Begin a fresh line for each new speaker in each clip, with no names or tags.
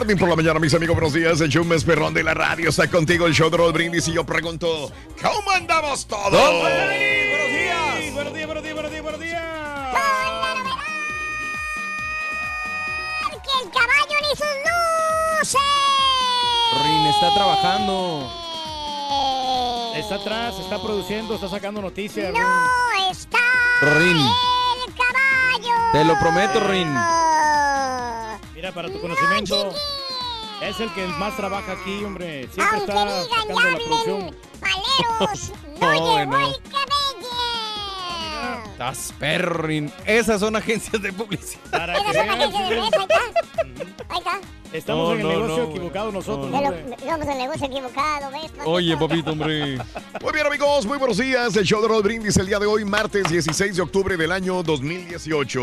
Morning por la mañana, mis amigos, buenos días. El show más perrón de la radio está contigo, el show de Raúl Brindis. Y yo pregunto, ¿cómo andamos todos?
Buenos días. Buenos días, buenos días, buenos días, buenos días.
¡Que el caballo ni sus luces!
Rin está trabajando. Está atrás, está produciendo, está sacando noticias.
¡No está
Rin.
el caballo!
Te lo prometo, Rin. Mira, para tu conocimiento, es el que más trabaja aquí, hombre. Siempre
Aunque
está
digan y hablen paleros, no
No,
llegó el cabello.
Estás perrin. Esas son agencias de publicidad.
Para que
Pero son
vean,
paquetes de ves, ahí está. Ahí está.
Estamos
No,
en el
no,
negocio
no,
equivocado nosotros, hombre.
Vamos al negocio equivocado, ¿ves?
Oye, papito, hombre.
Muy bien, amigos, muy buenos días. El show de Raúl Brindis el día de hoy, martes 16 de octubre del año 2018.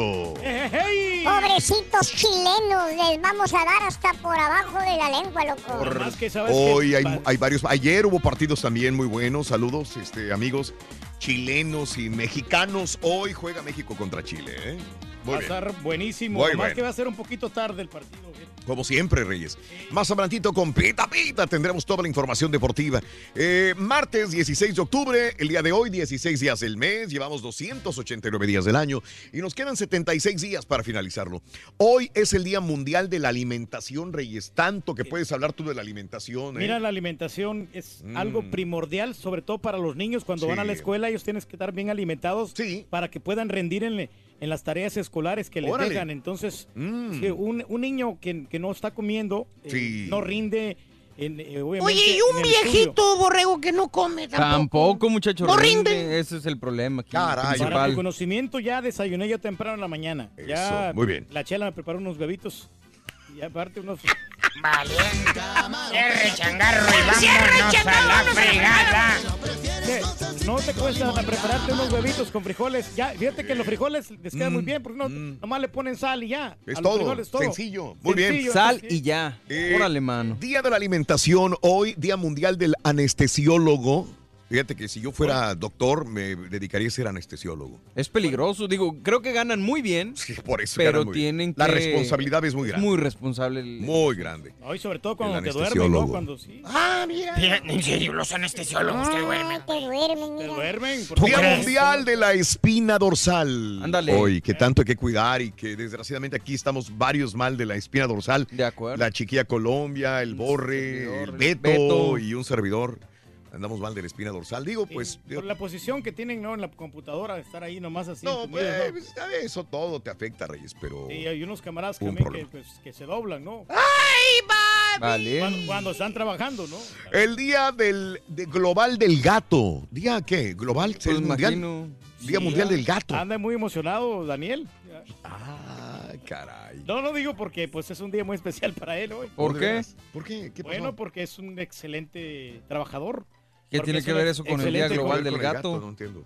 Pobrecitos chilenos, les vamos a dar hasta por abajo de la lengua, loco.
Más que sabes
Hoy
que-
hay, hay varios. Ayer hubo partidos también muy buenos. Saludos, este, amigos chilenos y mexicanos. Hoy juega México contra Chile. ¿eh? Muy
Va a estar buenísimo.
Muy
Más
bueno.
que va a ser un poquito tarde el partido.
Como siempre, Reyes. Más adelantito con Pita Pita tendremos toda la información deportiva. Eh, martes 16 de octubre, el día de hoy, 16 días del mes, llevamos 289 días del año y nos quedan 76 días para finalizarlo. Hoy es el Día Mundial de la Alimentación, Reyes. Tanto que puedes hablar tú de la alimentación. ¿eh?
Mira, la alimentación es
Mm.
algo primordial, sobre todo para los niños. Cuando
Sí.
van a la escuela, ellos tienen que estar bien alimentados para que puedan rendir en, en las tareas escolares que les
Órale.
dejan. Entonces,
Mm.
sí, un, un niño que, que no está comiendo eh,
Sí.
no rinde. En, eh, obviamente,
Oye, y un
el estudio.
viejito borrego que no come tampoco.
Tampoco, muchacho.
No
rinde.
rinde.
Ese es el problema aquí.
Para tu
principal.
conocimiento, ya desayuné yo temprano en la mañana. ya
muy bien.
La chela me preparó unos bebitos. Y aparte unos...
Cierre changarro y vámonos a la fregada.
No te cuesta prepararte unos huevitos con frijoles. Ya, fíjate que los frijoles les queda muy bien, porque no, nomás le ponen sal y ya.
Es todo,
frijoles, todo.
sencillo, muy bien.
Sal y ya.
Eh,
Órale, mano.
Día de la Alimentación, hoy Día Mundial del Anestesiólogo. Fíjate que si yo fuera doctor, me dedicaría a ser anestesiólogo.
Es peligroso. Digo, creo que ganan muy bien.
por eso
Pero
ganan muy bien.
tienen que.
La responsabilidad es muy grande.
Muy responsable. el-
Muy grande.
Hoy sobre todo cuando
El
te duermen, ¿no?
anestesiólogo.
Cuando sí.
Ah, mira. En serio, los anestesiólogos te duermen.
Te duermen,
Te
mira.
duermen.
Día Mundial de la Espina Dorsal.
Ándale.
Hoy, que tanto hay que cuidar y que desgraciadamente aquí estamos varios mal de la espina dorsal.
De acuerdo.
La chiquilla Colombia, el Borre,
servidor,
el
el
Beto,
Beto.
y un servidor. Andamos mal de la espina dorsal. Digo, pues.
Por la posición que tienen, ¿no? En la computadora, de estar ahí nomás así.
No, pues,
¿no?
pues, ¿sabes? eso todo te afecta, Reyes, pero.
Y hay unos camaradas
Un
también que, pues, que se doblan, ¿no?
Vale.
Cuando, cuando están trabajando, ¿no?
El día del de global del gato. ¿Día qué? ¿Global?
Pues
¿Es mundial?
imagino.
Día Mundial del Gato.
Anda muy emocionado, Daniel.
Ah, caray.
No, no digo porque pues es un día muy especial para él hoy.
¿Por
¿De
qué?
¿Por qué? ¿Qué pasó?
Bueno, porque es un excelente trabajador.
¿Qué tiene que ver eso con el Día Global del
el
Gato?
No entiendo.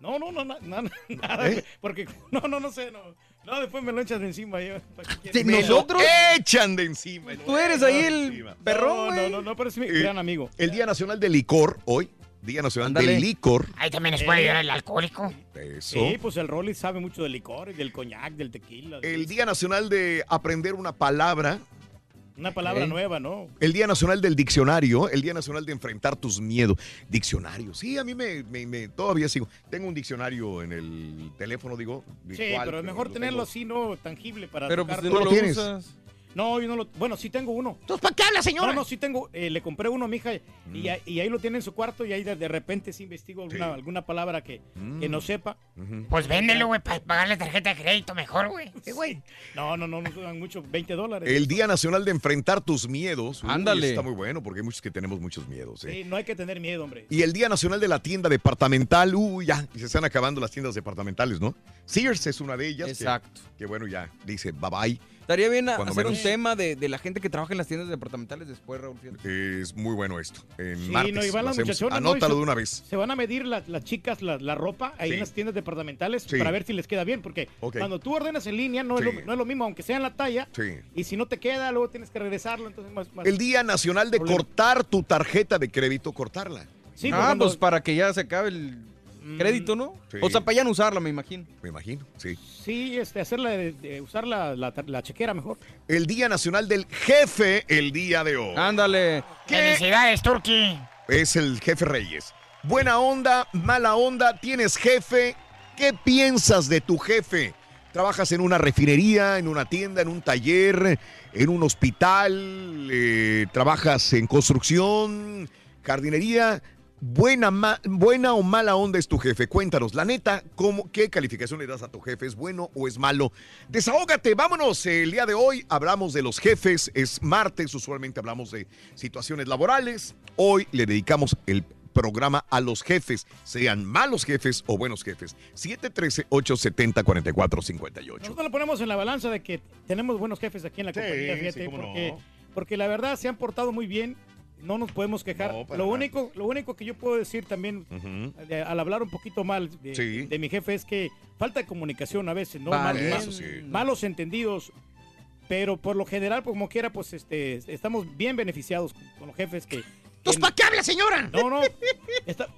No, no, no, na- na- nada.
¿Eh?
Porque, no, no, no sé, no. No, después me lo echas de encima. Yo, ¿para qué
Sí, ¿Nosotros?
lo echan de encima.
Tú eres ahí el
Encima.
perrón,
No, no, no, no, pero es mi
Eh,
gran amigo.
El Día Nacional del Licor, hoy. Día Nacional
Ándale.
del Licor.
Ahí también les puede ayudar el alcohólico.
Eso.
Sí, pues el Rolly sabe mucho del licor, y del coñac, del tequila.
El Día Nacional de aprender una palabra.
Una palabra nueva, ¿no?
El Día Nacional del Diccionario. El Día Nacional de enfrentar tus miedos. Diccionario. Sí, a mí me, me- me- todavía sigo. Tengo un diccionario en el teléfono, digo.
Sí,
virtual,
pero es mejor
lo
tenerlo
tengo.
así, no tangible para
Pero pues
tocarlo.
tú no
lo
lo
tienes.
usas.
No, yo no lo... Bueno, sí tengo uno.
¿Entonces para qué habla, señora?
No, no, sí tengo... eh, le compré uno a mi hija y, ahí- y ahí lo tiene en su cuarto y ahí de, de repente sí investigo alguna,
Sí.
alguna palabra que,
Mm.
que no sepa.
Pues véndelo, güey, para pagar la tarjeta de crédito mejor, güey. Sí, güey.
No, no, no, no suban mucho, 20 dólares.
El Día Nacional de enfrentar tus miedos. Uy,
Ándale.
Está muy bueno porque hay muchos que tenemos muchos miedos. ¿eh?
Sí, no hay que tener miedo, hombre.
Y el Día Nacional de la Tienda Departamental, uy, ya, y se están acabando las tiendas departamentales, ¿no? Sears es una de ellas. que-
Exacto.
Que, bueno, ya dice bye bye.
Estaría bien hacer
menos.
un tema de, de la gente que trabaja en las tiendas departamentales después, Raúl. fíjate.
Es muy bueno esto. En
Sí,
martes
no, y van
lo
las
hacemos.
muchachonas, ¿no?
Anótalo
Y se-
de una vez.
Se van a medir la- las chicas la, la ropa ahí
Sí.
en las tiendas departamentales
Sí.
para ver si les queda bien, porque cuando tú ordenas en línea no,
Sí.
es lo, no es lo mismo, aunque sea en la talla,
Sí.
y si no te queda, luego tienes que regresarlo, entonces más... más-
El Día Nacional de
Problema.
cortar tu tarjeta de crédito, cortarla.
Sí,
ah,
cuando-
pues para que ya se acabe el crédito, ¿no?
Sí.
O sea, para ya no usarla, me imagino.
Me imagino, sí.
Sí, este, hacerla de usar la, la, la chequera mejor.
El Día Nacional del Jefe, el día de hoy.
Ándale.
¿Qué?
Felicidades, Turki.
Es el jefe Reyes. Buena onda, mala onda, tienes jefe. ¿Qué piensas de tu jefe? ¿Trabajas en una refinería, en una tienda, en un taller, en un hospital? eh, ¿Trabajas en construcción, jardinería? Buena, ma- buena o mala onda es tu jefe. Cuéntanos, la neta, ¿cómo, ¿qué calificación le das a tu jefe? ¿Es bueno o es malo? Desahógate, vámonos. El día de hoy hablamos de los jefes. Es martes, usualmente hablamos de situaciones laborales. Hoy le dedicamos el programa a los jefes, sean malos jefes o buenos jefes. 713-870-4458.
Nosotros lo ponemos en la balanza de que tenemos buenos jefes aquí en la
Sí,
compañía,
sí,
fíjate,
no.
porque la verdad se han portado muy bien, no nos podemos quejar.
No,
lo, único, lo único que yo puedo decir también, al hablar un poquito mal de,
Sí.
de mi jefe, es que falta de comunicación a veces, ¿no?
Vale.
Mal-
Eso
mal-
sí.
malos entendidos. Pero por lo general, pues, como quiera, pues este, estamos bien beneficiados con, con los jefes que...
¿Entonces
que-
para qué habla, señora?
no, no. Está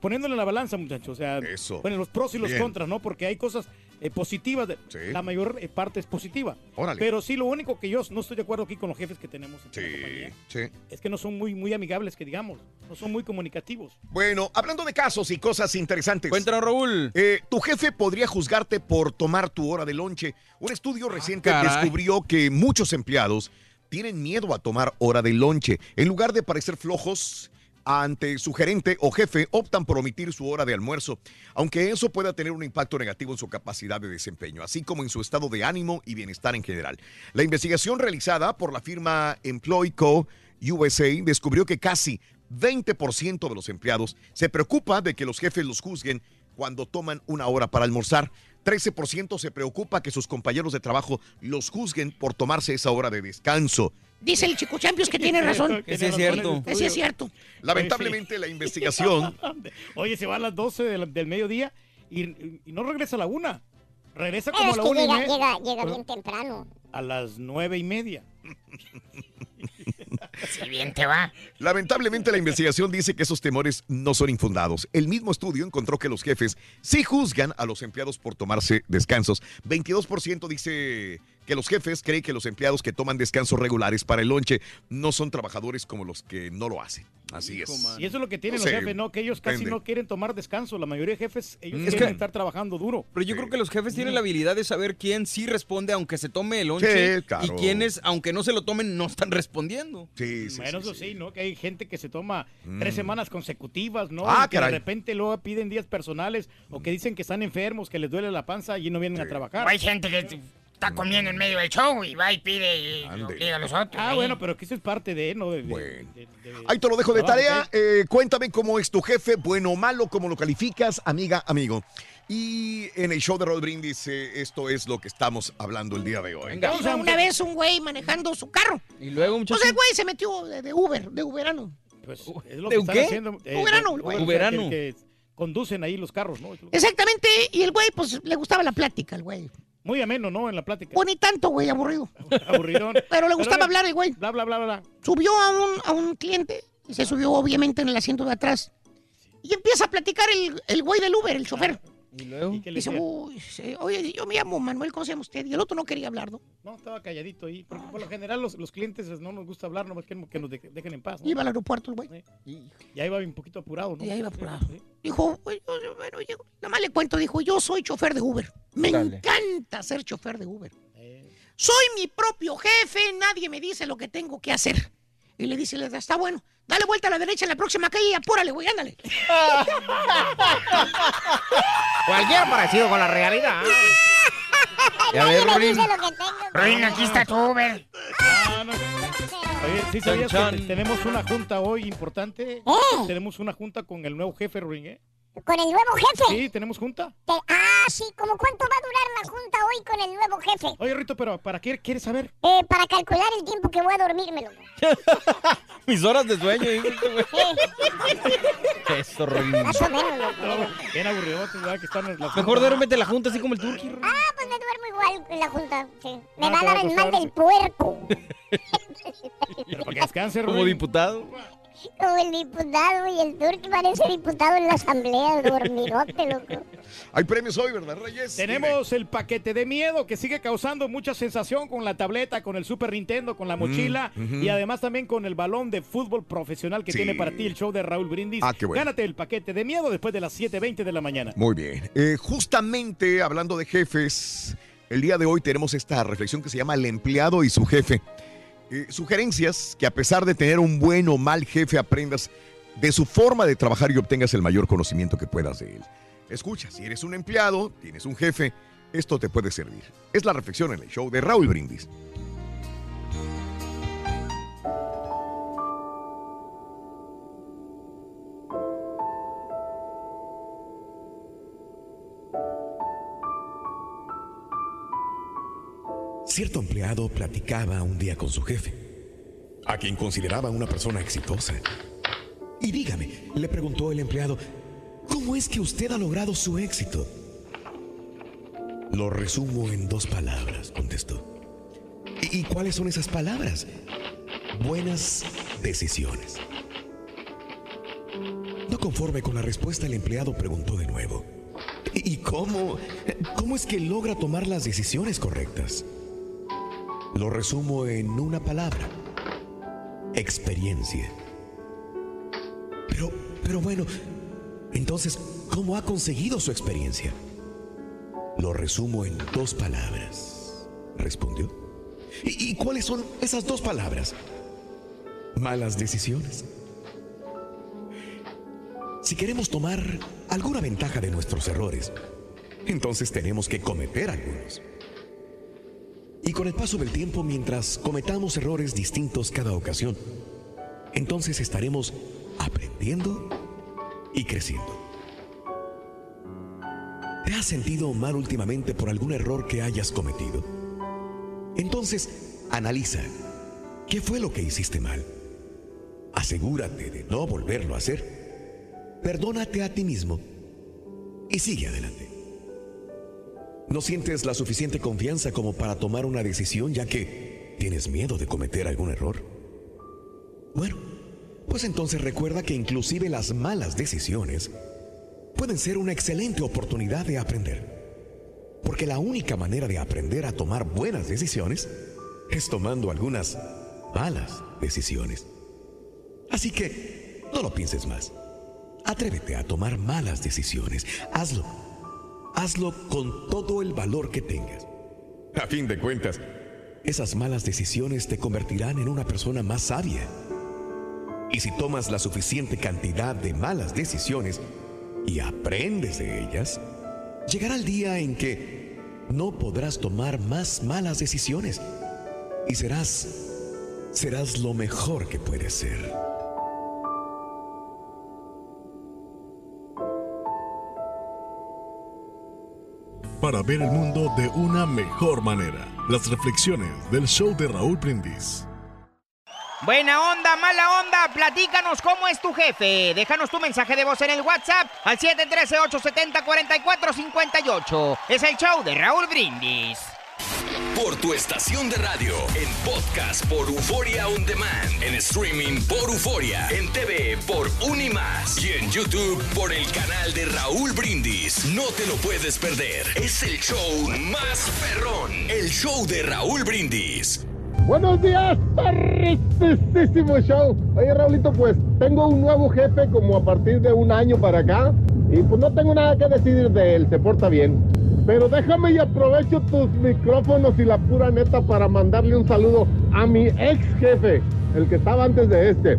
poniéndole en la balanza, muchachos. O sea,
Eso.
bueno, los pros y los
Bien.
contras, ¿no? Porque hay cosas eh, positivas. de-
Sí.
La mayor eh, parte es positiva.
Órale.
Pero sí, lo único que yo no estoy de acuerdo aquí con los jefes que tenemos en la
Sí,
compañía
sí.
es que no son muy, muy amigables, que digamos. No son muy comunicativos.
Bueno, hablando de casos y cosas interesantes.
Cuéntanos, Raúl.
Eh, tu jefe podría juzgarte por tomar tu hora de lonche. Un estudio reciente
caray.
descubrió que muchos empleados tienen miedo a tomar hora de lonche. En lugar de parecer flojos ante su gerente o jefe, optan por omitir su hora de almuerzo, aunque eso pueda tener un impacto negativo en su capacidad de desempeño, así como en su estado de ánimo y bienestar en general. La investigación realizada por la firma Employee Co. USA descubrió que casi 20% de los empleados se preocupa de que los jefes los juzguen cuando toman una hora para almorzar. 13% se preocupa que sus compañeros de trabajo los juzguen por tomarse esa hora de descanso.
Dice el chico Champions que tiene razón.
Ese es
razón
cierto.
Ese es cierto.
Lamentablemente la investigación
Oye, se va a las 12 del, del mediodía y, y no regresa a la una. Regresa como a
Es
la
que
una
llega bien temprano.
A las nueve y media.
Si bien te va.
Lamentablemente la investigación dice que esos temores no son infundados. El mismo estudio encontró que los jefes sí juzgan a los empleados por tomarse descansos. 22% dice que los jefes creen que los empleados que toman descansos regulares para el lonche no son trabajadores como los que no lo hacen. Así
Hijo,
es.
man.
Y eso es lo que tienen
No
los
sé,
jefes, ¿no? Que ellos casi
depende.
no quieren tomar descanso. La mayoría de jefes, ellos
Es
quieren
que-
estar trabajando duro.
Pero yo
Sí.
creo que los jefes tienen la habilidad de saber quién sí responde aunque se tome el lonche
Sí, claro.
y quiénes, aunque no se lo tomen, no están respondiendo.
Sí, sí,
bueno,
sí,
eso
sí.
sí, ¿no? Que hay gente que se toma
Mm.
tres semanas consecutivas, ¿no?
Ah,
Y que de repente luego piden días personales o que dicen que están enfermos, que les duele la panza y no vienen a trabajar.
O hay gente que está comiendo en medio del show y va y pide y obliga a los otros.
Ah,
ahí.
bueno, pero que eso es parte de, ¿no? De-
Bueno.
de- de-
Ahí te lo dejo de tarea.
¿ok?
Eh, cuéntame cómo es tu jefe, bueno o malo, cómo lo calificas, amiga, amigo. Y en el show de Rod Brindis, eh, esto es lo que estamos hablando el día de hoy.
Venga.
Vamos a-
Iba una vez un güey manejando su carro.
Y luego.
Pues el güey se metió de, de Uber, de Uberano.
Pues es lo
¿De
que están
qué?
haciendo. eh,
Uberano, güey.
o sea,
Uberano.
Que, que conducen ahí los carros, ¿no?
Exactamente, y el güey, pues le gustaba la plática, el güey.
Muy ameno, ¿no? En la plática.
Pues ni tanto, güey, aburrido.
Aburridón.
Pero le gustaba hablar el güey.
Bla, bla, bla, bla.
Subió a un, a un cliente y se subió obviamente en el asiento de atrás. Y empieza a platicar el, el güey del Uber, el chofer.
Y luego.
¿Y qué le
Dice, uy, sí, oye, yo me llamo Manuel, ¿cómo se llama usted? Y el otro no quería hablar, ¿no?
No, estaba calladito ahí. Porque por lo general los, los clientes no nos gusta hablar, nomás queremos que nos de- dejen en paz. ¿no?
Iba al aeropuerto el güey.
Y ahí va un poquito apurado, ¿no?
Y ahí
Sí,
apurado.
sí.
Dijo, "Oye, oye, bueno, oye, nada más le cuento, dijo, yo soy chofer de Uber. Me
Dale.
encanta ser chofer de Uber.
Eh,
Soy mi propio jefe, nadie me dice lo que tengo que hacer. Y le dice, le da, está bueno, dale vuelta a la derecha en la próxima calle y apúrale, güey, ándale.
Cualquier parecido con la realidad. Ya ves, Rin,
aquí está tu Uber.
ah, no. Oye, ¿sí sabías
Chan,
que tenemos una junta hoy importante?
¿Eh?
Tenemos una junta con el nuevo jefe, Ring, ¿eh?
¿Con el nuevo jefe?
Sí, tenemos junta.
Te- Ah, sí, ¿cómo cuánto va a durar la junta hoy con el nuevo jefe?
Oye, Rito, pero ¿para qué quieres saber?
Eh, para calcular el tiempo que voy a dormírmelo.
Mis horas de sueño. este.
Sí,
Eso, Rin.
más o menos, loco.
No, bien aburrido, ¿verdad? Que están en la
Mejor duérmete la junta así como el turqui.
Ah, pues me duermo igual en la junta. Sí. Me
Ah,
va a dar el mal del puerco.
Pero para que descanse,
Como diputado.
Como el diputado y el parece diputado en la asamblea, dormidote, loco.
Hay premios hoy, ¿verdad, Reyes?
Tenemos el paquete de miedo que sigue causando mucha sensación con la tableta, con el Super Nintendo, con la mochila y además también con el balón de fútbol profesional que
Sí.
tiene para ti el show de Raúl Brindis.
Ah, qué bueno.
Gánate el paquete de miedo después de las 7.20 de la mañana.
Muy bien. Eh, justamente hablando de jefes, el día de hoy tenemos esta reflexión que se llama El empleado y su jefe. Eh, sugerencias que a pesar de tener un buen o mal jefe aprendas de su forma de trabajar y obtengas el mayor conocimiento que puedas de él. Escucha, si eres un empleado, tienes un jefe, esto te puede servir. Es la reflexión en el show de Raúl Brindis.
Cierto empleado platicaba un día con su jefe, a quien consideraba una persona exitosa. Y dígame, le preguntó el empleado, ¿cómo es que usted ha logrado su éxito? Lo resumo en dos palabras, contestó. ¿Y, cuáles son esas palabras? Buenas decisiones. No conforme con la respuesta, el empleado preguntó de nuevo. ¿Y y cómo? ¿Cómo es que logra tomar las decisiones correctas? Lo resumo en una palabra. Experiencia. Pero, pero bueno, entonces, ¿cómo ha conseguido su experiencia? Lo resumo en dos palabras, respondió. ¿Y, y cuáles son esas dos palabras? Malas decisiones. Si queremos tomar alguna ventaja de nuestros errores, entonces tenemos que cometer algunos. Y con el paso del tiempo, mientras cometamos errores distintos cada ocasión, entonces estaremos aprendiendo y creciendo. ¿Te has sentido mal últimamente por algún error que hayas cometido? Entonces, analiza qué fue lo que hiciste mal. Asegúrate de no volverlo a hacer. Perdónate a ti mismo y sigue adelante. No sientes la suficiente confianza como para tomar una decisión ya que tienes miedo de cometer algún error. Bueno, pues entonces recuerda que inclusive las malas decisiones pueden ser una excelente oportunidad de aprender. Porque la única manera de aprender a tomar buenas decisiones es tomando algunas malas decisiones. Así que no lo pienses más. Atrévete a tomar malas decisiones. Hazlo. Hazlo con todo el valor que tengas. A fin de cuentas, esas malas decisiones te convertirán en una persona más sabia. Y si tomas la suficiente cantidad de malas decisiones y aprendes de ellas, llegará el día en que
no podrás tomar más malas decisiones y serás, serás lo mejor que puedes ser.
Para ver el mundo de una mejor manera, las reflexiones del show de Raúl Brindis.
Buena onda, mala onda, platícanos cómo es tu jefe. Déjanos tu mensaje de voz en el WhatsApp al 713-870-4458. Es el show de Raúl Brindis.
Por tu estación de radio, en podcast por Euforia On Demand, en streaming por Euforia, en TV por Unimás y en YouTube por el canal de Raúl Brindis. No te lo puedes perder. Es el show más perrón. El show de Raúl Brindis.
Buenos días, perrísimo show. Oye, Raulito, pues tengo un nuevo jefe como a partir de un año para acá. Y pues no tengo nada que decidir de él, se porta bien. Pero déjame y aprovecho tus micrófonos y la pura neta para mandarle un saludo a mi ex jefe, el que estaba antes de este.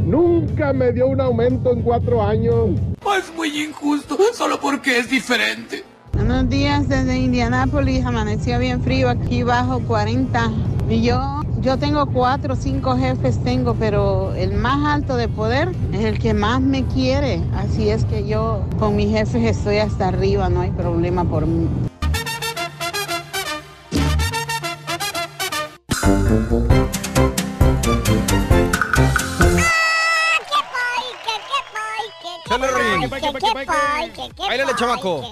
Nunca me dio un aumento en cuatro años.
Es muy injusto, solo porque es diferente.
Buenos días desde Indianápolis, amaneció bien frío, aquí bajo 40. Y yo, yo tengo cuatro o cinco jefes, tengo, pero el más alto de poder es el que más me quiere. Así es que yo con mis jefes estoy hasta arriba, no hay problema por mí.
Báilale, chamaco.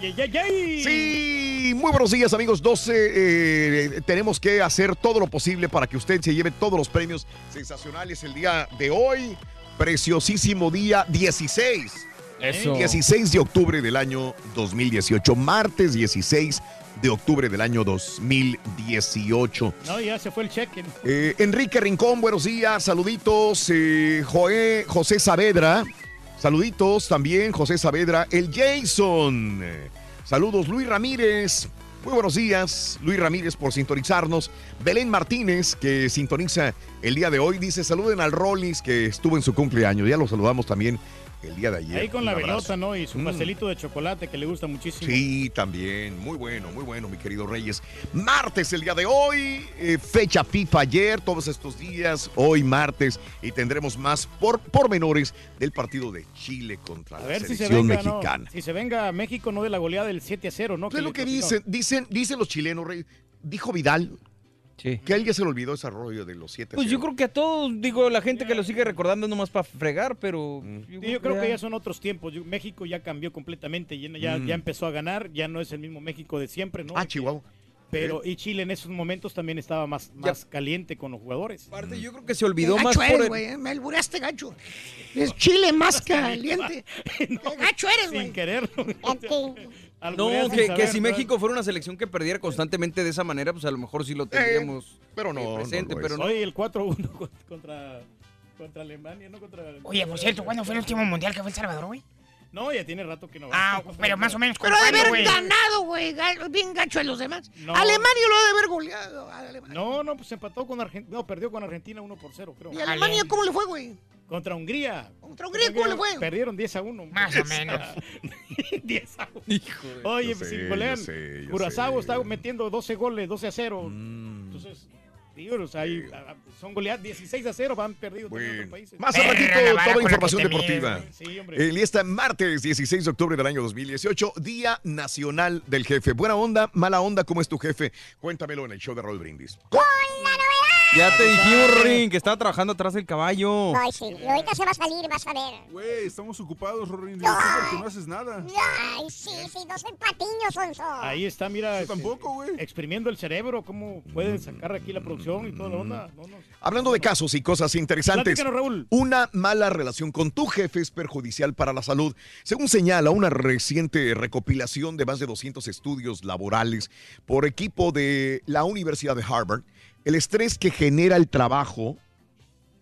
Sí, muy buenos días amigos 12. eh, tenemos que hacer todo lo posible para que usted se lleve todos los premios sensacionales el día de hoy. Preciosísimo día 16.
Eso.
16 de octubre del año 2018. Martes 16 de octubre del año 2018.
No, ya se fue el cheque.
Eh, Enrique Rincón, buenos días, saluditos. eh, Joé, José Saavedra, saluditos también, José Saavedra. El Jason, saludos, Luis Ramírez. Muy buenos días, Luis Ramírez, por sintonizarnos. Belén Martínez, que sintoniza el día de hoy, dice: Saluden al Rollins, que estuvo en su cumpleaños. Ya lo saludamos también el día de ayer.
Ahí con la velota, ¿no? Y su
Mm.
pastelito de chocolate que le gusta muchísimo.
Sí, también. Muy bueno, muy bueno, mi querido Reyes. Martes, el día de hoy, eh, fecha FIFA ayer, todos estos días, hoy martes, y tendremos más por pormenores del partido de Chile contra
A
la
ver si se
selección
venga, ¿no?
mexicana.
Si se venga a México, no de la goleada del 7 a 0, ¿no?
¿Qué es lo que dicen? Dicen, dicen los chilenos, Reyes. Dijo Vidal que a él ya se le olvidó ese rollo de los siete.
Pues yo creo que a todos, digo, la gente que lo sigue recordando es nomás para fregar, pero...
Sí, yo creo que ya son otros tiempos. Yo- México ya cambió completamente. Ya, ya,
Mm.
ya empezó a ganar. Ya no es el mismo México de siempre, ¿no?
Ah, Chihuahua.
Pero, y Chile en esos momentos también estaba más, más caliente con los jugadores.
Aparte, yo creo que se olvidó
Qué
más
gacho
por
eres,
el-
güey. Me albureaste gacho. Es Chile más caliente. Qué gacho eres, güey.
Sin querer.
No, que, que si México fuera una selección que perdiera constantemente de esa manera, pues a lo mejor sí lo tendríamos
pero no,
eh, presente,
no
pero no.
Oye, el 4-1 con- contra, contra Alemania, ¿no? Contra,
Oye, por cierto, ¿cuándo fue el último mundial que fue El Salvador, güey?
No, ya tiene rato que no va.
Ah, pero más o menos. Pero ha de haber ganado, güey. Bien gacho de los demás.
No.
Alemania lo ha de haber goleado. a Alemania.
No, no, pues empató con Argentina. No, perdió con Argentina 1 por 0, creo.
¿Y a Alemania cómo le fue, güey?
Contra Hungría.
¿Contra Hungría cómo le fue?
Perdieron 10 a 1.
Más o menos.
10 a 1. Oye,
Yo
pues
sé,
si golean. Curazao está metiendo 12 goles, 12 a 0.
Mm.
Entonces, digo, o sea, ahí, ah, son goleadas 16 a 0, van perdidos otros países.
Más al ratito,
la
toda
con la
información deportiva.
mides, güey. Sí, hombre.
El día está martes 16 de octubre del año 2018, Día Nacional del Jefe. Buena onda, mala onda, ¿cómo es tu jefe? Cuéntamelo en el show de Roll Brindis.
Ya te dijimos, Ring, que estaba trabajando atrás del caballo.
Ay, sí. Y ahorita se va a salir, vas a ver.
Güey, estamos ocupados, porque no haces nada.
Ay, sí, sí, no soy patiño, Sonso.
Ahí está, mira. este, Exprimiendo el cerebro, cómo pueden sacar aquí la producción y toda la onda. No, no.
Hablando de casos y cosas interesantes,
Raúl.
una mala relación con tu jefe es perjudicial para la salud. Según señala una reciente recopilación de más de 200 estudios laborales por equipo de la Universidad de Harvard, el estrés que genera el trabajo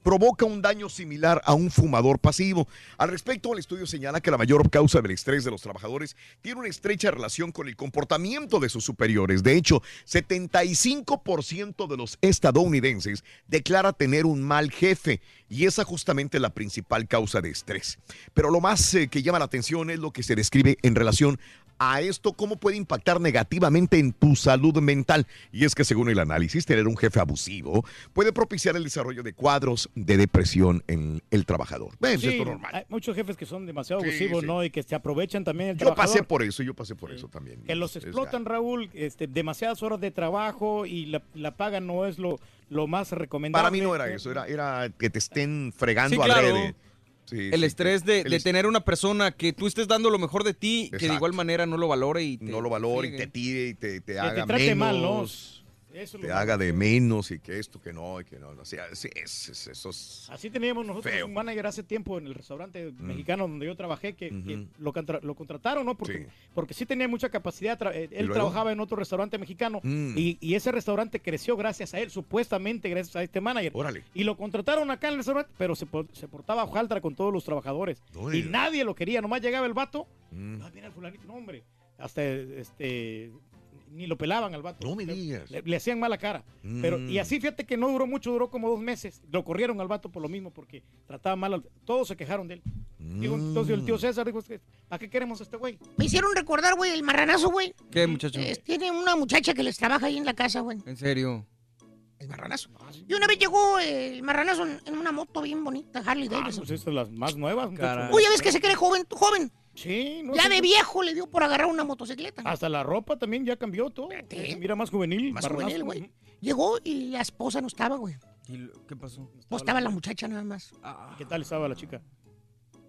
provoca un daño similar a un fumador pasivo. Al respecto, el estudio señala que la mayor causa del estrés de los trabajadores tiene una estrecha relación con el comportamiento de sus superiores. De hecho, 75% de los estadounidenses declara tener un mal jefe y esa justamente la principal causa de estrés. Pero lo más eh, que llama la atención es lo que se describe en relación a esto, ¿cómo puede impactar negativamente en tu salud mental? Y es que según el análisis, tener un jefe abusivo puede propiciar el desarrollo de cuadros de depresión en el trabajador. ¿Ves?
Sí,
Esto es normal.
Hay muchos jefes que son demasiado
Sí,
abusivos,
sí.
¿no? Y que se aprovechan también el
Yo pasé
trabajador.
por eso, yo pasé por eso también.
Que los explotan, Raúl, este, demasiadas horas de trabajo y la, la paga no es lo, lo más recomendable.
Para mí no era eso, era, era que te estén fregando
Sí, claro.
Sí,
el
sí,
estrés de,
el
de
est-
tener una persona que tú estés dando lo mejor de ti, que de igual manera no lo valore y te
no lo valore y te tire y te, te
te
haga
trate
menos.
mal, ¿no? Eso es
te haga de menos y que esto, que no, y que no. O sea, sí, es, es- eso es-
Así teníamos nosotros
Feo.
un manager hace tiempo en el restaurante mexicano donde yo trabajé que, que lo, contra- lo contrataron, ¿no? Porque
Sí.
porque sí tenía mucha capacidad. tra- eh, Él trabajaba en otro restaurante mexicano
Mm.
y, y ese restaurante creció gracias a él, supuestamente gracias a este manager.
Órale.
Y lo contrataron acá en el restaurante, pero se, se portaba hojaldra con todos los trabajadores.
No
y nadie lo quería, nomás llegaba el vato.
Mm.
Ah, mira el fulanito, no, hombre. Hasta este ni lo pelaban al vato.
No me
Le-
digas.
Le, le hacían mala cara. Pero, y
Mm.
así fíjate que no duró mucho, duró como dos meses. Lo corrieron al vato por lo mismo, porque trataba mal al- Todos se quejaron de él. Digo, entonces el tío
Mm.
César dijo, ¿a qué queremos a este güey?
Me hicieron recordar, güey, el marranazo, güey.
¿Qué, muchacho?
Eh, tiene una muchacha que les trabaja ahí en la casa, güey.
En serio.
El marranazo. Y una vez llegó el marranazo en, una moto bien bonita, Harley
Ah,
Davidson.
pues estas son las más nuevas.
Uy, ya ves que se cree joven, joven.
Sí, no
Ya
sé.
de viejo le dio por agarrar una motocicleta.
Hasta la ropa también ya cambió todo. Mira más juvenil.
Más juvenil, güey. Llegó y la esposa no estaba, güey.
¿Y lo- qué pasó?
No estaba la muchacha nada más.
¿Y ¿Qué tal estaba la chica?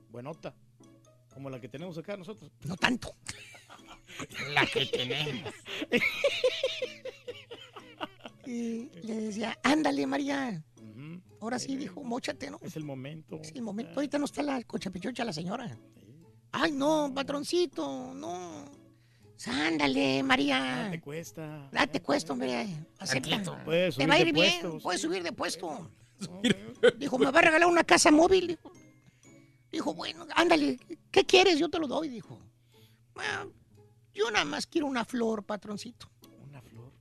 Buenota. Como la que tenemos acá nosotros.
No tanto. La que tenemos. Y le decía, ándale, María. Ahora sí, dijo, móchate, ¿no?
Es el momento.
Es el momento. Ahorita no está la cochapichocha, la señora. Ay, no, patroncito, no. Ándale, María.
Te cuesta.
Date cuesta, hombre. Acepta.
Puedes
Te va a
de
ir bien. Puedes subir de puesto. Dijo, me va a regalar una casa móvil. Dijo, Dijo, bueno, ándale, ¿qué quieres? Yo te lo doy, dijo. "Ah, yo nada más quiero una flor, patroncito.
Una flor.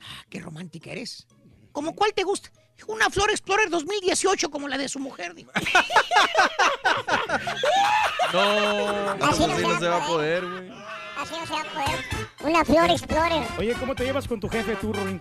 Ah, qué romántica eres. ¿Cómo cuál te gusta? Una Flor Explorer 2018 como la de su mujer, dijo.
No,
Así no se
no
va
se
a
va a
poder.
güey.
Así no se va a poder. Una Flor Explorer.
Oye, ¿cómo te llevas con tu jefe, tú, Rorín?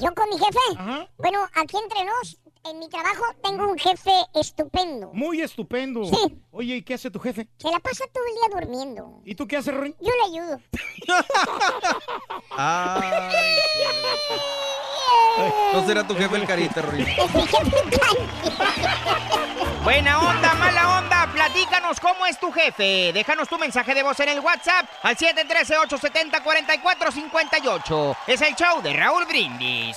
¿Yo con mi jefe? Bueno, aquí entre nos, en mi trabajo, tengo un jefe estupendo.
Muy estupendo.
Sí.
Oye, ¿y qué hace tu jefe?
Se la pasa todo el día durmiendo.
¿Y tú qué haces, Rorín?
Yo le ayudo.
No será tu jefe el carita, Rorín.
Buena onda, mala onda, platícanos cómo es tu jefe. Déjanos tu mensaje de voz en el WhatsApp al 713-870-4458. Es el show de Raúl Brindis.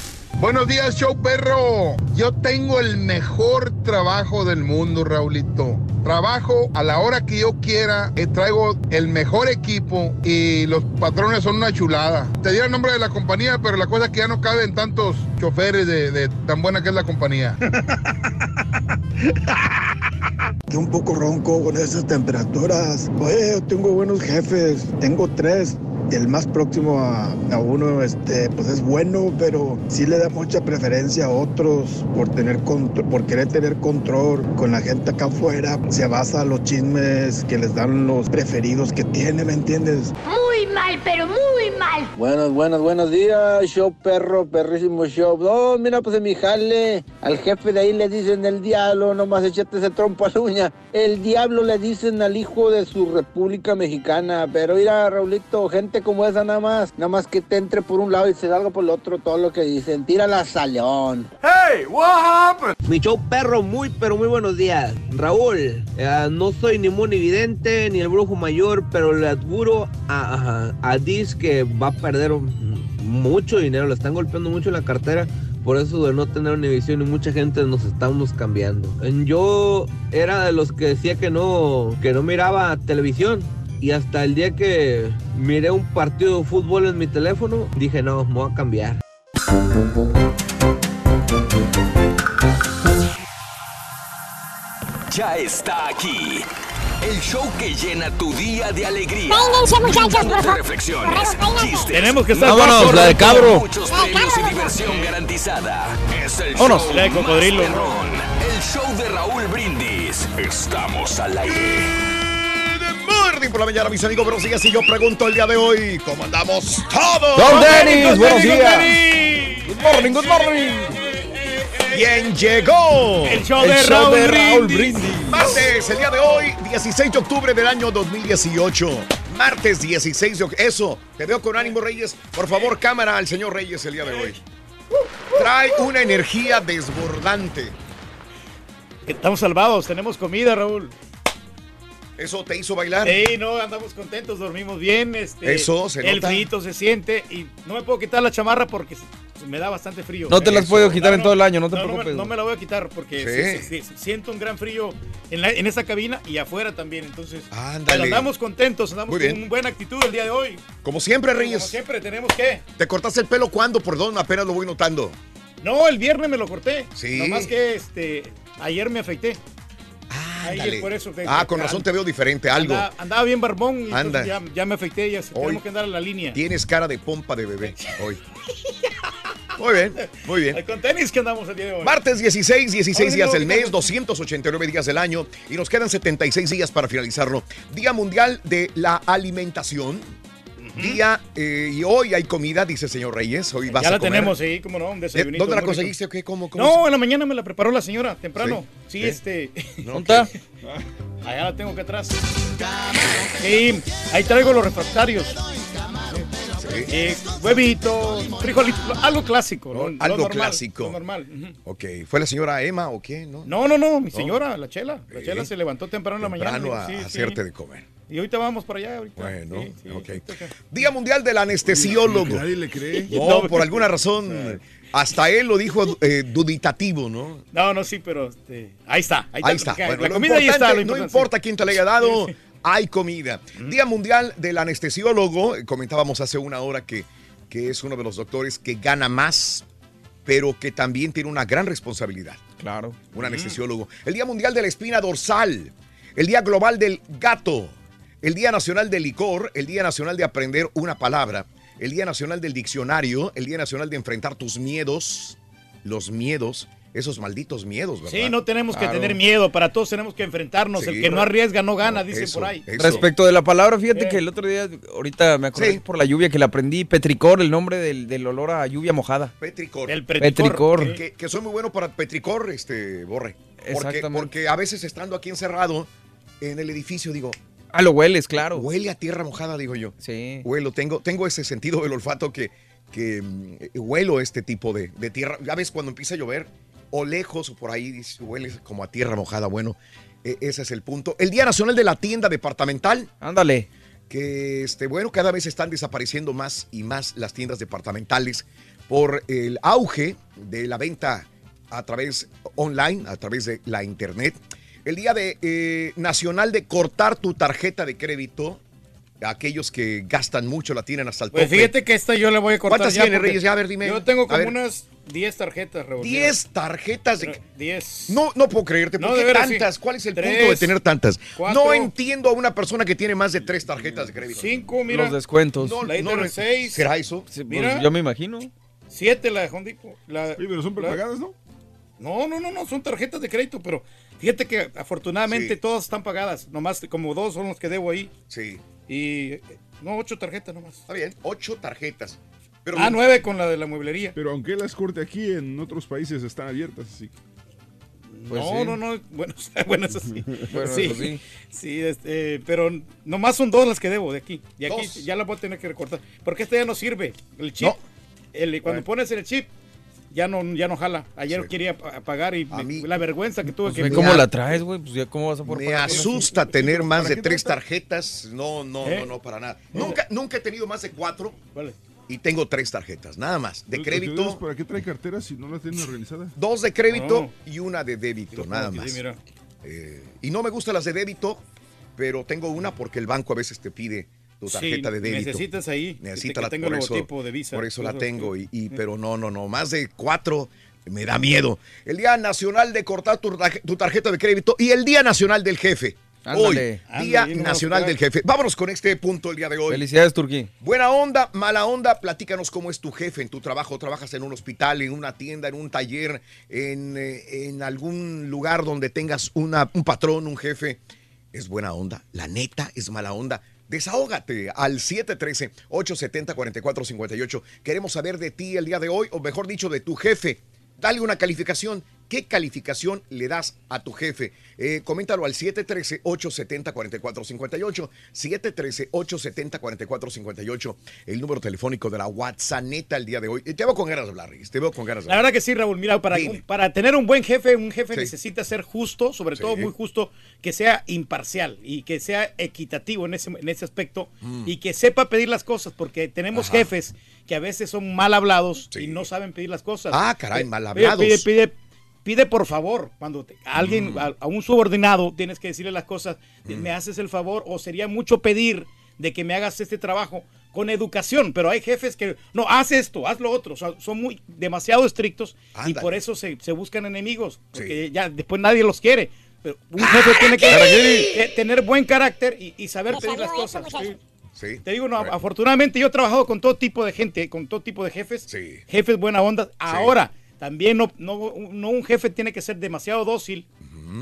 Buenos días, show perro. Yo tengo el mejor trabajo del mundo, Raulito. Trabajo a la hora que yo quiera, eh, traigo el mejor equipo y los patrones son una chulada. Te di el nombre de la compañía, pero la cosa es que ya no caben tantos choferes de, de tan buena que es la compañía.
Yo un poco ronco con esas temperaturas. Oye, tengo buenos jefes, tengo tres. El más próximo a, a uno, este, pues es bueno, pero sí le da mucha preferencia a otros por tener contro- por querer tener control con la gente acá afuera. Se basa en los chismes que les dan los preferidos que tiene, ¿me entiendes?
Muy mal, pero muy mal.
Buenos, buenos, buenos días, show perro, perrísimo show. No, mira, pues en mi jale, al jefe de ahí le dicen el diablo, nomás echate ese trompo a la uña. El diablo le dicen al hijo de su República Mexicana. Pero mira, Raulito, gente como esa nada más, nada más que te entre por un lado y se salga por el otro, todo lo que dicen. Tírala a León.
Hey, what happened? Mi show perro, muy pero muy buenos días. Raúl, eh, no soy ni muy evidente ni el brujo mayor, pero le adjuro a, a, a Diz que va a perder mucho dinero, le están golpeando mucho la cartera. Por eso de no tener Univision y mucha gente nos estamos cambiando. Yo era de los que decía que no, que no miraba televisión. Y hasta el día que miré un partido de fútbol en mi teléfono, dije, no, me voy a cambiar.
ya está aquí. El show que llena tu día de alegría.
Peínense, muchachos, por favor.
reflexiones, chistes,
Tenemos que estar
Vámonos, la de cabro.
muchos premios y diversión garantizada. Es el
Vámonos.
show
La de cocodrilo.
perrón. El show de Raúl Brindis. Estamos al aire.
Good morning por la mañana, mis amigos. Buenos días. Y yo pregunto el día de hoy, ¿cómo andamos todos?
Don
morning,
buenos días.
morning.
Good morning, good morning.
¿Quién llegó?
El show
El
de
show
Raúl
de Raúl
Brindis.
Brindis.
Martes, el día de hoy, 16 de octubre del año 2018. Martes 16 de octubre. Eso, te veo con ánimo, Reyes. Por favor, cámara al señor Reyes el día de hoy. Trae una energía desbordante.
Estamos salvados, tenemos comida, Raúl.
¿Eso te hizo bailar?
Sí, no, andamos contentos, dormimos bien. Este,
Eso, se
El
nota.
frío se siente y no me puedo quitar la chamarra porque me da bastante frío.
No te las
Eso.
puedo quitar
No,
en
no,
todo el año, no te
no, me-
preocupes.
No, me la voy a quitar porque
Sí.
sí, sí, sí, siento un gran frío en, la, en esa cabina y afuera también. Entonces,
Ándale.
andamos contentos, andamos con buena actitud el día de hoy.
Como siempre,
Como
Reyes.
siempre, tenemos que.
¿Te cortaste el pelo cuándo? Perdón, apenas lo voy notando.
No, el viernes me lo corté.
Sí.
Nomás que este, ayer me afeité.
Ándale.
por eso
Ah, con razón te veo diferente, algo.
Andaba, andaba bien barbón y
Anda.
ya, ya me afeité y
Hoy-
tenemos que andar a la línea.
Tienes cara de pompa de bebé hoy. Muy bien, muy bien.
Con tenis que andamos el día de hoy.
Martes 16, 16
Ahora
días del mes,
no.
289 días del año y nos quedan 76 días para finalizarlo. Día Mundial de la Alimentación. Día, eh, y hoy hay comida, dice el señor Reyes. Hoy vas
ya
a
la
comer.
tenemos, sí, cómo no, un
¿Eh?
desayunito.
¿Dónde la conseguiste qué? ¿Cómo, cómo
No,
se-
en la mañana me la preparó la señora, temprano. Sí,
Sí.
este.
No,
¿Dónde está? Allá la tengo acá atrás. Sí, ahí traigo los refractarios. Eh, huevito, frijolito, algo clásico. ¿no? Lo
algo
normal,
clásico.
lo normal. ujú.
Ok, ¿fue la señora Emma o qué? No,
No, no, no, mi
No.
señora, la chela. La chela se levantó temprano en la mañana.
Temprano a
sí, sí.
hacerte de comer.
Y ahorita vamos para allá. Ahorita.
Bueno,
Sí, sí,
ok.
ahorita acá.
Día Mundial del Anestesiólogo.
Nadie le cree.
No, por alguna razón, hasta él lo dijo eh, duditativo, ¿no?
No, no, sí, pero este, ahí está. Ahí,
Ahí está. Bueno,
la comida ahí está.
no
importante,
importa quién te la haya dado,
Sí, sí.
Hay comida. Día Mundial del Anestesiólogo. eh, Comentábamos hace una hora que, que es uno de los doctores que gana más, pero que también tiene una gran responsabilidad.
Claro.
Un anestesiólogo. El Día Mundial de la Espina Dorsal. El Día Global del Gato. El Día Nacional del Licor. El Día Nacional de Aprender una Palabra. El Día Nacional del Diccionario. El Día Nacional de Enfrentar tus miedos. Los miedos. Esos malditos miedos, ¿verdad?
Sí, no tenemos que tener miedo. Para todos tenemos que enfrentarnos.
Sí.
el que no arriesga no gana, dicen
Eso,
por ahí.
eso.
Respecto de la palabra, fíjate
Eh.
que el otro día, ahorita me acordé
Sí.
por la lluvia que la aprendí, petricor, el nombre del, del olor a lluvia mojada.
Petricor.
El
Petricor.
preticor.
Que, que soy muy bueno para Petricor, este, Borre. Porque,
Exactamente.
porque a veces estando aquí encerrado en el edificio, digo,
Ah, lo hueles, claro.
huele a tierra mojada, digo yo.
Sí.
Huelo, tengo, tengo ese sentido del olfato que, que mm, huelo este tipo de, de tierra. Ya ves, cuando empieza a llover, o lejos o por ahí, dices, huele como a tierra mojada. Bueno, e- ese es el punto. El Día Nacional de la Tienda Departamental,
Ándale.
que, este, bueno, cada vez están desapareciendo más y más las tiendas departamentales por el auge de la venta a través online, a través de la internet. El Día de, eh, Nacional de cortar tu tarjeta de crédito. Aquellos que gastan mucho la tienen hasta el tope.
Pues fíjate que esta yo le voy a cortar.
¿Cuántas
ya
tiene,
porque
Reyes? Ya, a ver, dime.
Yo tengo como unas 10 tarjetas, Raúl.
10 tarjetas de...
Pero 10.
No, no puedo creerte. ¿Por
No,
qué
de veras,
tantas?
sí.
¿Cuál es el
Tres,
punto de tener tantas?
cuatro.
no entiendo a una persona que tiene más de tres tarjetas de crédito.
5, mira.
Los descuentos.
No,
la
no,
ITR6.
¿Será eso?
Sí, pues,
mira.
yo me imagino.
7 la de Depot. La,
pero son prepagadas, ¿no?
No, no, no, no, son tarjetas de crédito, pero fíjate que afortunadamente
Sí.
todas están pagadas. Nomás como dos son los que debo ahí.
Sí.
Y eh, no, ocho tarjetas nomás.
Está bien, ocho tarjetas. Pero
ah, nueve con la de la mueblería.
Pero aunque las corte aquí, en otros países están abiertas, así.
Pues
no,
sí.
no, no, bueno, bueno, eso sí.
Bueno,
sí,
eso sí.
sí, este, pero nomás son dos las que debo de aquí. Y aquí
Dos.
ya las voy a tener que recortar. Porque este ya no sirve. El chip,
No.
el, cuando
Bueno.
pones el chip, ya no, ya no jala. Ayer
Sí.
quería pa- pagar y
A
me-
mí-
la vergüenza que tuve
Pues
que...
ve cómo la traes, güey. Pues ya cómo vas a poder
Me
pagar
asusta tener más
¿Para
de tres tarjetas. No, no,
¿Eh?
no, no, para nada. Nunca, nunca he tenido más de cuatro
Vale.
Y tengo tres tarjetas, nada más. De crédito,
¿Para qué trae carteras si no las tiene organizadas?
dos de crédito
No.
y una de débito, nada
Sí,
más.
mira.
Eh, y no me gustan las de débito, pero tengo una porque el banco a veces te pide tu
Sí,
tarjeta de débito.
necesitas ahí,
Necesita
que
la por eso,
logotipo de Visa.
Por eso la tengo, y, pero no, no, no, más de cuatro Me da miedo. El Día Nacional de cortar tu tarjeta de crédito y el Día Nacional del Jefe.
Ándale.
Hoy, Día
Ándale,
Nacional del Jefe. Vámonos con este punto el día de hoy.
Felicidades, Turquí.
Buena onda, mala onda, platícanos cómo es tu jefe en tu trabajo. ¿Trabajas en un hospital, en una tienda, en un taller, en, eh, en algún lugar donde tengas una, un patrón, un jefe? ¿Es buena onda? ¿La neta es mala onda? Desahógate al 713-870-4458. Queremos saber de ti el día de hoy, o mejor dicho, de tu jefe. Dale una calificación. ¿Qué calificación le das a tu jefe? Eh, coméntalo al 713-870-4458. 713-870-4458. El número telefónico de la WhatsApp neta el día de hoy. Te veo con ganas de hablar. Te veo con ganas de
La
hablar.
verdad que sí, Raúl. Mira, para,
Dime.
para tener un buen jefe, un jefe
Sí.
necesita ser justo, sobre todo muy justo, que sea imparcial y que sea equitativo en ese, en ese aspecto
Mm.
y que sepa pedir las cosas, porque tenemos
Ajá.
jefes que a veces son mal hablados y no saben pedir las cosas.
Ah, caray, mal hablados.
Pide, pide, pide por favor, cuando te- a alguien,
Mm.
a, a un subordinado, tienes que decirle las cosas, de, me haces el favor, o sería mucho pedir de que me hagas este trabajo con educación, pero hay jefes que, no, haz esto, haz lo otro, o sea, son muy demasiado estrictos y
Ándale.
por eso se, se buscan enemigos, porque ya después nadie los quiere. Pero un jefe tiene que, tener buen carácter y, y saber pedir las cosas. Sí.
Sí.
Te digo, no, afortunadamente yo he trabajado con todo tipo de gente, con todo tipo de jefes, jefes buena onda. Ahora, también no, no, no un jefe tiene que ser demasiado dócil,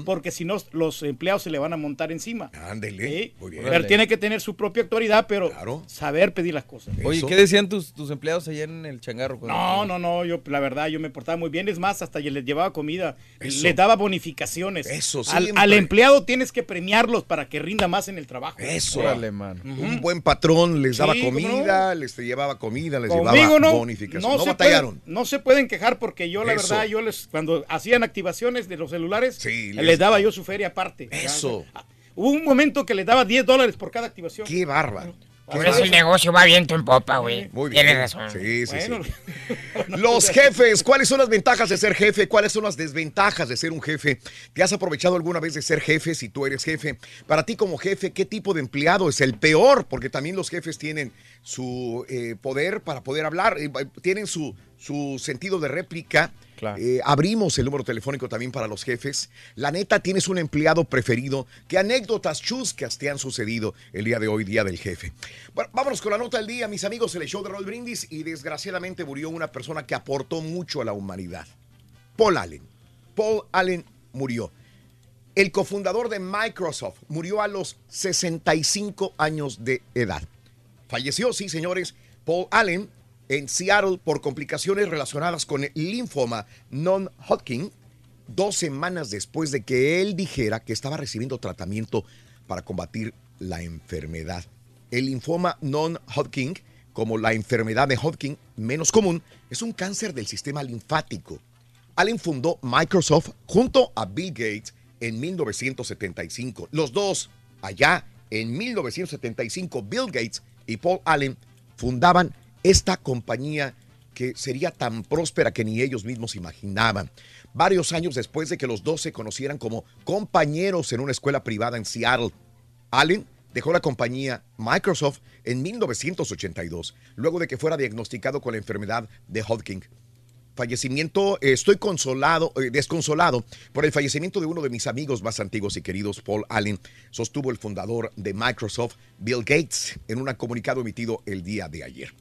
porque si no los empleados se le van a montar encima.
Ándele.
Sí.
Muy bien.
Pero tiene que tener su propia autoridad, pero saber pedir las cosas.
Oye, ¿qué decían tus, tus empleados allá en el changarro?
No, no, no, yo la verdad yo me portaba muy bien, es más, hasta les llevaba comida,
Eso.
les daba bonificaciones.
Eso,
al, al empleado tienes que premiarlos para que rinda más en el trabajo.
Eso.
Órale, mano.
Un buen patrón les daba
Sí, ¿cómo
comida, les llevaba comida, les
Conmigo
llevaba
no,
bonificación. No,
se
batallaron.
pueden, no se pueden quejar porque yo la
Eso.
verdad yo les cuando hacían activaciones de los celulares
les-
les, daba yo su feria aparte.
Eso.
Ya, Hubo un momento que les daba 10 dólares por cada activación.
Qué bárbaro.
Por eso el negocio va viento en popa, güey.
Muy bien.
Tienes razón.
Sí, sí,
Bueno.
sí. Los jefes, ¿cuáles son las ventajas de ser jefe? ¿Cuáles son las desventajas de ser un jefe? ¿Te has aprovechado alguna vez de ser jefe si tú eres jefe? Para ti como jefe, ¿qué tipo de empleado es el peor? Porque también los jefes tienen su eh, poder para poder hablar, eh, tienen su, su sentido de réplica. Eh, abrimos el número telefónico también para los jefes. La neta, tienes un empleado preferido. ¿Qué anécdotas chuscas te han sucedido el día de hoy, día del jefe? Bueno, vámonos con la nota del día, mis amigos, el show de Roll Brindis. Y desgraciadamente murió una persona que aportó mucho a la humanidad. Paul Allen. Paul Allen murió. El cofundador de Microsoft murió a los 65 años de edad. Falleció, sí, señores, Paul Allen en Seattle por complicaciones relacionadas con el linfoma non-Hodgkin, dos semanas después de que él dijera que estaba recibiendo tratamiento para combatir la enfermedad. El linfoma non-Hodgkin, como la enfermedad de Hodgkin menos común, es un cáncer del sistema linfático. Allen fundó Microsoft junto a Bill Gates en 1975. Los dos, allá en 1975, Bill Gates y Paul Allen fundaban esta compañía que sería tan próspera que ni ellos mismos imaginaban. Varios años después de que los dos se conocieran como compañeros en una escuela privada en Seattle, Allen dejó la compañía Microsoft en 1982, luego de que fuera diagnosticado con la enfermedad de Hodgkin fallecimiento, eh, estoy consolado, eh, desconsolado por el fallecimiento de uno de mis amigos más antiguos y queridos, Paul Allen, sostuvo el fundador de Microsoft, Bill Gates, en un comunicado emitido el día de ayer.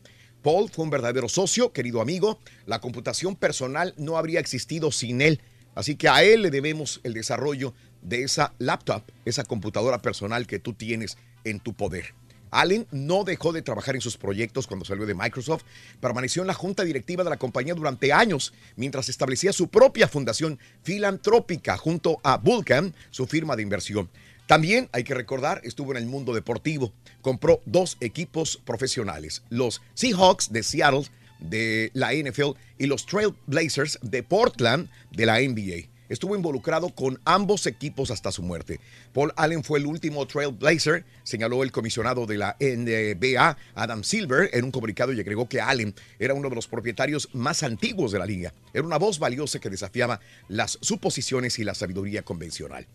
Paul fue un verdadero socio, querido amigo. La computación personal no habría existido sin él. Así que a él le debemos el desarrollo de esa laptop, esa computadora personal que tú tienes en tu poder. Allen no dejó de trabajar en sus proyectos cuando salió de Microsoft, permaneció en la junta directiva de la compañía durante años mientras establecía su propia fundación filantrópica junto a Vulcan, su firma de inversión. También, hay que recordar, estuvo en el mundo deportivo. Compró dos equipos profesionales, los Seahawks de Seattle de la NFL y los Trail Blazers de Portland de la NBA. Estuvo involucrado con ambos equipos hasta su muerte. Paul Allen fue el último Trailblazer, señaló el comisionado de la NBA, Adam Silver, en un comunicado y agregó que Allen era uno de los propietarios más antiguos de la liga. Era una voz valiosa que desafiaba las suposiciones y la sabiduría convencional.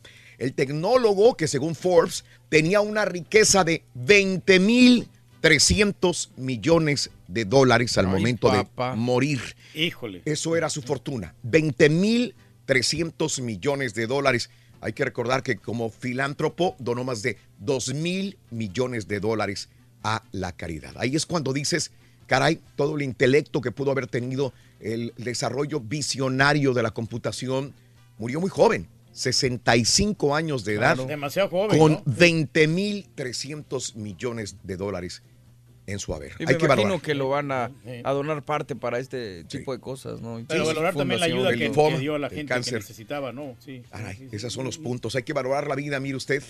El tecnólogo que según Forbes tenía una riqueza de 20 mil 300 millones de dólares al
Ay,
momento de morir.
Híjole.
Eso era su fortuna. 20 mil 300 millones de dólares. Hay que recordar que como filántropo donó más de 2 mil millones de dólares a la caridad. Ahí es cuando dices, caray, todo el intelecto que pudo haber tenido el desarrollo visionario de la computación murió muy joven, 65 años de edad,
Claro. Demasiado joven,
con
¿no?
20 mil 300 millones de dólares en su haber.
Y
Hay
me
que
imagino
valorar.
que lo van a, a donar parte para este tipo de cosas, ¿no?
Pero
sí,
valorar también la ayuda que,
linfoma,
que dio a la gente que necesitaba, ¿no? Sí.
Caray, esos son los puntos. Hay que valorar la vida, mire usted.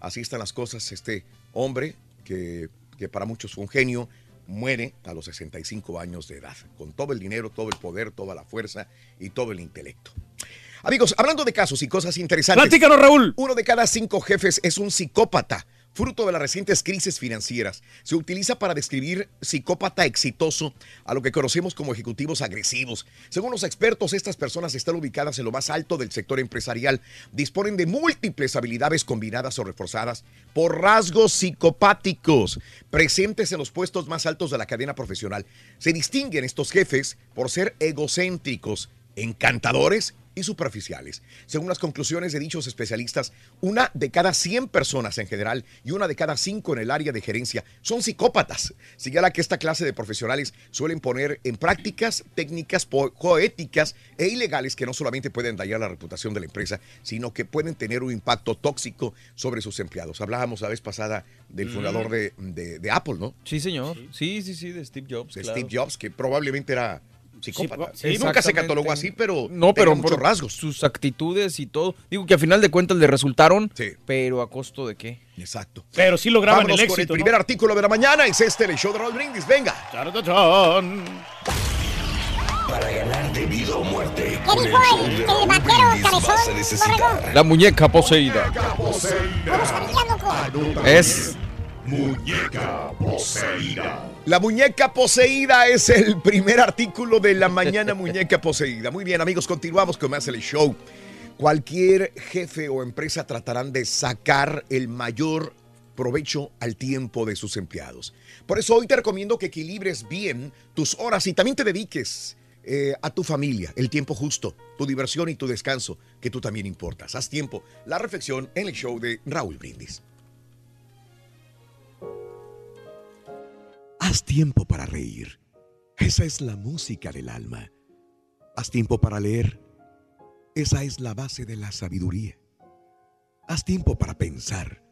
Así están las cosas. Este hombre, que, que para muchos fue un genio, muere a los 65 años de edad, con todo el dinero, todo el poder, toda la fuerza y todo el intelecto. Amigos, hablando de casos y cosas interesantes.
Platícanos, Raúl.
Uno de cada cinco jefes es un psicópata. Fruto de las recientes crisis financieras, se utiliza para describir psicópata exitoso a lo que conocemos como ejecutivos agresivos. Según los expertos, estas personas están ubicadas en lo más alto del sector empresarial, disponen de múltiples habilidades combinadas o reforzadas por rasgos psicopáticos presentes en los puestos más altos de la cadena profesional. Se distinguen estos jefes por ser egocéntricos, encantadores y superficiales. Según las conclusiones de dichos especialistas, una de cada 100 personas en general y una de cada 5 en el área de gerencia son psicópatas. Señala que esta clase de profesionales suelen poner en prácticas técnicas poéticas e ilegales que no solamente pueden dañar la reputación de la empresa, sino que pueden tener un impacto tóxico sobre sus empleados. Hablábamos la vez pasada del
Mm.
fundador de, de- de Apple, ¿no?
Sí, señor. Sí, sí, sí, de Steve Jobs.
De
claro.
Steve Jobs, que probablemente era psicópata.
Sí,
Sí, nunca se catalogó así, pero
no, pero
muchos
por
rasgos.
sus actitudes y todo. Digo que a final de cuentas le resultaron, pero a costo de qué.
Exacto.
Pero sí lograban
Vámonos
el
con
éxito,
el
¿no?
primer artículo de la mañana. Es este, el show de Raúl Brindis. Venga.
Para ganar de vida o muerte.
¿Qué dijo el, el vaquero cabezón?
La muñeca poseída. Es
Muñeca poseída. La muñeca poseída es el primer artículo de la mañana muñeca poseída. Muy bien, amigos, continuamos con más el show. Cualquier jefe o empresa tratarán de sacar el mayor provecho al tiempo de sus empleados. Por eso hoy te recomiendo que equilibres bien tus horas y también te dediques eh, a tu familia, el tiempo justo, tu diversión y tu descanso, que tú también importas. Haz tiempo. La reflexión en el show de Raúl Brindis.
Haz tiempo para reír. Esa es la música del alma. Haz tiempo para leer. Esa es la base de la sabiduría. Haz tiempo para pensar.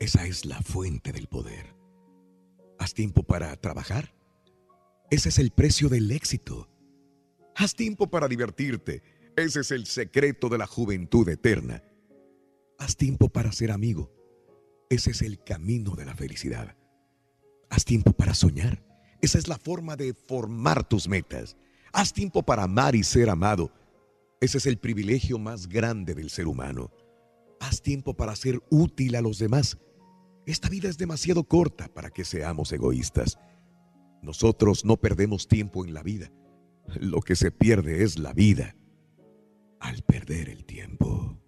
Esa es la fuente del poder. Haz tiempo para trabajar. Ese es el precio del éxito. Haz tiempo para divertirte. Ese es el secreto de la juventud eterna. Haz tiempo para ser amigo. Ese es el camino de la felicidad. Haz tiempo para soñar. Esa es la forma de formar tus metas. Haz tiempo para amar y ser amado. Ese es el privilegio más grande del ser humano. Haz tiempo para ser útil a los demás. Esta vida es demasiado corta para que seamos egoístas. Nosotros no perdemos tiempo en la vida. Lo que se pierde es la vida al perder el tiempo.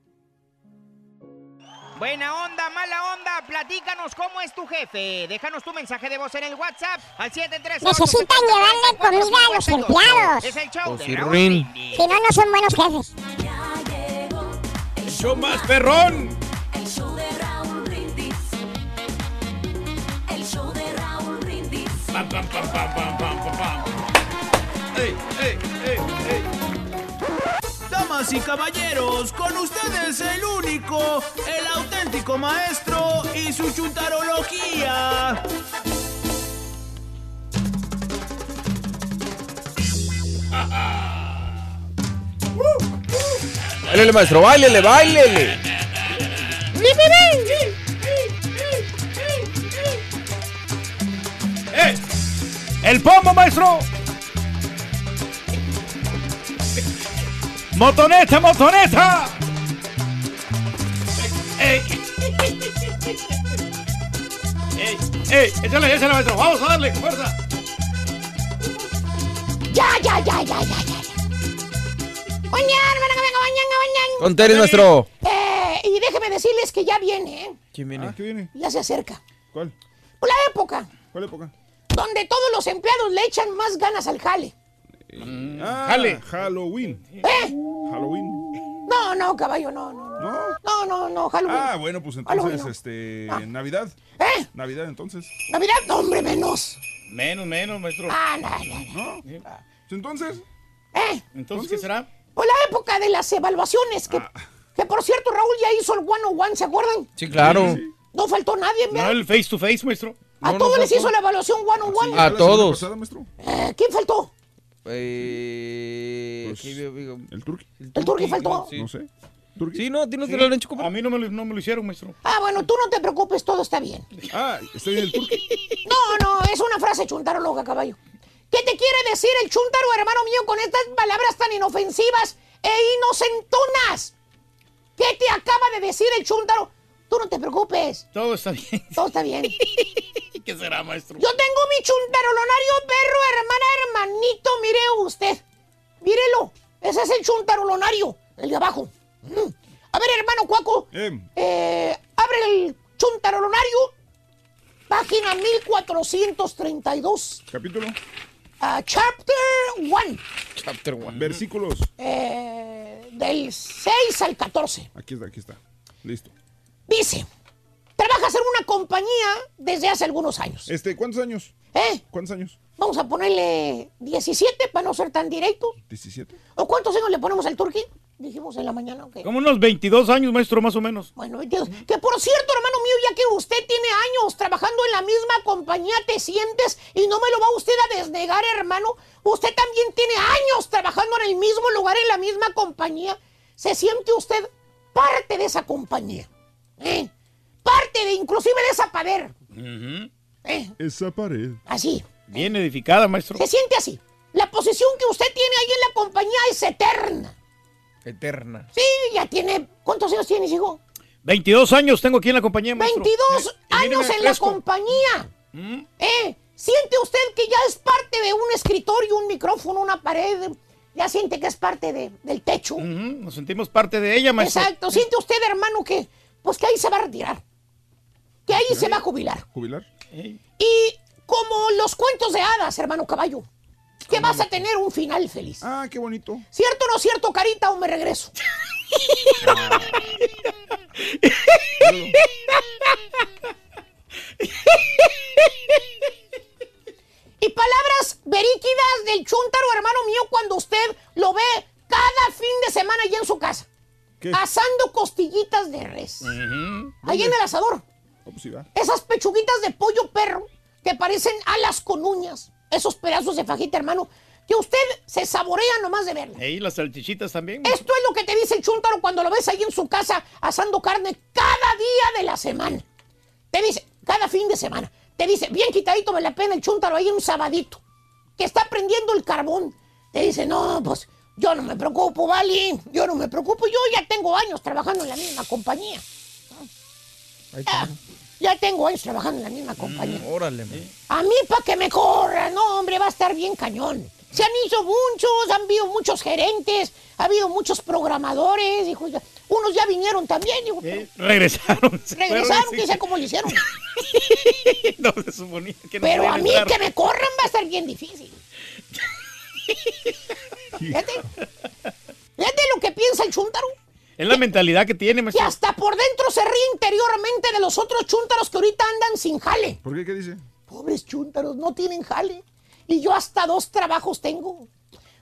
Buena onda, mala onda, platícanos cómo es tu jefe. Déjanos tu mensaje de voz en el WhatsApp al 738.
Necesitan llevarle comida a los empleados.
Es el show de Raúl. Brindis.
Si no, no son buenos jefes.
El show más perrón.
El show de Raúl Brindis. El show de Raúl Brindis.
Pam, pam, pam, pam, pam, pam, pam, ey, ey.
Damas y caballeros, con ustedes el único, el auténtico maestro y su chuntarología.
Báilele, maestro, báilele, báilele.
¡Eh! ¡El pombo, maestro! ¡Motoneta, motoneta! ¡Ey! ¡Ey! ¡Ey! ¡Échale, échale, maestro! ¡Vamos a darle! ¡Fuerza!
Ya, ya, ya, ya, ya, ya. Mañana, mañana, mañana.
Con Teres, maestro.
Eh, y déjeme decirles que ya viene, ¿eh?
¿Quién viene?
¿Qué viene?
Ya se acerca.
¿Cuál?
La época.
¿Cuál época?
donde todos los empleados le echan más ganas al jale.
Ah,
Jale.
Halloween.
¿Eh?
Halloween.
No, no, caballo, no, no.
¿No?
No, no, no, Halloween.
Ah, bueno, pues entonces,
Halloween, no.
este,
Ah.
Navidad.
¿Eh?
Navidad, entonces.
Navidad, no, hombre, menos.
Menos, menos, maestro.
Ah, no, no, no.
¿No? Entonces,
¿Eh?
Entonces, ¿qué será?
Pues la época de las evaluaciones, que, que por cierto, Raúl ya hizo el one on one, ¿se acuerdan?
Sí, claro.
No faltó nadie,
No,
¿verdad?
el face to face, maestro.
A
no,
todos
no
les hizo la evaluación one on one.
A todos.
pasada, maestro?
Eh, ¿Quién faltó?
Eh,
Pues,
¿qué digo?
¿El turqui?
¿El Turqui faltó?
Sí.
No sé.
Sí, no, a ti no te lo han hecho comer.
A mí no me, lo, no me lo hicieron, maestro.
Ah, bueno, tú no te preocupes, todo está bien.
Ah, está bien el turqui.
No, no, es una frase chuntarologa, caballo. ¿Qué te quiere decir el chuntaro, hermano mío, con estas palabras tan inofensivas e inocentonas? ¿Qué te acaba de decir el chuntaro? Tú no te preocupes,
Todo está bien.
todo está bien.
¿Qué será, maestro?
Yo tengo mi chuntarolonario perro, hermana, hermanito, mire usted. Mírelo, ese es el chuntarolonario, el de abajo. Mm. A ver, hermano Cuaco,
Eh,
eh, abre el chuntarolonario, página 1432,
capítulo.
ah, chapter 1,
Chapter 1.
Versículos.
eh, del 6 al 14.
Aquí está, aquí está. Listo.
Dice, trabajas en una compañía desde hace algunos años.
Este, ¿cuántos años?
¿Eh?
¿Cuántos años?
Vamos a ponerle 17 para no ser tan directos.
¿17?
¿O cuántos años le ponemos al turqui? Dijimos en la mañana, ok.
Como unos 22 años, maestro, más o menos.
Bueno, 22. Que por cierto, hermano mío, ya que usted tiene años trabajando en la misma compañía, te sientes y no me lo va usted a desnegar, hermano. Usted también tiene años trabajando en el mismo lugar, en la misma compañía. ¿Se siente usted parte de esa compañía? ¿Eh? Parte de, inclusive de esa pared. ¿Eh?
Esa pared.
Así.
Bien edificada, maestro.
Se siente así. La posición que usted tiene ahí en la compañía es eterna.
Eterna.
Sí, ya tiene... ¿Cuántos años tienes, hijo?
22 años tengo aquí en la compañía, maestro.
22
Eh,
años en la compañía.
Mm.
¿Eh? ¿Siente usted que ya es parte de un escritorio, un micrófono, una pared? Ya siente que es parte de- del techo.
Nos sentimos parte de ella, maestro.
Exacto. ¿Siente usted, hermano, que pues que ahí se va a retirar? Que ahí se va a jubilar.
¿Jubilar?
Y como los cuentos de hadas, hermano caballo, que vas a tener un final feliz.
Ah, qué bonito.
¿Cierto o no cierto, carita, o me regreso? y palabras veríquidas del chúntaro, hermano mío, cuando usted lo ve cada fin de semana allá en su casa.
¿Qué?
Asando costillitas de res. Ahí en el asador.
Pues va.
Esas pechuguitas de pollo perro que parecen alas con uñas. Esos pedazos de fajita, hermano, que usted se saborea nomás de verlo.
Ey, las salchichitas también.
Esto es lo que te dice el chúntaro cuando lo ves ahí en su casa asando carne cada día de la semana. Te dice, cada fin de semana. Te dice, bien quitadito me la pena el chúntaro ahí en un sabadito. Que está prendiendo el carbón. Te dice, no, pues yo no me preocupo, ¿vale? Yo no me preocupo. Yo ya tengo años trabajando en la misma compañía. Ya, ya tengo años trabajando en la misma compañía.
Mm, órale, man.
A mí para que me corra, no, hombre, va a estar bien cañón. Se han hecho muchos, han habido muchos gerentes, ha habido muchos programadores, dijo, ya- unos ya vinieron también, dijo, pero
Regresaron.
regresaron, quién sabe cómo lo hicieron.
No, se suponía que no
Pero a mí
entrar.
que me corran va a estar bien difícil. Fíjate. Fíjate lo que piensa el chúntaro.
Es la mentalidad que tiene,
Que
maestro.
hasta por dentro se ríe interiormente de los otros chúntaros que ahorita andan sin jale.
¿Por qué? ¿Qué dice?
Pobres chúntaros, no tienen jale. Y yo hasta dos trabajos tengo.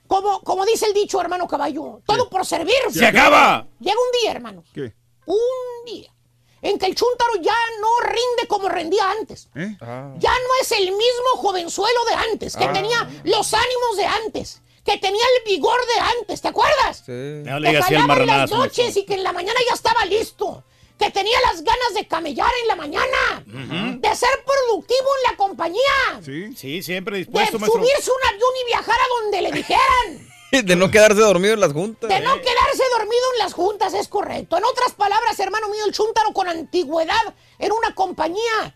Como, como dice el dicho, hermano caballo, todo por servir.
¡Se acaba!
Llega un día, hermanos,
¿Qué?
un día, en que el chúntaro ya no rinde como rendía antes.
¿Eh?
Ya no es el mismo jovenzuelo de antes, que
Ah.
tenía los ánimos de antes, que tenía el vigor de antes, ¿te acuerdas?
Sí.
No
que
le
jalaba en las noches y que en la mañana ya estaba listo. Que tenía las ganas de camellar en la mañana. De ser productivo en la compañía.
¿Sí?
Sí, siempre
De
dispuesto, maestro.
subirse un avión y viajar a donde le dijeran.
De no quedarse dormido en las juntas.
De no quedarse dormido en las juntas, es correcto. En otras palabras, hermano mío, el chúntaro con antigüedad en una compañía,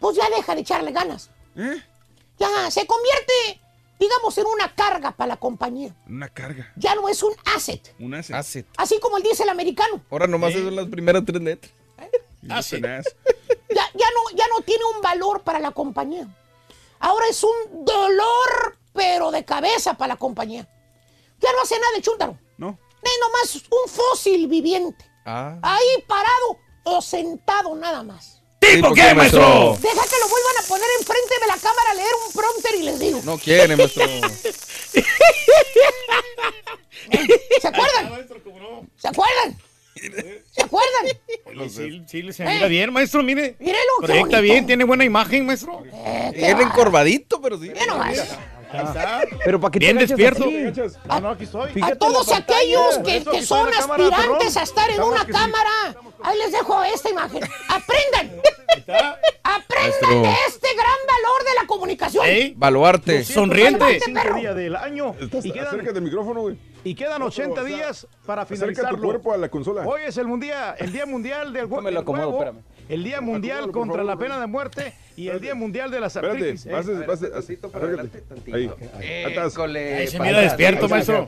pues ya deja de echarle ganas.
¿Eh?
Ya se convierte, digamos, en una carga para la compañía.
Una carga.
Ya no es un asset.
Un asset.
Asset.
Así como el dice el americano.
Ahora nomás son las primeras tres letras.
Sí.
Ya, ya no, ya no tiene un valor para la compañía. ahora es un dolor, pero de cabeza para la compañía. Ya no hace nada el chúntaro.
No.
Es nomás un fósil viviente.
Ah.
Ahí parado o sentado nada más.
¿Tipo qué, maestro?
Deja que lo vuelvan a poner enfrente de la cámara a leer un prompter y les digo.
No quiere, maestro.
¿Se acuerdan? ¿Se acuerdan? ¿Se acuerdan?
Oye, sí, sí, se
Eh.
mira bien, maestro, mire.
Mírelo,
Proyecta bien, tiene buena imagen, maestro.
Era encorvadito, pero sí.
Pero para que Bien despierto.
A,
No, no, aquí estoy.
a todos aquellos que,
Eso,
que son
cámara,
aspirantes a estar en
Estamos
una
que sí.
cámara, ahí les dejo esta imagen. ¡Aprendan! ¡Aprendan
Maestro.
de este gran valor de la comunicación!
Baluarte.
Sonriente.
perro.
día del año y quedan,
Acércate al micrófono, güey.
y quedan 80 días para
Acerca tu
finalizarlo.
cuerpo a la consola.
Hoy es el mundial, el día mundial del hue-
me lo
del
acomodo,
huevo,
espérame.
El día mundial contra
favor,
la pena de muerte y el día mundial de las
Espérate,
artritis. ¿eh?
pases, pases, así, acércate. Ahí. Ahí
se mira despierto, maestro.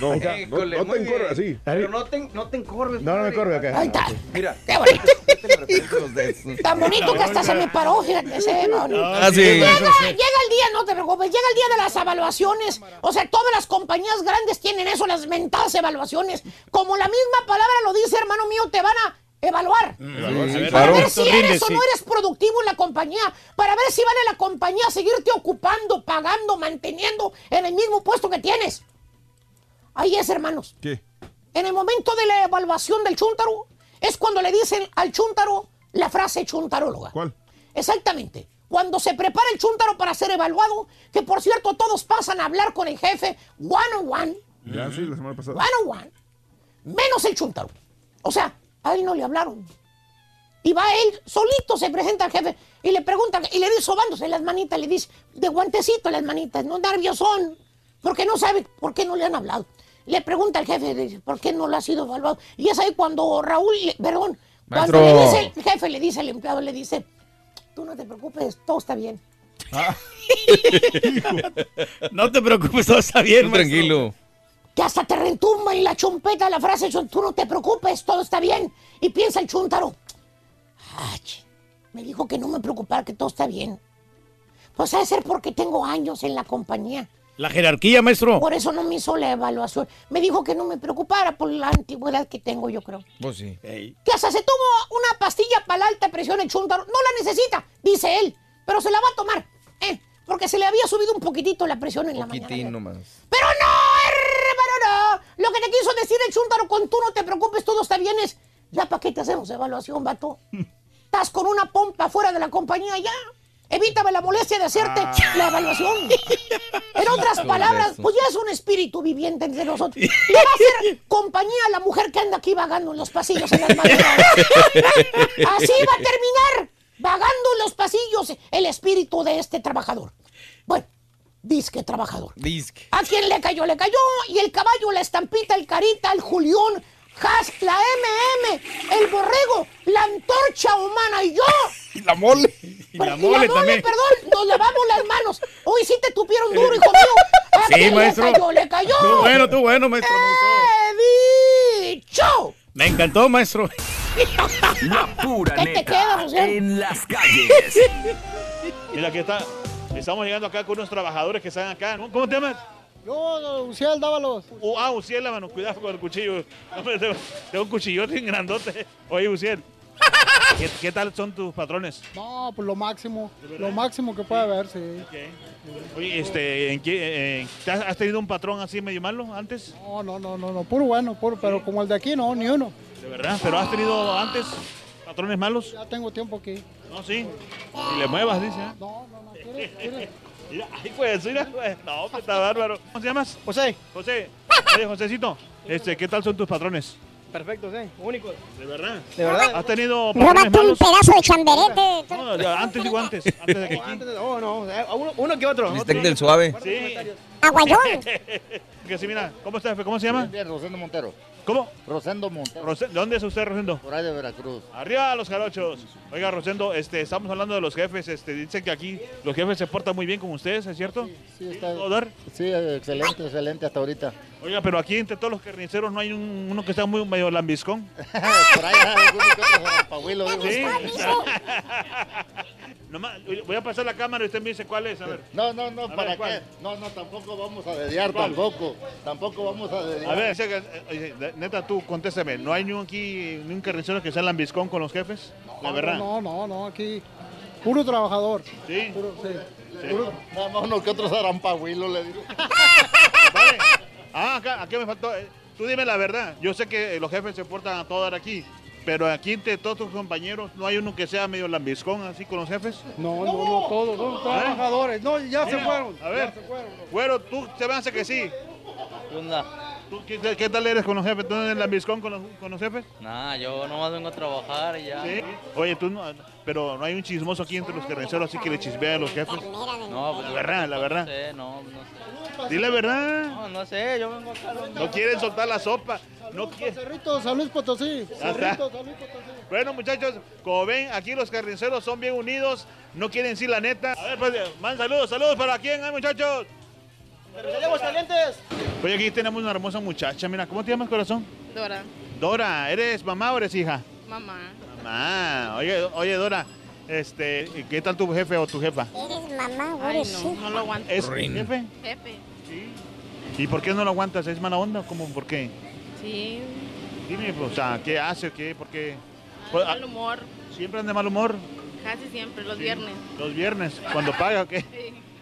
No, te encorres
bien.
así.
Pero no te, no te encorves.
No, no me corre acá.
Ahí está.
Mira.
¡Qué bonito!
dedos.
Tan bonito que hasta se me paró, fíjate.
Ah, sí.
Llega, llega el día, no te preocupes, llega el día de las evaluaciones. O sea, todas las compañías grandes tienen eso, las mentadas evaluaciones. Como la misma palabra lo dice, hermano mío, te van a evaluar.
Sí,
Para ver si eres o no eres productivo en la compañía. Para ver si vale la compañía seguirte ocupando, pagando, manteniendo en el mismo puesto que tienes. Ahí es, hermanos.
¿Qué?
En el momento de la evaluación del chúntaro, es cuando le dicen al chúntaro la frase chuntaróloga.
¿Cuál?
Exactamente. Cuando se prepara el chúntaro para ser evaluado, que por cierto todos pasan a hablar con el jefe one on one,
Ya, sí, la semana pasada.
one on one, menos el chúntaro. O sea, a él no le hablaron. Y va él, solito se presenta al jefe y le pregunta, y le dice, sobándose las manitas, le dice, de guantecito las manitas, no nerviosón, porque no sabe por qué no le han hablado. Le pregunta al jefe, le dice, ¿por qué no lo ha sido evaluado? Y es ahí cuando Raúl, le- perdón, cuando
Maestro.
le dice el jefe, le dice al empleado, le dice, tú no te preocupes, todo está bien.
No te preocupes, todo está bien,
tranquilo.
Que hasta te retumba en la chompeta la frase, tú no te preocupes, todo está bien. Y piensa el chúntaro, "Ah, ch, me dijo que no me preocupara, que todo está bien. Pues ha de ser porque tengo años en la compañía.
La jerarquía, maestro.
Por eso no me hizo la evaluación. Me dijo que no me preocupara por la antigüedad que tengo, yo creo.
Pues sí.
Que hasta se tomó una pastilla para la alta presión el chúntaro. No la necesita, dice él, pero se la va a tomar. ¿eh? Porque se le había subido un poquitito la presión en la mañana.
Poquitín nomás.
Pero no. Lo que te quiso decir el chúntaro con tú no te preocupes, todo está bien es, ya para qué te hacemos evaluación, vato. Estás con una pompa fuera de la compañía ya. Evítame la molestia de hacerte la evaluación. En otras palabras, pues ya es un espíritu viviente entre nosotros. Le va a hacer compañía a la mujer que anda aquí vagando en los pasillos en las madrugadas. Así va a terminar vagando en los pasillos el espíritu de este trabajador. Bueno, disque trabajador.
Disque.
A quien le cayó, le cayó. Y el caballo, la estampita, el carita, el Julión, Has, la MM, el borrego, la antorcha humana y yo.
Y la mole.
Y la mole también.
perdón, nos lavamos las manos. Hoy sí te tupieron duro, hijo mío. A
Sí, maestro.
le cayó, le cayó.
Tú bueno, tú bueno, maestro.
¡He dicho!
Me encantó, maestro.
La pura
¿Qué te
neta.
queda, José?
En las calles.
Mira, aquí está. Estamos llegando acá con unos trabajadores que están acá. ¿no? ¿Cómo te llamas?
Yo, Uciel, dávalos.
Uh, ah, Uciel, mano, cuidado con el cuchillo. Tengo, un cuchillote bien grandote. Oye, Uciel, ¿qué, qué tal son tus patrones?
No, pues lo máximo. Lo máximo que puede haber, sí.
Oye, este, ¿en qué, eh, ¿te has has tenido un patrón así medio malo antes?
No, no, no, no, no, puro bueno, puro, pero como el de aquí, no, ni uno.
De verdad, pero has tenido antes patrones malos.
Ya tengo tiempo aquí.
No, sí. Y le muevas, dice. ¿eh?
No, no, no, ¿quieres? ¿Quieres?
Mira, ay, pues, mira, pues. No, pues, está bárbaro. ¿Cómo te llamas?
José.
José. Oye, Josecito, este, ¿qué tal son tus patrones?
Perfecto, sí, únicos.
¿De verdad?
¿De verdad?
¿Has tenido patrones
un pedazo de chamberete.
No, antes digo antes, antes de que
No, antes de- oh, no, eh, uno, uno que otro.
Bistec del suave.
Sí.
Aguayón.
porque sí, mira, ¿cómo está, jefe? ¿Cómo se llama?
Bien, bien, Rosendo Montero.
¿Cómo?
Rosendo Montero.
Rose- ¿De dónde es usted, Rosendo?
Por ahí de Veracruz.
Arriba los jarochos. Oiga, Rosendo, este, estamos hablando de los jefes. Este, dicen que aquí los jefes se portan muy bien con ustedes, ¿es cierto?
Sí, está,
¿Puedo dar?
sí, excelente, excelente hasta ahorita.
Oiga, pero aquí entre todos los carniceros no hay un- uno que está muy medio lambiscón.
Por ahí hay que digo.
Sí. Nomás, voy a pasar la cámara y usted me dice cuál es. A ver.
No, no, no, ¿para qué? No, no, tampoco vamos a dediar,
¿Cuál?
tampoco. Tampoco vamos a dediar.
A ver, dice que, eh, neta, tú, contéstame. ¿No hay ni un aquí, ni un carnicero que sea lambiscón con los jefes? La verdad.
No, no, no, aquí puro trabajador.
Sí.
Puro, sí.
Sí.
Puro- Nada más uno que otro zarampagüilo, le digo.
Vale. Ah, acá, aquí me faltó. eh, Tú dime la verdad. Yo sé que eh, los jefes se portan a todo dar aquí. Pero aquí entre todos tus compañeros, ¿no hay uno que sea medio lambiscón así con los jefes?
No, no, no, todos son trabajadores. No, ya se fueron.
A ver,
Ya se fueron.
güero, tú se me hace que sí. ¿Tú qué, qué tal eres con los jefes? ¿Tú eres lambiscón con los, con los jefes?
Nah, yo nomás vengo a trabajar y ya.
Sí. Oye, tú no, pero no hay un chismoso aquí entre los carniceros así que le chismea a los jefes.
No, pues
La verdad, la verdad.
No sé, no, no sé.
Dile la verdad.
No, no sé, yo vengo acá.
No quieren soltar la sopa. No quieren.
Cerrito, San Luis Potosí.
Ya está.
Cerrito, San Luis Potosí.
Bueno, muchachos, como ven, aquí los carniceros son bien unidos. No quieren decir la neta. A ver, pues, man, saludos, saludos para quién, ¿eh, muchachos.
Calientes!
Oye, aquí tenemos una hermosa muchacha. Mira, ¿cómo te llamas, corazón?
Dora,
Dora, ¿eres mamá o eres hija?
mamá.
Mamá. Oye, oye, Dora, este, ¿qué tal tu jefe o tu jefa?
Eres mamá, o
Ay, no,
hija.
no lo aguanto.
¿Es jefe?
Jefe.
¿Y por qué no lo aguantas? ¿Es mala onda? ¿Cómo? ¿Por qué?
Sí,
Dime, pues, o sea, ¿qué hace o qué? ¿Por qué? Pues,
mal humor.
ah, ¿Siempre anda de mal humor?
Casi siempre, los
Sí.
viernes.
Los viernes, cuando paga o qué?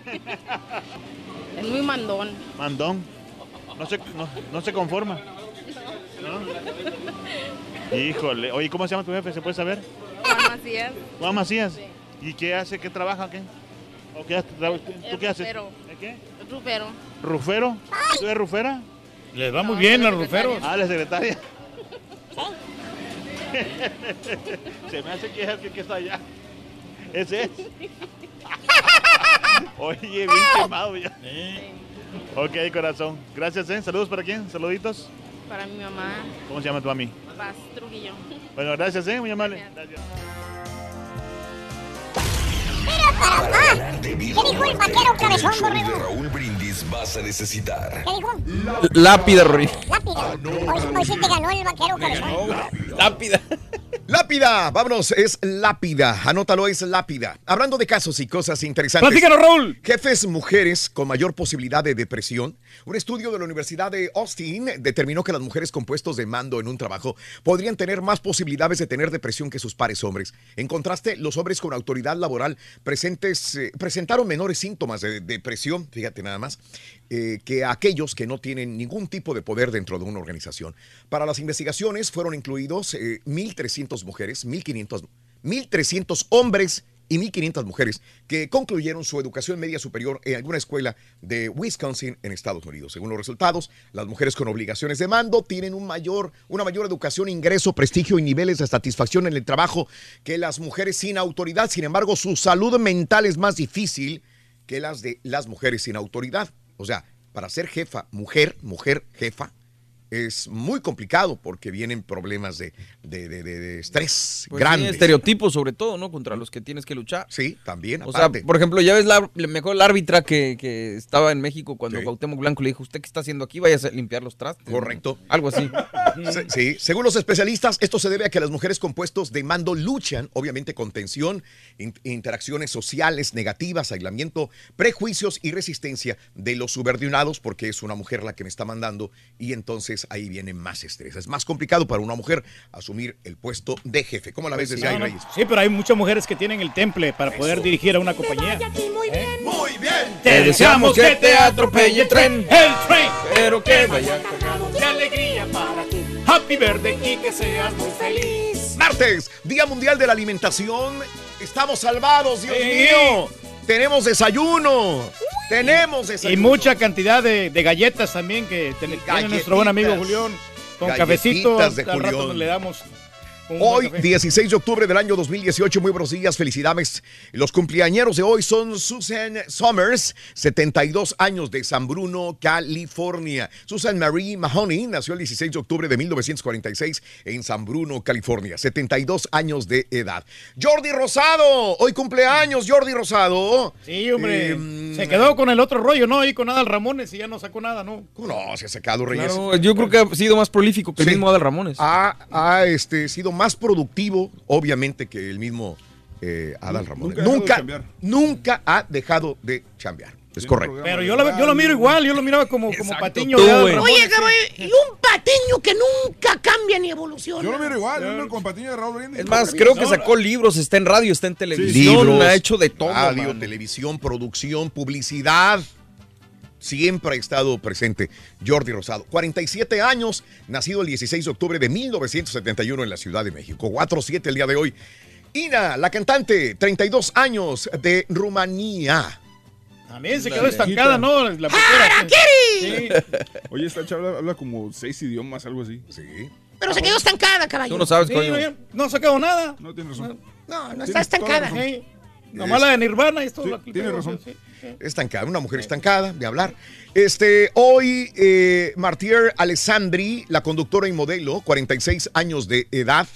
Sí. es muy mandón.
Mandón. No se, no, no se conforma. ¿No? Híjole. Oye, ¿cómo se llama tu jefe? ¿Se puede saber?
Juan Macías.
Juan Macías. ¿Y qué hace? ¿Qué trabaja? ¿Qué? ¿O qué hace? ¿Tú qué haces?
rufero.
¿De qué?
Es rufero.
¿Rufero? ¿Tú eres rufera?
Les va muy bien a los ruferos.
Ah, la secretaria. Se me hace que es el que, que está allá. Ese es. Oye, bien quemado ya. Ok, corazón. Gracias, ¿eh? Saludos para quién? Saluditos.
Para mi mamá,
¿Cómo se llama tu mami?
Paz Trujillo.
Bueno, gracias, ¿eh? Muy amable. Gracias.
¿Qué dijo el vaquero cabezón, borrego?
Raúl Brindis vas a necesitar
¿Qué dijo?
Lápida, Rory.
Lápida. Hoy, hoy sí te ganó el vaquero cabezón.
Lápida.
Lápida, vámonos, es lápida. Anótalo, es lápida. Hablando de casos y cosas interesantes.
Platícanos, Raúl.
Jefes mujeres con mayor posibilidad de depresión. Un estudio de la Universidad de Austin determinó que las mujeres con puestos de mando en un trabajo podrían tener más posibilidades de tener depresión que sus pares hombres. En contraste, los hombres con autoridad laboral presentes, eh, presentaron menores síntomas de depresión, fíjate nada más, eh, que aquellos que no tienen ningún tipo de poder dentro de una organización. Para las investigaciones fueron incluidos eh, 1.300 mujeres, 1.500 1.300 hombres y 1.500 mujeres que concluyeron su educación media superior en alguna escuela de Wisconsin en Estados Unidos. Según los resultados, las mujeres con obligaciones de mando tienen un mayor, una mayor educación, ingreso, prestigio y niveles de satisfacción en el trabajo que las mujeres sin autoridad. Sin embargo, su salud mental es más difícil que las de las mujeres sin autoridad. O sea, para ser jefa, mujer, mujer, jefa, es muy complicado porque vienen problemas de, de- de- estrés
Pues sí,
grandes.
estereotipos sobre todo, ¿no? Contra los que tienes que luchar.
Sí, también.
O
aparte.
sea, por ejemplo, ya ves la, mejor la árbitra que, que estaba en México cuando Cuauhtémoc Blanco le dijo, ¿usted qué está haciendo aquí? Vaya a limpiar los trastes. ¿no?".
Correcto.
Algo así.
Sí, según los especialistas, esto se debe a que las mujeres con puestos de mando luchan, obviamente, con tensión, in- interacciones sociales negativas, aislamiento, prejuicios y resistencia de los subordinados, porque es una mujer la que me está mandando, y entonces ahí viene más estrés. Es más complicado para una mujer asumir el puesto de jefe. ¿Cómo la ves desde ahí,
no,
Reyes?
Sí, pero hay muchas mujeres que tienen el temple para poder dirigir a una compañía.
Muy bien.
Muy bien.
Te
deseamos que te atropelle el tren.
El tren.
Pero que vaya
de alegría para ti. Happy Verde y que seas muy feliz.
Martes, Día Mundial de la Alimentación. Estamos salvados, Dios
Sí.
mío. Tenemos desayuno. Tenemos
Y
desayuno.
mucha cantidad de, de galletas también que tiene nuestro buen amigo. Julián. Con
Galletitas
cafecito,
de Julián.
le damos.
Hoy,
café.
16 de octubre del año 2018, muy buenos días, felicidades. Los cumpleañeros de hoy son Susan Summers, 72 años de San Bruno, California. Susan Marie Mahoney nació el 16 de octubre de 1946 en San Bruno, California, 72 años de edad. Jordi Rosado, hoy cumpleaños, Jordi Rosado.
Sí, hombre.
Eh,
se quedó con el otro rollo, ¿no? Ahí con Adal Ramones y ya no sacó nada, ¿no?
No, se ha sacado Reyes.
Claro, yo creo que ha sido más prolífico que el mismo Adal Ramones.
Ha, ha, este, sido más productivo, obviamente, que el mismo eh, Adal Ramones.
nunca ha dejado de
Nunca, ha dejado de chambear. Es correcto.
Pero yo lo, yo lo miro igual, yo lo miraba como, como patiño.
tú,
de
Oye, y un patiño que nunca cambia ni evoluciona.
Yo lo miro igual, yo miro con patiño de Raúl Brindis.
Es más, creo que sacó libros, está en radio, está en televisión,
Libros,
ha hecho de todo.
Radio,
mano.
televisión, producción, publicidad. Siempre ha estado presente Jordi Rosado. 47 años, nacido el 16 de octubre de 1971 en la Ciudad de México. 4-7 el día de hoy. Ina, la cantante, 32 años de Rumanía.
También se
La
quedó estancada. ¿no? La. Sí.
Oye, esta chava habla como seis idiomas, algo así.
Sí.
Pero se quedó estancada, caballo.
Tú no sabes,
Sí,
coño.
no, no ha sacado nada.
No tienes razón.
No, no está estancada.
Nomás la de Nirvana y esto.
Sí, tienes razón.
sí, sí.
Estancada, una mujer estancada, de hablar. Este, hoy, eh, Martier Alessandri, la conductora y modelo, 46 años de edad.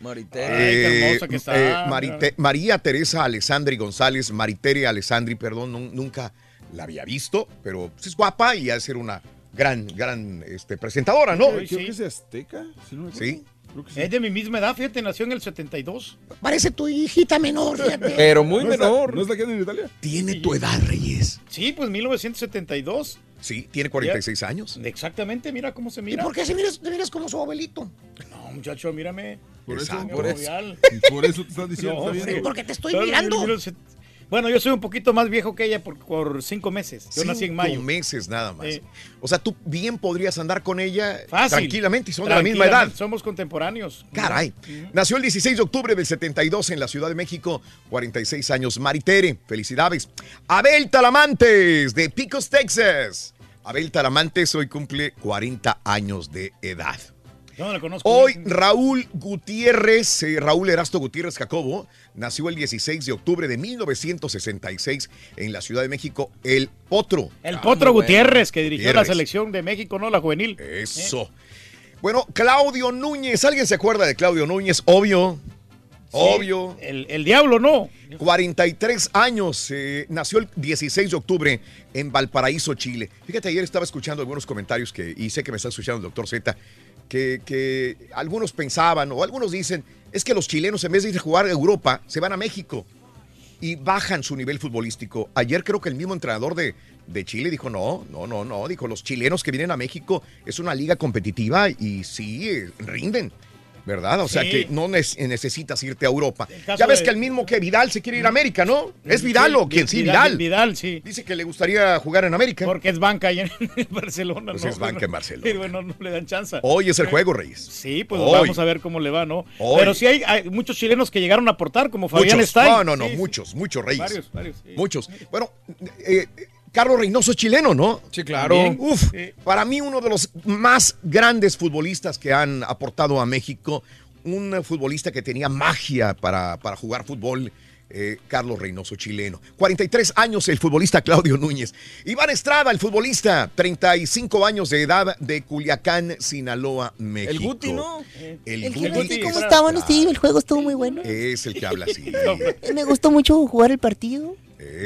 Marité.
Ay, qué
Eh,
hermosa que está.
eh, Marite- María Teresa Alessandri González, Maritere Alessandri, perdón, nun- nunca la había visto, pero pues, es guapa y ha de ser una gran, gran este, presentadora, ¿no?
Creo
sí.
que es azteca. Si no me equivoco.
Sí.
Creo que sí.
Es de mi misma edad, fíjate, nació en el 72.
Parece tu hijita menor, fíjate.
Pero muy
¿No está-
menor.
¿No está aquí en Italia?
Tiene tu edad, Reyes.
Sí, pues 1972.
Sí, tiene 46 años.
Exactamente, mira cómo se
¿Y
mira.
por qué se miras, te miras como su abuelito?
No, muchacho, mírame.
Por eso,
Exacto.
por eso. Por eso te estás diciendo.
No,
está.
Porque te estoy mirando.
Bueno, yo soy un poquito más viejo que ella por, por cinco meses. Yo nací en
Cinco
mayo.
meses nada más. O sea, tú bien podrías andar con ella
Fácil.
tranquilamente y son de la misma edad.
Somos contemporáneos.
Caray. Nació el 16 de octubre del 72 en la Ciudad de México, 46 años. Maritere, felicidades. Abel Talamantes, de Picos, Texas. Abel Talamantes hoy cumple 40 años de edad.
No la conozco.
Hoy Raúl Gutiérrez, eh, Raúl Erasto Gutiérrez Jacobo, nació el 16 de octubre de 1966 en la Ciudad de México, El Potro.
El
Ah,
Potro
bueno.
Gutiérrez, que dirigió la selección de México, ¿no? La juvenil.
Eso. Bueno, Claudio Núñez, ¿alguien se acuerda de Claudio Núñez? Obvio. Obvio.
El, el diablo, no.
43 años, eh, nació el 16 de octubre en Valparaíso, Chile. Fíjate, ayer estaba escuchando algunos comentarios que, y sé que me está escuchando el doctor Z, que, algunos pensaban o algunos dicen, es que los chilenos en vez de ir a jugar a Europa, se van a México y bajan su nivel futbolístico. Ayer creo que el mismo entrenador de, de Chile dijo, no, no, no, no, dijo, los chilenos que vienen a México es una liga competitiva y sí, eh, rinden. ¿Verdad? O sea que no nes- necesitas irte a Europa. Ya ves
de-
que el mismo que Vidal se quiere ir a América, ¿no? ¿Es Vidal o quién? Sí, Vidal.
Vidal, sí.
Dice que le gustaría jugar en América.
Porque es banca ahí en, Barcelona.
Pues
¿no?
es banca en Barcelona.
Bueno, no le dan chance.
Hoy es el juego, Reyes.
Sí, pues
Hoy.
vamos a ver cómo le va, ¿no?
Hoy.
Pero sí hay, hay muchos chilenos que llegaron a aportar, como Fabián. Stein.
No, no, no,
sí.
muchos, muchos Reyes.
Varios, varios. sí.
Muchos. Bueno, eh, Carlos Reynoso es chileno, ¿no?
Sí, claro.
Uf,
Sí.
para mí uno de los más grandes futbolistas que han aportado a México, un futbolista que tenía magia para, para jugar fútbol. eh, Carlos Reynoso, chileno. 43 años el futbolista Claudio Núñez. Iván Estrada, el futbolista, 35 años de edad de Culiacán, Sinaloa, México.
El Guti, ¿no?
El,
El
Guti.
Guti, ¿cómo está? Bueno, sí, el juego estuvo muy bueno.
Es el que habla así.
Me gustó mucho jugar el partido.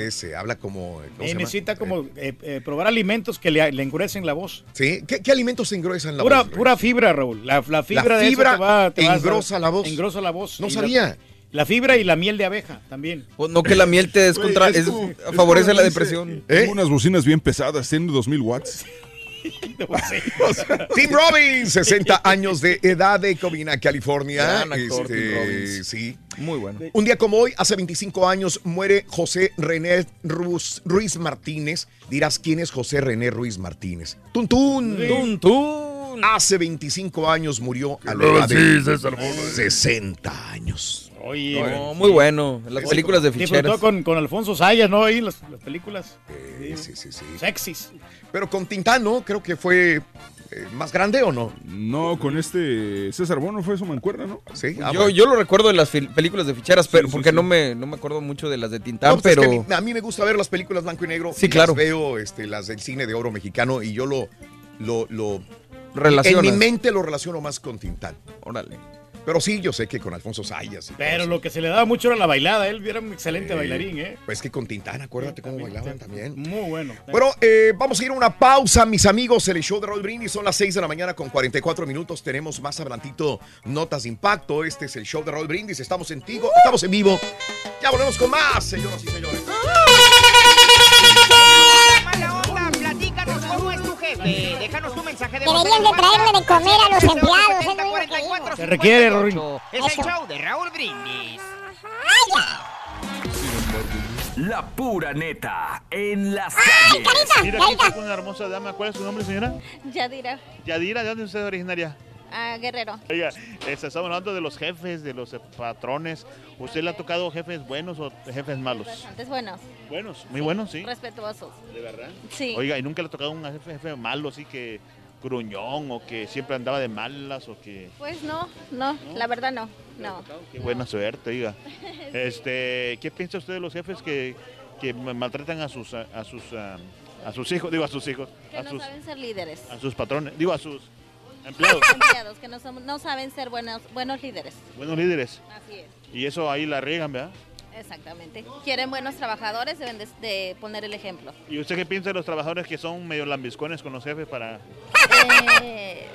Ese, habla como... ¿cómo se
Eh,
llama?
necesita como eh, eh, probar alimentos que le, le engurecen la voz.
¿Sí? ¿Qué, qué alimentos engruesan la
Pura,
voz?
pura fibra, Raúl. La, la fibra, de eso
fibra
te va, te va a-
engrosa la voz.
Engrosa la voz.
No sabía.
La, fibra y la miel de abeja también.
No que la miel te descontra,
Güey, es
es-
como- es
favorece la
dice,
depresión.
¿Eh?
Tengo unas bocinas bien pesadas, tienen 2000 watts.
Tim Robbins, 60 años de edad de Covina, California.
Gran actor,
Este,
Tim Robbins.
Sí.
Muy bueno.
Un día como hoy, hace 25 años, muere José René Ruiz, Ruiz Martínez. Dirás, ¿quién es José René Ruiz Martínez? Tuntún.
Tun, tun.
Hace 25 años murió a la edad de 60 años.
Oye,
No, muy bueno. En las películas de
disfrutó
ficheras.
con, con Alfonso Sayas, ¿no? Ahí las, las películas
Eh, sí, sí, sí.
sexys.
Pero con Tintán, ¿no? Creo que fue eh, más grande o no?
No, con este César Bono fue su mancuerna, ¿no?
Sí. Ah,
yo, yo lo recuerdo de las películas de ficheras, pero porque no me no me acuerdo mucho de las de Tintán,
No, pues es
pero
que a, mí, a mí me gusta ver las películas blanco y negro.
Sí,
y
claro.
Las veo este, las del cine de oro mexicano y yo lo, lo, lo
Relacionas.
En mi mente lo relaciono más con Tintán.
Órale.
Pero sí, yo sé que con Alfonso Sayas.
Pero lo que se le daba mucho era la bailada. Él era un excelente bailarín, ¿eh?
Pues que con Tintán, acuérdate cómo bailaban también.
Muy bueno.
Bueno, eh, vamos a ir a una pausa, mis amigos. El show de Raúl Brindis son las 6 de la mañana con 44 minutos. Tenemos más adelantito notas de impacto. Este es el show de Raúl Brindis. Estamos en Tigo, estamos en vivo. Ya volvemos con más, señoras y señores.
Mala onda, platícanos cómo jefe. Déjanos tu mensaje de.
Deberían de traerle de comer a los empleados, es lo único que digo.
Se requiere, Rorín.
Es el show de Raúl Brindis.
La pura neta en las
¡Ay,
calles.
carita!
Mira, aquí está con una hermosa dama. ¿Cuál es su nombre, señora?
Yadira,
Yadira, ¿de dónde es usted originaria?
Ah, Guerrero.
Oiga, este, estamos hablando de los jefes, de los eh, patrones. ¿Usted le ha tocado jefes buenos o jefes malos?
Bastantes buenos.
Buenos, muy buenos, sí.
Respetuosos.
¿De verdad?
Sí.
Oiga, ¿y nunca le ha tocado un jefe, jefe malo, así que gruñón o que siempre andaba de malas o que...
Pues no, no, la verdad no. No.
Qué buena suerte, oiga. Este, ¿Qué piensa usted de los jefes que, que ma- maltratan a sus, a, a sus, ah, a sus hijos, digo a sus hijos,
Que
a
no
sus,
saben ser líderes.
a sus patrones, digo a sus empleados,
Empleados que no, son- no saben ser buenos, buenos líderes.
buenos líderes?
Así es.
Y eso ahí la riegan, ¿verdad?
Exactamente. Quieren buenos trabajadores, deben de, de poner el ejemplo.
¿Y usted qué piensa de los trabajadores que son medio lambiscones con los jefes para...
Eh,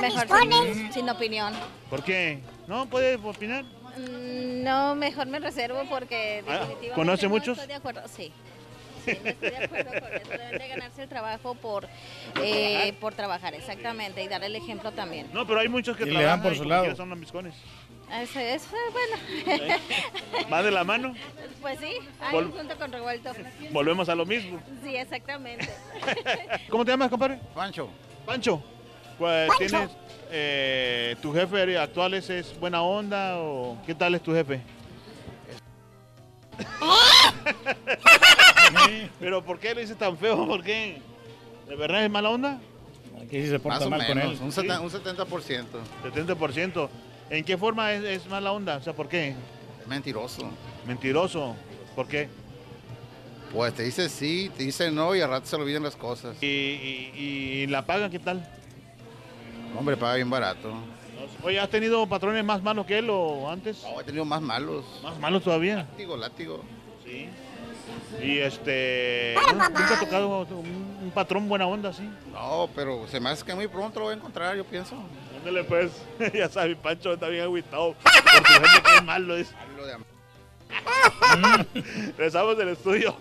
mejor sin, sin opinión.
¿Por qué? ¿No puede opinar?
Mm, No, mejor me reservo porque
Ah,
definitivamente
¿conoce
no
muchos?
estoy de acuerdo, sí. Sí, no estoy de acuerdo con eso. Deben de ganarse el trabajo por, eh, por trabajar, exactamente, y dar el ejemplo también.
No, pero hay muchos que
Y le dan
trabajan
por
y
su lado.
son lambiscones.
Eso es, eh, bueno.
¿Va de la mano?
Pues sí,
Vol-
un junto con revuelto.
Volvemos a lo mismo.
Sí, exactamente.
¿Cómo te llamas, compadre?
Pancho.
Pancho. Pues
Pancho.
tienes... eh, ¿Tu jefe actual es buena onda o qué tal es tu jefe? ¿Pero por qué lo dices tan feo? ¿Por qué? ¿De verdad es mala onda?
Aquí sí se porta
Más o
mal con él.
un, seten- un 70%.
70%. ¿En qué forma es, es mala onda? O sea, ¿por qué?
Mentiroso.
Mentiroso. ¿Por qué?
Pues te dice sí, te dice no y al rato se le olvidan las cosas.
¿Y, y- y la paga qué tal?
Hombre, paga bien barato.
Oye, ¿has tenido patrones más malos que él o antes?
No, he tenido más malos.
¿Más malos todavía?
Látigo, látigo.
Sí. Y este... ¿no- ¿Nunca ha tocado un, un patrón buena onda así?
No, pero se me hace que muy pronto lo voy a encontrar, yo pienso.
Ándale pues, ya sabes, Pancho está bien agüitado. Por su gente que es malo. Es. Regresamos del estudio.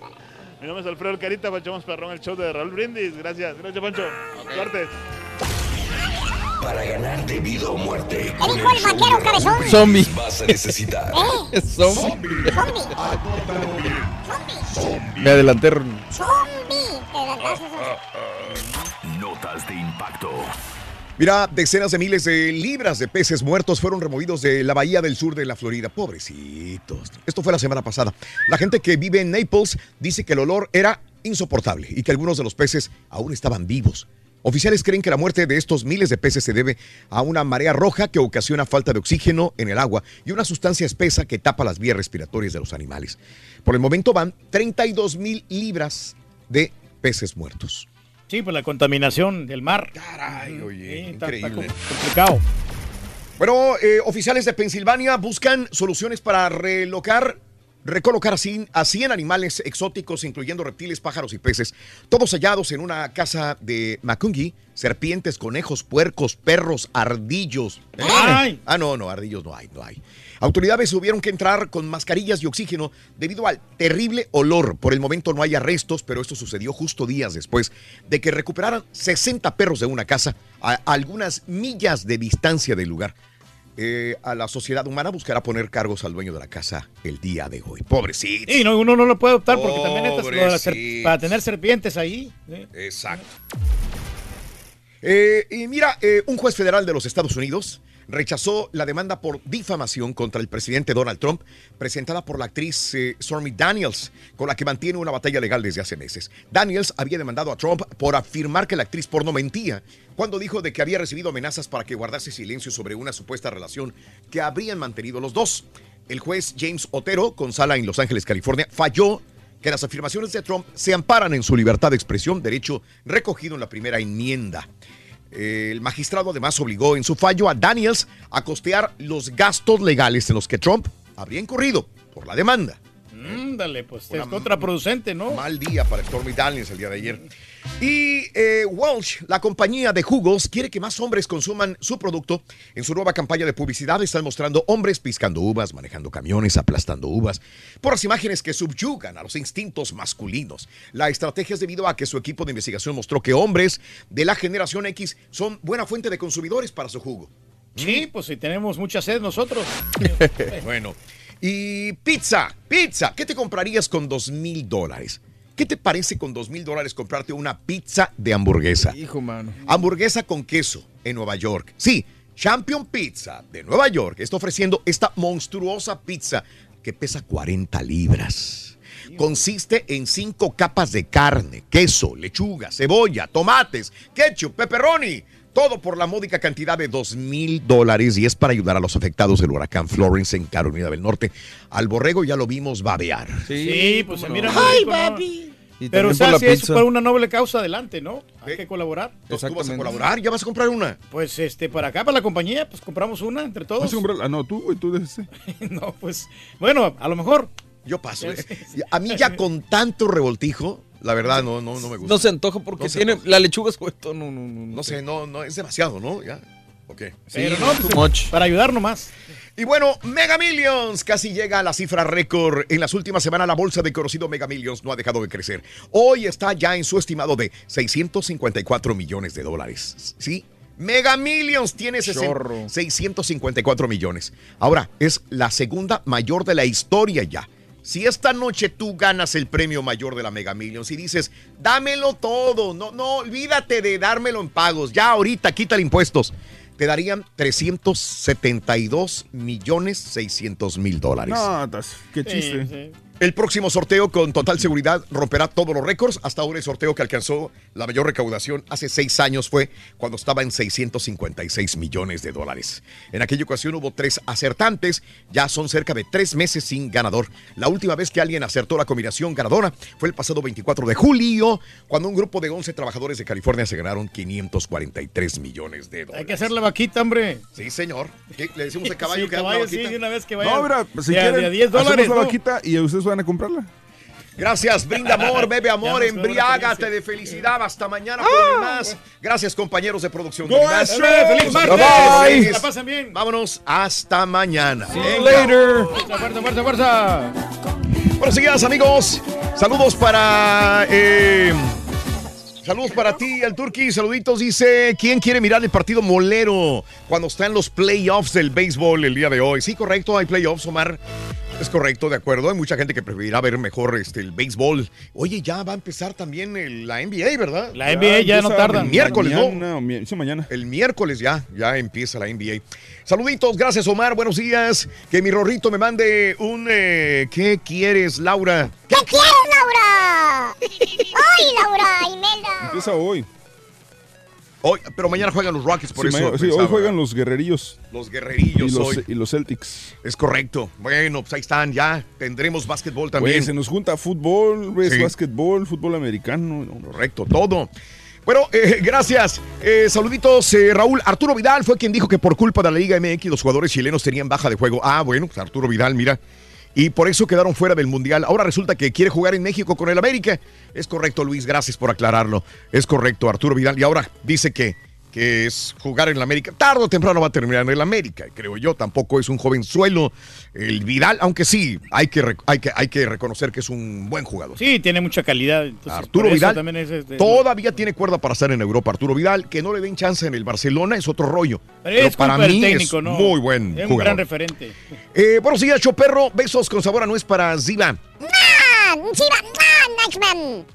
Mi nombre es Alfredo Carita, Pancho Perrón, el show de Raúl Brindis. Gracias, gracias Pancho. Suerte.
Para ganar de vida o muerte.
¿Qué dijo el vaquero cabezón?
Zombie.
Vas a necesitar.
¿Eh?
Zombie.
Zombie.
Me adelanté.
Zombie. Te das
Notas de impacto.
Mira, decenas de miles de libras de peces muertos fueron removidos de la bahía del sur de la Florida. Pobrecitos. Esto fue la semana pasada. La gente que vive en Naples dice que el olor era insoportable y que algunos de los peces aún estaban vivos. Oficiales creen que la muerte de estos miles de peces se debe a una marea roja que ocasiona falta de oxígeno en el agua y una sustancia espesa que tapa las vías respiratorias de los animales. Por el momento van 32 mil libras de peces muertos.
Sí, pues la contaminación del mar.
Caray, oye,
Sí, está- está
increíble.
com- complicado.
Bueno, eh, oficiales de Pensilvania buscan soluciones para relocar, recolocar a 100, a 100 animales exóticos, incluyendo reptiles, pájaros y peces, todos hallados en una casa de Macungi, serpientes, conejos, puercos, perros, ardillos. ¿Eh?
¡Ay!
Ah, no, no, ardillos no hay, no hay. Autoridades tuvieron que entrar con mascarillas y oxígeno debido al terrible olor. Por el momento no hay arrestos, pero esto sucedió justo días después de que recuperaran 60 perros de una casa a algunas millas de distancia del lugar. Eh, a la sociedad humana buscará poner cargos al dueño de la casa el día de hoy. Pobrecito.
Y no, uno no lo puede optar porque también estas- para tener serpientes ahí. ¿eh?
Exacto. Eh, y mira, eh, un juez federal de los Estados Unidos rechazó la demanda por difamación contra el presidente Donald Trump presentada por la actriz eh, Stormy Daniels, con la que mantiene una batalla legal desde hace meses. Daniels había demandado a Trump por afirmar que la actriz porno mentía cuando dijo de que había recibido amenazas para que guardase silencio sobre una supuesta relación que habrían mantenido los dos. El juez James Otero, con sala en Los Ángeles, California, falló que las afirmaciones de Trump se amparan en su libertad de expresión, derecho recogido en la primera enmienda. El magistrado además obligó en su fallo a Daniels a costear los gastos legales en los que Trump habría incurrido por la demanda.
Ándale, pues es contraproducente, ¿no?
Mal día para Stormy Daniels el día de ayer. Y eh, Welch, la compañía de jugos, quiere que más hombres consuman su producto. En su nueva campaña de publicidad están mostrando hombres piscando uvas, manejando camiones, aplastando uvas, por las imágenes que subyugan a los instintos masculinos. La estrategia es debido a que su equipo de investigación mostró que hombres de la generación X son buena fuente de consumidores para su jugo.
Sí, pues si tenemos mucha sed nosotros.
bueno, y pizza, pizza, ¿qué te comprarías con dos mil dólares? ¿Qué te parece con dos mil dólares comprarte una pizza de hamburguesa?
Hijo, mano.
Hamburguesa con queso en Nueva York. Sí, Champion Pizza de Nueva York está ofreciendo esta monstruosa pizza que pesa 40 libras. Consiste en cinco capas de carne, queso, lechuga, cebolla, tomates, ketchup, pepperoni. Todo por la módica cantidad de dos mil dólares y es para ayudar a los afectados del huracán Florence en Carolina del Norte. Al borrego ya lo vimos babear.
Sí, pues se mira muy
¡Ay, papi!
Y
Pero o sea, si es para una noble causa, adelante, ¿no? Hay que colaborar.
Entonces, ¿tú vas a colaborar? ¿Ya vas a comprar una?
Pues este, para acá, para la compañía, pues compramos una entre todos.
¿Vas a comprar? Ah, no, tú, güey, tú de ese.
no, pues, bueno, a lo mejor.
Yo paso. ¿eh? A mí ya con tanto revoltijo, la verdad no, no, no me gusta.
No se antoja porque
No se
tiene
antoja.
la lechuga suelto. No, no, no.
No sé, no, no, es demasiado, ¿no? Ya. Ok.
Pero no, pues, para ayudar nomás.
Y bueno, Mega Millions casi llega a la cifra récord. En las últimas semanas la bolsa de conocido Mega Millions no ha dejado de crecer. Hoy está ya en su estimado de 654 millones de dólares. ¿Sí? Mega Millions tiene
Chorro.
654 millones. Ahora, es la segunda mayor de la historia ya. Si esta noche tú ganas el premio mayor de la Mega Millions y dices, dámelo todo, no, no, olvídate de dármelo en pagos, ya ahorita quítale impuestos, te darían 372 millones 600 mil dólares.
No, qué chiste.
El próximo sorteo con total seguridad romperá todos los récords. Hasta ahora el sorteo que alcanzó la mayor recaudación hace seis años fue cuando estaba en 656 millones de dólares. En aquella ocasión hubo tres acertantes, ya son cerca de tres meses sin ganador. La última vez que alguien acertó la combinación ganadora fue el pasado 24 de julio, cuando un grupo de 11 trabajadores de California se ganaron 543 millones de dólares.
Hay que hacer la vaquita, hombre.
Sí, señor. ¿Qué? Le decimos al caballo
Sí,
que haga una
sí,
vaquita?
una vez que vaya.
No, mira, si
de
quieren,
de a 10
hacemos
dólares,
la
¿no?
vaquita y ustedes van a comprarla.
Gracias, brinda amor, bebe amor, embriágate de felicidad. Hasta mañana por
Ah.
más. Gracias, compañeros de producción.
Go
más.
¡Feliz martes! La pasen bien.
Vámonos, hasta mañana.
Later.
Fuerza, fuerza, fuerza, fuerza.
Buenos días, amigos. Saludos para. eh, saludos para ti, el Turqui. Saluditos. Dice: ¿Quién quiere mirar el partido molero cuando están los playoffs del béisbol el día de hoy? Sí, correcto, hay playoffs, Omar. Es correcto, de acuerdo. Hay mucha gente que preferirá ver mejor este, el béisbol. Oye, ya va a empezar también el- la NBA, ¿verdad?
La NBA ya no tarda.
El miércoles, ¿no?
mañana.
El miércoles ya, ya empieza la NBA. Saluditos, gracias Omar, buenos días. Que mi Rorrito me mande un... eh, ¿Qué quieres, Laura?
¿Qué quieres, Laura? ¡Ay, Laura! Imelda.
Empieza hoy.
Hoy, pero mañana juegan los Rockets, por
Sí,
eso.
mañana- sí, hoy juegan los guerrerillos
Los
y
guerrerillos
los,
hoy.
y los Celtics.
Es correcto. Bueno, pues ahí están, ya tendremos básquetbol también.
Güey, se nos junta fútbol, ves,
Sí.
básquetbol, fútbol americano. no,
Correcto, todo. Bueno, eh, gracias. Eh, saluditos, eh, Raúl. Arturo Vidal fue quien dijo que por culpa de la Liga MX los jugadores chilenos tenían baja de juego. Ah, bueno, pues Arturo Vidal, mira. Y por eso quedaron fuera del Mundial. Ahora resulta que quiere jugar en México con el América. Es correcto, Luis, gracias por aclararlo. Es correcto, Arturo Vidal. Y ahora dice que, que es jugar en el América. Tarde o temprano va a terminar en el América, creo yo. Tampoco es un joven suelo el Vidal, aunque sí, hay que, hay que, hay que reconocer que es un buen jugador.
Sí, tiene mucha calidad. entonces,
Arturo Vidal
también es, este,
todavía tiene cuerda para estar en Europa. Arturo Vidal, que no le den chance en el Barcelona es otro rollo. Pero,
es
para mí
técnico,
es
¿no?
muy buen
Es un
jugador.
gran referente.
Eh, buenos días, Choperro. Besos con sabor a nuez para Ziva.
man.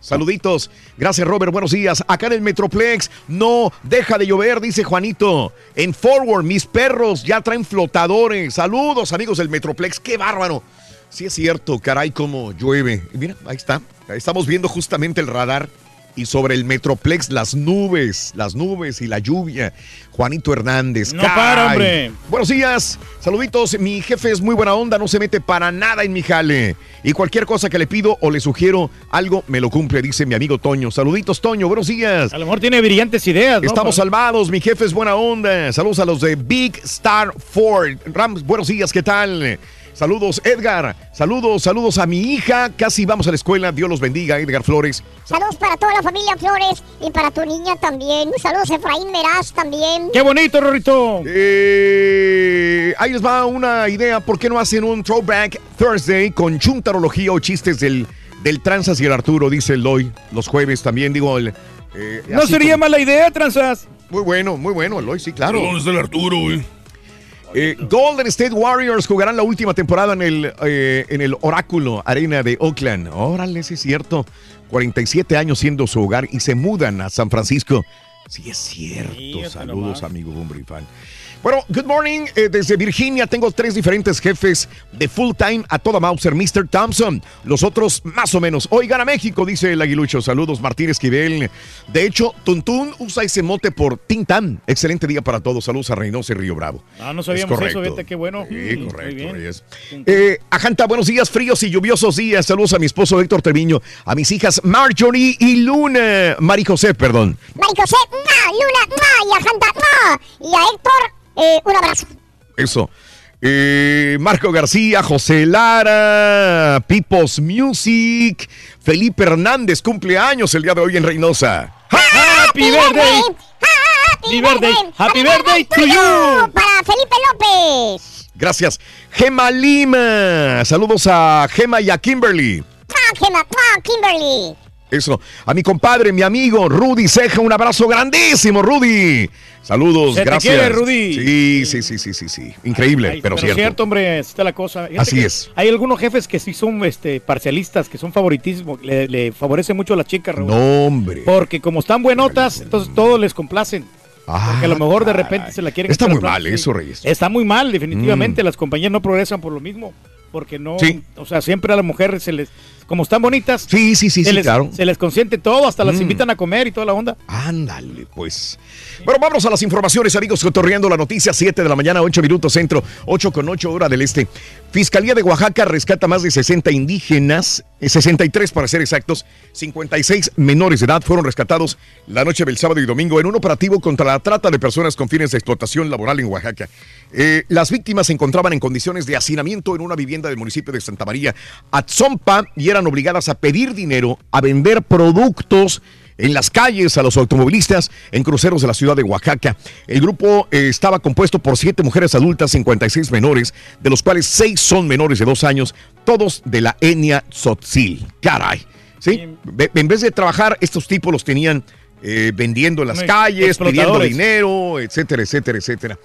Saluditos. Gracias, Robert. Buenos días. Acá en el Metroplex no deja de llover, dice Juanito. En Forward, mis perros ya traen flotadores. Saludos, amigos del Metroplex. Qué bárbaro. Sí es cierto, caray, cómo llueve. Mira, ahí está. Estamos viendo justamente el radar y sobre el Metroplex las nubes, las nubes y la lluvia. Juanito Hernández.
No para, hombre.
Buenos días, saluditos. Mi jefe es muy buena onda, no se mete para nada en mi jale. Y cualquier cosa que le pido o le sugiero algo, me lo cumple, dice mi amigo Toño. Saluditos, Toño, buenos días.
A lo mejor tiene brillantes ideas, ¿no?
Estamos
Para-
salvados, mi jefe es buena onda. Saludos a los de Big Star Ford. Rams, buenos días, ¿qué tal? Saludos, Edgar. Saludos, saludos a mi hija. Casi vamos a la escuela. Dios los bendiga, Edgar Flores.
Saludos para toda la familia Flores y para tu niña también. Saludos Efraín Meraz también.
¡Qué bonito, Rorrito!
Eh, ahí les va una idea. ¿Por qué no hacen un Throwback Thursday con chuntarología o chistes del, del Tranzas y el Arturo? Dice Eloy. Los jueves también, digo. el, eh,
No sería
como-
mala idea, Tranzas.
Muy bueno, muy bueno, Eloy, sí, claro.
¿Dónde está el Arturo, güey?
Eh, Golden State Warriors jugarán la última temporada en el, eh, en el Oráculo Arena de Oakland. Órale, sí es cierto. 47 años siendo su hogar y se mudan a San Francisco. Sí es cierto. Saludos, amigo Bumbri fan. Bueno, good morning. eh, desde Virginia tengo tres diferentes jefes de full time a toda Mauser. Mr. Thompson, los otros más o menos. Oigan a México, dice el aguilucho. Saludos, Martín Esquivel. De hecho, Tuntún usa ese mote por Tintan. Excelente día para todos. Saludos a Reynosa y Río Bravo.
Ah, no
Es
sabíamos
correcto.
eso, vete, qué bueno.
Sí,
Mm, muy
correcto,
bien.
Eh, Ajanta, buenos días, fríos y lluviosos días. Saludos a mi esposo Héctor Treviño, a mis hijas Marjorie y Luna. Mari José, perdón.
Mari José, ¡mua! Luna, ¡mua! y a Janta, ¡mua! y a Héctor, eh, un abrazo.
Eso. Eh, Marco García, José Lara, Pipos Music, Felipe Hernández, cumpleaños el día de hoy en Reynosa.
¡Happy birthday! ¡Happy birthday! ¡Happy birthday to you!
Para Felipe López.
Gracias. Gema Lima. Saludos a Gema y a Kimberly.
¡Ah, Gemma! ¡Ah, Kimberly!
Eso. A mi compadre, mi amigo Rudy Ceja, un abrazo grandísimo, Rudy. Saludos,
Se te
gracias.
quiere, Rudy.
Sí, sí, sí, sí, sí, sí. Increíble,
Ay,
pero, cierto.
hombre, así está la cosa. Fíjate
Así es.
Hay algunos jefes que sí son este, parcialistas, que son favoritismo, le, le favorece mucho a las chicas, Raúl.
No, hombre.
Porque como están buenotas, entonces todos les complacen. Porque a lo mejor de repente se la quieren
Ah, Está muy mal eso, Reyes.
Está muy mal, definitivamente. Las compañías no progresan por lo mismo. Porque no,
Sí.
o sea, siempre a las mujeres se les, como están bonitas,
sí, sí, sí,
se,
sí,
les,
claro.
se les consiente todo, hasta las
Mm.
invitan a comer y toda la onda.
Ándale, pues. Bueno, vámonos a las informaciones, amigos. Cotorreando la noticia, 7 de la mañana, 8 minutos centro, 8 con 8 hora del este. Fiscalía de Oaxaca rescata más de 60 indígenas, eh, 63 para ser exactos, 56 menores de edad fueron rescatados la noche del sábado y domingo en un operativo contra la trata de personas con fines de explotación laboral en Oaxaca. Eh, las víctimas se encontraban en condiciones de hacinamiento en una vivienda del municipio de Santa María, Atzompa, y eran obligadas a pedir dinero, a vender productos en las calles a los automovilistas en cruceros de la ciudad de Oaxaca. El grupo eh, estaba compuesto por siete mujeres adultas, 56 menores, de los cuales seis son menores de dos años, todos de la etnia tzotzil. Caray. ¿Sí? En vez de trabajar, estos tipos los tenían eh, vendiendo en las calles, pidiendo dinero, etcétera, etcétera, etcétera.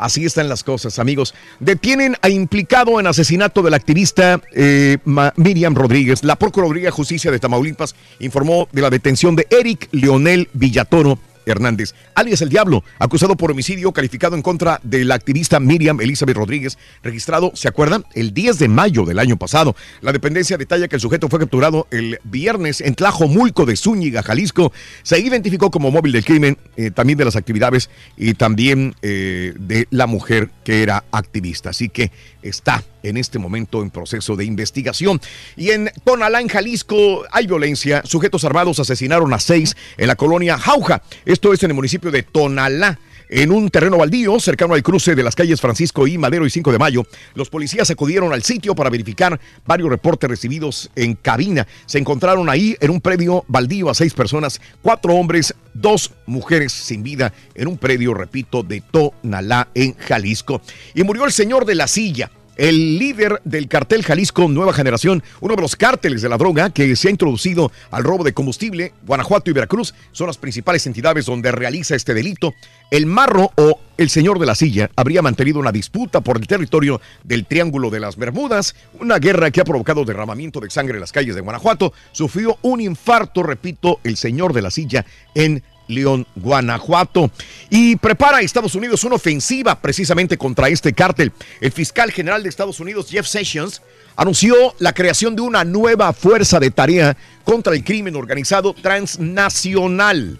Así están las cosas, amigos. Detienen a implicado en asesinato de la activista eh, Miriam Rodríguez. La Procuraduría de Justicia de Tamaulipas informó de la detención de Eric Leonel Villatoro Hernández, alias El Diablo, acusado por homicidio calificado en contra de la activista Miriam Elizabeth Rodríguez, registrado, ¿se acuerdan? El 10 de mayo del año pasado. La dependencia detalla que el sujeto fue capturado el viernes en Tlajomulco de Zúñiga, Jalisco. Se identificó como móvil del crimen, eh, también de las actividades y también eh, de la mujer que era activista. Así que está en este momento en proceso de investigación. Y en Tonalá, en Jalisco, hay violencia. Sujetos armados asesinaron a seis en la colonia Jauja. Esto es en el municipio de Tonalá. En un terreno baldío, cercano al cruce de las calles Francisco y Madero y 5 de Mayo, los policías acudieron al sitio para verificar varios reportes recibidos en cabina. Se encontraron ahí en un predio baldío a seis personas, cuatro hombres, dos mujeres sin vida, en un predio, repito, de Tonalá, en Jalisco. Y murió el señor de la silla. El líder del cartel Jalisco Nueva Generación, uno de los cárteles de la droga que se ha introducido al robo de combustible, Guanajuato y Veracruz son las principales entidades donde realiza este delito. El marro o el señor de la silla habría mantenido una disputa por el territorio del Triángulo de las Bermudas, una guerra que ha provocado derramamiento de sangre en las calles de Guanajuato. Sufrió un infarto, repito, el señor de la silla en León, Guanajuato. Y prepara Estados Unidos una ofensiva precisamente contra este cártel. El fiscal general de Estados Unidos, Jeff Sessions, anunció la creación de una nueva fuerza de tarea contra el crimen organizado transnacional.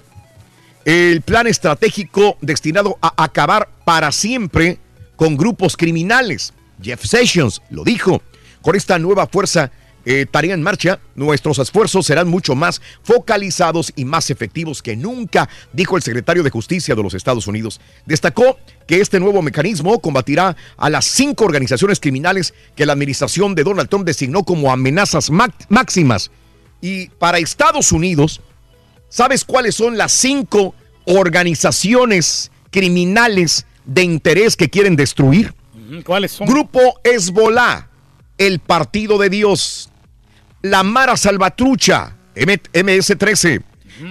El plan estratégico destinado a acabar para siempre con grupos criminales. Jeff Sessions lo dijo. Con esta nueva fuerza eh, tarea en marcha, nuestros esfuerzos serán mucho más focalizados y más efectivos que nunca, dijo el secretario de Justicia de los Estados Unidos. Destacó que este nuevo mecanismo combatirá a las cinco organizaciones criminales que la administración de Donald Trump designó como amenazas máximas. Y para Estados Unidos, ¿sabes cuáles son las cinco organizaciones criminales de interés que quieren destruir?
¿Cuáles son?
Grupo Hezbollah, el Partido de Dios, la Mara Salvatrucha, MS-13,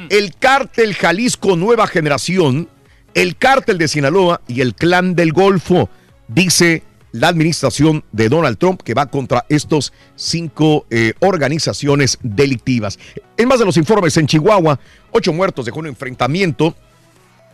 el Cártel Jalisco Nueva Generación, el Cártel de Sinaloa y el Clan del Golfo, dice la administración de Donald Trump que va contra estos cinco eh, organizaciones delictivas. En más de los informes en Chihuahua, ocho muertos dejó un enfrentamiento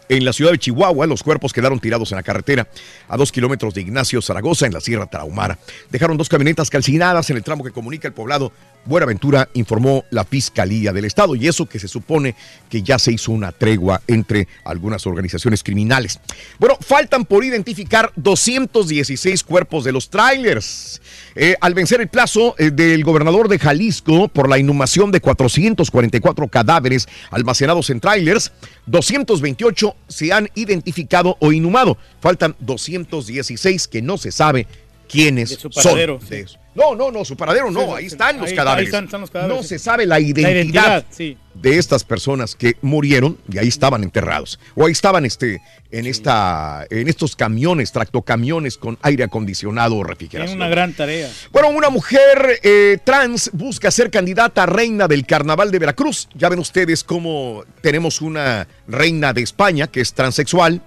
en la ciudad de Chihuahua, los cuerpos quedaron tirados en la carretera a dos kilómetros de Ignacio Zaragoza, en la Sierra Tarahumara. Dejaron dos camionetas calcinadas en el tramo que comunica el poblado Buenaventura, informó la Fiscalía del Estado. Y eso que se supone que ya se hizo una tregua entre algunas organizaciones criminales. Bueno, faltan por identificar 216 cuerpos de los trailers. Eh, al vencer el plazo eh, del gobernador de Jalisco por la inhumación de 444 cadáveres almacenados en trailers, 228 se han identificado o inhumado. Faltan 216 que no se sabe quiénes
De su paradero,
son. de. No, no, no, su paradero no,
Sí,
ahí están los
ahí-
cadáveres.
ahí están- están los cadáveres,
No se sabe la identidad,
La identidad, sí.
de estas personas que murieron y ahí estaban enterrados. O ahí estaban este, en, esta, en estos camiones, tractocamiones con aire acondicionado o refrigeración.
una gran tarea.
Bueno, una mujer eh, trans busca ser candidata a reina del carnaval de Veracruz. Ya ven ustedes cómo tenemos una reina de España que es transexual.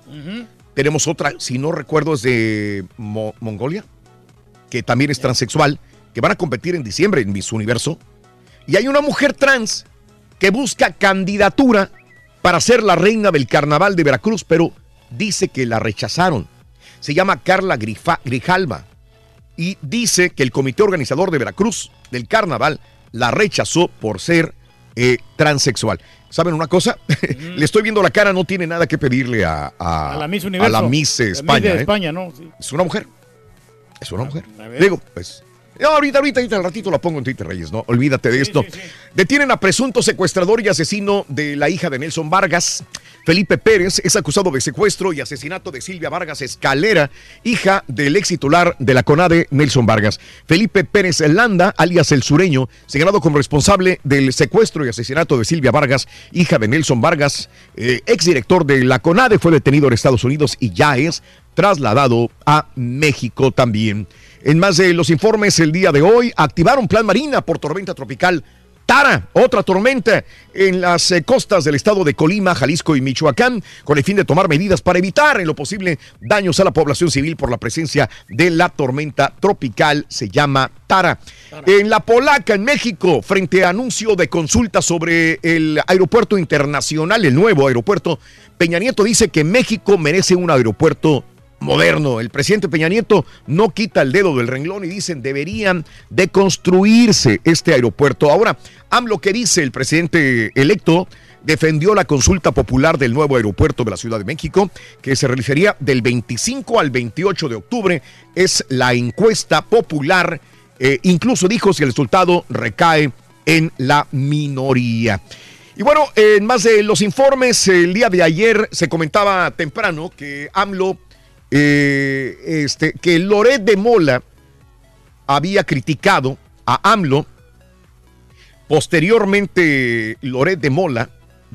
Tenemos otra, si no recuerdo, es de Mo- Mongolia, que también es transexual, que van a competir en diciembre en Miss Universo. Y hay una mujer trans que busca candidatura para ser la reina del carnaval de Veracruz, pero dice que la rechazaron. Se llama Carla Grifa- Grijalva y dice que el comité organizador de Veracruz del carnaval la rechazó por ser eh, transexual. ¿Saben una cosa? Le estoy viendo la cara, no tiene nada que pedirle a, a-
A la Miss Universo.
a la Miss, eh,
La Miss
España.
de
¿eh?
España, ¿no? Sí.
Es una mujer. Es una mujer. Digo, pues. no, ahorita, ahorita, ahorita, al ratito la pongo en Twitter, Reyes, ¿no? Olvídate de esto. Detienen a presunto secuestrador y asesino de la hija de Nelson Vargas. Felipe Pérez es acusado de secuestro y asesinato de Silvia Vargas Escalera, hija del ex titular de la CONADE, Nelson Vargas. Felipe Pérez Landa, alias El Sureño, señalado como responsable del secuestro y asesinato de Silvia Vargas, hija de Nelson Vargas, eh, exdirector de la CONADE, fue detenido en Estados Unidos y ya es trasladado a México también. En más de los informes el día de hoy, activaron plan Marina por tormenta tropical Tara, otra tormenta en las eh, costas del estado de Colima, Jalisco y Michoacán, con el fin de tomar medidas para evitar en lo posible daños a la población civil por la presencia de la tormenta tropical, se llama Tara. En La Polaca, en México, frente a anuncio de consulta sobre el aeropuerto internacional, el nuevo aeropuerto, Peña Nieto dice que México merece un aeropuerto moderno. El presidente Peña Nieto no quita el dedo del renglón y dicen deberían de construirse este aeropuerto. Ahora, AMLO que dice el presidente electo defendió la consulta popular del nuevo aeropuerto de la Ciudad de México, que se realizaría del 25 al 28 de octubre. Es la encuesta popular. Eh, incluso dijo si el resultado recae en la minoría. Y bueno, en más de los informes, el día de ayer se comentaba temprano que AMLO eh, este, que Loret de Mola había criticado a AMLO. Posteriormente, Loret de Mola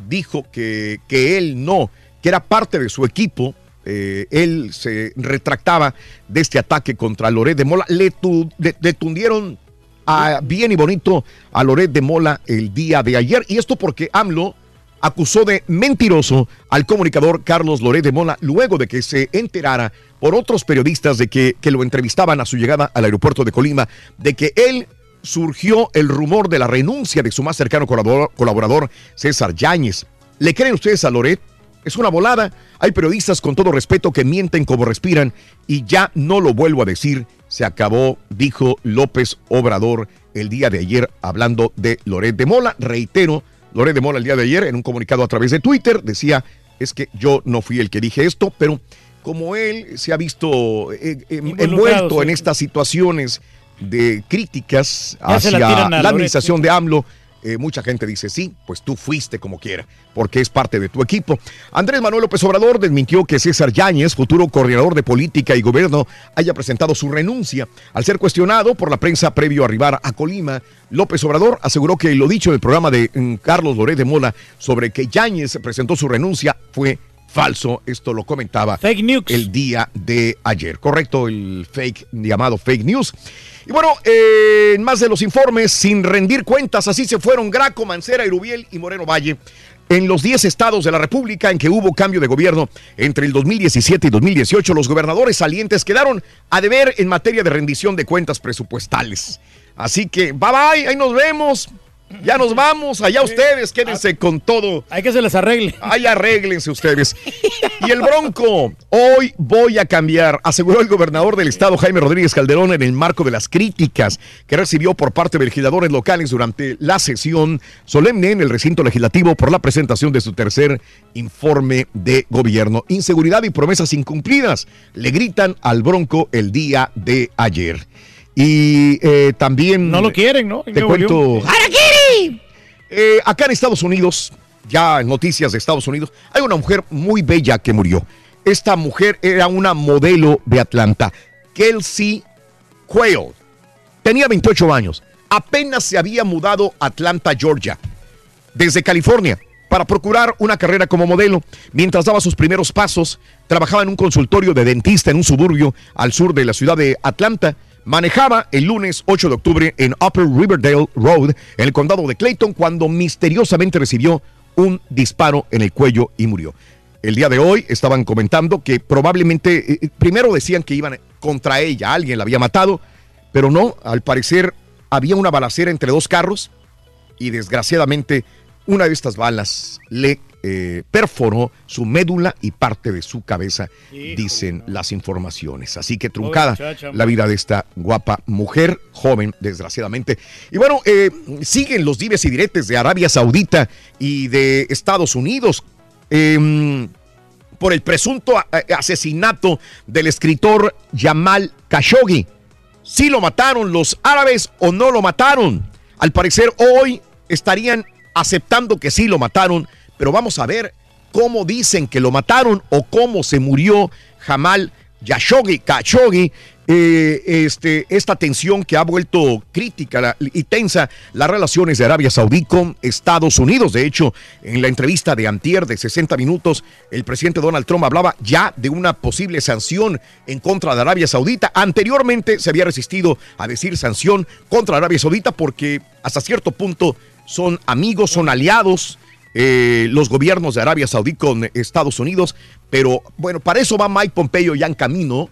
dijo que, que él no, que era parte de su equipo eh, él se retractaba de este ataque contra Loret de Mola. Le, tu- tundieron a- bien y bonito a Loret de Mola el día de ayer. Y esto porque AMLO acusó de mentiroso al comunicador Carlos Loret de Mola luego de que se enterara por otros periodistas de que, que lo entrevistaban a su llegada al aeropuerto de Colima, de que él surgió el rumor de la renuncia de su más cercano colaborador, colaborador César Yáñez. ¿Le creen ustedes a Loret? Es una volada. Hay periodistas con todo respeto que mienten como respiran y ya no lo vuelvo a decir. Se acabó, dijo López Obrador el día de ayer hablando de Loret de Mola. Reitero, Loret de Mola el día de ayer en un comunicado a través de Twitter decía, es que yo no fui el que dije esto, pero como él se ha visto eh, eh, envuelto en estas situaciones de críticas
Ya la
hacia la
Loret,
administración de AMLO, eh, mucha gente dice, sí, pues tú fuiste como quiera, porque es parte de tu equipo. Andrés Manuel López Obrador desmintió que César Yáñez, futuro coordinador de política y gobierno, haya presentado su renuncia. Al ser cuestionado por la prensa previo a arribar a Colima, López Obrador aseguró que lo dicho en el programa de mm, Carlos Loret de Mola sobre que Yáñez presentó su renuncia fue falso. Esto lo comentaba el día de ayer. Correcto, el fake llamado fake news. Y bueno, eh, en más de los informes, sin rendir cuentas, así se fueron Graco, Mancera, Irubiel y Moreno Valle. En los 10 estados de la República en que hubo cambio de gobierno entre el 2017 y 2018, los gobernadores salientes quedaron a deber en materia de rendición de cuentas presupuestales. Así que, bye bye, ahí nos vemos. Ya nos vamos, allá ustedes, quédense con todo.
Hay que se les arregle.
Ahí arréglense ustedes. Y el Bronco, hoy voy a cambiar, aseguró el gobernador del estado Jaime Rodríguez Calderón en el marco de las críticas que recibió por parte de legisladores locales durante la sesión solemne en el recinto legislativo por la presentación de su tercer informe de gobierno. Inseguridad y promesas incumplidas le gritan al Bronco el día de ayer. Y eh, también...
No lo quieren, ¿no? En
Te cuento... Eh, acá en Estados Unidos, ya en noticias de Estados Unidos, hay una mujer muy bella que murió. Esta mujer era una modelo de Atlanta, Kelsey Quayle. Tenía 28 años. Apenas se había mudado a Atlanta, Georgia, desde California, para procurar una carrera como modelo. Mientras daba sus primeros pasos, trabajaba en un consultorio de dentista en un suburbio al sur de la ciudad de Atlanta. Manejaba el lunes 8 de octubre en Upper Riverdale Road, en el condado de Clayton, cuando misteriosamente recibió un disparo en el cuello y murió. El día de hoy estaban comentando que probablemente, eh, primero decían que iban contra ella, alguien la había matado, pero no, al parecer había una balacera entre dos carros y desgraciadamente una de estas balas le eh, perforó su médula y parte de su cabeza, dicen las informaciones. Así que truncada la vida de esta guapa mujer, joven, desgraciadamente. Y bueno, eh, siguen los dives y diretes de Arabia Saudita y de Estados Unidos. em, por el presunto asesinato del escritor Jamal Khashoggi. Si lo mataron los árabes o no lo mataron. Al parecer hoy estarían aceptando que sí lo mataron, pero vamos a ver cómo dicen que lo mataron o cómo se murió Jamal Khashoggi, Khashoggi, eh, este, esta tensión que ha vuelto crítica y tensa las relaciones de Arabia Saudí con Estados Unidos. De hecho, en la entrevista de Antier de 60 minutos, el presidente Donald Trump hablaba ya de una posible sanción en contra de Arabia Saudita. Anteriormente se había resistido a decir sanción contra Arabia Saudita porque hasta cierto punto son amigos, son aliados eh, los gobiernos de Arabia Saudí con Estados Unidos, pero bueno, para eso va Mike Pompeo ya en camino.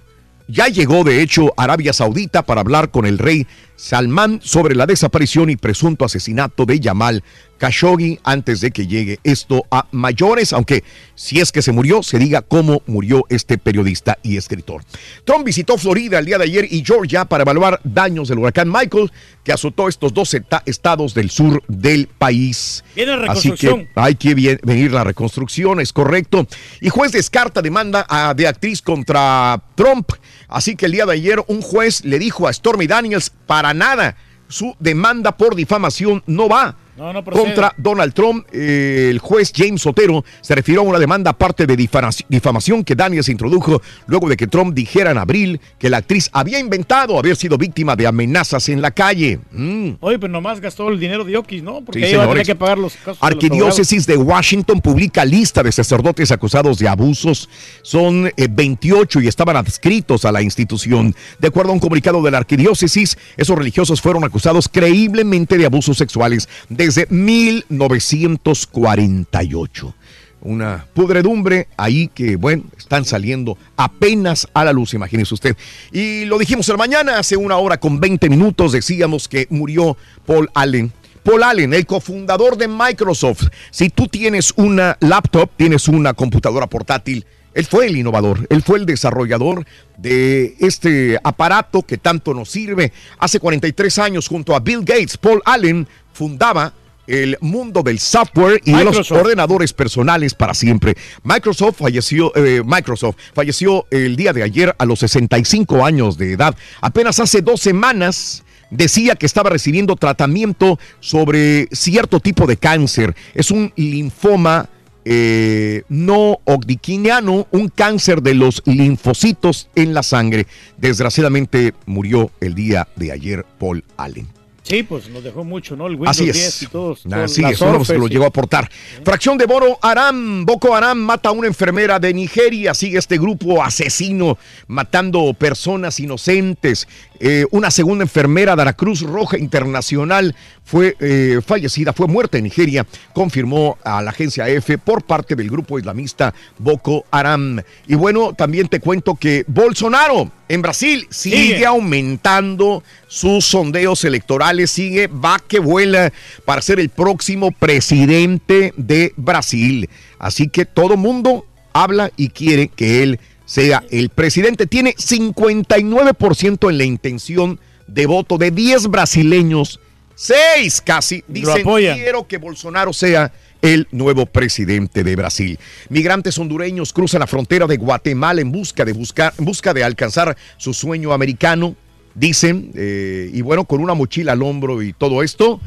Ya llegó, de hecho, a Arabia Saudita para hablar con el rey Salman sobre la desaparición y presunto asesinato de Yamal Khashoggi antes de que llegue esto a mayores, aunque si es que se murió, se diga cómo murió este periodista y escritor. Trump visitó Florida el día de ayer y Georgia para evaluar daños del huracán Michael que azotó estos dos estados del sur del país.
Viene la
Así que
reconstrucción.
hay que venir la reconstrucción, es correcto. Y juez descarta demanda a- de actriz contra Trump. Así que el día de ayer un juez le dijo a Stormy Daniels, para nada, su demanda por difamación no va.
No, no procede.
contra Donald Trump. Eh, el juez James Otero se refirió a una demanda aparte de difamaci- difamación que Daniels introdujo luego de que Trump dijera en abril que la actriz había inventado haber sido víctima de amenazas en la calle. Mm.
Oye, pero nomás gastó el dinero de Oquis, ¿no? Porque
Sí,
ella que pagar los casos. de los.
Arquidiócesis de Washington publica lista de sacerdotes acusados de abusos. Son eh, 28 y estaban adscritos a la institución. De acuerdo a un comunicado de la arquidiócesis, esos religiosos fueron acusados creíblemente de abusos sexuales desde 1948. Una pudredumbre ahí que, bueno, están saliendo apenas a la luz, imagínese usted. Y lo dijimos en la mañana, hace una hora con 20 minutos, decíamos que murió Paul Allen. Paul Allen, el cofundador de Microsoft. Si tú tienes una laptop, tienes una computadora portátil, él fue el innovador, él fue el desarrollador de este aparato que tanto nos sirve. Hace 43 años, junto a Bill Gates, Paul Allen fundaba el mundo del software y de los ordenadores personales para siempre. Microsoft falleció, eh, Microsoft falleció el día de ayer a los 65 años de edad. Apenas hace dos semanas decía que estaba recibiendo tratamiento sobre cierto tipo de cáncer. Es un linfoma eh, no hodgkiniano, un cáncer de los linfocitos en la sangre. Desgraciadamente murió el día de ayer Paul Allen.
Sí, pues nos dejó mucho, ¿no? El Windows
Así
10
es.
y todos.
Así es, uno se lo llegó a aportar. Fracción de Boko Haram. Boko Haram mata a una enfermera de Nigeria. Sigue este grupo asesino matando personas inocentes. Eh, una segunda enfermera de la Cruz Roja Internacional fue eh, fallecida, fue muerta en Nigeria, confirmó a la agencia EFE por parte del grupo islamista Boko Haram. Y bueno, también te cuento que Bolsonaro en Brasil sigue,
Sigue.
aumentando sus sondeos electorales, sigue, va que vuela para ser el próximo presidente de Brasil. Así que todo mundo habla y quiere que él sea el presidente. Tiene 59% en la intención de voto de 10 brasileños, 6 casi, dicen quiero que Bolsonaro sea el nuevo presidente de Brasil. Migrantes hondureños cruzan la frontera de Guatemala en busca de, buscar, en busca de alcanzar su sueño americano, dicen, eh, y bueno, con una mochila al hombro y todo esto.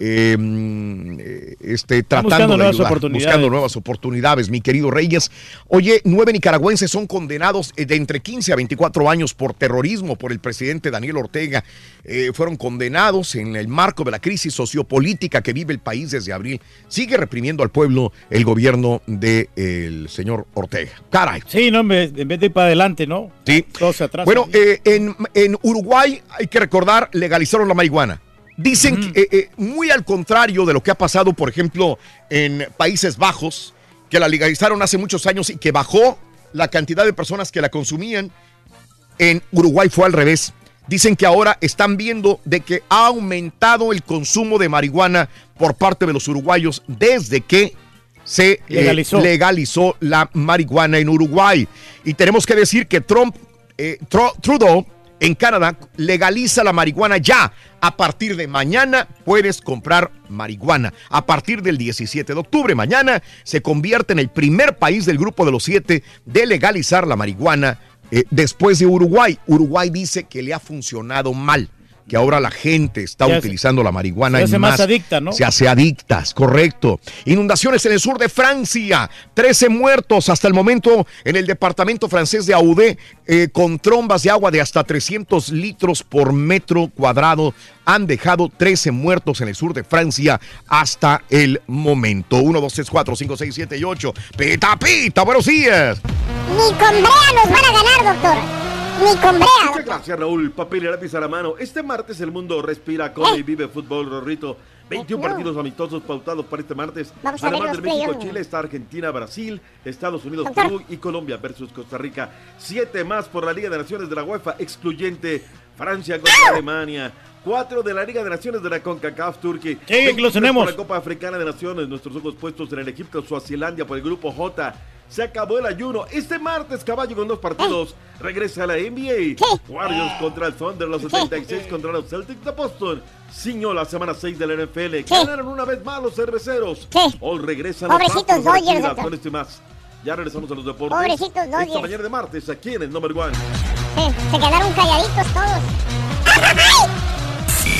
Eh, mm, eh, este, tratando
buscando
de
nuevas
ayudar,
oportunidades.
buscando nuevas oportunidades, mi querido Reyes. Oye, nueve nicaragüenses son condenados eh, de entre 15 a 24 años por terrorismo por el presidente Daniel Ortega. Eh, fueron condenados en el marco de la crisis sociopolítica que vive el país desde abril. Sigue reprimiendo al pueblo el gobierno del señor Ortega. Caray.
Sí, no, en vez, en vez de ir para adelante, ¿no?
Sí.
Todo se atrasa.
Bueno, eh, en, en Uruguay, hay que recordar, legalizaron la marihuana. Dicen que, eh, eh, muy al contrario de lo que ha pasado, por ejemplo, en Países Bajos, que la legalizaron hace muchos años y que bajó la cantidad de personas que la consumían, en Uruguay fue al revés. Dicen que ahora están viendo de que ha aumentado el consumo de marihuana por parte de los uruguayos desde que se eh,
Legalizó.
legalizó la marihuana en Uruguay. Y tenemos que decir que Trump, Tru- Trudeau en Canadá legaliza la marihuana ya. A partir de mañana puedes comprar marihuana. A partir del 17 de octubre, mañana se convierte en el primer país del grupo de los siete de legalizar la marihuana eh, después de Uruguay. Uruguay dice que le ha funcionado mal. Que ahora la gente está
Se hace-
utilizando la marihuana
se hace
en
más adicta, ¿no?
Se hace adictas, correcto. Inundaciones en el sur de Francia, 13 muertos hasta el momento en el departamento francés de Audé, eh, con trombas de agua de hasta 300 litros por metro cuadrado. Han dejado 13 muertos en el sur de Francia hasta el momento. 1, 2, 3, 4, 5, 6, 7 y 8. Pita, pita, buenos días.
Ni con brea nos van a ganar, doctor. Ni con brea.
Muchas gracias, Raúl. Papel y lápiz a la mano. Este martes el mundo respira, come y vive fútbol, Rorrito. 21 partidos amistosos pautados para este martes.
Vamos
Además
los
de México,
playoffs.
Chile, está Argentina, Brasil, Estados Unidos,
Doctor.
Perú y Colombia versus Costa Rica. Siete más por la Liga de Naciones de la UEFA, excluyente Francia contra Alemania. Cuatro de la Liga de Naciones de la CONCACAF Turquía.
Sí, los tenemos.
Por la Copa Africana de Naciones, nuestros ojos puestos en el de Suazilandia por el grupo J. Se acabó el ayuno. Este martes, caballo con dos partidos. Regresa a la NBA. Warriors contra el Thunder, los 76 contra los Celtics de Boston. Ciñó la semana 6 de la NFL. Ganaron una vez más los cerveceros. Hoy regresan los
Pobrecitos Dodgers,
con esto y más. Ya regresamos a los deportes.
Pobrecitos
Esta
Dodgers.
mañana de martes, aquí en el Number One.
Se, se quedaron calladitos todos.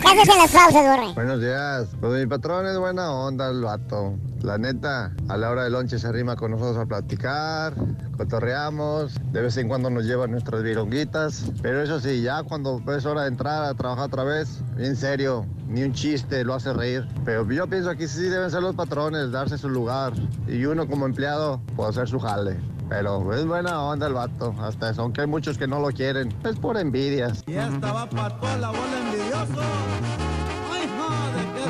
¿Qué haces en las?
Buenos días. Pues mi patrón es buena onda, el vato. La neta, a la hora del lonche se arrima con nosotros a platicar, cotorreamos, de vez en cuando nos lleva nuestras vironguitas. Pero eso sí, ya cuando es hora de entrar a trabajar otra vez, en serio, ni un chiste lo hace reír. Pero yo pienso que sí deben ser los patrones, darse su lugar. Y uno como empleado puede hacer su jale. Pero es buena onda el vato, hasta eso, aunque hay muchos que no lo quieren. Es por envidias.
Ya estaba para toda la bola envidioso.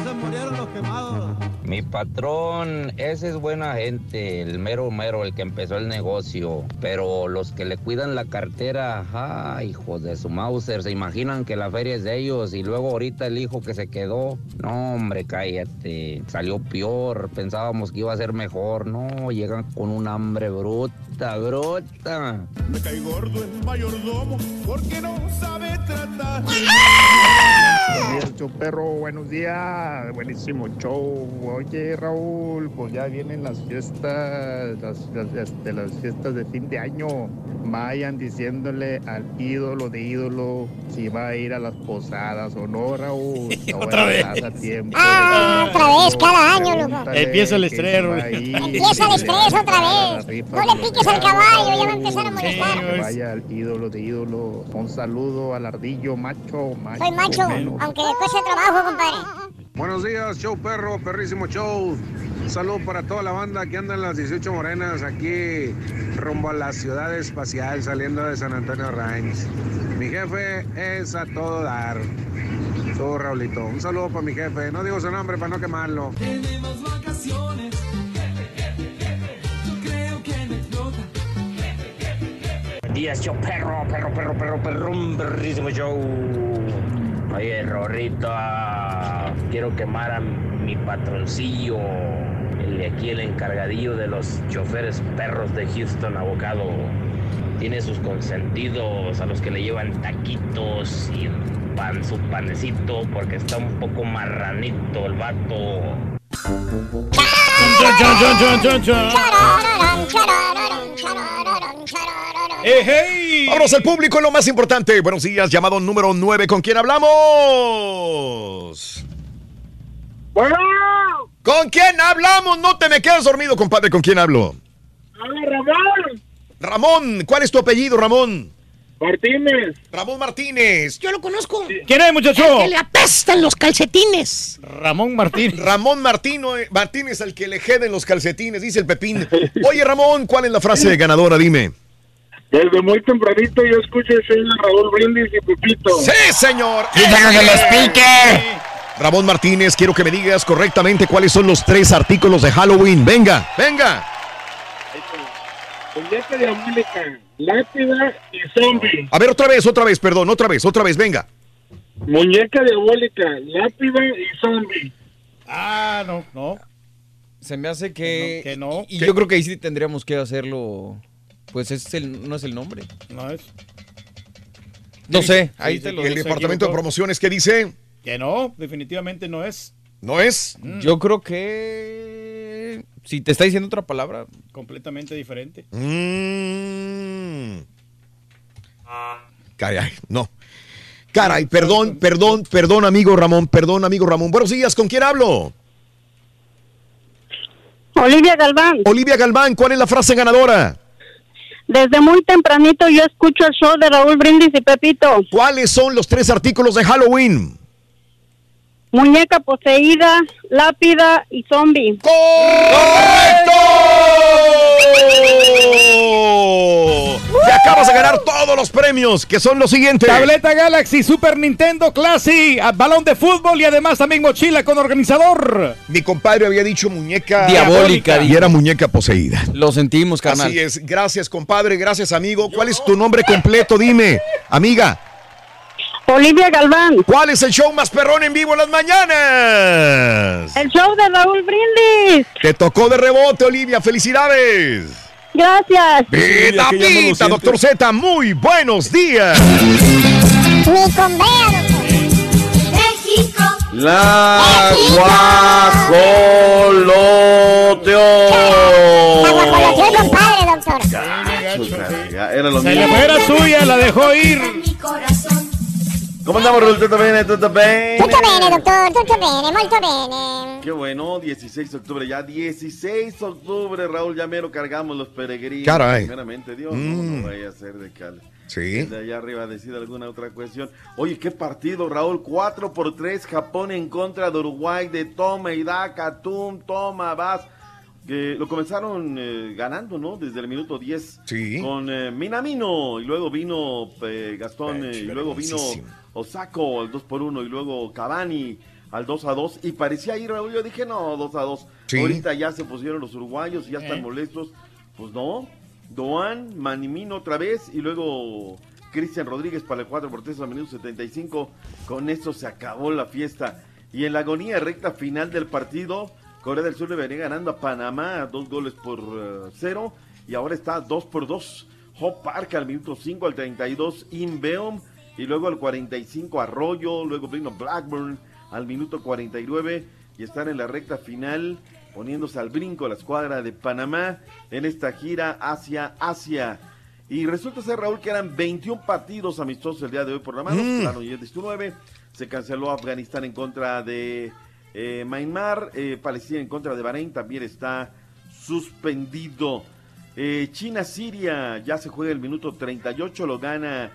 Se murieron los quemados.
Mi patrón, ese es buena gente, el mero mero, el que empezó el negocio. Pero los que le cuidan la cartera, ay, hijos de su Mauser, se imaginan que la feria es de ellos y luego ahorita el hijo que se quedó. No, hombre, cállate. Salió peor, pensábamos que iba a ser mejor. No, llegan con un hambre bruta, bruta.
Me cae gordo el mayordomo porque no sabe tratar.
Buenos días, show perro, buenos días, buenísimo show. Oye, Raúl, pues ya vienen las fiestas, las, las- de las fiestas de fin de año. Vayan diciéndole al ídolo de ídolo si va a ir a las posadas o no, Raúl. No
Otra vez.
estás a tiempo.
Ah, otra vez, cada año, loco.
Empieza el estrés,
si
Empieza el estrés otra vez.
rifa
No le piques al caballo, ya va a empezar a molestar.
Que vaya al ídolo de ídolo. Un saludo al ardillo macho, macho.
Soy macho, aunque le cueste trabajo, compadre.
Buenos días, show perro, perrísimo show. Un saludo para toda la banda que anda en las 18 morenas aquí rumbo a la ciudad espacial saliendo de San Antonio Reims. Mi jefe es a todo dar. Todo Raulito. Un saludo para mi jefe. No digo su nombre para no quemarlo.
Tenemos vacaciones. Yo creo que me explota.
Buenos días, show perro, perro, perro, perro, perro, perrísimo show. Oye, Rorrito, ah, quiero quemar a mi patroncillo, el de aquí, el encargadillo de los choferes perros de Houston, abocado. Tiene sus consentidos a los que le llevan taquitos y pan, su panecito, porque está un poco marranito el vato.
Chan, chan, chan.
Vámonos al público, lo más importante. Buenos días, llamado número 9. ¿Con quién hablamos?
Bueno.
¿Con quién hablamos? No te me quedes dormido, compadre. ¿Con quién hablo?
Hola, Ramón.
Ramón, ¿cuál es tu apellido, Ramón?
Martínez.
Ramón Martínez.
Yo lo conozco.
¿Quién es, muchacho?
El que le apestan los calcetines.
Ramón Martín.
Ramón Martino, eh, Martínez, al que le jeden los calcetines, dice el Pepín. Oye, Ramón, ¿cuál es la frase ganadora? Dime.
Desde muy tempranito yo escucho el de Raúl Brindis y Pepito.
¡Sí, señor!
Díganos el speaker.
Ramón Martínez, quiero que me digas correctamente cuáles son los tres artículos de Halloween. Venga, venga.
Muñeca diabólica, lápida y zombie.
A ver, otra vez, otra vez, perdón, otra vez, otra vez, venga.
Muñeca diabólica, lápida y zombie.
Ah, no, no.
Se me hace que.
Que no.
Y
¿Qué?
yo creo que ahí sí tendríamos que hacerlo. Pues es el, no es el nombre.
No es.
No sé, ahí
Sí,
te lo
El departamento de promociones, ¿qué dice?
Que no, definitivamente no es.
¿No es?
Yo creo que. Si te está diciendo otra palabra.
Completamente diferente.
Mm. Caray, no. Caray, perdón, perdón, perdón, amigo Ramón, perdón, amigo Ramón. Buenos días, ¿con quién hablo?
Olivia Galván.
Olivia Galván, ¿cuál es la frase ganadora?
Desde muy tempranito yo escucho el show de Raúl Brindis y Pepito.
¿Cuáles son los tres artículos de Halloween?
Muñeca poseída, lápida y zombie.
Te acabas de ganar todos los premios, que son los siguientes.
Tableta Galaxy, Super Nintendo Classic, a- balón de fútbol y además también mochila con organizador.
Mi compadre había dicho muñeca
Diabólica,
y era muñeca poseída.
Lo sentimos, carnal.
Así es. Gracias, compadre. Gracias, amigo. ¿Cuál es tu nombre completo? Dime, amiga.
Olivia Galván.
¿Cuál es el show más perrón en vivo en las mañanas?
El show de Raúl Brindis.
Te tocó de rebote, Olivia. Felicidades.
Gracias.
Pita, pita, doctor Z, muy buenos días.
Ni con vea, México.
La guajoloteo.
compadre, doctor.
Ya, era lo
Se le
mismo.
la suya, la dejó ir.
¿Cómo andamos, Raúl? ¿Todo bien? ¿Todo bien?
Tutto bene, doctor, tutto bene, molto bene.
Qué bueno, 16 de octubre ya, 16 de octubre, Raúl, ya mero cargamos los peregrinos.
Caray.
Primeramente, Dios, no,
Mm.
no vaya a ser de cal.
Sí.
De allá arriba decir alguna otra cuestión. Oye, qué partido, Raúl, 4 por 3, Japón en contra de Uruguay, de toma y daca, tum, toma, vas. Que lo comenzaron eh, ganando, ¿no? Desde el minuto 10
Sí.
con eh, Minamino, y luego vino eh, Gastón, eh, y luego vino. Osako al 2 por 1 y luego Cavani al 2 a 2 y parecía ir Raúl, yo dije no, 2 a 2.
Sí.
Ahorita ya se pusieron los uruguayos y ya están
Eh.
molestos. Pues no, Doan, Manimino otra vez y luego Cristian Rodríguez para el 4 por 3 al minuto 75. Con eso se acabó la fiesta. Y en la agonía recta final del partido, Corea del Sur le venía ganando a Panamá dos goles por eh, cero y ahora está 2 por 2. Hope Park al minuto 5 al 32, Inbeom y luego al 45 Arroyo, luego vino Blackburn al minuto 49 y están en la recta final poniéndose al brinco la escuadra de Panamá en esta gira hacia Asia. Y resulta ser, Raúl, que eran 21 partidos amistosos el día de hoy por la mano.
Mm.
Quedaron ya 19. Se canceló Afganistán en contra de eh, Myanmar. eh, Palestina en contra de Bahrein también está suspendido. Eh, China-Siria ya se juega el minuto 38. Lo gana.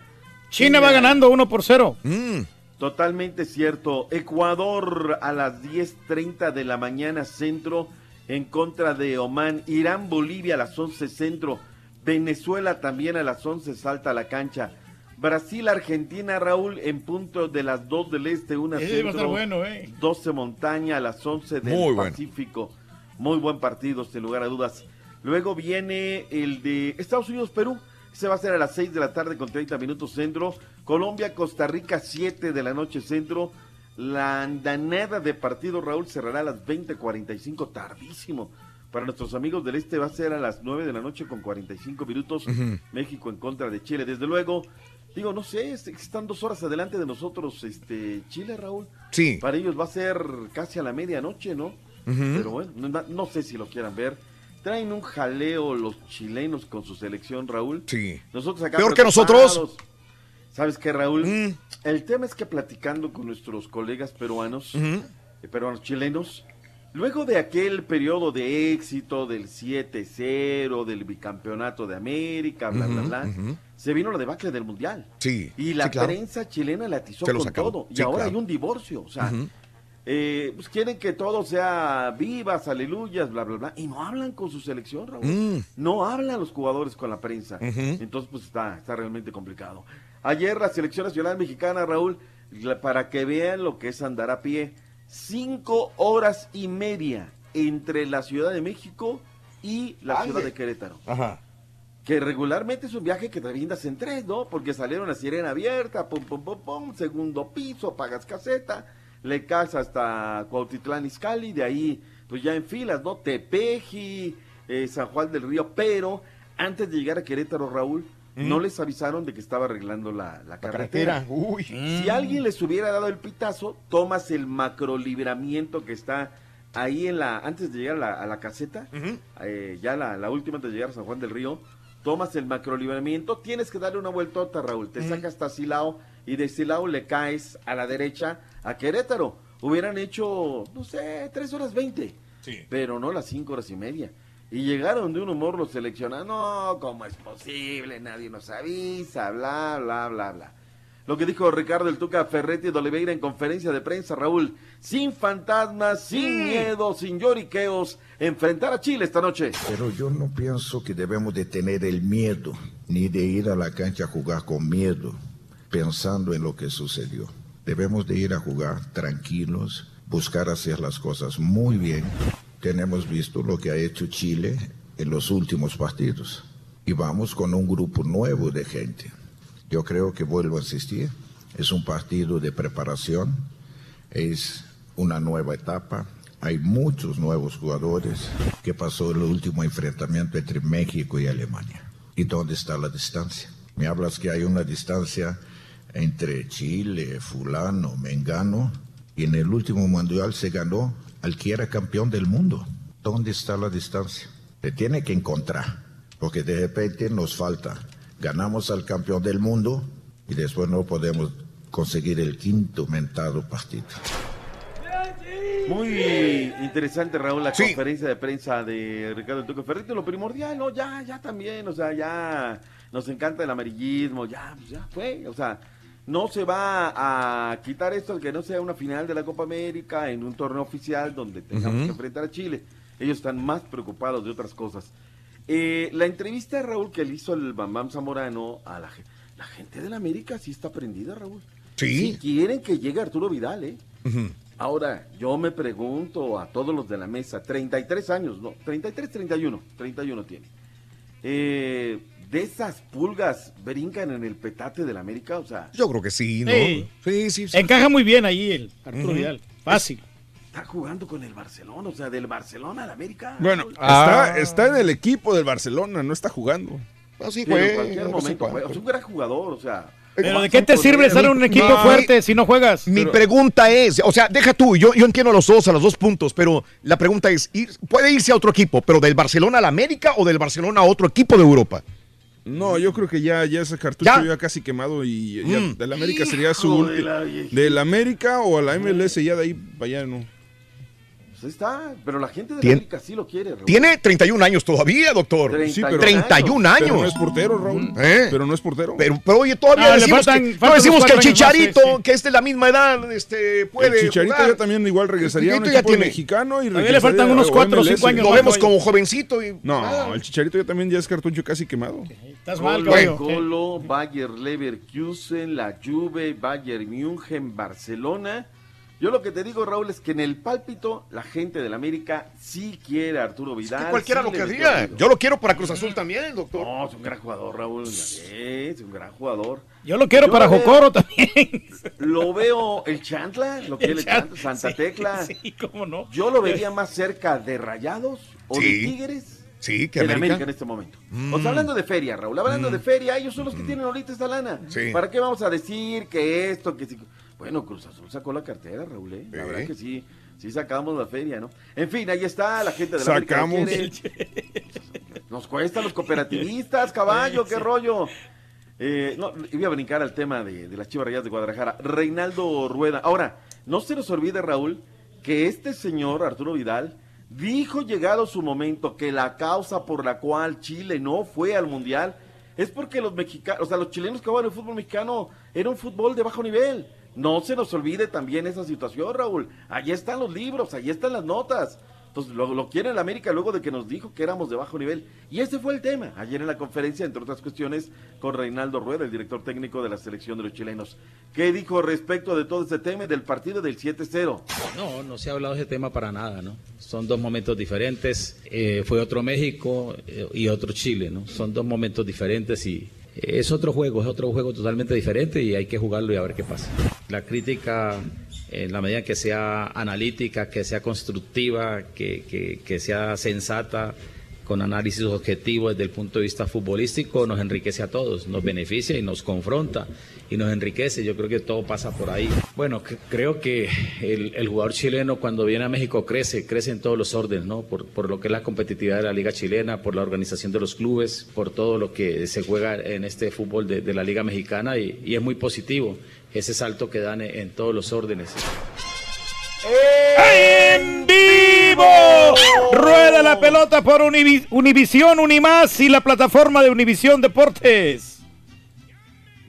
China va ganando 1 por 0.
Mm.
Totalmente cierto. Ecuador a las 10.30 de la mañana centro en contra de Oman. Irán, Bolivia a las 11 centro. Venezuela también a las 11 salta a la cancha. Brasil, Argentina, Raúl en punto de las 2 del este, una
Ese va a
centro.
bueno, eh.
12 montaña a las 11 del
Muy bueno.
Pacífico. Muy buen partido, sin lugar a dudas. Luego viene el de Estados Unidos-Perú. Se va a hacer a las 6 de la tarde con 30 minutos centro. Colombia-Costa Rica, 7 de la noche centro. La andanada de partido, Raúl, cerrará a las 20.45, tardísimo. Para nuestros amigos del este va a ser a las 9 de la noche con 45 minutos.
Ujú.
México en contra de Chile. Desde luego, digo, no sé, es- están dos horas adelante de nosotros, este Chile, Raúl.
Sí.
Para ellos va a ser casi a la medianoche, ¿no? Pero bueno, no, no sé si lo quieran ver. Traen un jaleo los chilenos con su selección, Raúl.
Sí.
Nosotros acá
Peor que nosotros. Mm.
¿Sabes qué, Raúl? El tema es que platicando con nuestros colegas peruanos, eh, peruanos chilenos, luego de aquel periodo de éxito del 7-0, del bicampeonato de América, bla, bla, bla, se vino la debacle del Mundial.
Sí.
Y la
sí, claro.
prensa chilena la atizó con todo. Y ahora
claro.
hay un divorcio. O sea. Eh, pues quieren que todo sea vivas, aleluyas, bla, bla, bla. Y no hablan con su selección, Raúl.
Mm.
No hablan los jugadores con la prensa. Entonces, pues está, está realmente complicado. Ayer la selección nacional mexicana, Raúl, la- para que vean lo que es andar a pie, cinco horas y media entre la Ciudad de México y la
Ande.
ciudad de Querétaro.
Ajá.
Que regularmente es un viaje que te brindas en tres, ¿no? Porque salieron a sirena abierta, pum, pum, pum, pum, segundo piso, pagas caseta, le caes hasta Cuautitlán Izcalli, de ahí, pues ya en filas, ¿no? Tepeji, eh, San Juan del Río, pero antes de llegar a Querétaro, Raúl,
Mm.
no les avisaron de que estaba arreglando la, la
La
carretera.
carretera. Uy.
Si alguien les hubiera dado el pitazo, tomas el macrolibramiento que está ahí en la, antes de llegar a la, a la caseta, eh, ya la, la última antes de llegar a San Juan del Río, tomas el macrolibramiento, tienes que darle una vueltota, Raúl, te sacas hasta Silao y de Silao le caes a la derecha a Querétaro. Hubieran hecho, no sé, tres horas veinte,
Sí.
pero no las cinco horas y media. Y llegaron de un humor los seleccionados, no, ¿cómo es posible? Nadie nos avisa, bla, bla, bla, bla. Lo que dijo Ricardo El Tuca Ferretti de Oliveira en conferencia de prensa, Raúl, sin fantasmas, sin miedo, sin lloriqueos, enfrentar a Chile esta noche.
Pero yo no pienso que debemos de tener el miedo, ni de ir a la cancha a jugar con miedo, pensando en lo que sucedió. Debemos de ir a jugar tranquilos, buscar hacer las cosas muy bien. Tenemos visto lo que ha hecho Chile en los últimos partidos y vamos con un grupo nuevo de gente. Yo creo que vuelvo a insistir, es un partido de preparación, es una nueva etapa, Hay muchos nuevos jugadores que pasó el último enfrentamiento entre México y Alemania. ¿Y dónde está la distancia? Me hablas que hay una distancia entre Chile, fulano, mengano, y en el último mundial se ganó al que era campeón del mundo. ¿Dónde está la distancia? Se tiene que encontrar, porque de repente nos falta. Ganamos al campeón del mundo y después no podemos conseguir el quinto mentado partido.
Muy interesante, Raúl, la conferencia de prensa de Ricardo Tuque Ferretti. Lo primordial, ¿no? Ya, ya también, o sea, ya nos encanta el amarillismo, ya, pues ya fue, o sea, no se va a quitar esto que no sea una final de la Copa América en un torneo oficial donde tengamos que enfrentar a Chile. Ellos están más preocupados de otras cosas. Eh, la entrevista de Raúl que le hizo el Bambam Zamorano a la, gen- la gente de la América sí está prendida, Raúl.
Sí.
Si quieren que llegue Arturo Vidal, ¿eh? Ahora, yo me pregunto a todos los de la mesa, 33 años, no, 33, 31, 31 tiene. Eh, ¿De esas pulgas brincan en el petate de la América? O sea,
Yo creo que sí, ¿no?
Sí.
Sí, sí, sí.
Encaja muy bien ahí el Arturo. Vidal. Fácil.
está jugando con el Barcelona, o sea, del Barcelona al América.
Bueno,
Ah.
está, está en el equipo del Barcelona, no está jugando.
Así
Pero en cualquier
no sé
momento, juega. es un gran jugador, o sea.
Pero ¿de qué te sirve
poder.
ser un equipo
No,
fuerte si no juegas?
Mi
Pero-
pregunta es, o sea, deja tú, yo, yo entiendo a los dos, a los dos puntos, pero la pregunta es, ir- ¿puede irse a otro equipo, pero del Barcelona al América o del Barcelona a otro equipo de Europa?
No, yo creo que ya, ya ese cartucho
¿Ya?
ya, casi quemado y ya
Mm.
del América sería su
de
último.
la viejita.
Del América o a la MLS, ya de ahí para allá no.
Pues ahí está, pero la gente de
Tien-
América sí lo quiere, Raúl.
Tiene 31 años todavía, doctor.
31
31 años.
Pero no es portero, Raúl.
¿Eh?
Pero no es portero.
Pero, pero oye, todavía
Ah, le
decimos,
faltan-
que,
faltan
no decimos que el
años más,
Chicharito,
sí, sí.
que es de la misma edad, este, puede
el Chicharito
jugar.
ya también igual regresaría a un
Chicharito ya
equipo
tiene-
mexicano y
le faltan unos
a
cuatro o
MLS.
cinco años
Lo vemos como jovencito y...
No,
Ah.
el Chicharito ya también ya es cartucho casi quemado.
Estás mal,
Colo. Colo, Bayer Leverkusen, la Juve, Bayern München, Barcelona. Yo lo que te digo, Raúl, es que en el pálpito la gente del América sí quiere a Arturo Vidal.
Que cualquiera
sí
lo querría. Yo lo quiero para Cruz Azul también, doctor.
No, es un gran jugador, Raúl. Es un gran jugador.
Yo lo quiero
Yo
para
lo veo-
Jocoro también.
Lo veo el Chantla, lo quiere el
El
Chantla, Santa
sí,
Tecla.
Sí, cómo no.
Yo lo vería más cerca de Rayados o de. Tigres
Sí, que
de
América.
América en este momento.
Mm.
O sea, hablando de feria, Raúl, hablando de feria, ellos son los que tienen ahorita esta lana.
Sí.
¿Para qué vamos a decir que esto, que si... Bueno, Cruz Azul sacó la cartera, Raúl, ¿eh? La verdad que sí, sí sacamos la feria, ¿no? En fin, ahí está la gente de la América
Sacamos.
quiere. Nos cuesta los cooperativistas, caballo, qué rollo. Eh, no, iba a brincar al tema de, de las Chivas Rayadas de Guadalajara. Reinaldo Rueda. Ahora, no se nos olvide, Raúl, que este señor, Arturo Vidal, dijo llegado su momento que la causa por la cual Chile no fue al Mundial es porque los mexicanos, o sea, los chilenos que jugaban el fútbol mexicano era un fútbol de bajo nivel. No se nos olvide también esa situación, Raúl. Allí están los libros, allí están las notas. Entonces lo, lo quiere el América luego de que nos dijo que éramos de bajo nivel. Y ese fue el tema ayer en la conferencia, entre otras cuestiones, con Reinaldo Rueda, el director técnico de la selección de los chilenos. ¿Qué dijo respecto de todo ese tema del partido del 7-0?
No, no se ha hablado de ese tema para nada, ¿no? Son dos momentos diferentes. Eh, fue otro México eh, y otro Chile, ¿no? Son dos momentos diferentes y es otro juego, es otro juego totalmente diferente y hay que jugarlo y a ver qué pasa. La crítica, en la medida que sea analítica, que sea constructiva, que, que- que sea sensata, con análisis objetivo desde el punto de vista futbolístico, nos enriquece a todos, nos beneficia y nos confronta y nos enriquece. Yo creo que todo pasa por ahí. Bueno, creo que el, el jugador chileno cuando viene a México crece, crece en todos los órdenes, ¿no? Por, por lo que es la competitividad de la liga chilena, por la organización de los clubes, por todo lo que se juega en este fútbol de, de la liga mexicana y, y es muy positivo ese salto que dan en, en todos los órdenes.
¡En vivo! Rueda la pelota por Univi- Univisión, Unimás y la plataforma de Univisión Deportes.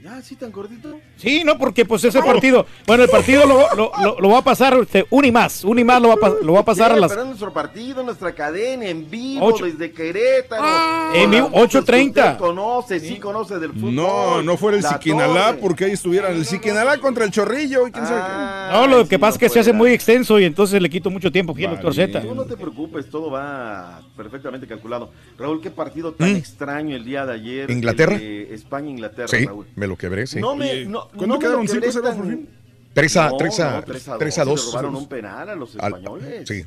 ¿Ya así tan gordito?
Sí, no, porque pues ese partido, bueno, el partido lo, lo, lo- lo va a pasar este, Unimás, Unimás lo va a, lo va a pasar a
Sí,
las
nuestro partido, nuestra cadena, en vivo,
Ocho.
desde Querétaro.
En vivo,
Con las voces que
8:30.
usted Conoce, sí conoce del fútbol.
No, no fuera el Siquinalá porque ahí estuvieran el Siquinalá contra el Chorrillo y quién sabe
Ah,
No, lo que pasa es que se hace muy extenso y entonces le quito mucho tiempo aquí al doctor Z.
Tú no te preocupes, todo va perfectamente calculado. Raúl, qué partido tan
Mm.
extraño el día de ayer.
¿Inglaterra?
España-Inglaterra,
Sí,
Raúl.
me lo quebré, sí.
No me,
Oye,
no,
¿cuándo
no me
quedaron?
lo quebré
5-0
tan-
por fin?
3 a,
No,
3 a,
no, 3 a
3 a
2.
2.
Le robaron un penal a los
Al-
españoles.
sí.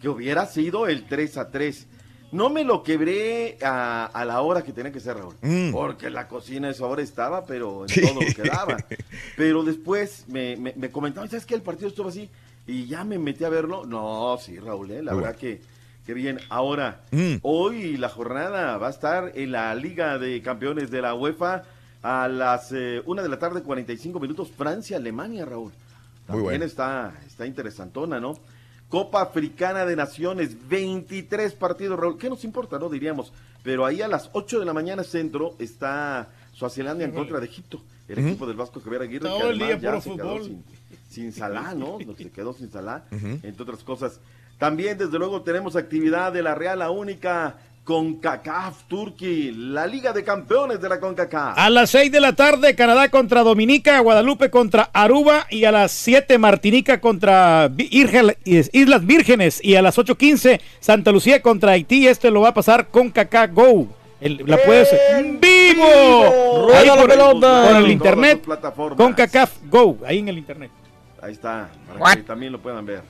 que hubiera sido el 3 a 3. No me lo quebré a, a la hora que tenía que ser, Raúl.
Mm.
Porque la cocina a esa hora estaba, pero en todo lo que daba. Pero después me, me, me comentaban, ¿sabes qué? El partido estuvo así. Y ya me metí a verlo. No, sí, Raúl, ¿eh? la
Muy
verdad que, que bien. Ahora,
Mm.
hoy la jornada va a estar en la Liga de Campeones de la UEFA a las eh, 1 de la tarde, 45 minutos. Francia-Alemania, Raúl.
Muy
También
bueno.
está, está interesantona, ¿no? Copa Africana de Naciones, 23 partidos, Raúl. ¿Qué nos importa, no? Diríamos. Pero ahí a las 8 de la mañana centro está Suazilandia en contra de Egipto. El equipo del Vasco Javier Aguirre.
Todo
que
el día puro fútbol.
Sin, sin Salah, ¿no? Se quedó sin Salah,
Ujú.
entre otras cosas. También, desde luego, tenemos actividad de la Real, la única CONCACAF Turkey, la Liga de Campeones de la CONCACAF.
A las 6 de la tarde, Canadá contra Dominica, Guadalupe contra Aruba y a las 7 Martinica contra Islas Vírgenes y a las 8.15 Santa Lucía contra Haití. Este lo va a pasar con Kaká Go. El- la puedes en vivo.
vivo!
Ahí
¡Rueda la
por, el-
pelota!
por el internet.
todas las plataformas.
Con CACAF Go, ahí en el internet.
Ahí está, para que también lo puedan ver.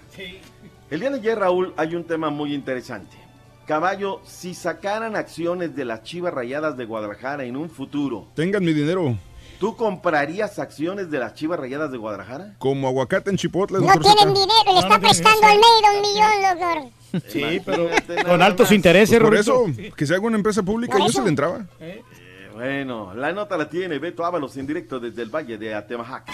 El día de ayer, Raúl, hay un tema muy interesante. Caballo, si sacaran acciones de las Chivas Rayadas de Guadalajara en un futuro,
Tengan mi dinero.
¿tú comprarías acciones de las Chivas Rayadas de Guadalajara?
Como aguacate en Chipotle.
No tienen dinero, le está prestando al Almeida un millón, doctor.
Sí, pero con altos intereses,
Pues por eso, que se haga una empresa pública, yo se le entraba.
Eh, bueno, la nota la tiene Beto Ábalos en directo desde el Valle de Atemajac.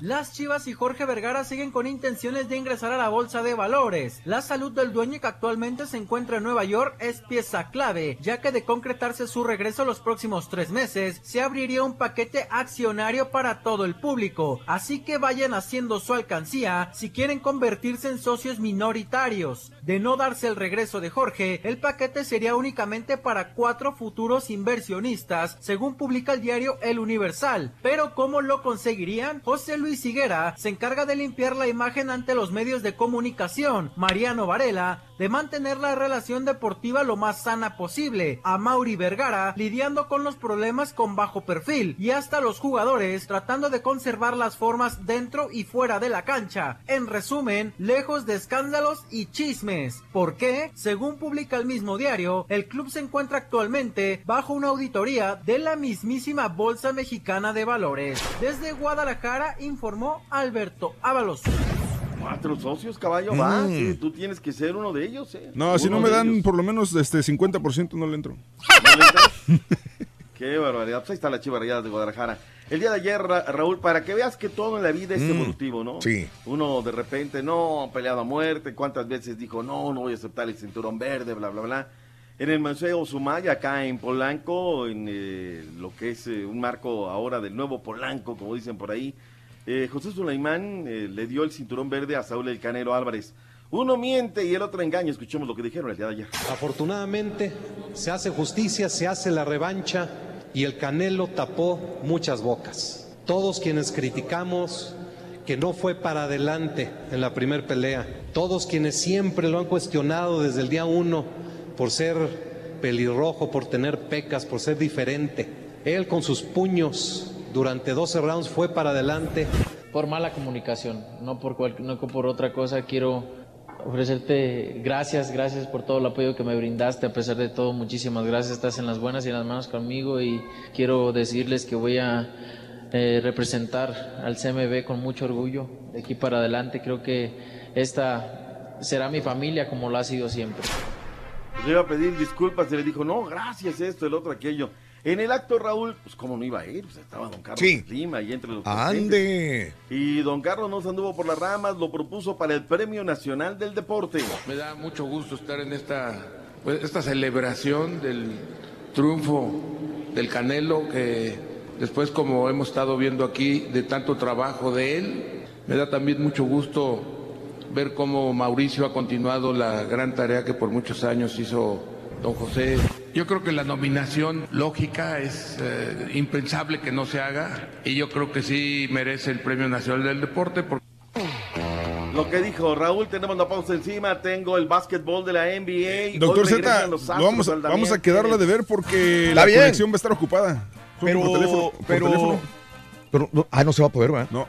Las Chivas y Jorge Vergara siguen con intenciones de ingresar a la bolsa de valores. La salud del dueño que actualmente se encuentra en Nueva York es pieza clave, ya que de concretarse su regreso los próximos tres meses, se abriría un paquete accionario para todo el público. Así que vayan haciendo su alcancía si quieren convertirse en socios minoritarios. De no darse el regreso de Jorge, el paquete sería únicamente para cuatro futuros inversionistas, según publica el diario El Universal. Pero ¿cómo lo conseguirían? José Luis Higuera se encarga de limpiar la imagen ante los medios de comunicación. Mariano Varela de mantener la relación deportiva lo más sana posible. A Mauri Vergara lidiando con los problemas con bajo perfil y hasta los jugadores tratando de conservar las formas dentro y fuera de la cancha. En resumen, lejos de escándalos y chismes. ¿Por qué? Según publica el mismo diario, el club se encuentra actualmente bajo una auditoría de la mismísima Bolsa Mexicana de Valores. Desde Guadalajara informó Alberto Ábalos.
Cuatro socios, caballo, va.
Mm.
sí, tú tienes que ser uno de ellos. eh.
No, si no me dan
ellos.
por lo menos este 50% no le entro.
Qué barbaridad. Pues ahí está la Chivas Rayadas de Guadalajara. El día de ayer, Ra- Raúl, para que veas que todo en la vida es
Mm,
evolutivo, ¿no?
sí.
Uno de repente, no, peleado a muerte. ¿Cuántas veces dijo, no, no voy a aceptar el cinturón verde, bla, bla, bla? En el Museo Sumaya, acá en Polanco, en eh, lo que es eh, un marco ahora del nuevo Polanco, como dicen por ahí, eh, José Sulaimán le dio el cinturón verde a Saúl El Canelo Álvarez. Uno miente y el otro engaña. Escuchemos lo que dijeron el día de ayer.
Afortunadamente se hace justicia, se hace la revancha y el Canelo tapó muchas bocas. Todos quienes criticamos que no fue para adelante en la primer pelea, todos quienes siempre lo han cuestionado desde el día uno por ser pelirrojo, por tener pecas, por ser diferente, él con sus puños durante 12 rounds fue para adelante.
por mala comunicación, no por, cual- no por otra cosa. Quiero ofrecerte gracias, gracias por todo el apoyo que me brindaste. A pesar de todo, muchísimas gracias. Estás en las buenas y en las manos conmigo y quiero decirles que voy a eh, representar al CMB con mucho orgullo de aquí para adelante. Creo que esta será mi familia como lo ha sido siempre.
Le iba a pedir disculpas y le dijo, no, gracias, esto, el otro, aquello. En el acto, Raúl, pues cómo no iba a ir, pues estaba don Carlos
Sí.
Lima ahí entre los
Ande.
presentes. Y don Carlos no se anduvo por las ramas, lo propuso para el Premio Nacional del Deporte.
Me da mucho gusto estar en esta, pues, esta celebración del triunfo del Canelo, que después, como hemos estado viendo aquí, de tanto trabajo de él, me da también mucho gusto ver cómo Mauricio ha continuado la gran tarea que por muchos años hizo don José. Yo creo que la nominación lógica es eh, impensable que no se haga y yo creo que sí merece el Premio Nacional del Deporte. Porque
Lo que dijo Raúl, tenemos la pausa encima, tengo el básquetbol de la NBA.
Doctor Z, vamos, a- vamos a quedarla de ver porque
Está
la
bien.
conexión va a estar ocupada.
Pero,
por teléfono, por
pero,
teléfono.
pero no- ah, no se va a poder, ¿verdad?
No.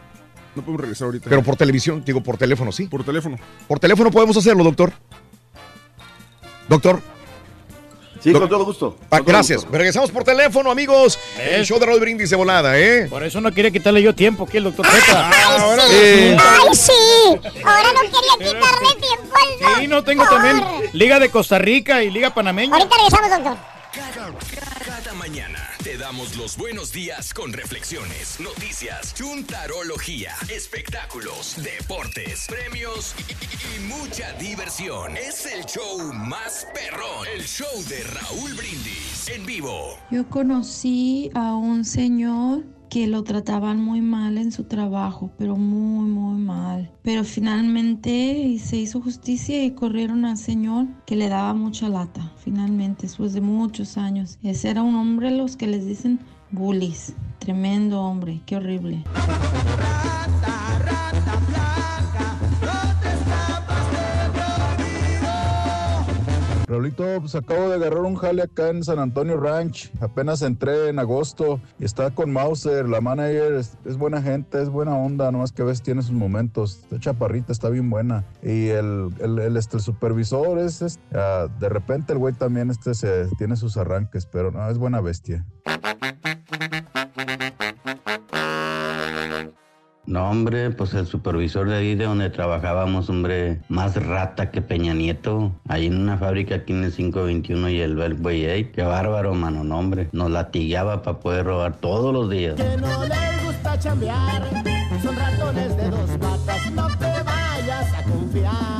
No podemos regresar ahorita.
Pero por televisión, digo, por teléfono, sí.
Por teléfono.
Por teléfono podemos hacerlo, doctor. Doctor.
Sí, con todo gusto.
Ah,
Con todo
gracias.
gusto.
Regresamos por teléfono, amigos. El show de Raúl Brindis de volada, ¿eh?
Por eso no quería quitarle yo tiempo aquí el doctor Z.
ahora
Eh,
¡Ay, sí! Ahora no quería quitarle tiempo al doctor.
Sí, no tengo también Liga de Costa Rica y Liga Panameña.
Ahorita regresamos, doctor.
Los buenos días con reflexiones, noticias, chuntarología, espectáculos, deportes, premios y mucha diversión. Es el show más perrón, el show de Raúl Brindis en vivo.
Yo conocí a un señor que lo trataban muy mal en su trabajo, pero muy, muy mal. Pero finalmente se hizo justicia y corrieron al señor que le daba mucha lata. Finalmente, después de muchos años. Ese era un hombre, los que les dicen bullies. Tremendo hombre, qué horrible.
Raulito, pues acabo de agarrar un jale acá en San Antonio Ranch. Apenas entré en agosto y está con Mauser. La manager es, es buena gente, es buena onda, nomás que a veces tiene sus momentos. Está chaparrita, está bien buena. Y el, el, el, este, el supervisor es, es, ah, de repente el güey también este, se, tiene sus arranques, pero no, es buena bestia.
No, hombre, pues el supervisor de ahí de donde trabajábamos, hombre, más rata que Peña Nieto. Ahí en una fábrica aquí en el 521 y el Beltway 8. Qué bárbaro, mano, no, hombre. Nos latigaba para poder robar todos los días.
Que no les gusta chambear, son ratones de dos patas, no te vayas a confiar.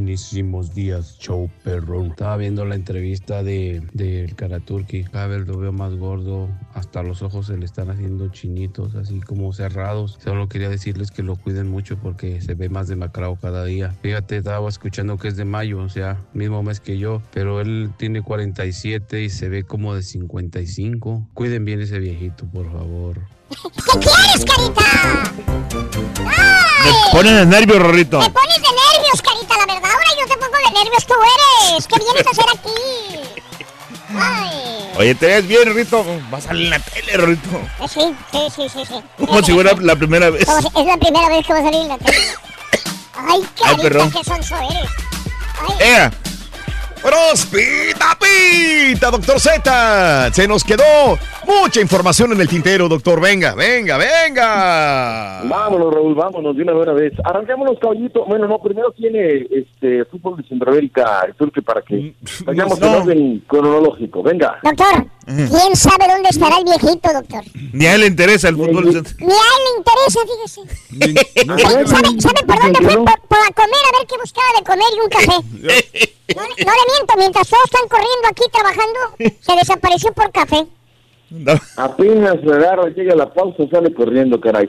Buenísimos días, show perrón. Estaba viendo la entrevista de del Karaturki. Cada vez lo veo más gordo. Hasta los ojos se le están haciendo chinitos, así como cerrados. Solo quería decirles que lo cuiden mucho porque se ve más demacrado cada día. Fíjate, estaba escuchando que es de mayo, o sea, mismo mes que yo. Pero él tiene 47 y se ve como de 55. Cuiden bien ese viejito, por favor.
¿Qué quieres, carita?
Me ponen el nervio, Rorrito.
Te pones de nervios, carita, yo te pongo de nervios, tú eres. ¿Qué vienes a hacer aquí? Ay.
Oye, te ves bien, Rorrito. Vas a salir en la tele, Rorrito.
Eh, Sí, sí, sí, sí, sí.
Como si fuera la primera vez.
Como si- es la primera vez que va a salir en la tele. Ay, carita,
perdón.
qué sonso eres. Ay.
¡Ea! ¡Pita, pita, doctor Z! Se nos quedó mucha información en el tintero, doctor. Venga, venga, venga.
Vámonos, Raúl, vámonos de una buena vez. Arranquémonos, caballito. Bueno, no, primero tiene este fútbol de Centroamérica, el turque, para que vayamos en orden cronológico. Venga.
Doctor, ¿quién sabe dónde estará el viejito, doctor?
Ni a él le interesa el fútbol.
Ni a él le interesa, fíjese. ¿Sabe, sabe- sabe por dónde fue? Por, por a comer, a ver qué buscaba de comer y un café. No, le- no le miento, mientras todos están corriendo aquí trabajando, se desapareció por café.
Apenas le agarra, llega la pausa, sale corriendo, caray.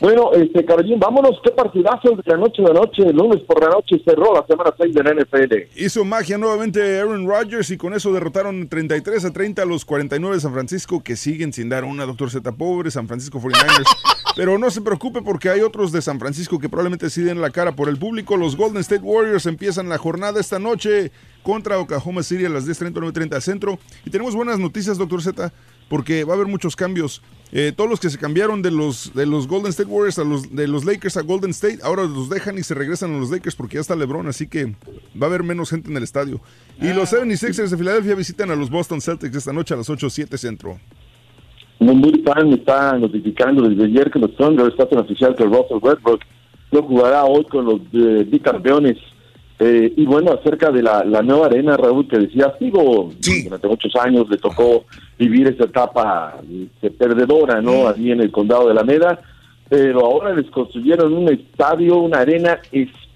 Bueno, este, caballín, vámonos. ¿Qué partidazo de la noche de la noche? El lunes por la noche cerró la semana 6 de la NFL.
Hizo magia nuevamente Aaron Rodgers y con eso derrotaron 33 a 30 a los 49 de San Francisco que siguen sin dar una, doctor Z. Pobre San Francisco 49ers. Pero no se preocupe porque hay otros de San Francisco que probablemente sí den la cara por el público. Los Golden State Warriors empiezan la jornada esta noche contra Oklahoma City a las 10.30, 9.30 al centro. Y tenemos buenas noticias, doctor Z, porque va a haber muchos cambios. Eh, todos los que se cambiaron de los, de los Golden State Warriors a los de los Lakers a Golden State, ahora los dejan y se regresan a los Lakers porque ya está LeBron, así que va a haber menos gente en el estadio. Y los 76ers de Filadelfia visitan a los Boston Celtics esta noche a las 8.07 centro.
Muy fan me está notificando desde ayer que los Thunder está oficial que Russell Westbrook no jugará hoy con los eh, bicampeones. Eh, y bueno, acerca de la, la nueva arena, Raúl, que decía, digo, durante muchos años le tocó vivir esa etapa de perdedora, ¿no? Allí en el condado de Alameda, pero ahora les construyeron un estadio, una arena espectacular,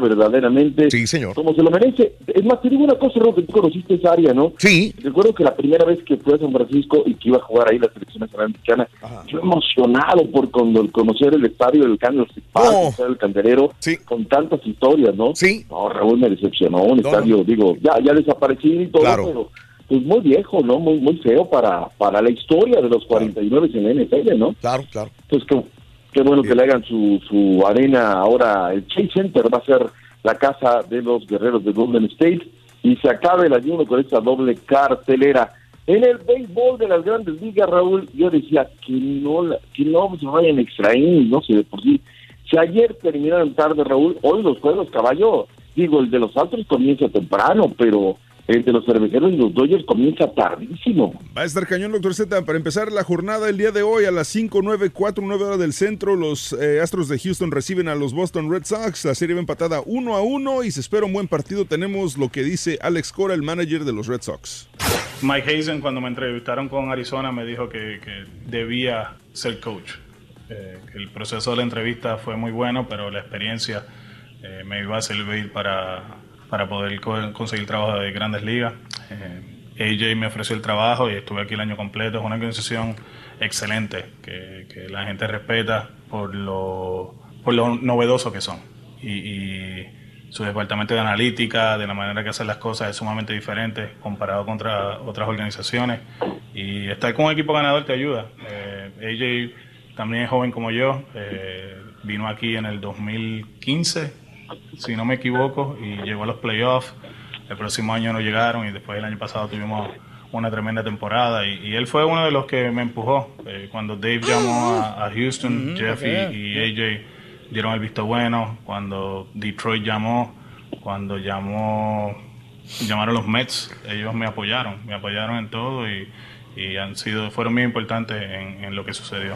verdaderamente.
Sí, señor.
Como se lo merece. Es más, te digo una cosa, Raúl, que tú conociste esa área, ¿no?
Sí.
Recuerdo que la primera vez que fui a San Francisco y que iba a jugar ahí la selección nacional mexicana, yo emocionado por cuando- conocer el estadio del City Park, el del Canterero, con tantas historias, ¿no?
Sí.
No, Raúl me decepcionó, un
No,
estadio, digo, ya, ya desaparecido y todo,
Claro.
pero pues muy viejo, ¿no? Muy, muy feo para, para la historia de los 49 en la NFL, ¿no?
Claro, claro.
Pues qué, qué bueno que le hagan su, su arena ahora, el Chase Center va a ser la casa de los guerreros de Golden State y se acabe el ayuno con esta doble cartelera. En el béisbol de las grandes ligas, Raúl, yo decía que no, que no se vayan extra innings, no sé, de por sí. Si ayer terminaron tarde, Raúl, hoy los juegos, caballo, digo, el de los Astros comienza temprano, pero de los cerveceros y los Dodgers comienza tardísimo.
Va a estar cañón, doctor Z. Para empezar la jornada el día de hoy a las 5, 9, 4, 9 horas del centro, los eh, Astros de Houston reciben a los Boston Red Sox. La serie va empatada 1 a 1 y se espera un buen partido. Tenemos lo que dice Alex Cora, el manager de los Red Sox.
Mike Hazen cuando me entrevistaron con Arizona me dijo que, que debía ser coach. Eh, el proceso de la entrevista fue muy bueno, pero la experiencia eh, me iba a servir para, para poder co- conseguir trabajo de grandes ligas. Eh, AJ me ofreció el trabajo y estuve aquí el año completo. Es una organización excelente que, que la gente respeta por lo, por lo novedoso que son. Y, y su departamento de analítica, de la manera que hacen las cosas, es sumamente diferente comparado contra otras organizaciones. Y estar con un equipo ganador te ayuda. Eh, AJ también es joven como yo, eh, vino aquí en el 2015, si no me equivoco, y llegó a los playoffs. El próximo año no llegaron y después el año pasado tuvimos una tremenda temporada y, y él fue uno de los que me empujó. Eh, cuando Dave llamó a, a Houston,
Ujú,
Jeff y, AJ dieron el visto bueno. Cuando Detroit llamó, cuando llamó llamaron los Mets, ellos me apoyaron, me apoyaron en todo y, y han sido fueron muy importantes en, en lo que sucedió.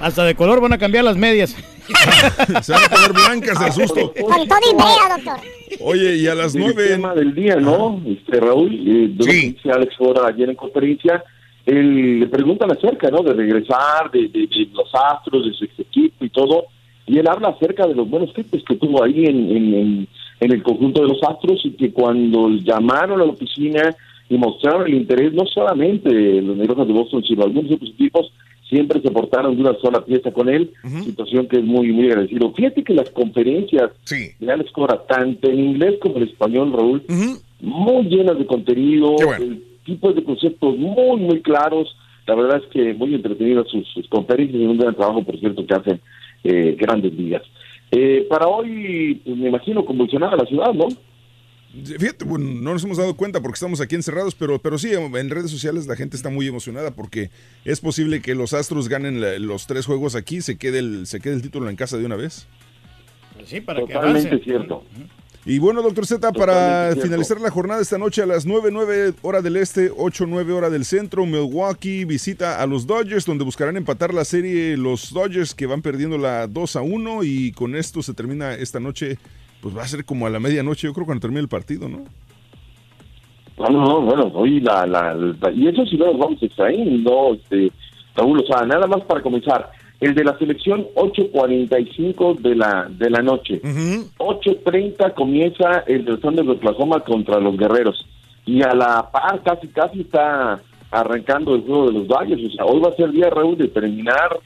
Hasta de color van a cambiar las medias.
Se van a poner blancas del susto.
Con todo y doctor.
Oye, y a las
El
9.
tema del día, ¿no? Este, Raúl, eh, de lo dice Alex Fora ayer en conferencia, él, le preguntan acerca, ¿no? De regresar, de, de- de los astros, de su equipo y todo, y él habla acerca de los buenos tipos que tuvo ahí en, en, en- en el conjunto de los astros y que cuando llamaron a la oficina y mostraron el interés, no solamente los negros de Boston, sino algunos otros equipos, siempre se portaron de una sola pieza con él, situación que es muy, muy agradecido. Fíjate que las conferencias de Alex Cora, tanto en inglés como en español, Raúl, muy llenas de contenido, el tipo de conceptos muy, muy claros. La verdad es que muy entretenidas sus, sus conferencias y un gran trabajo, por cierto, que hacen eh, grandes ligas. Eh, para hoy, pues, me imagino, convulsionada la ciudad, ¿no?
Fíjate, bueno, no nos hemos dado cuenta porque estamos aquí encerrados, pero, pero sí, en redes sociales la gente está muy emocionada porque es posible que los Astros ganen la- los tres juegos aquí, se quede el, se quede el título en casa de una vez.
Sí, para que
Totalmente
avance.
cierto.
Y bueno, doctor Z, para
Totalmente cierto.
finalizar la jornada esta noche a las 9, 9 hora del este, 8, 9 hora del centro, Milwaukee visita a los Dodgers, donde buscarán empatar la serie los Dodgers que van perdiendo la 2 a 1 y con esto se termina esta noche, pues va a ser como a la medianoche, yo creo cuando termine el partido, ¿no?
No, no, no, bueno, hoy la, la, la- y eso sí no nos vamos a extraer, no, este, Raúl, o sea, nada más para comenzar, el de la selección 8.45 de la, de la noche, 8.30 comienza el del de Oklahoma contra los Guerreros, y a la par casi, casi está arrancando el juego de los Dodgers, o sea, hoy va a ser día, Raúl, de terminar,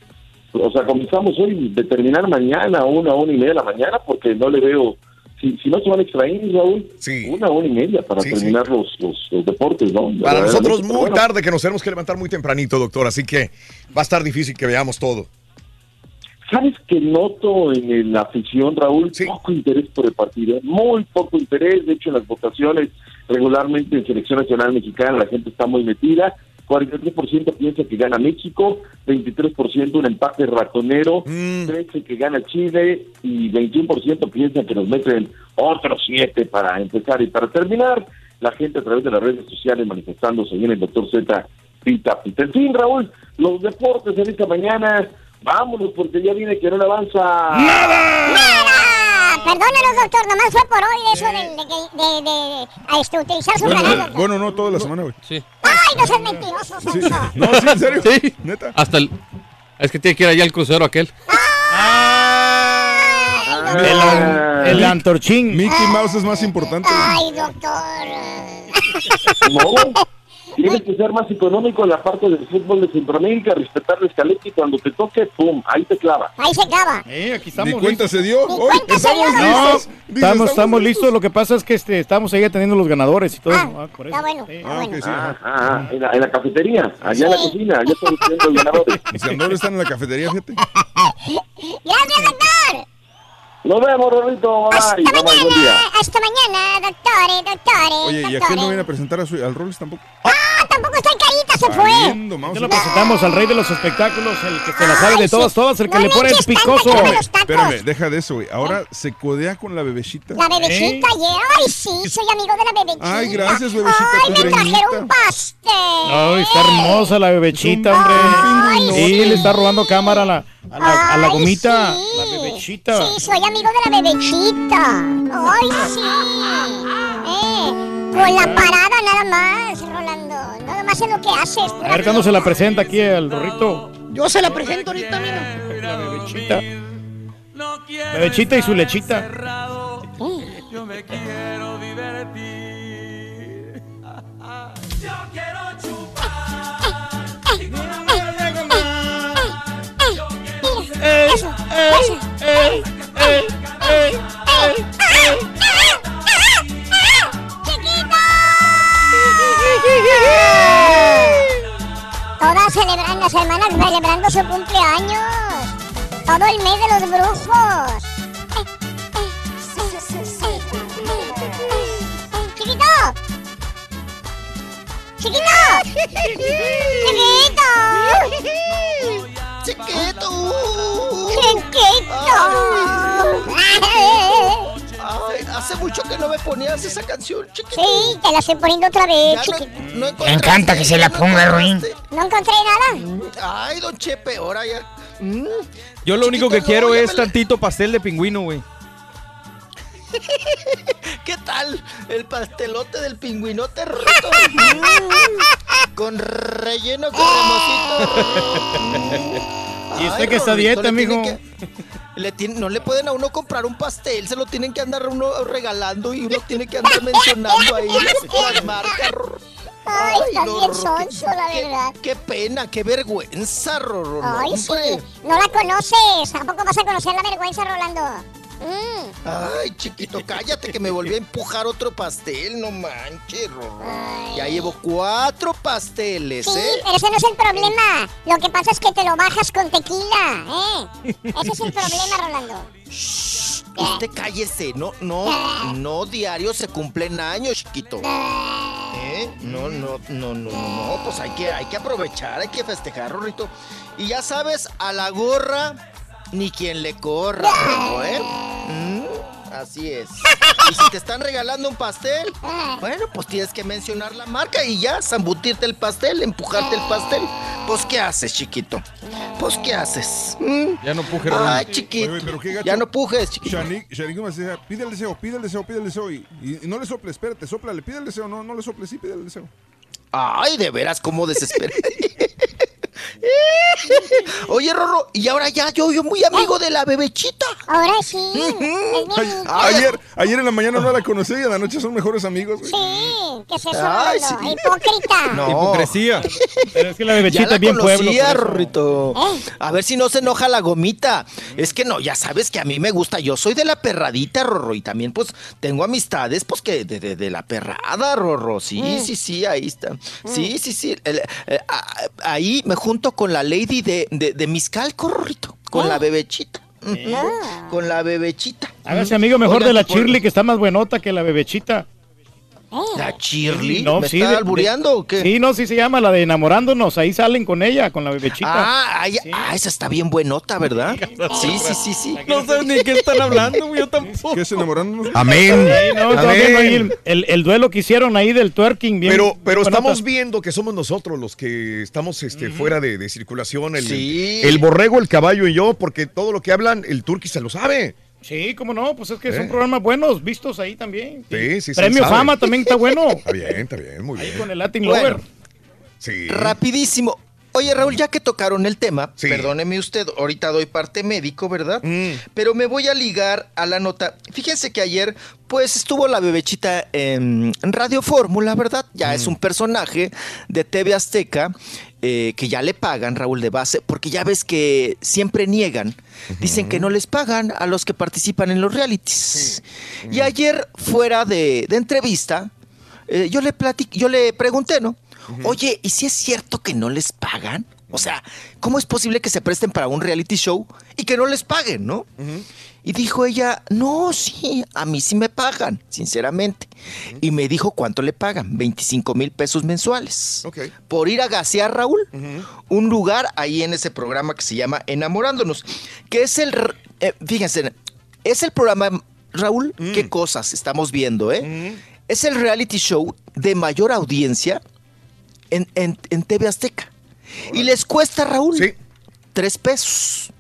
o sea, comenzamos hoy, de terminar mañana a una, una y media de la mañana, porque no le veo, si, si no se van a extraer, Raúl, una hora y media para
Sí,
terminar Los, los, los deportes, ¿no?
Para nosotros muy
bueno.
tarde, que nos tenemos que levantar muy tempranito, doctor, así que va a estar difícil que veamos todo.
¿Sabes que noto en la afición, Raúl? Poco interés por el partido, muy poco interés. De hecho, en las votaciones regularmente en Selección Nacional Mexicana la gente está muy metida. 43% piensa que gana México, 23% un empate ratonero, 13% que gana Chile y 21% piensa que nos meten otros 7 para empezar y para terminar. La gente a través de las redes sociales manifestándose viene el doctor Z Pita Pita. En fin, Raúl, los deportes en esta mañana, vámonos porque ya viene que no le avanza.
¡Nada! Perdónenos, doctor, nomás fue por hoy eso de, de, de, este, utilizar su canal,
Bueno,
doctor.
bueno, no toda la semana, güey.
Sí.
¡Ay, no seas mentiroso,
Sí. No, sí, en serio.
Sí.
Neta.
Hasta el. Es que tiene que ir allá al crucero aquel.
El, el antorchín.
Mickey Mouse es más importante.
¡Ay, doctor!
No, tienes que ser más económico en la parte del fútbol de Centroamérica, respetar la escaleta y cuando te toque, ¡pum! Ahí te clava.
Ahí se acaba.
Eh, aquí
Ni
estamos
cuenta
listos.
se dio.
Ni
Hoy
cuenta
estamos.
No,
listos. Dice,
estamos, estamos listos. Lo que pasa es que este, estamos ahí atendiendo los ganadores y todo. Ah, por eso.
Está bueno,
Sí.
está
Ah,
bueno.
sí.
Ah, ah, ah, en, la, en la cafetería, allá en la cocina, allá están los ganadores.
Mis ganadores están en la cafetería, fíjate.
Gracias, doctor.
Nos vemos, Rolito. Bye,
Hasta
bye. Bye, bye, buen día.
mañana, hasta mañana, doctores, doctores,
Oye, ¿y
doctores.
aquel no viene a presentar a su, al Rolls tampoco?
¡Ah, tampoco está el carita! se fue.
Ya lo presentamos al rey de los espectáculos, el que se la sabe de todas, todas, el que
No
le pone el picoso.
Espérame, deja de eso, güey. Ahora se codea con la bebecita.
La bebecita, yeah. Ay, sí, soy amigo de la bebecita.
Ay, gracias, bebecita,
Ay, me trajeron pastel.
Ay, está hermosa la bebechita, hombre.
Ay,
Sí,
sí.
le está robando cámara a la, a la, a la gomita.
sí.
La bebechita.
Sí, soy amigo de la bebechita. Ay, sí. Eh, con la parada nada más. Nada más es lo que haces.
A ver cuándo se la presenta aquí al Rorrito.
Yo se la presento ahorita, mira.
La bebechita. Bebechita y su lechita.
Yo me quiero divertir. Yo quiero chupar.
Eso,
ey,
Todas celebran, las hermanas celebrando su cumpleaños. Todo el mes de los brujos. ¡Chiquito! ¡Chiquito! ¡Chiquito!
¡Chiquito!
¡Chiquito!
Ay, hace mucho que no me ponías esa canción, chiquito.
Sí, te la estoy poniendo otra vez,
no-
chiquito.
no
Me encanta que se la
no
ponga, Ruin.
No encontré nada.
Ay, don Chepe, ahora ya. Mm.
Yo lo único que quiero es
la-
tantito pastel de pingüino, güey.
¿Qué tal? El pastelote del pingüinote roto. Mm. Con relleno cremosito.
Y usted
Ay,
que está a dieta, mijo.
que- le tienen- no le pueden a uno comprar un pastel, se lo tienen que andar uno regalando y uno tiene que andar mencionando ahí las marcas.
Ay, estás
no,
bien sonso, la
qué,
verdad.
qué pena, qué vergüenza, no,
Ay, sí. No la conoces. Tampoco vas a conocer la vergüenza, Rolando. Mm.
Ay, chiquito, cállate que me volví a empujar otro pastel, no manches. Ya llevo cuatro pasteles,
Sí,
¿eh?
pero ese no es el problema. Lo que pasa es que te lo bajas con tequila, ¿eh? Ese es el problema, Rolando.
Usted cállese, no, no, no diario se cumplen años, chiquito. ¿Eh? No, no, no, no, no, no, pues hay que, hay que aprovechar, hay que festejar, Rorrito. Y ya sabes, a la gorra, ni quien le corra, Rorro, ¿eh? Mm, así es. Y si te están regalando un pastel, bueno, pues tienes que mencionar la marca y ya, zambutirte el pastel, empujarte el pastel. Pues, ¿qué haces, chiquito? Pues, ¿qué haces? ¿Mm?
Ya no puje,
Ay, chiquito.
Oye, pero qué gacho.
Ya no pujes, chiquito.
Shanique me decía, pide el deseo, pide el deseo, pide el deseo. Y, y- y no le soples, espérate, soplale, pide el deseo. No, no le soples, sí, pide el deseo.
Ay, de veras, cómo desespera. Oye, Rorro, y ahora ya yo, yo muy amigo de la bebechita.
Ahora sí. Es mi
ayer, ayer en la mañana no la conocí y en la noche son mejores amigos. güey.
Sí, ¿qué es eso,
Ay, sí.
Hipócrita.
No.
Hipocresía.
Pero es que la
Ya
bebechita
la
es bien pueblo.
conocía,
eso.
Rorrito. A ver si no se enoja la gomita. Es que no, ya sabes que a mí me gusta. Yo soy de la perradita, Rorro. Y también, pues, tengo amistades, pues, que de, de- de la perrada, Rorro. Sí,
Mm.
sí, sí, ahí está. Sí, sí, sí. El- eh, a- ahí me junto con la lady de, de, de Miscalco, Rorrito. Con la bebechita. Ujú. Con la bebechita.
Hágase amigo mejor
Oiga,
de la Shirley, que está más buenota que la bebechita.
¿La Shirley?
No,
¿Me
sí,
está
de-
albureando o qué?
Sí, no, sí se llama la de enamorándonos. Ahí salen con ella, con la bebechita.
Ah, ay, ah, esa está bien buenota, ¿verdad? Sí, sí, sí, sí.
No sabes ni qué están hablando, güey. Yo tampoco.
¿Qué es enamorándonos?
Amén.
Sí, no, estaba
Amén.
ahí el, el- el duelo que hicieron ahí del twerking. Bien,
Pero, pero estamos viendo que somos nosotros los que estamos este, fuera de, de circulación. El,
Sí.
el borrego, el caballo y yo, porque todo lo que hablan, el turqui se lo sabe.
Sí, cómo no, pues es que
Eh.
son programas buenos, vistos ahí también.
Sí, sí, sí,
Premio
sabe.
Fama también está bueno.
Está bien, está bien, muy bien.
Con el Latin
Bueno.
Lover.
Sí.
Rapidísimo. Oye, Raúl, ya que tocaron el tema, perdóneme usted, ahorita doy parte médico, ¿verdad?
Mm.
Pero me voy a ligar a la nota. Fíjense que ayer, pues, estuvo la bebechita en Radio Fórmula, ¿verdad? Ya es un personaje de TV Azteca eh, que ya le pagan, Raúl, de base, porque ya ves que siempre niegan. Dicen que no les pagan a los que participan en los realities. Y ayer, fuera de, de entrevista, eh, yo le platic- yo le pregunté, ¿no? Oye, ¿y si es cierto que no les pagan? O sea, ¿cómo es posible que se presten para un reality show y que no les paguen, no? Y dijo ella, no, sí, a mí sí me pagan, sinceramente. Y me dijo cuánto le pagan, 25 mil pesos mensuales. Por ir a gasear, Raúl, un lugar ahí en ese programa que se llama Enamorándonos, que es el, eh, fíjense, es el programa, Raúl, qué cosas estamos viendo, ¿eh? Es el reality show de mayor audiencia en, en- en TV Azteca. Y les cuesta, Raúl, tres pesos.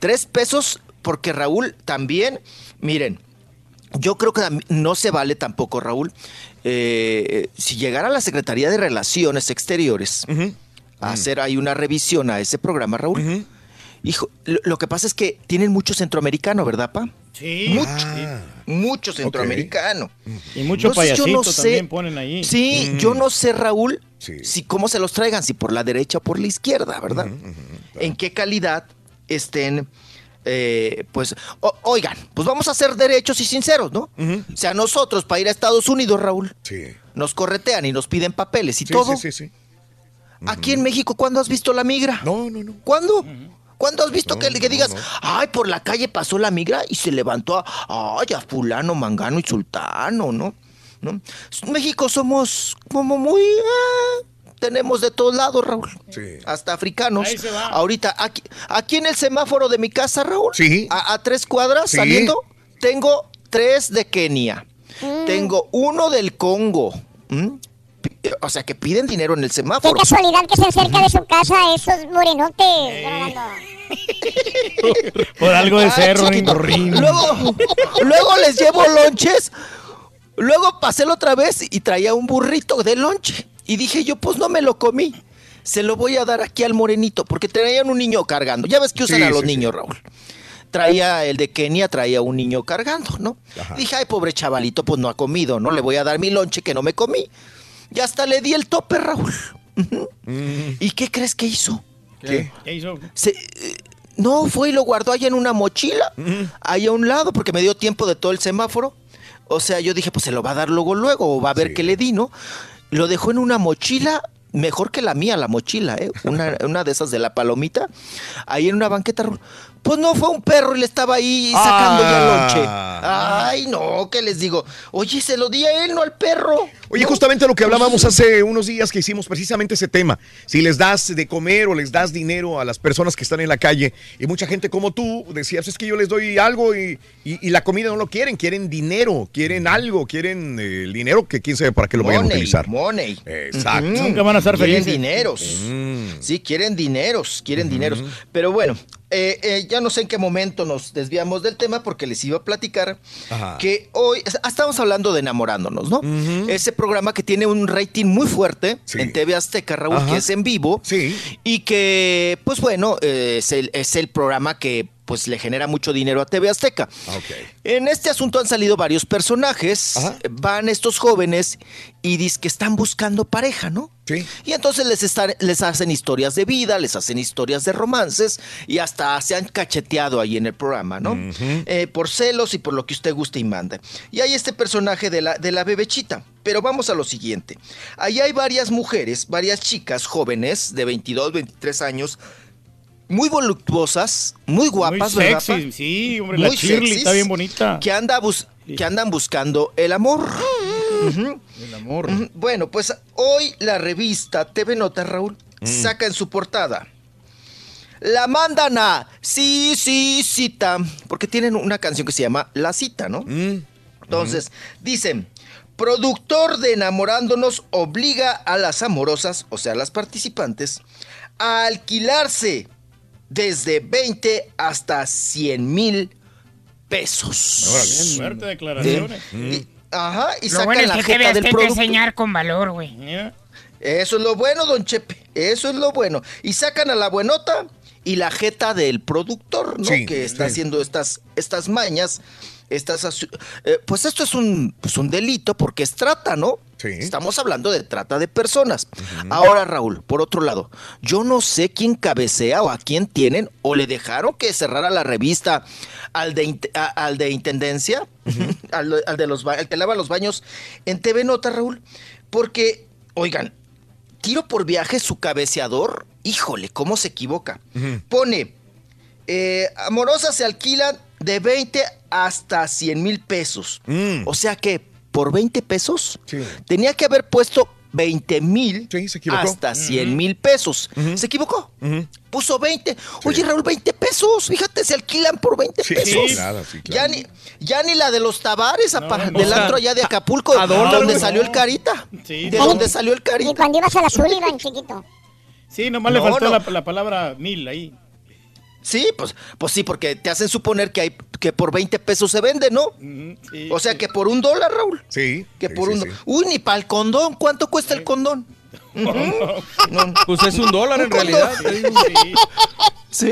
Tres pesos porque Raúl también, miren, yo creo que no se vale tampoco, Raúl, eh, si llegara a la Secretaría de Relaciones Exteriores a hacer ahí una revisión a ese programa, Raúl. Hijo, lo, lo que pasa es que tienen mucho centroamericano, ¿verdad, pa?
Sí.
Mucho, mucho centroamericano.
Y mucho
Entonces, yo
payasito
no sé-
también ponen ahí.
Sí,
Mm.
yo no sé, Raúl, si cómo se los traigan, si por la derecha o por la izquierda, ¿verdad? En qué calidad estén, eh, pues, o- oigan, pues vamos a ser derechos y sinceros, ¿no? O sea, nosotros para ir a Estados Unidos, Raúl, nos corretean y nos piden papeles y
Sí,
todo.
sí, sí, sí.
Aquí en México, ¿cuándo has visto la migra?
No, no, no.
¿Cuándo? ¿Cuándo has visto
No,
que, que
no,
digas,
no.
ay, por la calle pasó la migra y se levantó a, ay, a fulano, mangano y sultano, ¿no? ¿No? México somos como muy... ah, tenemos de todos lados, Raúl. Hasta africanos.
Ahí se va.
Ahorita, aquí, aquí en el semáforo de mi casa, Raúl, a, a tres cuadras
Sí.
saliendo, tengo tres de Kenia. Tengo uno del Congo. ¿m? Pi- O sea, que piden dinero en el
Qué
semáforo.
casualidad que se acerca de su casa esos morenotes.
Por algo de
chiquito.
Ringo.
Luego, luego les llevo lonches. Luego pasé la otra vez y traía un burrito de lonche. Y dije yo, pues no me lo comí. Se lo voy a dar aquí al morenito, porque traían un niño cargando. Ya ves que usan
Sí,
a los
sí, sí.
niños, Raúl. Traía el de Kenia, traía un niño cargando, ¿no? Dije, ay, pobre chavalito, pues no ha comido, ¿no? Le voy a dar mi lonche que no me comí. Y hasta le di el tope, Raúl. ¿Y qué crees que hizo?
¿Qué?
¿Qué hizo?
Se- eh, no, fue y lo guardó ahí en una mochila, ahí a un lado, porque me dio tiempo de todo el semáforo. O sea, yo dije, pues se lo va a dar luego, luego, o va a ver qué le di, ¿no? Lo dejó en una mochila, mejor que la mía, la mochila, ¿eh? Una, una de esas de la palomita, ahí en una banqueta. Pues no, fue un perro y le estaba ahí sacando ya lonche. Ay, no, ¿qué les digo? Oye, se lo di a él, no al perro.
Oye, justamente lo que hablábamos hace unos días que hicimos precisamente ese tema. Si les das de comer o les das dinero a las personas que están en la calle, y mucha gente como tú decías, es que yo les doy algo y, y- y la comida no lo quieren, quieren dinero, quieren algo, quieren eh, el dinero que quién sabe para qué lo vayan a
Money,
utilizar.
money.
Exacto.
Nunca van a estar
quieren
felices.
dineros.
Mm.
Sí, quieren dineros, quieren dineros. Pero bueno, eh, eh, ya no sé en qué momento nos desviamos del tema porque les iba a platicar
Ajá.
que hoy ah, estamos hablando de enamorándonos, ¿no? Ese programa que tiene un rating muy fuerte en TV Azteca, Raúl,
Ajá.
que es en vivo. Y que, pues bueno, eh, es, el, es el programa que pues le genera mucho dinero a TV Azteca. En este asunto han salido varios personajes. Van estos jóvenes y dicen que están buscando pareja, ¿no?
Sí.
Y entonces les, están- les hacen historias de vida, les hacen historias de romances y hasta se han cacheteado ahí en el programa, ¿no? Eh, por celos y por lo que usted guste y manda. Y hay este personaje de la, de la bebechita. Pero vamos a lo siguiente. Ahí hay varias mujeres, varias chicas jóvenes de 22, 23 años, muy voluptuosas, muy guapas,
Muy
¿verdad,
sexy,
pa?
sí, hombre, la Shirley está bien bonita.
Que, anda bus- que andan buscando el amor.
El amor.
Bueno, pues hoy la revista TV Nota, Raúl,
Mm.
saca en su portada. La mandan a Sí, sí, cita. Porque tienen una canción que se llama La cita, ¿no? Entonces, dicen, productor de Enamorándonos obliga a las amorosas, o sea, las participantes, a alquilarse desde 20 hasta 100 mil pesos.
Fuerte declaraciones.
Y- ajá, y
Lo bueno
sacan
es
la
que
jeta del producto.
enseñar con valor, güey.
Eso es lo bueno, don Chepe. Eso es lo bueno. Y sacan a la buenota y la jeta del productor, ¿no?
Sí,
que está
sí.
haciendo estas, estas mañas. Estas, eh, pues esto es un, pues un delito porque es trata, ¿no? Estamos hablando de trata de personas. Ahora, Raúl, por otro lado, yo no sé quién cabecea o a quién tienen o le dejaron que cerrara la revista al de, a- al de Intendencia, al, al de los, al que lava los baños en TV Nota, Raúl, porque, oigan, tiro por viaje su cabeceador, híjole, cómo se equivoca. Pone, eh, Amorosa se alquilan de 20 hasta 100 mil pesos.
Mm.
O sea que por 20 pesos tenía que haber puesto 20 mil hasta 100 mil pesos. Se equivocó. Puso 20. Oye, Raúl, 20 pesos. Fíjate, se alquilan por 20
Sí,
pesos.
claro, sí,
Ya, ni, ya ni la de los Tavares,
no,
del antro allá de Acapulco,
a
donde salió el Carita.
Sí,
de
no.
donde salió el
Y
Carita.
cuando ibas a la Sullivan, chiquito.
Sí, nomás
No,
le faltó
no.
La, la palabra mil ahí.
Sí, pues, pues sí, porque te hacen suponer que hay que por 20 pesos se vende, ¿no? o sea que por un dólar, Raúl.
Sí.
Que por
sí,
un Uy, ni para el condón. ¿Cuánto cuesta el condón?
Pues es un dólar en realidad.
Sí.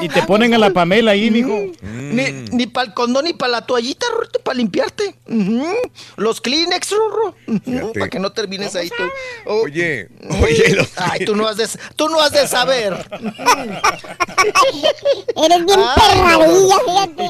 Y te ponen a la Pamela ahí, mijo.
Ni, ni para el condón ni para la toallita, Rorrito, para limpiarte. Ujú. Los Kleenex, Rorro. Para que no termines ahí tú. Oh.
Oye, oye, lo-
Ay, tú no has de, tú no has de saber.
Eres bien perradilla, fíjate.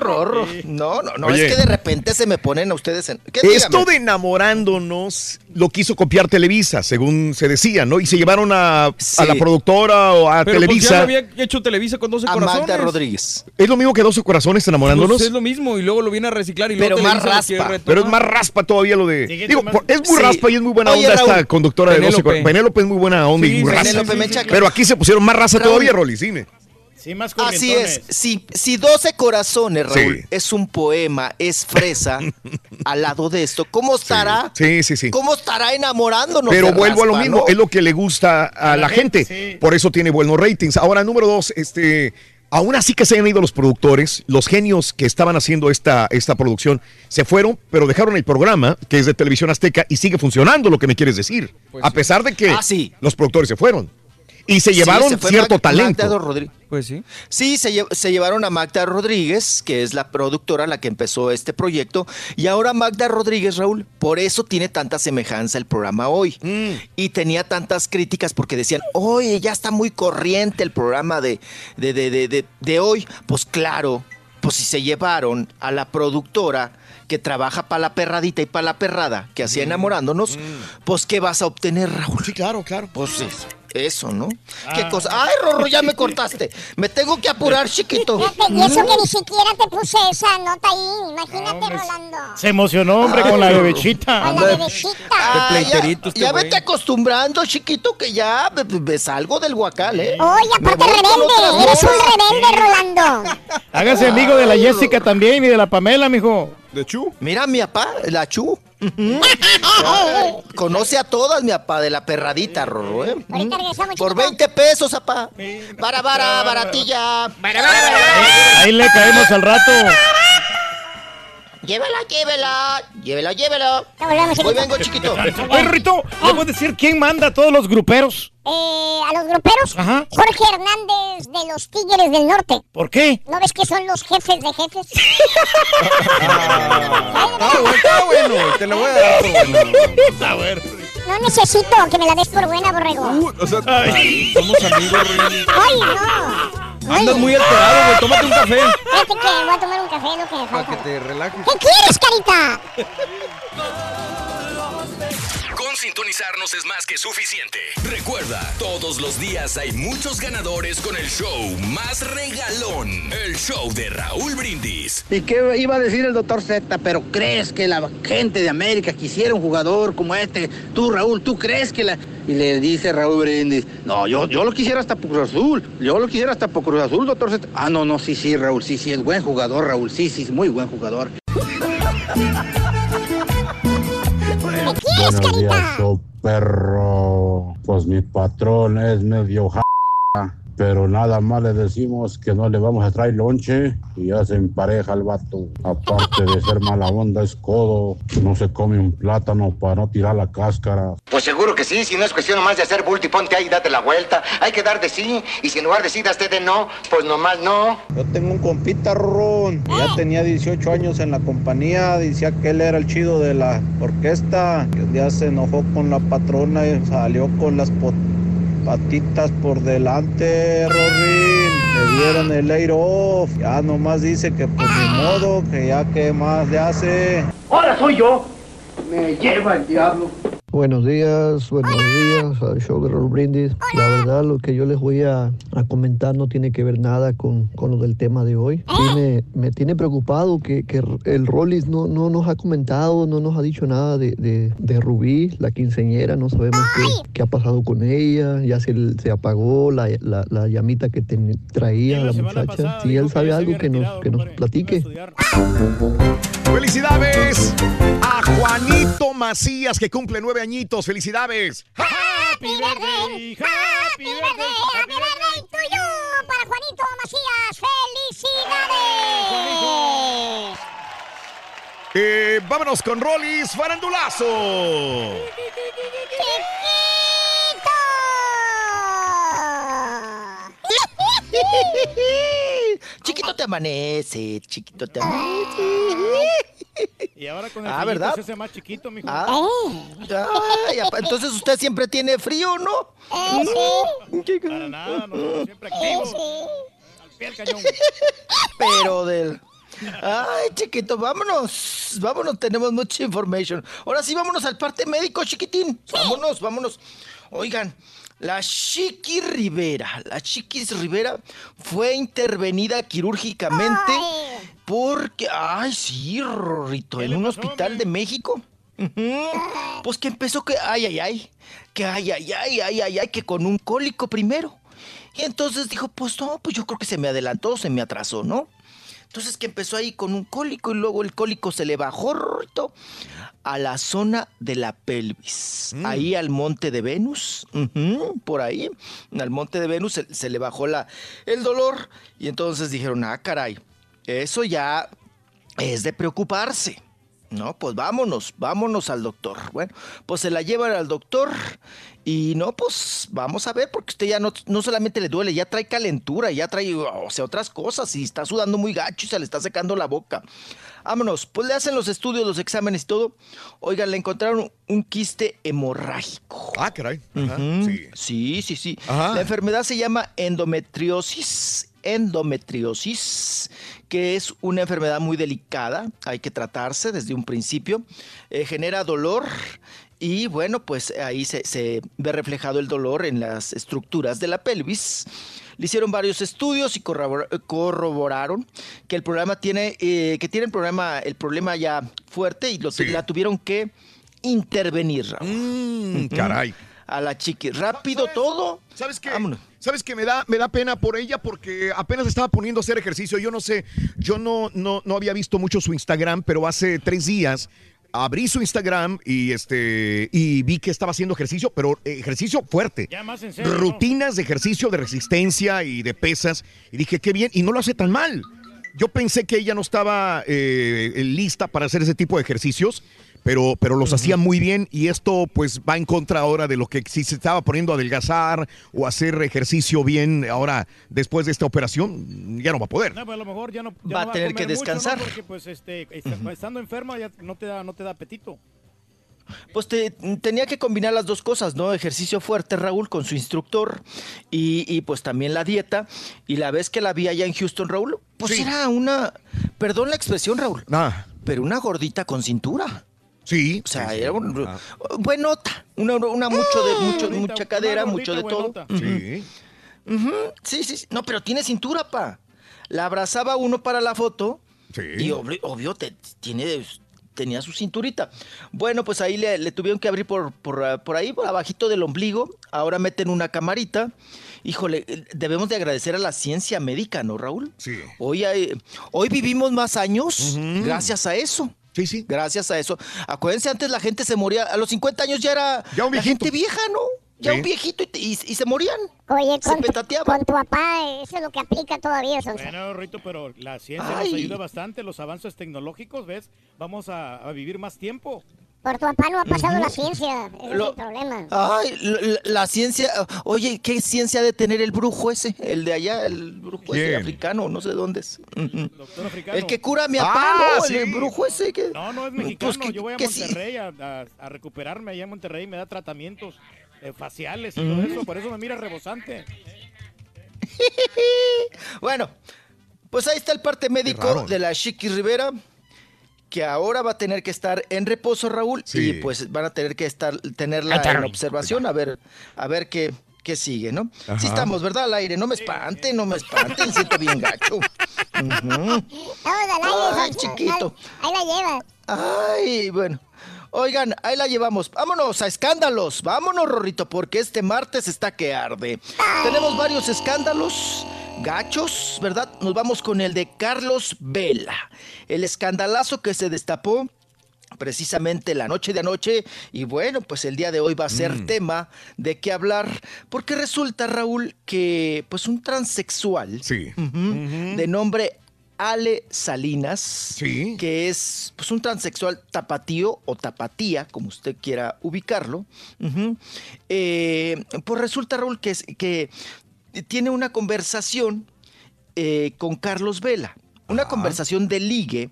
Rorro. No, no, no.
Oye.
Es que de repente se me ponen a ustedes en. ¿Qué?
Esto de enamorándonos lo quiso copiar Televisa, según se decía, ¿no? Y se llevaron a, a la productora o a
Pero pues ya
Televisa.
lo había hecho Televisa con 12
A
corazones.
Magda Rodríguez.
Es lo mismo que 12 corazones enamorándonos.
Pues es lo mismo y luego lo viene a reciclar y
Pero
luego
más
Televisa
raspa.
Pero es más raspa todavía lo de. Digo, es muy
Sí.
raspa y es muy buena
Oye,
onda esta
Raúl.
conductora de 12
Penélope.
corazones. Penélope es muy buena onda y muy
sí,
raspa.
Penélope Mecha,
Pero aquí se pusieron más raza
Raúl.
todavía, Rolis, dime.
Sí, más
Así es. Si, si 12 corazones, Raúl,
Sí.
es un poema, es fresa, al lado de esto, ¿cómo estará?
Sí, sí, sí.
¿Cómo estará enamorándonos?
Pero
de
vuelvo a lo mismo,
no?
es lo que le gusta a, la gente.
gente, sí.
Por eso tiene buenos ratings. Ahora, número dos, este, aún así que se hayan ido los productores, los genios que estaban haciendo esta, esta producción, se fueron, pero dejaron el programa, que es de Televisión Azteca, y sigue funcionando, lo que me quieres decir.
Pues
a
sí.
pesar de que
Ah, sí.
los productores se fueron. Y se
Sí,
llevaron
se
cierto
Mag-
talento.
Magda Rodríguez.
Pues sí.
Sí, se, lle- se llevaron a Magda Rodríguez, que es la productora la que empezó este proyecto, y ahora Magda Rodríguez, Raúl, por eso tiene tanta semejanza el programa hoy. Y tenía tantas críticas porque decían, oye, ya está muy corriente el programa de, de, de, de, de- de hoy. Pues claro, pues si se llevaron a la productora que trabaja para la perradita y para la perrada, que hacía enamorándonos, pues ¿qué vas a obtener, Raúl?
Sí, claro, claro.
Pues eso, eso, ¿no? ¿Qué cosa? ¡Ay, Rorro, ya me cortaste! Me tengo que apurar, chiquito.
Fíjate, y eso que ni siquiera te puse esa nota ahí. Imagínate, Rolando.
Se emocionó, hombre, con la bebechita.
Con la bebecita.
Ah, ya, ya vete acostumbrando, chiquito, que ya me, me salgo del guacal, ¿eh?
Oye, aparte rebelde. Eres un rebelde, Rolando.
Hágase amigo de la Jessica también y de la Pamela, mijo.
¿De Chu?
Mira, mi papá, la Chu. Conoce a todas, mi papá, de la perradita, Rorro, ¿eh? Por
chiquito.
20 pesos, papá. Para, para, baratilla.
Ahí le caemos al rato.
Llévela, llévela. Llévela, llévela. Hoy vengo, chiquito.
Oye, Rito, ¿le puedes decir quién manda a todos los gruperos?
Eh, a los gruperos,
Ajá.
Jorge Hernández de los Tigres del Norte.
¿Por qué?
¿No ves que son los jefes de jefes?
Ah, bueno, está bueno. Te lo voy a dar por bueno.
No necesito que me la des por buena, borrego.
O sea,
Ay.
Somos amigos, Rey.
¡Ay, no!
Andas muy alterado, güey. Tómate un café.
Fíjate que voy a tomar un café, lo que me
Para que
falta.
te relajes.
¿Qué quieres, carita?
Sintonizarnos es más que suficiente. Recuerda, todos los días hay muchos ganadores con el show más regalón. El show de Raúl Brindis.
¿Y qué iba a decir el doctor Z? ¿Pero crees que la gente de América quisiera un jugador como este? Tú, Raúl, ¿tú crees que la...? Y le dice Raúl Brindis, no, yo, yo lo quisiera hasta por Cruz Azul. Yo lo quisiera hasta por Cruz Azul, doctor Z. Ah, no, no, sí, sí, Raúl, sí, sí, es buen jugador, Raúl. Sí, sí, es muy buen jugador.
¿Qué quieres,
Buenos días,
carita?
perro. Pues mi patrón es medio ja, pero nada más le decimos que no le vamos a traer lonche y ya se empareja el vato. Aparte de ser mala onda, es codo. No se come un plátano para no tirar la cáscara.
Pues seguro que sí, si no es cuestión nomás de hacer bulto y ponte ahí y date la vuelta. Hay que dar de sí, y si en lugar de sí das de no, pues nomás no.
Yo tengo un compita, Rorrón, ya tenía 18 años en la compañía, decía que él era el chido de la orquesta. Y un día se enojó con la patrona y salió con las po- patitas por delante, Rorín. Le dieron el air off. Ya nomás dice que pues ni modo, que ya que más le hace.
Ahora soy yo. Me lleva el diablo.
Buenos días, buenos días al show de Raúl Brindis. La verdad, lo que yo les voy a, a comentar no tiene que ver nada con, con lo del tema de hoy. Tiene- me tiene preocupado que, que el Rollis no, no nos ha comentado, no nos ha dicho nada de, de, de Rubí, la quinceñera. No sabemos qué, qué ha pasado con ella. Ya se, se apagó la, la, la llamita que ten- traía la muchacha. Si él sabe algo, que nos, que nos platique.
¡Felicidades a Juanito Macías, que cumple nueve añitos! ¡Felicidades!
Happy birthday, happy birthday, happy birthday to you para Juanito Macías. ¡Felicidades!
Eh, vámonos con Rollis Farandulazo.
Chiquito te amanece, chiquito te amanece.
Y ahora con el
Ah,
frío
¿verdad?
se hace más chiquito, mijo.
Ah. Ay, apa, entonces usted siempre tiene frío, ¿no?
Para nada, nosotros siempre activos. Al pie del cañón.
Pero del. Ay, chiquito, vámonos. Vámonos, tenemos mucha information. Ahora sí, vámonos al parte médico, chiquitín. Vámonos, vámonos. Oigan, la Chiqui Rivera, la Chiquis Rivera fue intervenida quirúrgicamente porque, ay, sí, Rorrito, en un hospital de México. Pues que empezó que, ay, ay, ay, que ay, ay, ay, ay, ay, ay, que con un cólico primero. Y entonces dijo, pues no, pues yo creo que se me adelantó, se me atrasó, ¿no? Entonces que empezó ahí con un cólico y luego el cólico se le bajó Rorrito, a la zona de la pelvis, ahí al monte de Venus, por ahí, al monte de Venus se, se le bajó la, el dolor y entonces dijeron, ah, caray, eso ya es de preocuparse. No, pues vámonos, vámonos al doctor. Bueno, pues se la llevan al doctor y no, pues vamos a ver, porque usted ya no, no solamente le duele, ya trae calentura, ya trae, o sea, otras cosas y está sudando muy gacho y se le está secando la boca. Vámonos, pues le hacen los estudios, los exámenes y todo. Oigan, le encontraron un quiste hemorrágico.
Ah, caray. Ajá, sí.
Sí, sí, sí.
Ajá.
La enfermedad se llama endometriosis. Endometriosis, que es una enfermedad muy delicada, hay que tratarse desde un principio, eh, genera dolor y bueno, pues ahí se, se ve reflejado el dolor en las estructuras de la pelvis. Le hicieron varios estudios y corrobor- corroboraron que el problema tiene, eh, que tiene el problema, el problema ya fuerte y la tuvieron que intervenir. Ujú.
caray.
A la chiqui. Rápido todo.
¿Sabes qué? ¿Sabes qué? Me da, me da pena por ella porque apenas estaba poniendo a hacer ejercicio. Yo no sé, yo no, no, no había visto mucho su Instagram, pero hace tres días abrí su Instagram y este y vi que estaba haciendo ejercicio, pero eh, ejercicio fuerte.
Ya más en serio. ¿no?
Rutinas de ejercicio de resistencia y de pesas. Y dije, qué bien, y no lo hace tan mal. Yo pensé que ella no estaba eh, lista para hacer ese tipo de ejercicios, pero, pero los hacía muy bien y esto pues va en contra ahora de lo que si se estaba poniendo a adelgazar o hacer ejercicio bien ahora después de esta operación, ya no va a poder.
No, pues a lo mejor ya no ya
Va a tener que
mucho, ¿no?
descansar.
Porque pues este, estando enferma ya no te da, no te da apetito.
Pues te- tenía que combinar las dos cosas, ¿no? Ejercicio fuerte, Raúl, con su instructor y, y, pues también la dieta. Y la vez que la vi allá en Houston, Raúl, pues era una, perdón la expresión, Raúl,
Ah,
pero una gordita con cintura.
Sí.
O sea,
sí,
era un,
Ah.
buenota, una, una mucho de, mucho,
Gordita,
mucha cadera,
gordita
mucho de todo.
Sí.
Sí, sí, sí. No, pero tiene cintura, pa. La abrazaba uno para la foto.
Sí.
Y obvio, obvio, te- tiene, tenía su cinturita. Bueno, pues ahí le, le tuvieron que abrir por, por, por ahí, por abajito del ombligo. Ahora meten una camarita. Híjole, eh, debemos de agradecer a la ciencia médica, ¿no, Raúl?
Sí.
Hoy, hay- hoy vivimos más años gracias a eso.
Sí, sí.
Gracias a eso. Acuérdense, antes la gente se moría, a los 50 años ya era
Ya un
la gente vieja, ¿no? Ya
Sí.
un viejito y, te- y- y se morían.
Oye,
Se
con, con tu papá, eso es lo que aplica todavía, Sonsa.
Bueno, Rito, pero la ciencia
Ay.
nos ayuda bastante, los avances tecnológicos, ¿ves? Vamos a, a vivir más tiempo.
Por tu papá no ha pasado la ciencia, ese
Lo-
es el problema.
Ay, la, la- ciencia. Oye, ¿qué ciencia ha de tener el brujo ese? El de allá, el brujo ese africano, no sé dónde es. Ujú.
Doctor africano.
El que cura a mi
Ah,
papá, ¿no?
sí.
El brujo ese que.
No, no es mexicano.
Pues que-
Yo voy a
que sí.
Monterrey a, a- a recuperarme allá en Monterrey. Me da tratamientos eh, faciales y todo eso. Por eso me mira rebosante.
Bueno, pues ahí está el parte médico de la Chiqui Rivera. Que ahora va a tener que estar en reposo, Raúl,
Sí.
y pues van a tener que estar tenerla en observación a ver a ver qué qué sigue, ¿no?
Ajá.
Sí estamos, ¿verdad? Al aire, no me espanten, no me espanten, siento bien gacho.
Al aire,
Ay, chiquito.
Ahí la lleva.
Ay, bueno. Oigan, ahí la llevamos. Vámonos a escándalos. Vámonos, Rorrito, porque este martes está que arde. Tenemos varios escándalos gachos, ¿verdad? Nos vamos con el de Carlos Vela. El escandalazo que se destapó precisamente la noche de anoche. Y bueno, pues el día de hoy va a ser tema de qué hablar. Porque resulta Raúl que pues un transexual ujú, de nombre Ale Salinas, que es pues, un transexual tapatío o tapatía, como usted quiera ubicarlo, eh, pues resulta, Raúl, que, es- que tiene una conversación eh, con Carlos Vela, una conversación de ligue,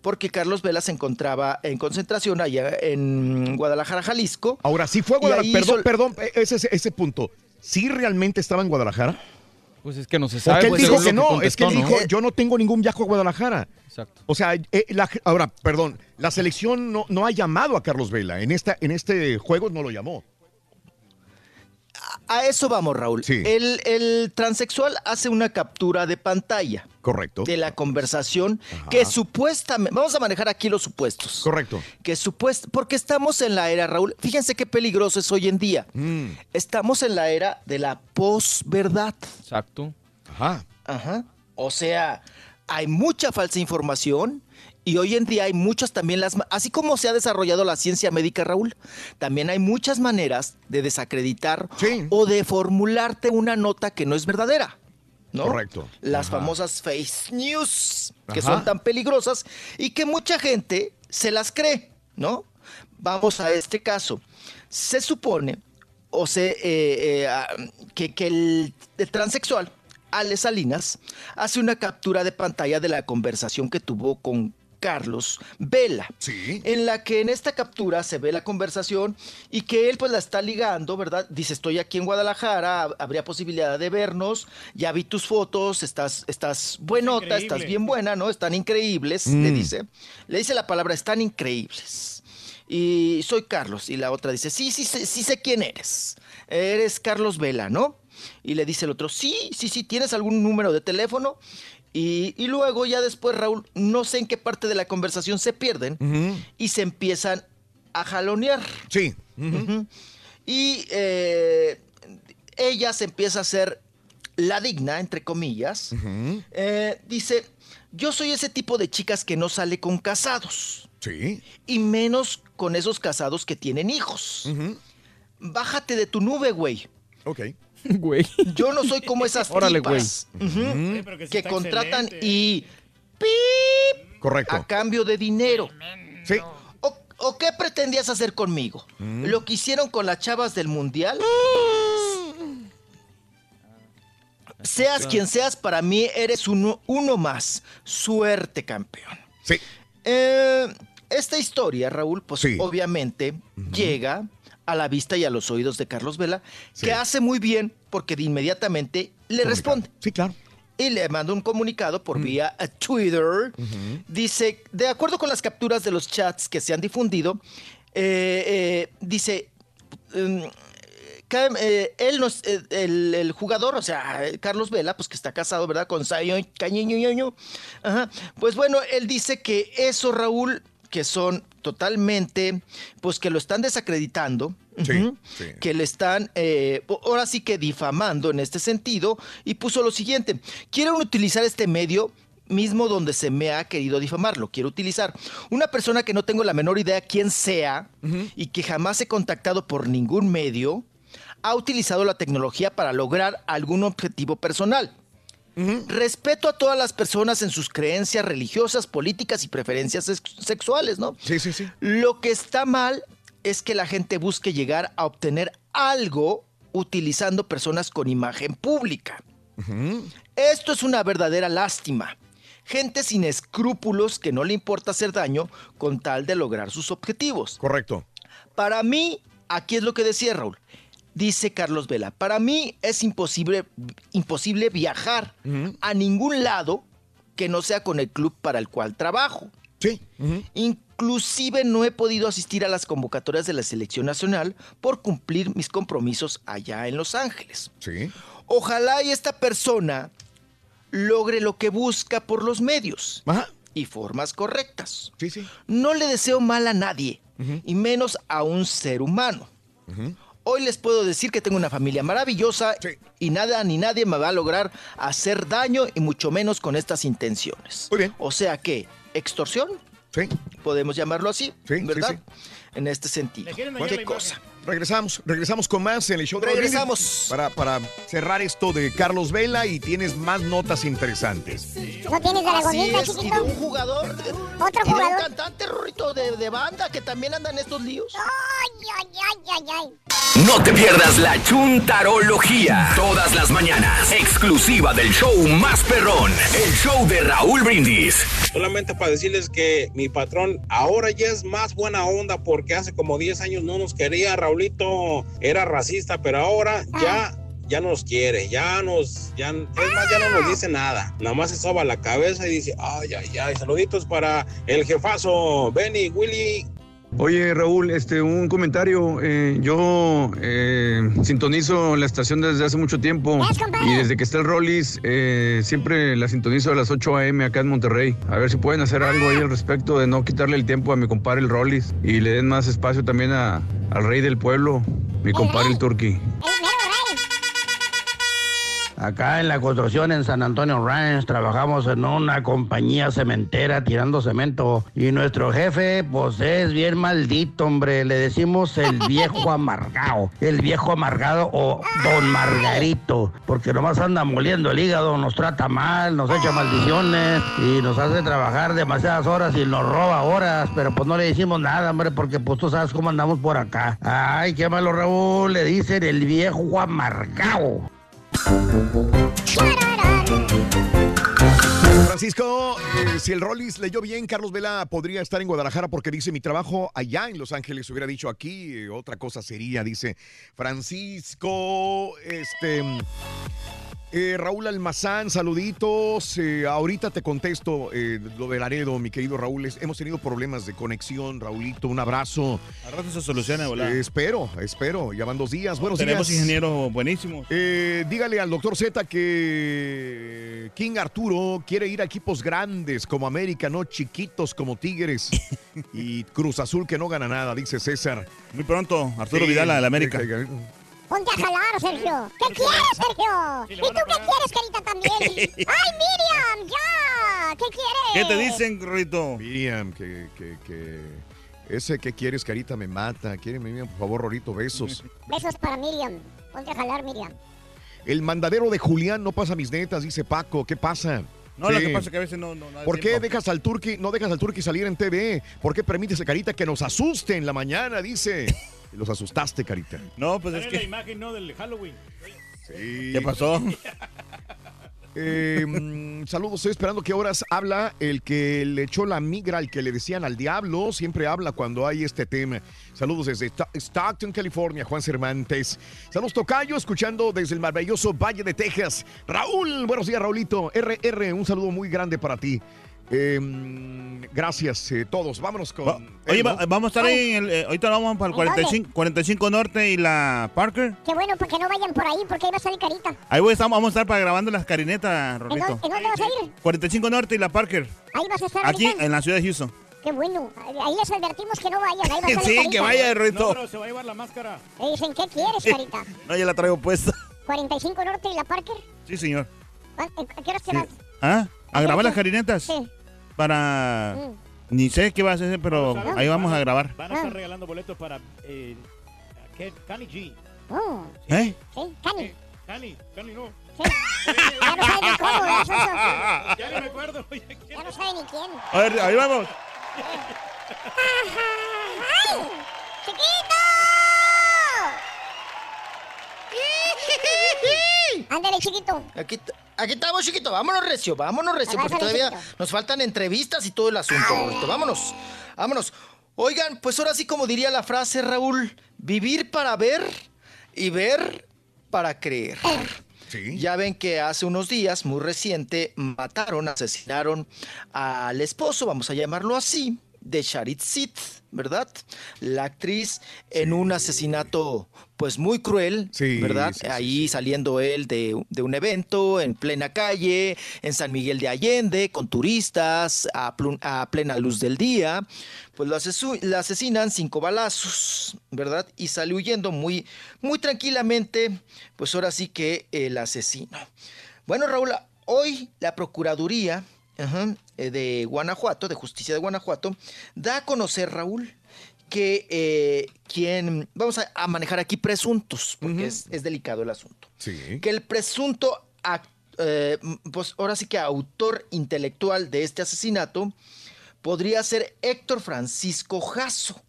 porque Carlos Vela se encontraba en concentración allá en Guadalajara, Jalisco.
Ahora, sí fue a Guadalajara. Perdón,
hizo-
perdón, eh, ese, ese, punto. ¿Sí realmente estaba en Guadalajara?
Pues es que no se sabe.
Porque él
pues,
dijo que no, es que él dijo, yo no tengo ningún viaje a Guadalajara.
Exacto.
O sea, eh, la- ahora, perdón, la selección no, no ha llamado a Carlos Vela. En, esta, en este juego no lo llamó.
A eso vamos, Raúl. El, el transexual hace una captura de pantalla.
Correcto.
De la conversación que supuestamente. Vamos a manejar aquí los supuestos.
Correcto.
Que supuest, porque estamos en la era, Raúl. Fíjense qué peligroso es hoy en día.
Mm.
Estamos en la era de la posverdad.
Exacto.
Ajá.
Ajá. O sea, hay mucha falsa información y hoy en día hay muchas también las... Así como se ha desarrollado la ciencia médica, Raúl, también hay muchas maneras de desacreditar o de formularte una nota que no es verdadera. ¿no?
Correcto.
Las
Ajá.
famosas face news, que
Ajá.
son tan peligrosas y que mucha gente se las cree, ¿no? Vamos a este caso. Se supone, o se, eh, eh, que, que el, el transexual, Ale Salinas, hace una captura de pantalla de la conversación que tuvo con Carlos Vela. En la que en esta captura se ve la conversación y que él pues la está ligando, ¿verdad? Dice, estoy aquí en Guadalajara, hab- habría posibilidad de vernos, ya vi tus fotos, estás, estás buenota,
increíble.
estás bien buena, ¿no? Están increíbles,
Mm.
le dice. Le dice la palabra, están increíbles. Y soy Carlos. Y la otra dice, sí, sí, sí, sí sé quién eres. Eres Carlos Vela, ¿no? Y le dice el otro, sí, sí, sí, ¿tienes algún número de teléfono? Y, y luego ya después, Raúl, no sé en qué parte de la conversación se pierden y se empiezan a jalonear.
Sí.
Y eh, ella se empieza a hacer la digna, entre comillas. Eh, dice, yo soy ese tipo de chicas que no sale con casados.
Sí.
Y menos con esos casados que tienen hijos. Bájate de tu nube, güey.
Ok.
Güey.
Yo no soy como esas
Órale,
tipas
güey.
ujú,
Ujú.
pero que sí
que
está
contratan
excelente.
y ¡pip!
Correcto.
a cambio de dinero.
Sí.
¿O, o qué pretendías hacer conmigo?
Mm.
¿Lo que hicieron con las chavas del mundial? Seas quien seas, para mí eres uno, uno más. Suerte, campeón.
Sí.
Eh, esta historia, Raúl, pues obviamente llega a la vista y a los oídos de Carlos Vela, que hace muy bien porque de inmediatamente le responde.
Sí, claro.
Y le manda un comunicado por vía a Twitter. Dice, de acuerdo con las capturas de los chats que se han difundido, eh, eh, dice, mm, eh, él nos, eh, el, el jugador, o sea, eh, Carlos Vela, pues que está casado, ¿verdad? Con Sayo Cañiño. Ajá. Pues bueno, él dice que eso, Raúl, que son totalmente, pues que lo están desacreditando.
Sí,
ujú,
sí.
que le están eh, ahora sí que difamando en este sentido y puso lo siguiente, quieren utilizar este medio mismo donde se me ha querido difamar, lo quiero utilizar. Una persona que no tengo la menor idea quién sea y que jamás he contactado por ningún medio, ha utilizado la tecnología para lograr algún objetivo personal. Respeto a todas las personas en sus creencias religiosas, políticas y preferencias sex- sexuales, ¿no?
Sí, sí, sí.
Lo que está mal es que la gente busque llegar a obtener algo utilizando personas con imagen pública. Esto es una verdadera lástima. Gente sin escrúpulos que no le importa hacer daño con tal de lograr sus objetivos.
Correcto.
Para mí, aquí es lo que decía Raúl. Dice Carlos Vela, para mí es imposible, imposible viajar a ningún lado que no sea con el club para el cual trabajo.
Sí.
Inclusive no he podido asistir a las convocatorias de la selección nacional por cumplir mis compromisos allá en Los Ángeles.
Sí.
Ojalá y esta persona logre lo que busca por los medios y formas correctas.
Sí, sí.
No le deseo mal a nadie, y menos a un ser humano. Hoy les puedo decir que tengo una familia maravillosa y nada ni nadie me va a lograr hacer daño y mucho menos con estas intenciones. O sea que, extorsión,
Sí.
podemos llamarlo así, ¿verdad? En este sentido. ¿Qué cosa?
Regresamos, regresamos con más en el show de Raúl
Regresamos.
Brindis Para, para cerrar esto de Carlos Vela y tienes más notas interesantes.
¿No tienes de la
Así
gomita,
es, y de
chiquito?
un jugador,
Otro
y de un
jugador.
cantante, Rorrito, de, de banda que también anda en estos líos.
Ay, ay, ay, ay, ay.
No te pierdas la chuntarología. Todas las mañanas. Exclusiva del show más perrón. El show de Raúl Brindis.
Solamente para decirles que mi patrón ahora ya es más buena onda porque hace como 10 años no nos quería. Raulito era racista, pero ahora ya ya nos quiere, ya nos, ya, es más, ya no nos dice nada. Nada más se soba la cabeza y dice, ay, ay, ay, saluditos para el jefazo, Benny, Willy,
Oye, Raúl, este, un comentario. Eh, yo eh, sintonizo la estación desde hace mucho tiempo y desde que está el Rollis eh, siempre la sintonizo a las 8 a.m. acá en Monterrey. A ver si pueden hacer algo ahí al respecto de no quitarle el tiempo a mi compadre el Rollis y le den más espacio también a- al rey del pueblo, mi compadre el Turqui.
Acá en la construcción en San Antonio Ranch trabajamos en una compañía cementera tirando cemento y nuestro jefe pues es bien maldito, hombre. Le decimos el viejo amargado, el viejo amargado o don Margarito, porque nomás anda moliendo el hígado, nos trata mal, nos echa maldiciones y nos hace trabajar demasiadas horas y nos roba horas, pero pues no le decimos nada, hombre, porque pues tú sabes cómo andamos por acá. Ay, qué malo Raúl, le dicen el viejo amargado.
Francisco, si el Rollis leyó bien, Carlos Vela podría estar en Guadalajara porque dice mi trabajo allá en Los Ángeles. Hubiera dicho aquí, otra cosa sería, dice Francisco. Este. Eh, Raúl Almazán, saluditos. Eh, ahorita te contesto eh, lo de Laredo, mi querido Raúl. Es- hemos tenido problemas de conexión, Raulito. Un abrazo.
Al rato se soluciona.
Eh, espero, espero. Ya van dos días. Buenos
Tenemos
días.
ingenieros buenísimos.
Dígale al doctor Z que King Arturo quiere ir a equipos grandes como América, no chiquitos como Tigres y Cruz Azul que no gana nada, dice César.
Muy pronto, Arturo Vidal a la América.
Ponte a jalar, Sergio. ¿Qué quieres, Sergio? ¿Y tú qué quieres, Carita, también? ¡Ay, Miriam! ¡Ya! ¿Qué quieres?
¿Qué te dicen, Rorito?
Miriam, que, que, que ese que quieres, Carita, me mata. Quiere, Miriam, por favor, Rorito, besos.
Besos para Miriam. Ponte a jalar, Miriam.
El mandadero de Julián no pasa mis netas, dice Paco. ¿Qué pasa?
No, lo que pasa es que a veces no... no, no
¿Por qué dejas al turqui, no dejas al turqui salir en TV? ¿Por qué permites a Carita que nos asuste en la mañana? Dice. Los asustaste, Carita.
No, pues es
la
que...
imagen, ¿no? Del Halloween.
Sí.
¿Qué pasó?
Eh, mm, saludos, estoy esperando qué horas habla el que le echó la migra al que le decían al diablo. Siempre habla cuando hay este tema. Saludos desde Stockton, California, Juan Cervantes. Saludos, Tocayo, escuchando desde el maravilloso Valle de Texas. Raúl, buenos días, Raulito. RR, un saludo muy grande para ti. Eh, gracias, eh, todos. Vámonos con.
Oye,
él,
va-
¿no?
vamos a estar ahí, en el, eh, ahorita vamos para el
¿En dónde?
45, 45 Norte y la Parker.
Qué bueno, para que no vayan por ahí, porque ahí va a salir Carita.
Ahí voy, estamos, vamos a estar para grabando las carinetas,
¿En
Rorrito.
dónde, en dónde vas a ir?
45 Norte y la Parker.
Ahí vas a estar
Aquí,
ahorita.
en la ciudad de Houston.
Qué bueno. Ahí les advertimos que no vayan. Ahí va a salir
Sí,
Carita.
que vaya, Rorrito.
No, pero se va a llevar la máscara.
Le dicen, ¿qué quieres, Carita?
No, ya la traigo puesta.
45 Norte y la Parker.
Sí, señor.
¿A a qué horas te
Sí.
vas?
¿Ah? ¿A grabar las carinetas?
Sí.
Para...
Mm.
Ni sé qué va a hacer, pero
a-
ahí vamos a grabar.
Van a estar regalando boletos para eh, Kenny G.
Oh,
¿Eh?
sí, Cani.
Cani, Cani no.
Ya no sabe ni.
Ya no me acuerdo.
Ya no sabe ni quién.
A ver, ahí vamos.
¡Ay! ¡Chiquito! Ándale, chiquito.
Aquí, t- aquí estamos, chiquito. Vámonos, Recio. Vámonos, Recio, porque todavía nos faltan entrevistas y todo el asunto. Vámonos. Vámonos. Oigan, pues ahora sí, como diría la frase, Raúl, vivir para ver y ver para creer. Ya ven que hace unos días, muy reciente, mataron, asesinaron al esposo, vamos a llamarlo así, de Sharit Sit, ¿verdad? La actriz en un asesinato pues muy cruel, ¿verdad? Ahí saliendo él de, de un evento en plena calle, en San Miguel de Allende, con turistas, a, a plena luz del día, pues lo asesu- le asesinan cinco balazos, ¿verdad? Y sale huyendo muy, muy tranquilamente, pues ahora sí que el asesino. Bueno, Raúl, hoy la Procuraduría ajá, eh, de Guanajuato, de Justicia de Guanajuato, da a conocer, Raúl, que eh, quien, vamos a, a manejar aquí presuntos, porque es, es delicado el asunto,
Sí.
que el presunto, eh, pues ahora sí que autor intelectual de este asesinato, podría ser Héctor Francisco Jasso,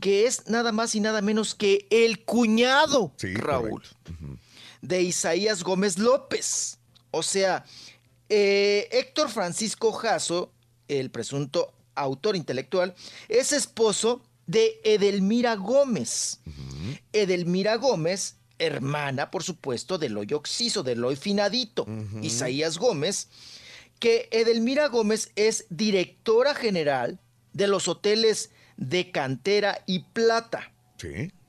que es nada más y nada menos que el cuñado, Raúl, de Isaías Gómez López. O sea, eh, Héctor Francisco Jasso, el presunto autor intelectual, es esposo de Edelmira Gómez. Edelmira Gómez, hermana, por supuesto, del hoy Oxiso, del hoy Finadito. Isaías Gómez, que Edelmira Gómez es directora general de los hoteles de Cantera y Plata,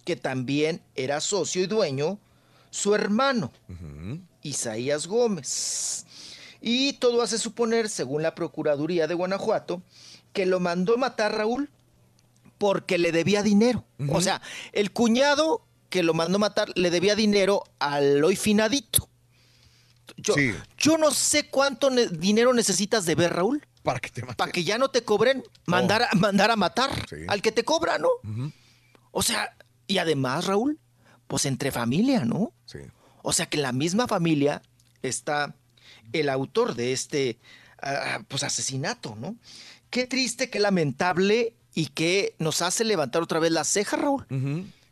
que también era socio y dueño su hermano, Isaías Gómez. Y todo hace suponer, según la Procuraduría de Guanajuato, que lo mandó matar Raúl porque le debía dinero. O sea, el cuñado que lo mandó matar le debía dinero al hoy finadito. Yo, yo no sé cuánto ne- dinero necesitas de ver, Raúl.
Para que te
Para que ya no te cobren, mandar, a, mandar a matar al que te cobra, ¿no? O sea, y además, Raúl, pues entre familia, ¿no?
Sí.
O sea que en la misma familia está el autor de este ah, pues asesinato, ¿no? Qué triste, qué lamentable y que nos hace levantar otra vez la ceja, Raúl.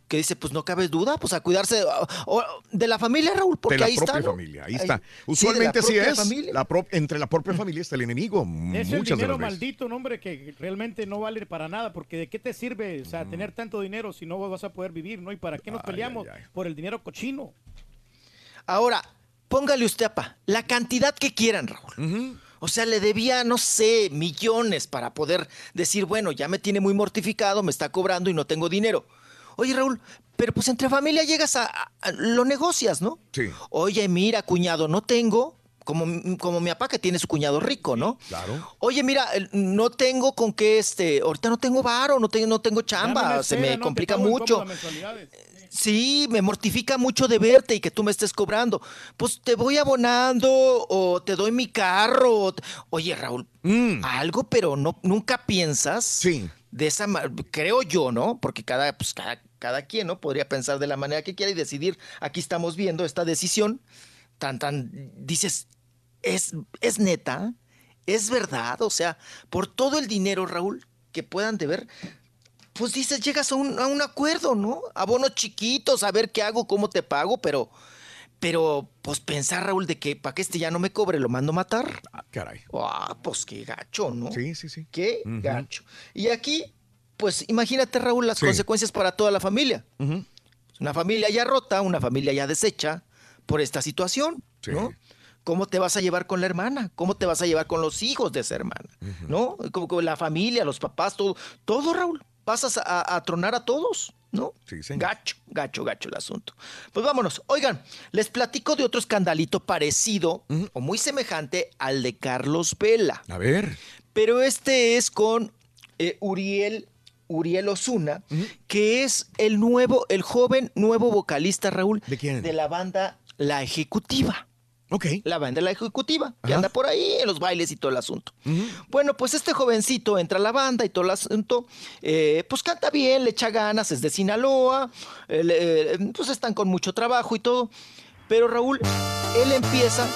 Que dice, pues no cabe duda, pues a cuidarse ah, o- de la familia, Raúl, porque
de la
ahí
propia
está.
familia, ahí
Ahí-
está.
sí, de la
Usualmente sí es.
familia.
La pro- entre la propia familia está el enemigo.
Es el
de
dinero maldito, no, hombre, que realmente no vale para nada, porque ¿de qué te sirve o sea, tener tanto dinero si no vas a poder vivir, no? ¿Y para qué nos peleamos por el dinero cochino?
Ahora, póngale usted, apa, la cantidad que quieran, Raúl. O sea, le debía, no sé, millones para poder decir, bueno, ya me tiene muy mortificado, me está cobrando y no tengo dinero. Oye, Raúl, pero pues entre familia llegas a, a- a- lo negocias, ¿no?
Sí.
Oye, mira, cuñado, no tengo, como, como mi papá que tiene su cuñado rico, ¿no?
Claro.
Oye, mira, no tengo con qué, este, ahorita no tengo varo, no tengo, no tengo chamba, se me complica mucho. Sí, me mortifica mucho de verte y que tú me estés cobrando. Pues te voy abonando o te doy mi carro. Oye, Raúl, algo, pero no, nunca piensas.
Sí.
De esa creo yo, ¿no? Porque cada, pues, cada, cada quien, ¿no? Podría pensar de la manera que quiera y decidir. Aquí estamos viendo esta decisión. Tan, tan, dices, es, es neta, es verdad. O sea, por todo el dinero, Raúl, que puedan deber, pues dices, llegas a un, a un acuerdo, ¿no? Abonos chiquitos, a ver qué hago, cómo te pago, pero, pero, pues pensar, Raúl, de que para que este ya no me cobre, lo mando a matar.
Ah, caray.
Ah, pues qué gacho, ¿no?
Sí, sí, sí.
Qué gacho. Y aquí, pues imagínate, Raúl, las
Sí.
consecuencias para toda la familia. Una familia ya rota, una familia ya deshecha por esta situación, ¿no? ¿Cómo te vas a llevar con la hermana? ¿Cómo te vas a llevar con los hijos de esa hermana? ¿No? Como con la familia, los papás, todo, todo, Raúl. Pasas a, a tronar a todos, ¿no?
Sí, señor.
Gacho, gacho, gacho el asunto. Pues vámonos. Oigan, les platico de otro escandalito parecido o muy semejante al de Carlos Vela.
A ver.
Pero este es con eh, Uriel, Uriel Osuna, que es el nuevo, el joven nuevo vocalista, Raúl,
¿De quién?
de la banda La Ejecutiva.
Ok.
La banda La Ejecutiva, que anda por ahí en los bailes y todo el asunto. Bueno, pues este jovencito entra a la banda y todo el asunto, eh, pues canta bien, le echa ganas, es de Sinaloa, eh, le- eh, pues están con mucho trabajo y todo. Pero Raúl, él empieza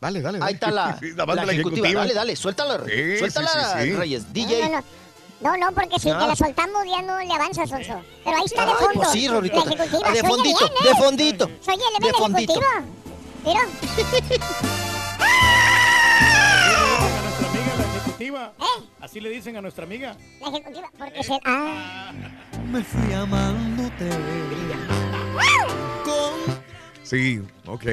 Dale, dale, dale.
Ahí está la, la
banda de
ejecutiva. Dale, dale, suéltala.
Sí,
suéltala,
sí, sí, sí.
Reyes. DJ.
No, no, no, no, porque si
Ah.
te la soltamos ya no le avanza, Sonso. Pero ahí está de
Ay,
fondo.
pues sí.
La ejecutiva.
Ah, de fondito,
bien, ¿eh?
de fondito.
Se oye
De fondito.
ejecutiva. Mira.
A nuestra amiga, la ejecutiva.
¿Eh?
Así le dicen a nuestra amiga.
La ejecutiva, porque se... Ah.
Me fui amándote
Sí, ok.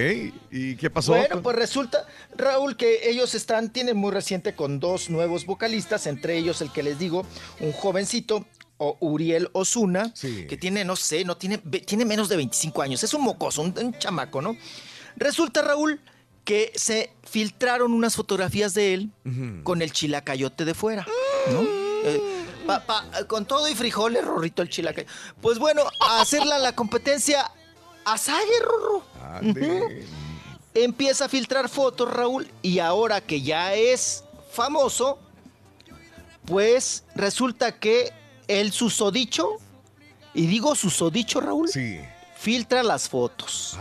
¿Y qué pasó?
Bueno, pues resulta, Raúl, que ellos están, tienen muy reciente con dos nuevos vocalistas, entre ellos el que les digo, un jovencito, o Uriel Osuna, que tiene, no sé, no tiene, tiene menos de 25 años, es un mocoso, un, un chamaco, ¿no? Resulta, Raúl, que se filtraron unas fotografías de él con el chilacayote de fuera, ¿no? Eh, pa- pa- con todo y frijoles, Rorrito, el chilacayote. Pues bueno, a hacerla la competencia a Sague, Rorro. Ujú. Empieza a filtrar fotos, Raúl, y ahora que ya es famoso, pues resulta que el susodicho, y digo susodicho, Raúl, filtra las fotos.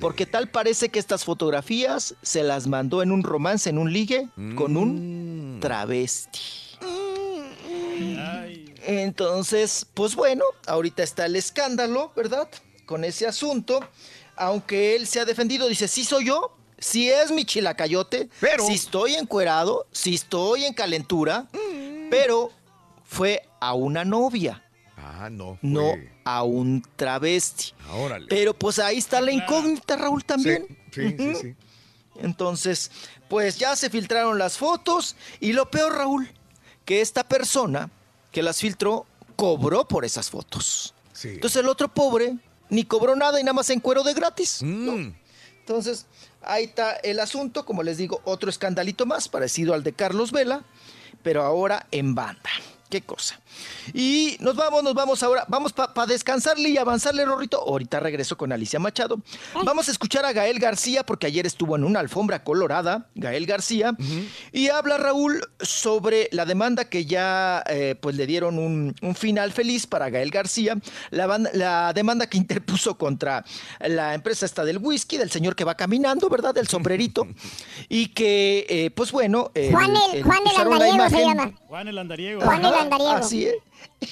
Porque tal parece que estas fotografías se las mandó en un romance, en un ligue, con un travesti. Entonces, pues bueno, ahorita está el escándalo, ¿verdad? Con ese asunto. Aunque él se ha defendido, dice, sí soy yo, sí es mi chilacayote, pero... sí estoy encuerado, sí estoy en calentura, pero fue a una novia,
Ah, no.
no a un travesti.
Órale.
Pero pues ahí está la incógnita, Raúl, también.
Sí, sí, sí.
Entonces, pues ya se filtraron las fotos y lo peor, Raúl, que esta persona que las filtró cobró por esas fotos. Entonces el otro pobre ni cobró nada y nada más en cuero de gratis. ¿no? Entonces, ahí está el asunto, como les digo, otro escandalito más parecido al de Carlos Vela, pero ahora en banda. Qué cosa. Y nos vamos, nos vamos ahora. Vamos para descansarle y avanzarle, Rorrito. Ahorita regreso con Alicia Machado. Vamos a escuchar a Gael García, porque ayer estuvo en una alfombra colorada, Gael García, y habla Raúl sobre la demanda que ya eh, pues le dieron un, un final feliz para Gael García, la, la demanda que interpuso contra la empresa esta del whisky, del señor que va caminando, ¿verdad? Del sombrerito, y que, eh, pues bueno... el-
Juan el- Juan Andariego se llama.
Juan el andariego.
Juan el andariego.
Así es.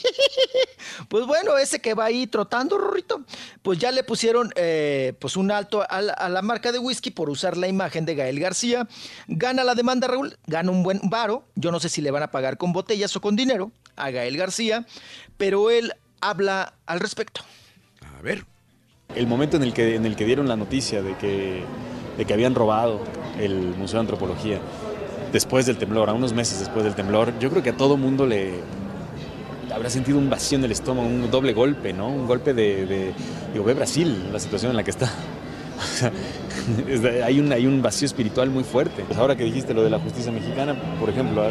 Pues bueno, ese que va ahí trotando, Rorrito, pues ya le pusieron eh, pues un alto a la, a la marca de whisky por usar la imagen de Gael García. Gana la demanda, Raúl, gana un buen varo. Yo no sé si le van a pagar con botellas o con dinero a Gael García, pero él habla al respecto.
A ver.
El momento en el que, en el que dieron la noticia de que, de que habían robado el Museo de Antropología, después del temblor, a unos meses después del temblor, yo creo que a todo mundo le habrá sentido un vacío en el estómago, un doble golpe, ¿no? Un golpe de, de- digo, ve Brasil, la situación en la que está. Hay, un, hay un vacío espiritual muy fuerte. Pues ahora que dijiste lo de la justicia mexicana, por ejemplo,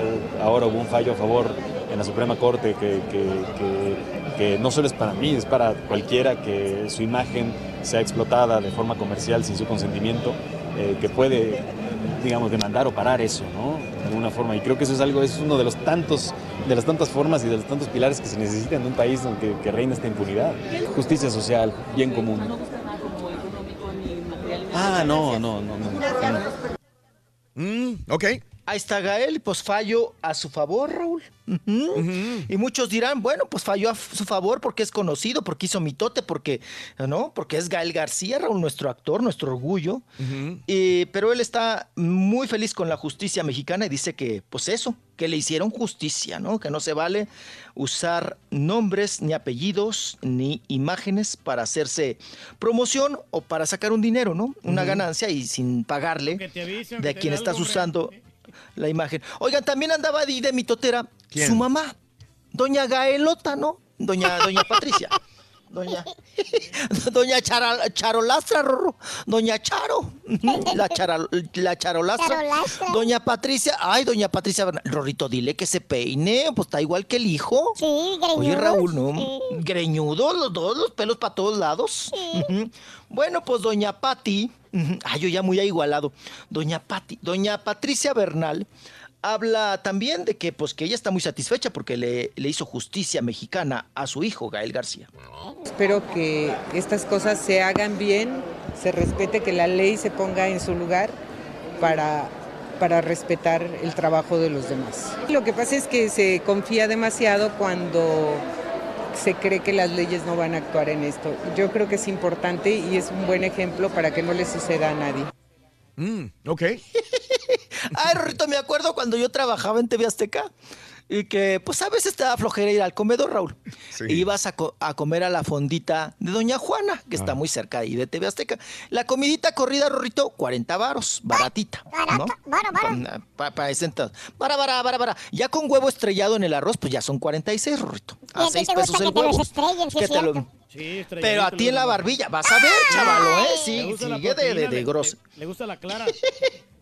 ahora hubo un fallo a favor en la Suprema Corte que, que- que- que no solo es para mí, es para cualquiera que su imagen sea explotada de forma comercial sin su consentimiento, eh, que puede, digamos, demandar o parar eso, ¿no? De alguna forma. Y creo que eso es algo, es uno de los tantos, de las tantas formas y de los tantos pilares que se necesitan en un país donde que reina esta impunidad. Justicia social, bien común. Ah, no, no, no, no. no.
ok.
Ahí está Gael, pues fallo a su favor, Raúl. Y muchos dirán, bueno, pues falló a su favor porque es conocido, porque hizo mitote, porque, ¿no? Porque es Gael García, Raúl, nuestro actor, nuestro orgullo. Eh, pero él está muy feliz con la justicia mexicana y dice que, pues eso, que le hicieron justicia, ¿no? Que no se vale usar nombres, ni apellidos, ni imágenes para hacerse promoción o para sacar un dinero, ¿no? Una ganancia y sin pagarle
Que te avisen,
de quien estás
hombre.
La imagen. Oigan, también andaba ahí de mitotera
¿Quién?
su mamá, doña Gaelota, ¿no? Doña, doña Patricia. Doña, doña Chara- Charolastra, Rorro. Doña Charo. La, chara- la Charolastra.
Charolastra.
Doña Patricia. Ay, doña Patricia. Rorrito, dile que se peine. Pues está igual que el hijo.
Sí,
Oye,
greñudos,
Raúl, ¿no? Greñudo, los dos, los pelos para todos lados. Bueno, pues doña Patti. Ay, yo ya muy igualado. Doña Patti. Doña Patricia Bernal habla también de que, pues, que ella está muy satisfecha porque le, le hizo justicia mexicana a su hijo, Gael García.
Espero que estas cosas se hagan bien, se respete, que la ley se ponga en su lugar para, para respetar el trabajo de los demás. Lo que pasa es que se confía demasiado cuando se cree que las leyes no van a actuar en esto. Yo creo que es importante y es un buen ejemplo para que no le suceda a nadie.
Mm, ok.
Ay, Rorrito, me acuerdo cuando yo trabajaba en TV Azteca. Y que pues a veces te da flojera ir al comedor, Raúl. Y ibas a, co- a comer a la fondita de Doña Juana, que está muy cerca ahí de TV Azteca. La comidita corrida, Rorrito, 40 varos, baratita. ¿no? Pa- Para ese entonces. Bara, bara, bara, bara. Ya con huevo estrellado en el arroz, pues ya son 46, Rorrito.
Y
A
a ti
6
te
pesos
gusta
el
que te los
huevo.
sí
Que te lo-. Pero a ti en la barbilla, vas a ver, chavalo, ¿eh? Sí, sigue de, de, de grosso.
Le gusta la clara.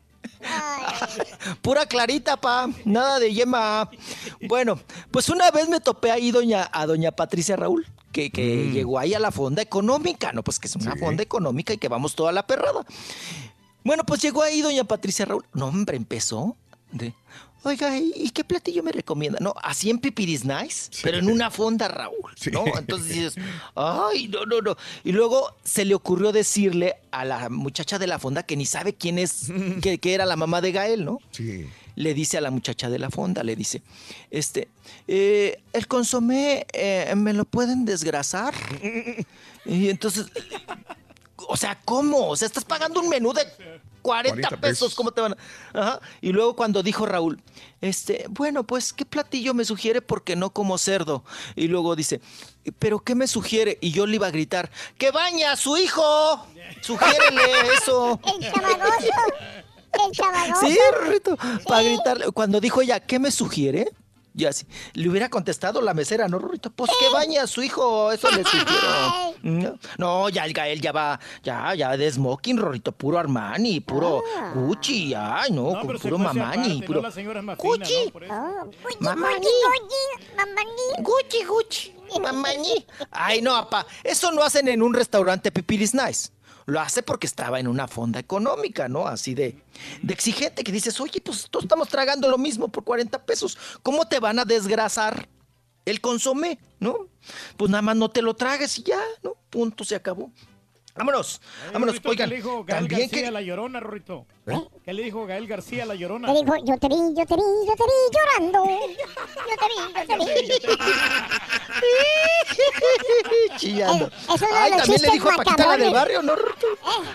Pura clarita, pa. Nada de yema. Bueno, pues una vez me topé ahí doña, a doña Patricia Raúl, que, que llegó ahí a la fonda económica, ¿no? Pues que es una fonda económica y que vamos toda la perrada. Bueno, pues llegó ahí doña Patricia Raúl. No, hombre, empezó. De, Oiga, ¿y qué platillo me recomienda? No, así en Pipiris Nice, pero en una fonda, Raúl. ¿no? Entonces dices, ay, no, no, no. Y luego se le ocurrió decirle a la muchacha de la fonda que ni sabe quién es, que, que era la mamá de Gael, ¿no?
Sí.
Le dice a la muchacha de la fonda, le dice, este, eh, el consomé, eh, ¿me lo pueden desgrasar? Y entonces, o sea, ¿cómo? O sea, estás pagando un menú de 40,
40
pesos.
pesos.
¿Cómo te van a...? Ajá. Y luego cuando dijo Raúl, este, bueno, pues, ¿qué platillo me sugiere? Porque no como cerdo. Y luego dice, ¿pero qué me sugiere? Y yo le iba a gritar, ¡que baña a su hijo! Sugiérele eso.
El chamagoso. El chamagoso.
Sí, Rorrito, para gritarle. Cuando dijo ella, ¿qué me sugiere? Yo así, le hubiera contestado la mesera, ¿no, Rorrito? Pues que baña a su hijo, eso le sugiero. No, no, ya el Gael ya va, ya, ya de smoking, Rorrito, puro Armani, puro Gucci, ay, no,
No,
puro Mamani,
aparte,
puro
¿no? La señora es más fina,
Gucci.
¿no? Por eso.
Mamani. Gucci, Gucci, Mamani. Ay, no, papá, eso no hacen en un restaurante Pipiris Nice. Lo hace porque estaba en una fonda económica, ¿no? Así de, de exigente, que dices, oye, pues todos estamos tragando lo mismo por 40 pesos. ¿Cómo te van a desgrasar el consomé, no? Pues nada más no te lo tragues y ya, ¿no? Punto, se acabó. Vámonos, vámonos, oigan.
¿Qué le dijo Gael
También
García
que...
a la llorona, Rorrito? ¿Qué le dijo Gael García a la llorona?
Le dijo, yo te vi, yo te vi, yo te vi llorando. Yo te vi, yo te vi.
Chillando.
Eh,
Ay, también le dijo a Paquita la del barrio, ¿no? Rorrito?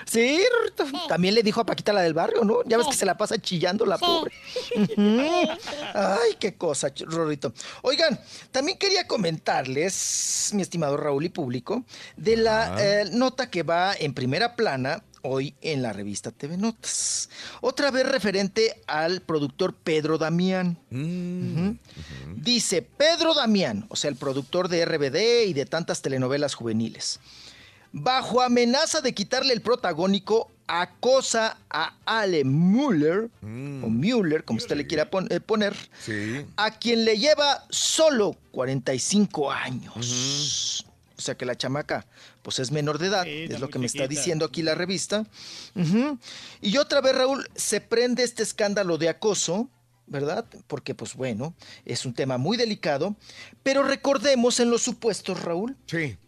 Sí, Rorrito. También le dijo a Paquita la del barrio, ¿no? Ya ves que se la pasa chillando la pobre. Ay, qué cosa, Rorrito. Oigan, también quería comentarles, mi estimado Raúl y público, de la
Ah.
eh, nota que va en primera plana hoy en la revista TV Notas. Otra vez referente al productor Pedro Damián. Ujú. Dice Pedro Damián, o sea, el productor de RBD y de tantas telenovelas juveniles. Bajo amenaza de quitarle el protagónico, acosa a Ale Müller, o Müller, como usted le quiera pon- eh, poner, a quien le lleva solo 45 años. O sea que la chamaca, pues es menor de edad, es lo que me está diciendo aquí la revista. Y otra vez, Raúl, se prende este escándalo de acoso, ¿verdad? Porque, pues bueno, es un tema muy delicado. Pero recordemos en los supuestos, Raúl,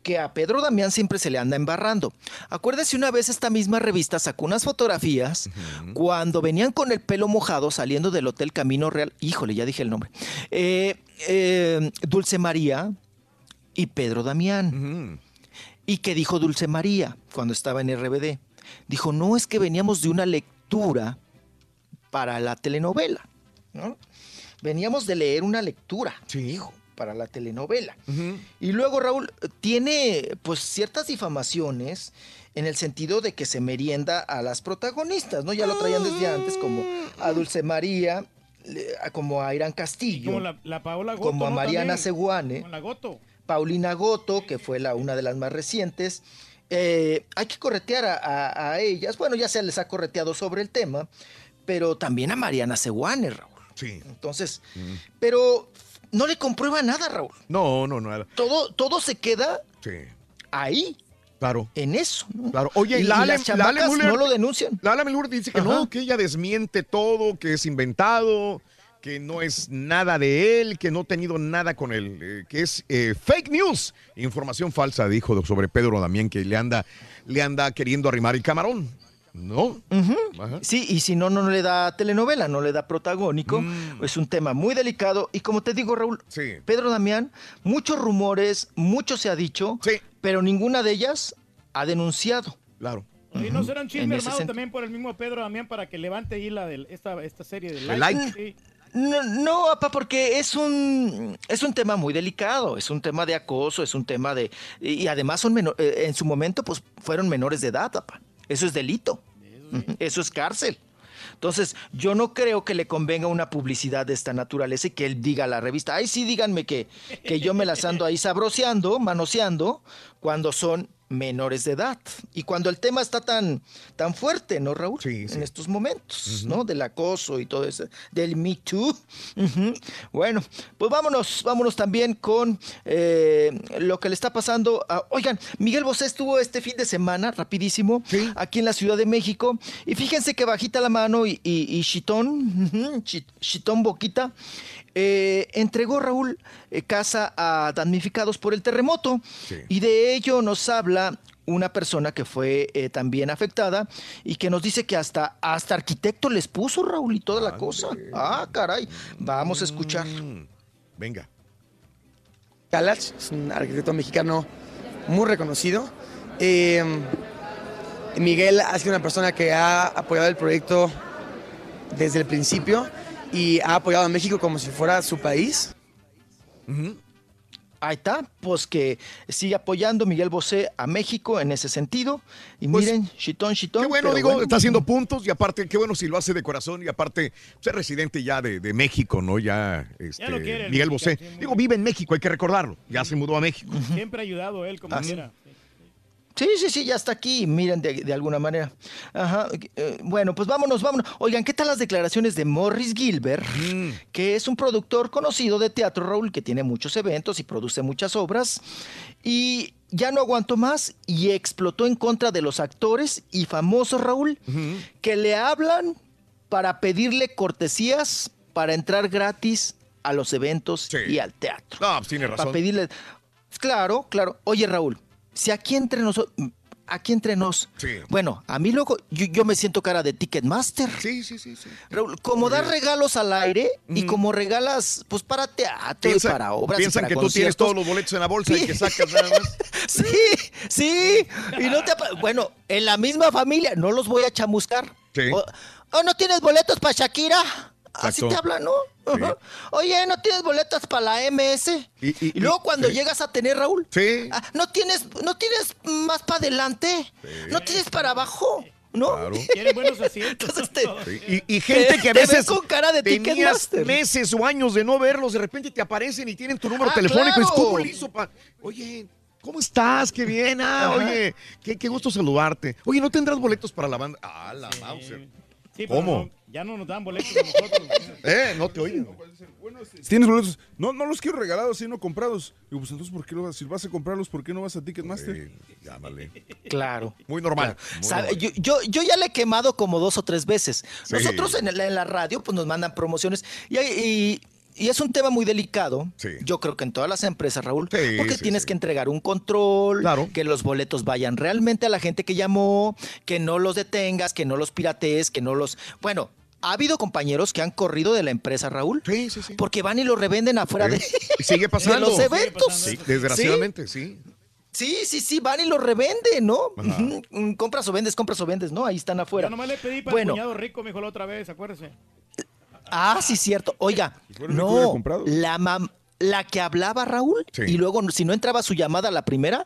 que a Pedro Damián siempre se le anda embarrando. Acuérdese una vez esta misma revista sacó unas fotografías cuando venían con el pelo mojado saliendo del Hotel Camino Real. Híjole, ya dije el nombre. Eh, eh, Dulce María y Pedro Damián. ¿Y qué dijo Dulce María cuando estaba en RBD? Dijo, no es que veníamos de una lectura para la telenovela, ¿no? Veníamos de leer una lectura, dijo, para la telenovela. Y luego Raúl tiene pues ciertas difamaciones en el sentido de que se merienda a las protagonistas, ¿no? Ya lo traían desde antes como a Dulce María, como a Irán Castillo,
Como la, la Paola Goto,
como a
¿no?
Mariana
También.
Seguane.
Con la Goto.
Paulina Goto, que fue la, una de las más recientes. Eh, hay que corretear a, a- a ellas. Bueno, ya se les ha correteado sobre el tema, pero también a Mariana Seguane, Raúl.
Sí.
Entonces, pero no le comprueba nada, Raúl.
No, no, no.
Todo, todo se queda
Sí.
ahí.
Claro.
En eso. ¿no?
Claro. Oye,
y,
la Ale,
las
la Ale
chamacas
Müller-
no lo denuncian.
La Ale Müller dice que
Ajá.
no, que ella desmiente todo, que es inventado, que no es nada de él, que no ha tenido nada con él, eh, que es eh, fake news, información falsa, dijo sobre Pedro Damián, que le anda, le anda queriendo arrimar el camarón, ¿no?
Sí, y si no, no le da telenovela, no le da protagónico.
Mm.
Es un tema muy delicado. Y como te digo, Raúl, Pedro Damián, muchos rumores, mucho se ha dicho, pero ninguna de ellas ha denunciado.
Claro.
¿Y no será un chisme armado también por el mismo Pedro Damián para que levante ahí la de esta, esta serie de like. Sí.
No, no, porque es un, es un tema muy delicado, es un tema de acoso, es un tema de... Y además son menor- eh, en su momento pues fueron menores de edad, papá. Eso es delito. Eso es cárcel. Entonces, yo no creo que le convenga una publicidad de esta naturaleza y que él diga a la revista, ay, sí, díganme que, que yo me las ando ahí sabroseando, manoseando, cuando son menores de edad. Y cuando el tema está tan, tan fuerte, ¿no, Raúl? En estos momentos, ¿no? Del acoso y todo eso, del Me Too. Bueno, pues vámonos, vámonos también con eh, lo que le está pasando. a- oigan, Miguel Bosé estuvo este fin de semana, rapidísimo, aquí en la Ciudad de México. Y fíjense que bajita la mano y, y, y Chitón, Chi- Chitón Boquita, eh, entregó Raúl eh, casa a damnificados por el terremoto. Y de ello nos habla una persona que fue eh, también afectada y que nos dice que hasta, hasta arquitecto les puso Raúl y toda la cosa. Ah, caray. Vamos a escuchar.
Venga.
Calach, es un arquitecto mexicano muy reconocido. Eh, Miguel ha sido una persona que ha apoyado el proyecto desde el principio y ha apoyado a México como si fuera su país.
Ahí está, pues que sigue apoyando Miguel Bosé a México en ese sentido. Y miren, chitón, chitón.
Qué bueno, digo,
bueno.
está haciendo puntos y aparte, qué bueno si lo hace de corazón y aparte, ser residente ya de, de México, ¿no? Ya, este,
lo quiere el
Miguel Bosé. Digo, vive en México, hay que recordarlo. Ya se mudó a México.
Siempre ha ayudado él como
Ah, sí.
quiera.
Sí, sí, sí, ya está aquí, miren, de, de alguna manera. Ajá, eh, bueno, pues vámonos, vámonos. Oigan, ¿qué tal las declaraciones de Morris Gilbert, que es un productor conocido de teatro, Raúl, que tiene muchos eventos y produce muchas obras? Y ya no aguantó más y explotó en contra de los actores y famosos, Raúl, que le hablan para pedirle cortesías para entrar gratis a los eventos y al teatro.
No, pues tiene razón.
Para pedirle. Claro, claro. Oye, Raúl, si aquí entre nosotros. Aquí entre nos. Bueno, a mí luego yo, yo me siento cara de Ticketmaster.
Sí, sí, sí, sí.
Raúl, como das regalos al aire y como regalas, pues para teatro
Piensa-
y para obras. y
piensan
para
que tú tienes todos los boletos en la bolsa y que sacas nada más.
Sí, sí. Y no te bueno, en la misma familia, no los voy a chamuscar.
Sí.
O, "Oh, ¿no tienes boletos para Shakira? Así te hablan, ¿no? Oye, ¿no tienes boletos para la MS? Y, luego cuando
sí.
llegas a tener, Raúl,
Sí.
ah, ¿no tienes, no tienes más para adelante? ¿No tienes para abajo? ¿No?
Tiene buenos asientos.
Sí, Y, y gente que a veces
con cara de
tenías meses o años de no verlos, de repente te aparecen y tienen tu número
Ah,
telefónico.
claro.
¿Cómo le hizo pa- Oye, ¿cómo estás? Qué bien. Ah,
Ajá.
oye, qué, qué gusto saludarte. Oye, ¿no tendrás boletos para la banda? Ah, la Mauser.
Sí,
¿Cómo?
no- ya no nos dan boletos a nosotros.
Eh, no te oyen.
Si tienes boletos, no, no los quiero regalados, sino comprados. Digo, pues entonces, ¿por qué no vas? Si vas a comprarlos, ¿por qué no vas a Ticketmaster?
llámale.
Claro.
Muy normal.
Claro.
muy
Sabe,
normal.
Yo, yo, yo ya le he quemado como dos o tres veces.
Sí.
Nosotros en, el- en la radio pues nos mandan promociones y, hay- y- y es un tema muy delicado. Yo creo que en todas las empresas, Raúl, porque
sí,
tienes que entregar un control, que los boletos vayan realmente a la gente que llamó, que no los detengas, que no los piratees, que no los... Bueno, ha habido compañeros que han corrido de la empresa, Raúl, porque van y lo revenden afuera de,
Y sigue
de
pasando.
los eventos.
Sí, desgraciadamente, sí.
Sí, sí, sí, van y lo revenden, ¿no?
Ajá.
Mm, Compras o vendes, compras o vendes, ¿no? Ahí están afuera.
Yo nomás le pedí para
bueno,
el cuñado rico, me dijo la otra vez, acuérdese.
ah, sí, cierto. Oiga, no, la mam- la que hablaba Raúl y luego si no entraba su llamada la primera,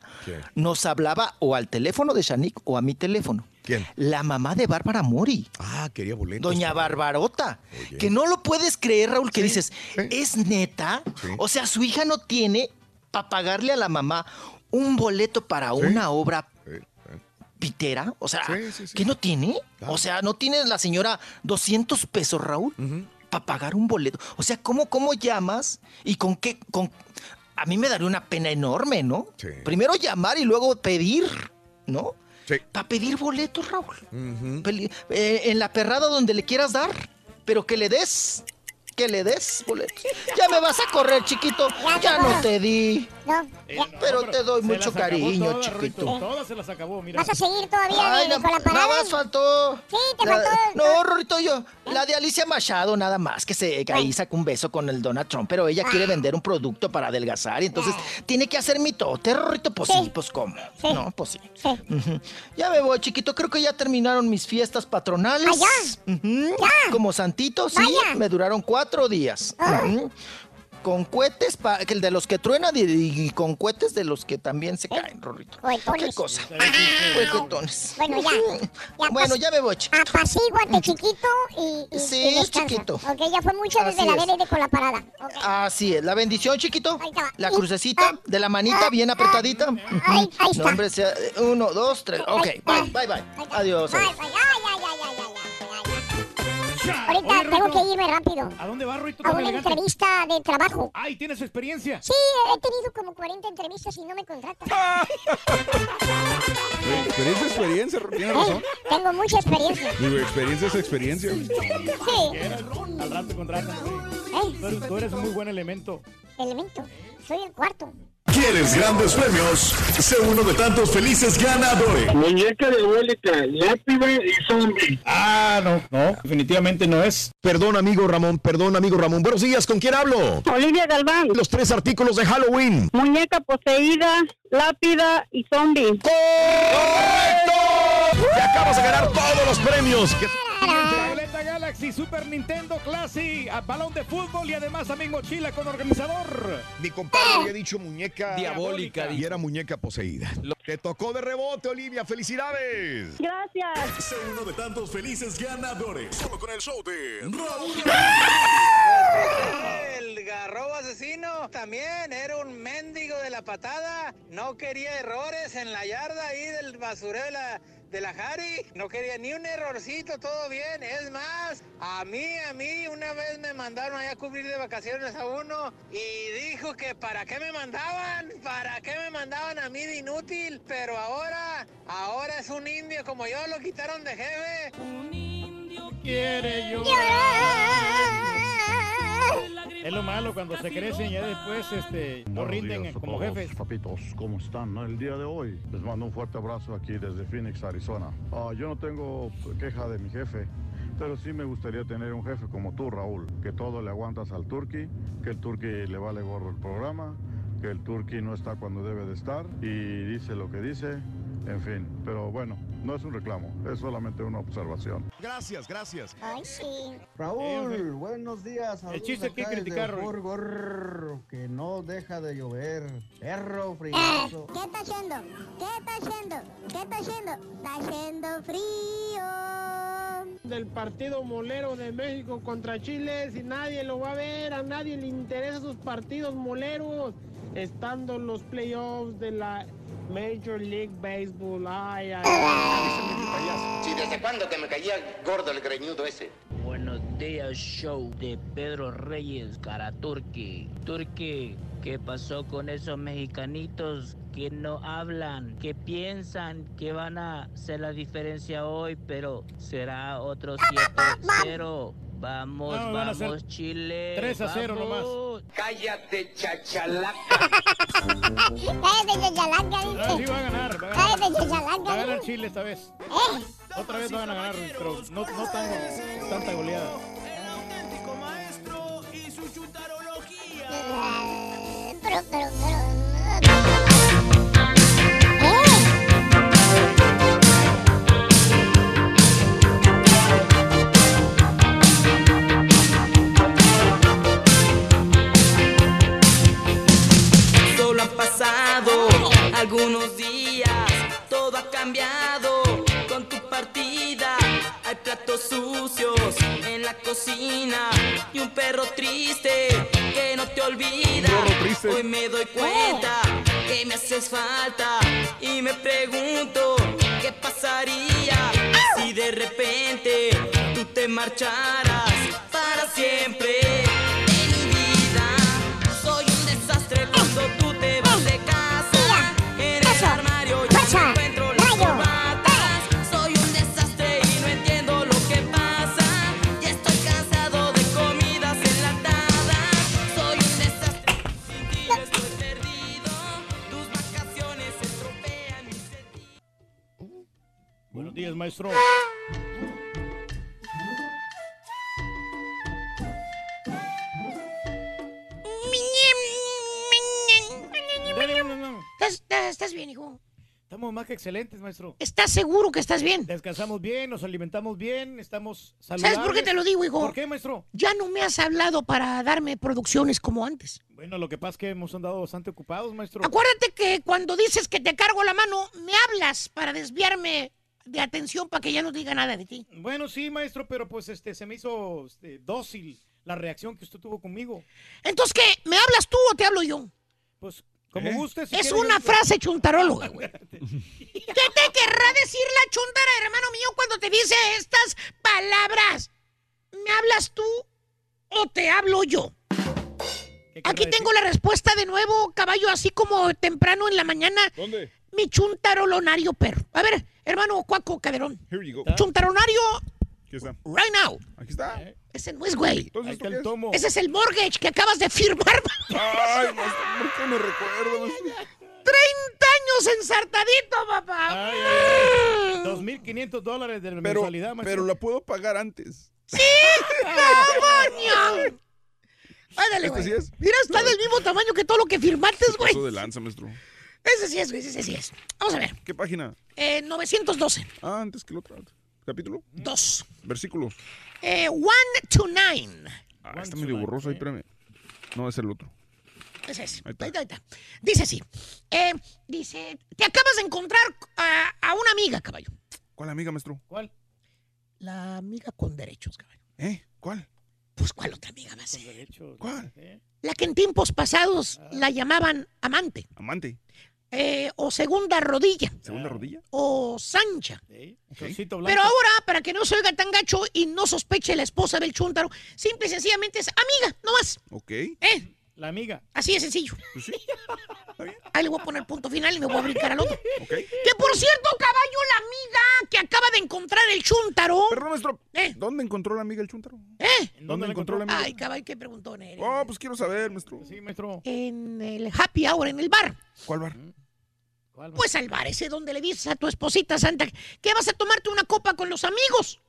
nos hablaba o al teléfono de Shanik o a mi teléfono.
¿Quién?
La mamá de Bárbara Mori.
Ah, quería boletos.
Doña Barbarota. Que no lo puedes creer, Raúl, que dices, ¿es neta?
Sí.
O sea, su hija no tiene para pagarle a la mamá un boleto para una obra pitera. O sea, ¿qué no tiene? O sea, no tiene la señora 200 pesos, Raúl, para pagar un boleto. O sea, ¿cómo, cómo llamas y con qué? Con... A mí me daría una pena enorme, ¿no? Primero llamar y luego pedir, ¿no? Para pedir boletos, Raúl. Eh, en la perrada donde le quieras dar, pero que le des, que le des boletos. Ya me vas a correr, chiquito. Ya no te di. pero te doy mucho cariño, chiquito.
Todas se las acabó, mira.
¿Vas a seguir todavía
Ay,
de-
na-
con la parada?
nada más faltó.
Sí, te
La-
faltó.
No, Rorrito, yo. La de Alicia Machado, nada más, que se ahí sacó un beso con el Donald Trump, pero ella quiere vender un producto para adelgazar y entonces tiene que hacer mitote, Rorrito. Pues sí, pues cómo. No, pues sí. Ujú. Ya me voy, chiquito. Creo que ya terminaron mis fiestas patronales. Ujú. Como santito, sí. Me duraron cuatro. Cuatro días. Con cohetes, pa- el de los que truenan y, y con cohetes de los que también se caen, Rorrito. ¿Qué cosa? Cohetones.
Bueno, ya. ya
Bueno,
pas-
ya me voy, chico.
Apacíguate, chiquito, y, y,
Sí,
y
chiquito.
Ok, ya fue mucho desde
Así
la
es.
verde con la parada. Ok.
Así es, la bendición, chiquito. La crucecita de la manita bien apretadita.
ahí está.
No, hombre, sea, uno, dos, tres. Ok, bye, bye, bye. Adiós.
Ay,
adiós.
ay, ay, ay, ay, ay, Ahorita tengo que irme rápido.
¿A dónde vas, Ruito?
A una
elegante?
entrevista de trabajo.
Ay, ¿tienes experiencia?
Sí, he tenido como 40 entrevistas y no me contratan.
Experiencia, experiencia, tiene razón.
Tengo mucha experiencia.
Digo, experiencia es experiencia.
Sí.
Al rato contratan.
Ey.
Tú eres, tú eres un muy buen elemento.
Elemento. Soy el cuarto.
¿Quieres grandes premios? Sé uno de tantos felices ganadores.
Muñeca diabólica, lápida y zombie. Ah, no, no, definitivamente no es.
Perdón, amigo Ramón, perdón, amigo Ramón. Buenos días, ¿con quién hablo?
Olivia Galván.
Los tres artículos de Halloween.
Muñeca poseída, lápida y zombie.
¡Te acabas de ganar todos los premios! ¿Qué-
Tableta Galaxy, Super Nintendo Classic, a balón de fútbol y además a mi mochila con organizador.
Mi compadre había dicho muñeca
Diabólica,
y era muñeca poseída. Te tocó de rebote, Olivia. ¡Felicidades!
Gracias.
Sé uno de tantos felices ganadores. Solo con el show de Raúl.
El garrobo asesino también era un mendigo de la patada. No quería errores en la yarda ahí del basurero de la, de la Jari. No quería ni un errorcito, todo bien. Es más, a mí, a mí, una vez me mandaron allá a cubrir de vacaciones a uno y dijo que para qué me mandaban, para qué me mandaban a mí de inútil. Pero ahora, ahora es un indio como yo, lo quitaron de jefe.
Quiere Es lo malo cuando se crecen ya después este, no
Buenos
rinden
días a
como
todos,
jefes.
Papitos, ¿cómo están? El día de hoy les mando un fuerte abrazo aquí desde Phoenix, Arizona. Ah, yo no tengo queja de mi jefe, pero sí me gustaría tener un jefe como tú, Raúl, que todo le aguantas al turqui, que el turqui le vale gorro el programa, que el turqui no está cuando debe de estar y dice lo que dice, en fin. Pero bueno, no es un reclamo, es solamente una observación.
Gracias, gracias.
Ay, sí.
Raúl, buenos días.
El chiste
desde
criticar,
que no deja de llover. Perro
Eh,
frioso.
¿Qué está haciendo? ¿Qué está haciendo? ¿Qué está haciendo? Está haciendo frío.
del partido molero de México contra Chile si nadie lo va a ver, a nadie le interesa sus partidos moleros, estando en los playoffs de la Major League Baseball. Ay, ay, ay.
Sí, ¿desde cuándo que me caía gordo el greñudo ese?
Buenos días, show de Pedro Reyes, cara Turqui. Turqui, ¿qué pasó con esos mexicanitos que no hablan, que piensan que van a hacer la diferencia hoy, pero será otro 7-0? Vamos,
No, a
vamos,
ser
Chile.
3 a 0
vamos.
nomás.
Cállate, chachalaca.
Cállate, chachalaca,
Ah, sí
dice.
va a ganar, va a
Cállate,
ganar.
chachalaca.
Va a ganar
dice.
Chile esta vez.
¿Eh?
Otra vez van a ganar, pero no, no tan, tanta goleada.
Pero, pero, pero.
Algunos días, todo ha cambiado con tu partida. Hay platos sucios en la cocina y un perro triste que no te olvida. Hoy me doy cuenta que me haces falta y me pregunto qué pasaría si de repente tú te marcharas
Estamos más que excelentes, maestro.
¿Estás seguro que estás bien?
Descansamos bien, nos alimentamos bien, estamos
¿Sabes
saludables.
por qué te lo digo, hijo?
¿Por qué, maestro?
Ya no me has hablado para darme producciones como antes.
Bueno, lo que pasa es que hemos andado bastante ocupados, maestro.
Acuérdate que cuando dices que te cargo la mano, me hablas para desviarme de atención para que ya no diga nada de ti.
Bueno, sí, maestro, pero pues este se me hizo este, dócil la reacción que usted tuvo conmigo.
Entonces, ¿qué? ¿Me hablas tú o te hablo yo?
Pues, como ¿Eh? guste. si
es
quiere,
una frase chuntaróloga, güey. ¿Qué te querrá decir la chuntara, hermano mío, cuando te dice estas palabras? ¿Me hablas tú o te hablo yo? Aquí tengo la respuesta de nuevo, caballo, así como temprano en la mañana.
¿Dónde?
Mi chuntaronario perro. A ver, hermano Cuaco Caderón.
Here you go.
Chuntaronario
Aquí está.
right now.
Aquí está.
Ese no es, güey.
Entonces, ¿esto qué es?
Ese es el mortgage que acabas de firmar.
Ay, maestro, ¿por qué me recuerdo? maestro?
30 años ensartadito, papá.
Ay, ay, ay. 2.500 dólares de
Pero,
mensualidad, maestro.
pero la puedo pagar antes.
¡Sí! ¡Coño! Ándale,
¿Este
güey.
sí es?
Mira, está del mismo tamaño que todo lo que firmaste, güey.
Paso de lanza, maestro.
Ese sí es, güey, ese sí es. Vamos a ver.
¿Qué página?
Eh, 912.
Ah, antes que el otro. ¿Capítulo?
Dos.
Versículo.
Eh, one to nine.
Ah, está medio borroso ahí, espérame. No, es el otro.
Ese es.
Ahí está.
Ahí está, ahí está. Dice así. Eh, dice, te acabas de encontrar a, a una amiga, caballo.
¿Cuál amiga, maestro?
¿Cuál?
La amiga con derechos, caballo.
¿Eh? ¿Cuál?
Pues, ¿cuál otra amiga va a ser?
¿Cuál?
¿eh?
La que en tiempos pasados la llamaban amante.
Amante.
Eh, o segunda rodilla.
¿Segunda rodilla?
O sancha. Pero ahora, para que no se oiga tan gacho y no sospeche la esposa del chúntaro, simple y sencillamente es amiga, no más.
Ok.
¿Eh?
La amiga.
Así de sencillo.
Pues sí.
Ahí le voy a poner punto final y me voy a brincar al otro. Que por cierto, caballo, la amiga que acaba de encontrar el chúntaro.
Perdón, maestro. ¿Dónde encontró la amiga el chúntaro?
¿Eh?
¿Dónde encontró la amiga?
Ay, caballo, qué preguntón eres.
Oh, pues quiero saber, maestro.
Sí, maestro.
En el happy hour, en el bar.
¿Cuál bar?
Pues al bar ese donde le dices a tu esposita santa que vas a tomarte una copa con los amigos.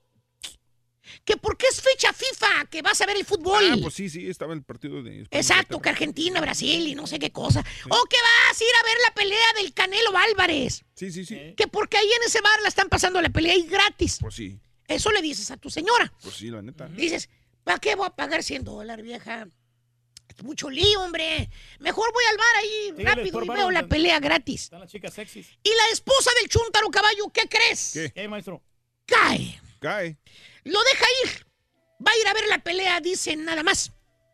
Que porque es fecha FIFA, que vas a ver el fútbol.
Ah, pues sí, sí, estaba el partido de...
Exacto, que Argentina, Brasil y no sé qué cosa. O que vas a ir a ver la pelea del Canelo Álvarez.
Sí, sí, sí.
Que porque ahí en ese bar la están pasando la pelea y gratis.
Pues sí,
Eso le dices a tu señora.
pues sí, la neta.
Dices, ¿para qué voy a pagar 100 dólares, vieja? Mucho lío, hombre. Mejor voy al bar ahí
Sí,
rápido y veo la pelea gratis.
Están las chicas sexys.
Y la esposa del chúntaro caballo, ¿qué crees?
¿Qué?
¿Qué, maestro?
Cae.
Cae.
Lo deja ir. Va a ir a ver la pelea, dicen nada más.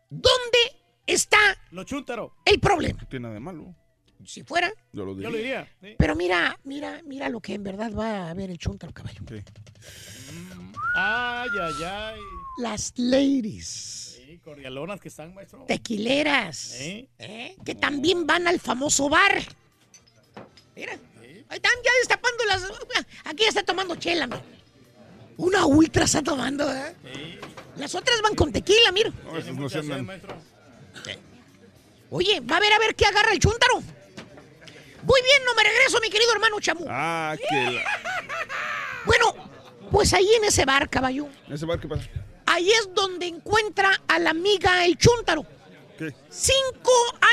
¿Dónde está
Lo chúntaro.
el problema?
No tiene nada de malo.
Si fuera.
Yo lo diría.
Yo lo diría. sí.
Pero mira, mira, mira lo que en verdad va a ver el chúntaro caballo.
¿Qué?
Ay, ay, ay.
Las ladies.
Sí, cordialonas que están, maestro.
Tequileras.
¿Eh?
¿eh? Que también van al famoso bar. Mira. Ahí están ya destapando las. Aquí ya está tomando chela, man. Una ultra está tomando, ¿eh? Las otras van con tequila, mira.
No, no se andan.
Oye, va a ver a ver qué agarra el chúntaro. Muy bien, no me regreso, mi querido hermano Chamú.
Ah, que la...
Bueno, pues ahí en ese bar, caballo,
¿En ese bar qué pasa?
Ahí es donde encuentra a la amiga el chúntaro.
¿Qué?
Cinco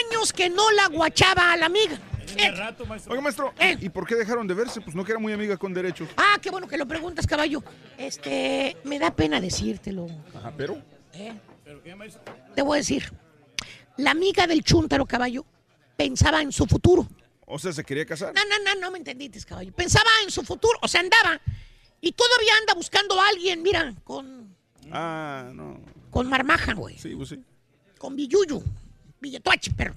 años que no la guachaba a la amiga.
Tiene rato, maestro.
Oiga, maestro,
Eh.
¿y por qué dejaron de verse? Pues no que era muy amiga con derechos.
Ah, qué bueno que lo preguntas, caballo. Este, me da pena decírtelo.
Ajá, pero...
¿eh?
¿Pero qué, maestro?
Te voy a decir, la amiga del chúntaro, caballo, pensaba en su futuro.
O sea, ¿se quería casar?
No, no, no, no me entendiste, caballo. Pensaba en su futuro, o sea, andaba. Y todavía anda buscando a alguien, mira, con,
Ah, no.
con marmaja, güey.
Sí, pues sí.
Con billuyo. Billetuache, perro.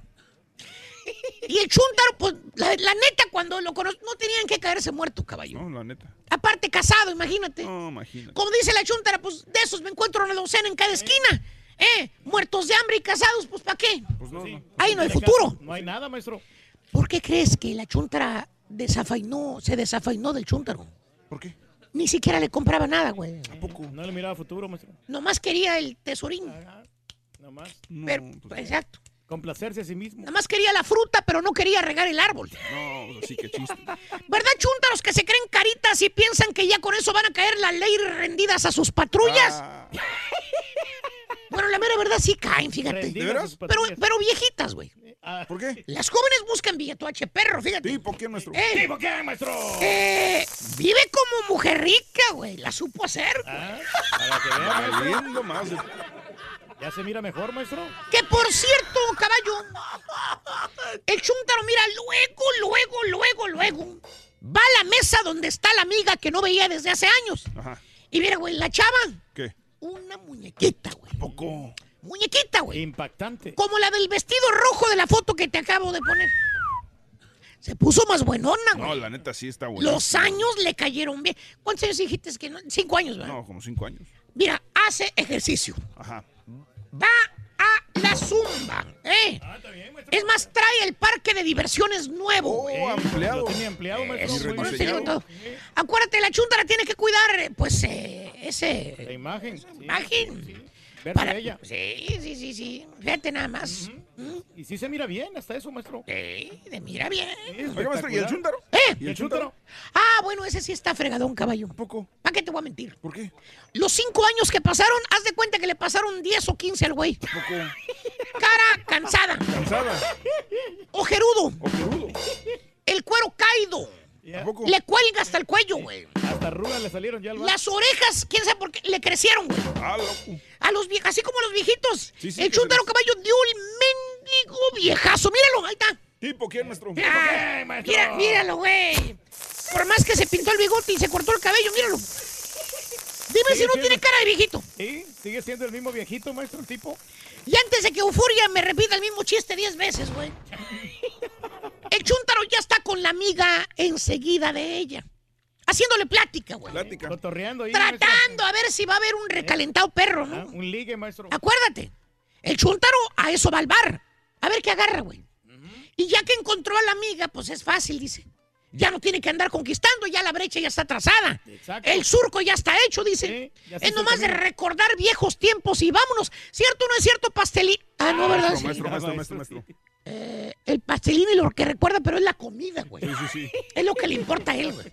Y el chúntaro, pues, la, la neta, cuando lo conoció, no tenían que caerse muerto, caballo.
No, la neta.
Aparte, casado, imagínate.
No, imagínate.
Como dice la chuntara, pues de esos me encuentro una docena en cada esquina. ¿Eh? Muertos de hambre y casados, pues ¿para qué?
Pues no, no.
Ahí no hay futuro.
No hay nada, maestro.
¿Por qué crees que la chuntara desafainó, se desafainó del chúntaro?
¿Por qué?
Ni siquiera le compraba nada, güey.
No le miraba futuro, maestro.
Nomás quería el tesorín.
Nomás.
No,
Pero,
pues,
exacto.
Complacerse a sí mismo.
Nomás quería la fruta, pero no quería regar el árbol.
no, pues así que chiste.
¿Verdad, chuntaros que se creen caritas y piensan que ya con eso van a caer las leyes rendidas a sus patrullas?
Ah,
Bueno, la mera verdad sí caen, fíjate.
Rendidas
¿De veras?
a sus
Pero,
patrullas.
pero viejitas, güey.
¿Por qué?
Las jóvenes buscan billetoche perro, fíjate.
¿Tipo qué, maestro?
Eh,
¿Tipo qué, maestro?
eh, vive como mujer rica, güey. La supo hacer.
Ah, para que vea, maestro.
Más.
¿Ya se mira mejor, maestro?
Que por cierto, caballo, el chúntaro mira luego, luego, luego, luego. Va a la mesa donde está la amiga que no veía desde hace años.
Ajá.
Y mira, güey, la chava,
¿Qué?
una muñequita, güey.
Poco.
Muñequita, güey.
Impactante.
Como la del vestido rojo de la foto que te acabo de poner. Se puso más buenona, güey.
No, la neta sí está bueno.
Los años le cayeron bien. ¿Cuántos años dijiste que no? Cinco años, ¿verdad?
No, como cinco años.
Mira, hace ejercicio.
Ajá.
Va a la zumba, ¿eh? es más, trae el parque de diversiones nuevo. güey.
Oh, ampliado.
Lo tenía ampliado, maestro.
Eso, digo todo. Acuérdate, la chunta la tiene que cuidar, eh, pues, eh, ese...
La imagen. sí.
Imagen. Para-
bella.
Sí, sí, sí, sí. Fíjate nada más.
Y sí se mira bien, hasta eso, maestro.
Sí, de mira bien.
Sí,
Oiga, maestro, ¿y el chúntaro?
¿Eh?
¿Y el chúntaro?
Ah, bueno, ese sí está fregadón, caballo.
Poco.
¿Para qué te voy a mentir?
¿Por qué?
Los cinco años que pasaron, haz de cuenta que le pasaron 10 o 15 al güey.
Poco.
Cara cansada,
Cansada.
ojerudo,
Ojerudo.
el cuero caído. Le cuelga hasta el cuello, güey.
Hasta arrugas le salieron ya al.
Las orejas, quién sabe por qué, le crecieron, güey.
Ah, loco.
A los vie- así como a los viejitos.
Sí, sí,
el chúntaro caballo dio el mendigo viejazo. Míralo, ahí está.
¿Tipo quién, maestro?
Ah,
maestro?
mira, míralo, güey. Por más que se pintó el bigote y se cortó el cabello, míralo. Dime si no
siendo-
tiene cara de viejito.
Sí, sigue siendo el mismo viejito, maestro, el tipo.
Y antes de que Euforia me repita el mismo chiste 10 veces, güey. El chúntaro ya está con la amiga enseguida de ella. Haciéndole plática, güey.
Plática.
Cotorreando ahí.
Tratando a ver si va a haber un recalentado perro,
maestro. Ah,
¿no?
un ligue, maestro.
Acuérdate, el chúntaro a eso va al bar. A ver qué agarra, güey. Y ya que encontró a la amiga, pues es fácil, dice. Ya no tiene que andar conquistando, ya la brecha ya está trazada.
Exacto.
El surco ya está hecho, dice.
Sí,
es nomás de recordar viejos tiempos y vámonos. ¿Cierto o no es cierto, pastelín? Ah, no, ¿verdad?
Maestro,
Sí.
maestro,
Ah,
maestro,
maestro,
maestro.
Eh, el pastelín y lo que recuerda, pero es la comida, güey.
Sí, sí, sí.
Es lo que le importa a él, güey.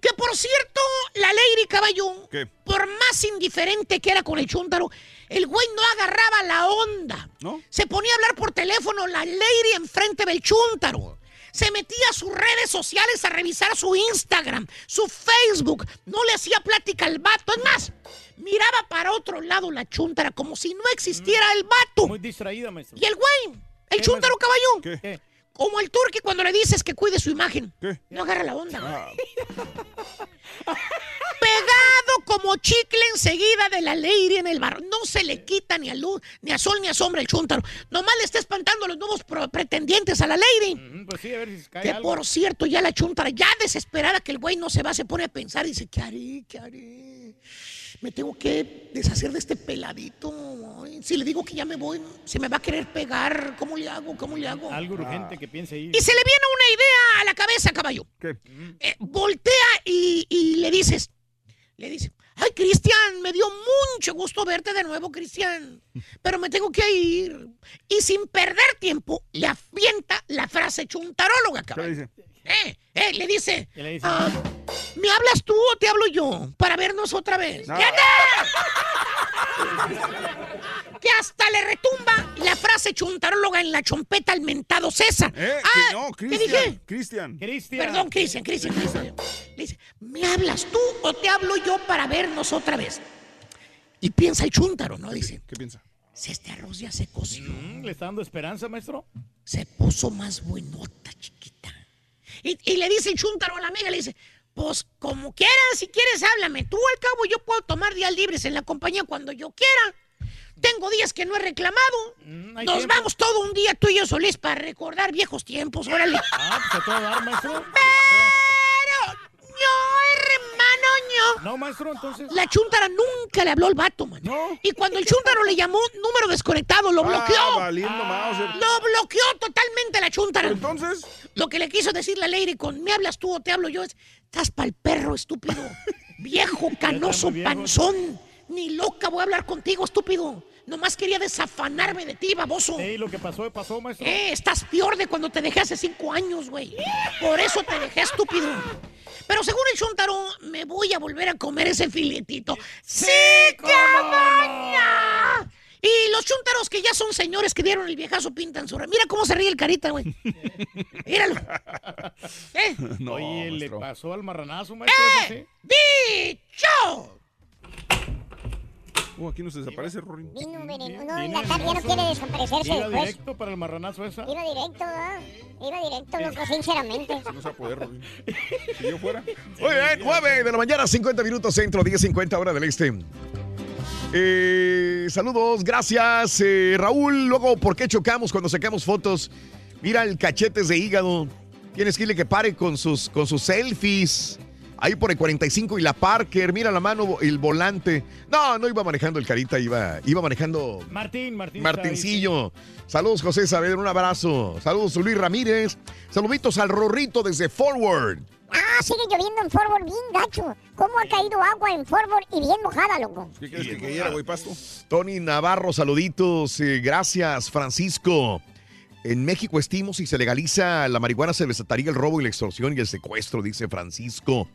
Que por cierto, la Lady Caballón,
¿Qué?
por más indiferente que era con el chúntaro, el güey no agarraba la onda.
¿No?
Se ponía a hablar por teléfono la Lady enfrente del chúntaro. Se metía a sus redes sociales a revisar su Instagram, su Facebook. No le hacía plática al vato. Es más, miraba para otro lado la chúntara como si no existiera el vato.
Muy distraída, maestro.
Y el güey, el
¿Qué,
chúntaro.
¿Qué?
como el turqui cuando le dices que cuide su imagen.
¿Qué?
No agarra la onda. güey.
Ah,
Pegado como chicle enseguida de la lady en el bar. No se le quita ni a luz, ni a sol, ni a sombra el chúntaro. Nomás le está espantando a los nuevos pretendientes a la lady.
Mm, Pues sí, a ver si se cae
Que
algo.
por cierto, ya la chuntara, ya desesperada que el güey no se va, se pone a pensar y dice, ¿qué haré? ¿Qué haré? Me tengo que deshacer de este peladito. Si le digo que ya me voy, se me va a querer pegar. ¿Cómo le hago? ¿Cómo le hago?
Algo urgente que piense ahí.
Y se le viene una idea a la cabeza, caballo.
¿Qué?
Eh, voltea y, y le dices, le dice, ay, Cristian, me dio mucho gusto verte de nuevo, Cristian, pero me tengo que ir. Y sin perder tiempo, le avienta la frase chuntaróloga,
¿Qué le
caballo.
dice?
Eh, eh, le dice,
¿Qué le dice?
ah, ¿me hablas tú o te hablo yo? Para vernos otra vez. Que hasta le retumba la frase chuntaróloga en la chompeta al mentado César.
¿Eh?
Ah,
¿Qué? No,
¿Qué dije?
Cristian. Cristian.
Cristian.
Perdón, Cristian, Cristian, Cristian. Le dice, ¿me hablas tú o te hablo yo para vernos otra vez? Y piensa el chúntaro, ¿no? Dice,
¿Qué piensa?
si este arroz ya se coció,
Mm, ¿Le está dando esperanza, maestro?
se puso más buenota, chiquita. Y, y le dice el chúntaro a la amiga, le dice, pues como quieras, si quieres, háblame. Tú al cabo yo puedo tomar días libres en la compañía cuando yo quiera. Tengo días que no he reclamado.
Mm,
Nos
tiempo.
vamos todo un día tú y yo solís para recordar viejos tiempos, órale.
Ah, pues a todo dar, maestro.
Pero, no, no.
No, maestro, entonces.
La chuntara nunca le habló al vato, man.
No.
Y cuando el chuntaro le llamó número desconectado, lo
Ah,
bloqueó.
valiendo Mauser.
Lo bloqueó totalmente la chuntara.
Entonces,
Lo que le quiso decir la lady con me hablas tú o te hablo yo es, estás pa'l perro, estúpido. Viejo, canoso,
viejo.
panzón. Ni loca voy a hablar contigo, estúpido. Nomás quería desafanarme de ti, baboso.
Sí, lo que pasó, pasó, maestro.
Eh, estás peor de cuando te dejé hace cinco años, güey. Por eso te dejé estúpido. Pero según el Chuntaro, me voy a volver a comer ese filetito. ¡Sí, cabaña! Y los chúntaros que ya son señores que dieron el viejazo pintan su... ra- Mira cómo se ríe el carita, güey. Míralo. ¿Eh?
Oye, le pasó al marranazo, maestro.
¡Eh!
ese,
¡Bicho!
Oh, aquí no se desaparece, Rorín.
Vino venenoso. No, la tarde ya no quiere desaparecerse
Iba
después.
directo para el marranazo esa.
Iba directo, ¿verdad? Iba directo, loco, sinceramente.
No se va a poder, Rorín. Si yo fuera.
Muy bien, 9 de la mañana, 50 minutos centro, 10.50 hora del este. Eh, saludos, gracias. eh, Raúl, luego, ¿por qué chocamos cuando sacamos fotos? Mira el cachetes de hígado. Tienes que irle que pare con sus, con sus selfies. Ahí por el 45 y la Parker. Mira la mano, el volante. No, no iba manejando el carita, iba, iba manejando
Martín, Martín.
Martincillo. Saludos, José Saavedra, un abrazo. Saludos, Luis Ramírez. Saluditos al Rorrito desde Forward.
Ah, sigue lloviendo en Forward bien gacho. ¿Cómo ha caído agua en Forward y bien mojada, loco?
¿Qué quieres que cayera, güey, pasto?
Tony Navarro, saluditos. eh, gracias, Francisco. En México estimo si se legaliza la marihuana se desataría el robo y la extorsión y el secuestro, dice Francisco.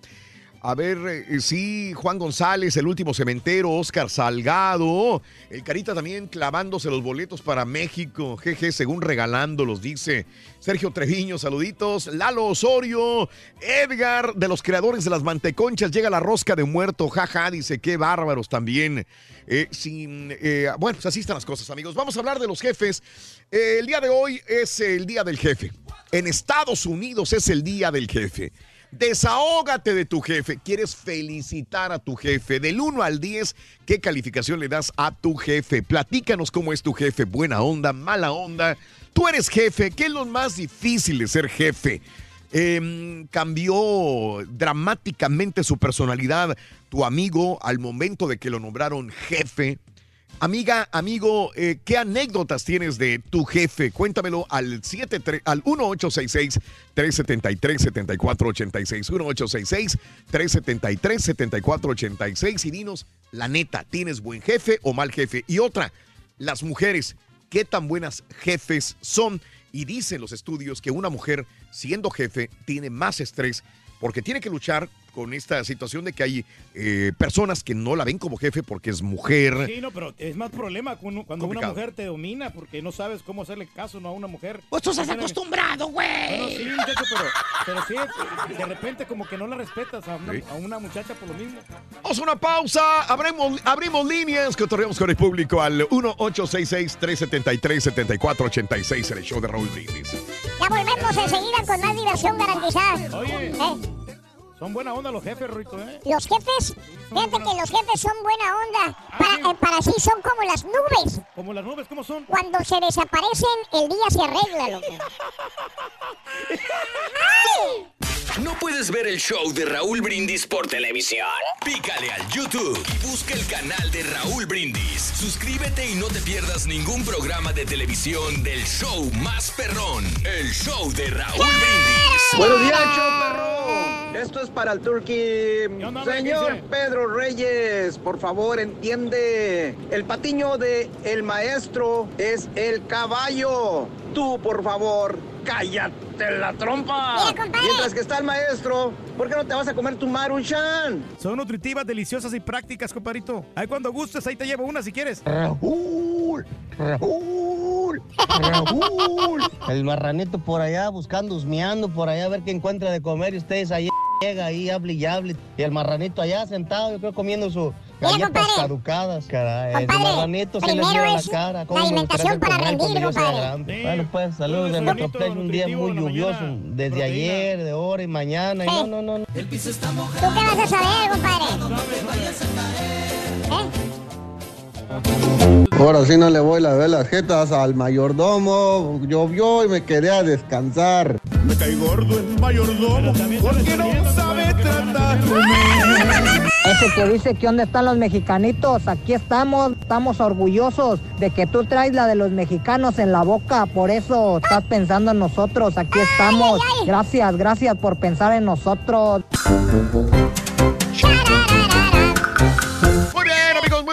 A ver, eh, sí, Juan González, el último cementero, Oscar Salgado, el Carita también clavándose los boletos para México, jeje, según regalándolos, dice Sergio Treviño, saluditos, Lalo Osorio, Edgar, de los creadores de las manteconchas, llega la rosca de muerto, jaja, dice, qué bárbaros también. Eh, sin, eh, bueno, pues así están las cosas, amigos. Vamos a hablar de los jefes. Eh, el día de hoy es el día del jefe. En Estados Unidos es el día del jefe. Desahógate de tu jefe. ¿Quieres felicitar a tu jefe? Del 1 al 10, ¿qué calificación le das a tu jefe? Platícanos cómo es tu jefe. Buena onda, mala onda. Tú eres jefe. ¿Qué es lo más difícil de ser jefe? Em, cambió dramáticamente su personalidad tu amigo al momento de que lo nombraron jefe. Amiga, amigo, eh, ¿qué anécdotas tienes de tu jefe? Cuéntamelo al, 73 al 1866-373-7486. 1866-373-7486 y dinos, la neta, ¿tienes buen jefe o mal jefe? Y otra, las mujeres, ¿qué tan buenas jefes son? Y dicen los estudios que una mujer siendo jefe tiene más estrés porque tiene que luchar con esta situación de que hay eh, personas que no la ven como jefe porque es mujer.
Sí, no, pero es más problema cuando, cuando una mujer te domina porque no sabes cómo hacerle caso ¿no? a una mujer.
Pues tú estás acostumbrado, güey.
Bueno, sí, muchacho, pero, pero sí, de repente como que no la respetas a una,
Sí.
a una muchacha por lo mismo.
Vamos a una pausa, abrimos, abrimos líneas, cotorreamos con el público al 1866-373-7486 en el show de Raúl Brindis.
Ya volvemos enseguida con más diversión garantizada.
Oye.
Eh,
Son buena onda los jefes, Rito, ¿eh?
los jefes, fíjate que los jefes son buena onda. Para, eh, para sí son como las nubes.
Como las nubes, ¿cómo son?
Cuando se desaparecen, el día se arregla, loco. ¡Ay!
¿No puedes ver el show de Raúl Brindis por televisión? Pícale al YouTube y busca el canal de Raúl Brindis. Suscríbete y no te pierdas ningún programa de televisión del show más perrón, el show de Raúl Brindis.
Buenos días, show perro. Esto es para el Turkey. Señor? Pedro Reyes, por favor, entiende. El patiño de el maestro es el caballo. Tú, por favor, cállate la trompa.
Mira.
Mientras que está el maestro, ¿por qué no te vas a comer tu maruchan?
Son nutritivas, deliciosas y prácticas, compadrito. Ahí cuando gustes, ahí te llevo una si quieres.
Raúl, Raúl, Raúl. El marranito por allá buscando, husmeando por allá a ver qué encuentra de comer y ustedes ahí llega ahí, hable y hable. Y el marranito allá sentado, yo creo comiendo
Mira,
galletas
compadre.
caducadas, caray. El
Compadre,
marranito se les
primero
dio la
es
cara.
la
¿Cómo me
alimentación para rendir,
yo sea
compadre.
Sí.
Bueno, pues saludos de play, un día muy lluvioso,
mañana,
desde
proteína.
ayer, de ahora y mañana. Y no, no, no, no.
¿Tú qué vas a saber, compadre? ¿Eh?
Ahora sí no le voy a ver las jetas al mayordomo. Llovió y me quedé a descansar.
Me cae gordo el mayordomo porque no sabe tratar
Ese que dice que dónde están los mexicanitos, aquí estamos, estamos orgullosos de que tú traes la de los mexicanos en la boca, por eso estás pensando en nosotros, aquí estamos. Gracias, gracias por pensar en nosotros.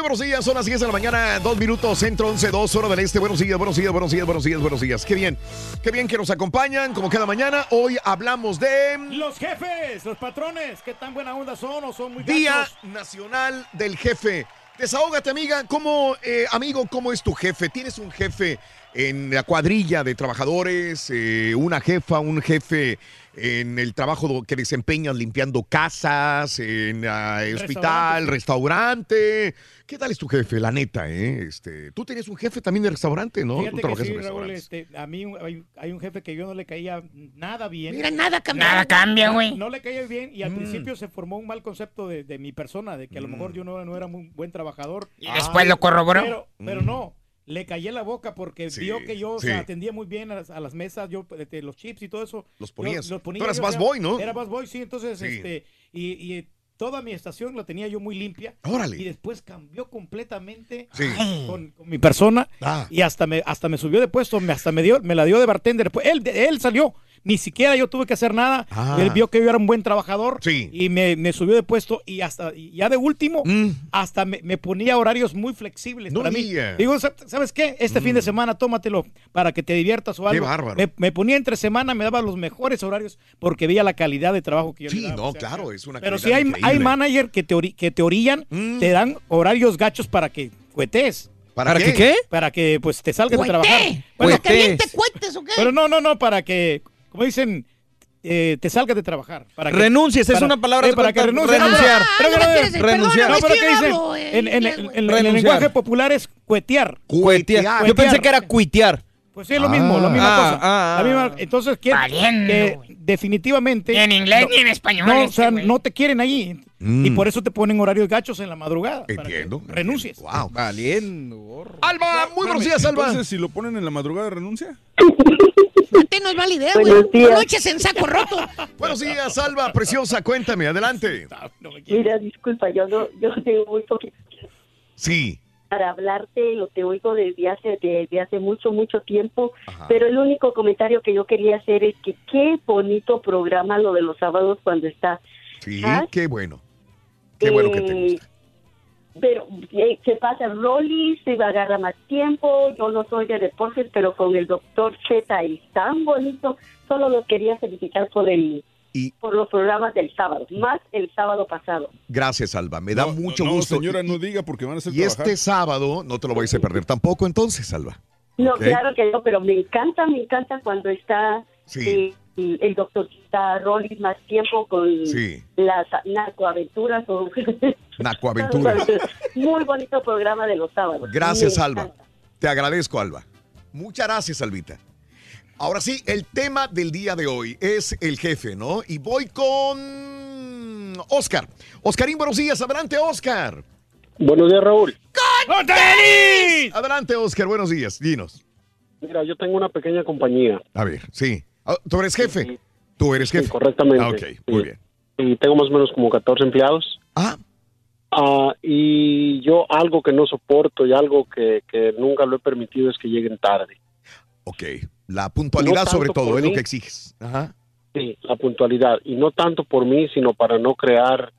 Buenos días. Son las 10 de la mañana, 2 minutos, centro 11, 2, hora del este. Buenos días, buenos días, buenos días, buenos días, buenos días. Qué bien, qué bien que nos acompañan, como cada mañana. Hoy hablamos de
Los jefes, los patrones, ¿qué tan buena onda son o son muy
Día? Nacional del Jefe. Desahógate, amiga. ¿Cómo, eh, amigo, cómo es tu jefe? ¿Tienes un jefe en la cuadrilla de trabajadores? eh, ¿Una jefa, un jefe en el trabajo que desempeñas limpiando casas, en ah, hospital, restaurante? ¿Qué tal es tu jefe? La neta, ¿eh? Este, tú tenías un jefe también de restaurante, ¿no? Tú
que
trabajas
sí,
en
Raúl, este, a mí hay, hay un jefe que yo no le caía nada bien.
Mira, nada cambia.
Nada
cambia, güey.
No le caía bien y al
Mm.
principio se formó un mal concepto de, de mi persona, de que a lo mejor yo no, no era muy buen trabajador.
Y después lo corroboró.
Pero, pero
Mm.
no, le callé la boca porque vio que yo o sea,
sí.
atendía muy bien a las, a las mesas, yo los chips y todo eso.
Los
yo
ponías.
los ponía
Tú eras
yo, sea,
boy, ¿no?
Era bus boy, sí, entonces,
Sí.
este, y, y toda mi estación la tenía yo muy limpia.
Órale.
Y después cambió completamente con mi persona
Ah.
y hasta me, hasta me subió de puesto, me, hasta me dio, me la dio de bartender. Pues él, él salió. Ni siquiera yo tuve que hacer nada.
Ah.
Él vio que yo era un buen trabajador
Sí.
y me, me subió de puesto y hasta y ya de último
Mm.
hasta me, me ponía horarios muy flexibles
No
para mí. Digo, "Sa- ¿sabes qué? Este fin de semana tómatelo para que te diviertas o
Qué
algo.
bárbaro.
Me, me ponía entre semana, me daba los mejores horarios porque veía la calidad de trabajo que yo
Sí,
le daba.
no,
O sea,
claro, es una
Pero si hay, hay
increíble. Mm.
manager que te, ori- que te orillan, te dan horarios gachos para que cuetes.
¿Para ¿Para qué? que qué?
Para que pues te salgas de trabajar.
¿Para que bien te cuentes o qué?
Pero no, no, no, para que, como dicen, eh, te salgas de trabajar. Para que,
Renuncies, es una palabra
eh, para que renuncies.
renunciar.
Ah,
renunciar.
No, pero ¿qué dicen?
hablo,
En, en- en- en- en el lenguaje popular es cuetear.
Cuetear. Yo pensé que era cuitear.
Pues sí, es lo mismo, la misma
Ah,
cosa.
ah,
La misma- entonces, quiere
Valiendo,
que definitivamente...
Ni en inglés
no-
ni en español.
No, o
este
sea, no te quieren ahí.
Mm.
Y por eso te ponen horarios gachos en la madrugada. para que
Entiendo.
renuncies.
Wow.
Valiendo.
Alba, muy buenos días, Alba.
Entonces, si lo ponen en la madrugada, renuncia.
Ti no es mala idea, güey.
Buenos días.
No eches en saco roto.
Buenos días, Alba, preciosa, cuéntame, adelante.
Mira, disculpa, yo no, yo tengo muy poquito
Sí.
para hablarte, lo te oigo desde hace, desde hace mucho, mucho tiempo, pero el único comentario que yo quería hacer es que qué bonito programa lo de los sábados cuando está.
Sí,
¿Ah?
qué bueno. Qué bueno que te
Eh,
gusta.
Pero eh, se pasa Rolly, se va a agarrar más tiempo, yo no soy de deportes, pero con el doctor Z es tan bonito, solo los quería felicitar por el por los programas del sábado, más el sábado pasado.
Gracias, Alba. Me da mucho
no,
gusto.
señora,
Y-
no diga porque van a hacer
Y este sábado no te lo vais a perder tampoco, entonces, Alba.
No, claro que no, pero me encanta, me encanta cuando está
Sí.
eh, el, doctor Rolly más tiempo con
Sí.
las narcoaventuras o
Nacoaventuras.
Muy bonito programa de los sábados.
Gracias,
Me
Alba.
encanta.
Te agradezco, Alba. Muchas gracias, Albita. Ahora sí, el tema del día de hoy es el jefe, ¿no? Y voy con Oscar. Oscarín, buenos días. Adelante, Oscar.
Buenos días, Raúl.
Adelante, Oscar. Buenos días. Dinos.
Mira, yo tengo una pequeña compañía.
A ver, sí. Ah, ¿Tú eres jefe? ¿Tú eres jefe?
correctamente.
Ah, ok, muy bien.
Y tengo más o menos como 14 empleados.
Ah.
y yo algo que no soporto y algo que, que nunca lo he permitido es que lleguen tarde.
Ok. La puntualidad
No
sobre todo es lo que exiges. Ajá.
Sí, la puntualidad. Y no tanto por mí, sino para no crear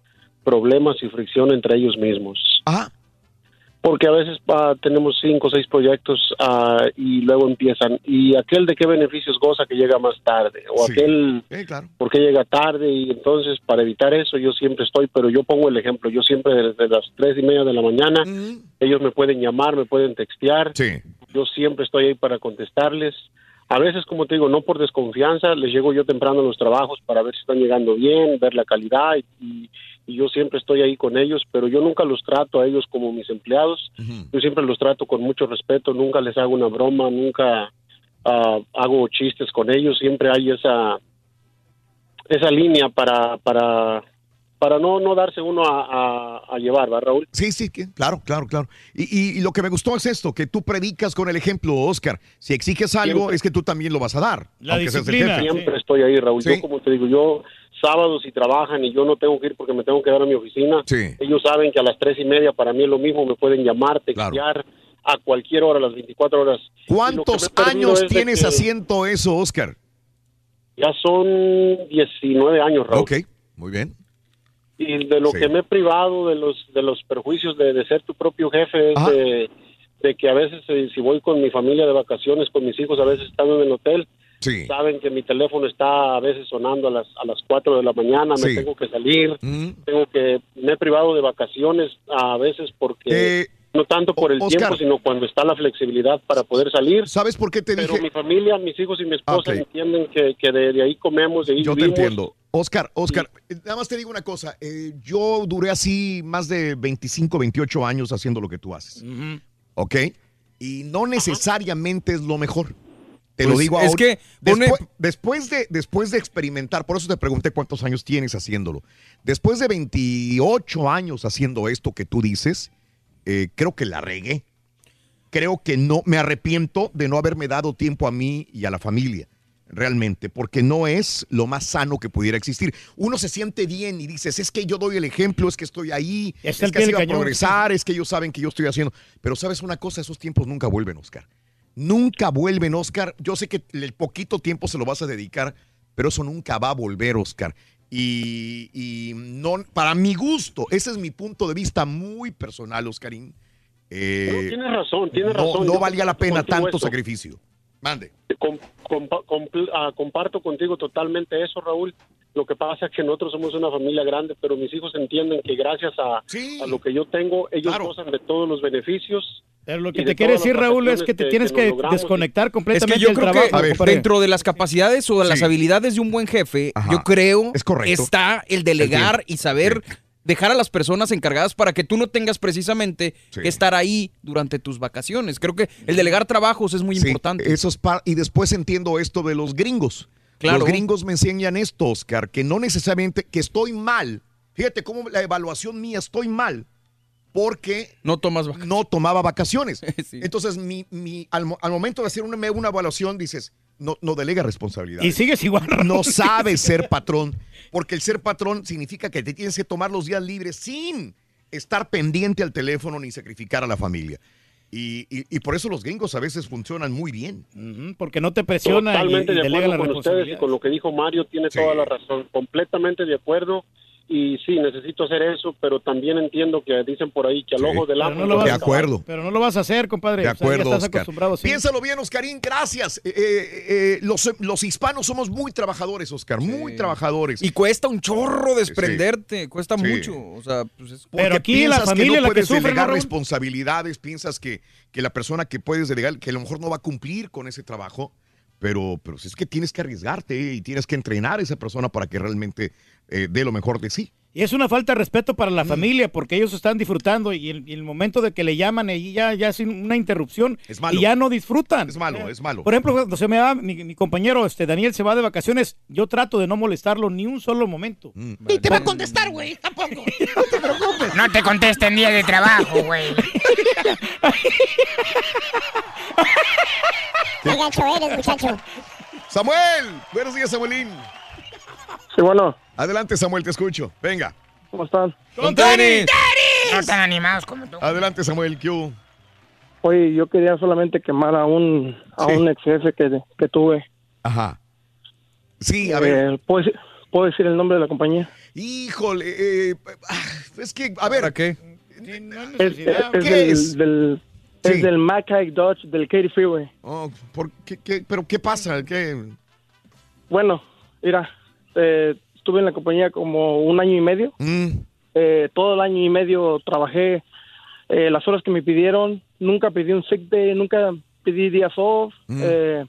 problemas y fricción entre ellos mismos.
Ah.
Porque a veces ah, tenemos cinco o seis proyectos ah, y luego empiezan. ¿Y aquel de qué beneficios goza que llega más tarde? O
Sí.
aquel
Eh, claro.
por qué llega tarde y entonces para evitar eso yo siempre estoy, pero yo pongo el ejemplo, yo siempre desde las tres y media de la mañana, ellos me pueden llamar, me pueden textear, yo siempre estoy ahí para contestarles. A veces, como te digo, no por desconfianza, les llego yo temprano a los trabajos para ver si están llegando bien, ver la calidad y, y yo siempre estoy ahí con ellos, pero yo nunca los trato a ellos como mis empleados, yo siempre los trato con mucho respeto, nunca les hago una broma, nunca ah, hago chistes con ellos, siempre hay esa esa línea para para para no no darse uno a, a- a llevar, ¿va, Raúl?
Sí, sí, claro, claro, claro. Y, y- y lo que me gustó es esto, que tú predicas con el ejemplo, Oscar. Si exiges algo,
Siempre.
es que tú también lo vas a dar. aunque seas el jefe.
Siempre estoy ahí, Raúl.
Sí.
Yo, como te digo, yo sábados si trabajan y yo no tengo que ir porque me tengo que dar a mi oficina, ellos saben que a las tres y media para mí es lo mismo, me pueden llamar, textear a cualquier hora, a las 24 horas.
¿Cuántos años tienes
que
haciendo eso, Oscar?
Ya son 19 años, Raúl.
Ok, muy bien.
Y de lo
Sí.
que me he privado de los de los perjuicios de, de ser tu propio jefe es de, de que a veces eh, si voy con mi familia de vacaciones con mis hijos a veces están en el hotel
Sí.
Saben que mi teléfono está a veces sonando a las, a las 4 de la mañana, me tengo que salir, tengo que, me he privado de vacaciones a veces porque...
Eh,
no tanto por el
Oscar.
tiempo, sino cuando está la flexibilidad para poder salir.
¿Sabes por qué te
Pero
dije?
mi familia, mis hijos y mi esposa entienden que, que de, de ahí comemos, de ahí
Yo te
vivimos.
entiendo. Oscar, Oscar, eh, nada más te digo una cosa. eh, yo duré así más de 25, 28 años haciendo lo que tú haces. ¿Ok? Y no necesariamente es lo mejor. Te lo
Pues,
digo
es
ahora.
que pone-
después, después de, después de experimentar, por eso te pregunté cuántos años tienes haciéndolo. Después de 28 años haciendo esto que tú dices, eh, creo que la regué. Creo que no, me arrepiento de no haberme dado tiempo a mí y a la familia realmente, porque no es lo más sano que pudiera existir. Uno se siente bien y dices, es que yo doy el ejemplo, es que estoy ahí,
Es
que así va a progresar, es que ellos saben que yo estoy haciendo. Pero sabes una cosa, esos tiempos nunca vuelven, Oscar. Nunca vuelven, Oscar. Yo sé que el poquito tiempo se lo vas a dedicar, pero eso nunca va a volver, Oscar. Y, y no, para mi gusto, ese es mi punto de vista muy personal, Oscarín. Eh,
No, tienes razón, tienes
no-
razón.
No valía la pena tanto
esto.
sacrificio. Mande.
Com- compa- compl- ah, comparto contigo totalmente eso, Raúl. Lo que pasa es que nosotros somos una familia grande, pero mis hijos entienden que gracias a, a lo que yo tengo, ellos gozan de todos los beneficios.
Pero lo que te quiere decir,
las
Raúl, es que te
que-
tienes
que
que, desconectar
Es
completamente
que yo
del
creo
trabajo.
que
compadre.
dentro de las capacidades o de las
Sí.
habilidades de un buen jefe, yo creo
Es correcto.
está el delegar
El
y saber dejar a las personas encargadas para que tú no tengas precisamente que estar ahí durante tus vacaciones. Creo que el delegar trabajos es muy
Sí,
importante.
Eso es par- y después entiendo esto de los gringos.
Claro.
Los gringos me enseñan esto, Oscar, que no necesariamente, que estoy mal. Fíjate cómo la evaluación mía estoy mal porque
no tomas
no tomaba vacaciones. Entonces, mi, mi- al, al momento de hacer una, una evaluación, dices, no, no delega responsabilidad.
Y sigues igual.
No sabes ser patrón, porque el ser patrón significa que te tienes que tomar los días libres sin estar pendiente al teléfono ni sacrificar a la familia. Y, y- y por eso los gringos a veces funcionan muy bien.
porque no te presiona y,
Totalmente
y
de acuerdo con ustedes y con lo que dijo Mario, tiene toda la razón, completamente de acuerdo. Y sí, necesito hacer eso, pero también entiendo que dicen por ahí que al ojo del
Pero
amo.
no lo vas
De
a-
acuerdo.
Pero no lo vas a hacer, compadre.
De
O sea, ya
acuerdo,
estás
Oscar.
acostumbrado, sí.
Piénsalo bien, Oscarín, gracias. Eh, eh, eh, los, los hispanos somos muy trabajadores, Oscar, muy trabajadores.
Y cuesta un chorro desprenderte, cuesta
Sí.
mucho. O sea, pues es-
Porque
aquí la familia
que
es
no
la que sufre, ¿no,
delegar responsabilidades, piensas que, que la persona que puedes delegar, que a lo mejor no va a cumplir con ese trabajo, pero, pero si es que tienes que arriesgarte y tienes que entrenar a esa persona para que realmente eh, dé lo mejor de sí.
Y es una falta de respeto para
Mm.
la familia porque ellos están disfrutando y el, y el momento de que le llaman y ya, ya es una interrupción
Es malo.
y ya no disfrutan.
Es malo, es malo.
Por ejemplo, cuando se me va, mi, mi compañero este, Daniel se va de vacaciones, yo trato de no molestarlo ni un solo momento.
Mm.
Ni te va a contestar, güey, tampoco.
No te contesta en día de trabajo, güey.
Qué gacho eres, muchacho.
Samuel, buenos días, Samuelín.
Sí, bueno.
Adelante, Samuel, te escucho. Venga.
¿Cómo están?
¡Con tenis!
No tan animados como tú.
Adelante, Samuel, ¿qué hubo?
Oye, yo quería solamente quemar a un, a un ex jefe que, que tuve.
Ajá. Sí, a ver.
Eh, ¿puedo, decir, puedo decir el nombre de la compañía?
Híjole, eh, ah, es que, a ver. ¿Para
qué?
Es, es- es
¿Qué
del,
es?
del-
Sí.
es del Mackay Dodge, del Katy Freeway.
Oh, ¿por qué, qué- ¿Pero qué pasa? ¿Qué?
Bueno, mira, eh, estuve en la compañía como un año y medio.
Mm.
Eh, todo el año y medio trabajé eh, las horas que me pidieron. Nunca pedí un sick day, nunca pedí días off.
Mm.
eh,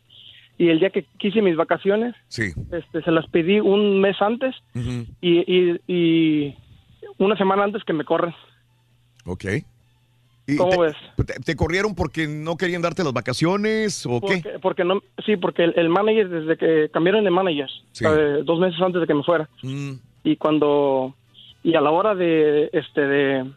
y el día que quise mis vacaciones,
Sí.
este, se las pedí un mes antes y, y, y una semana antes que me corren.
Ok. ¿Y
¿Cómo
te,
ves?
te- te corrieron porque no querían darte las vacaciones o qué?
Porque, porque no, sí, porque el, el manager, desde que cambiaron de manager,
Sí.
eh, dos meses antes de que me fuera,
Mm.
y cuando, y a la hora de, este, de,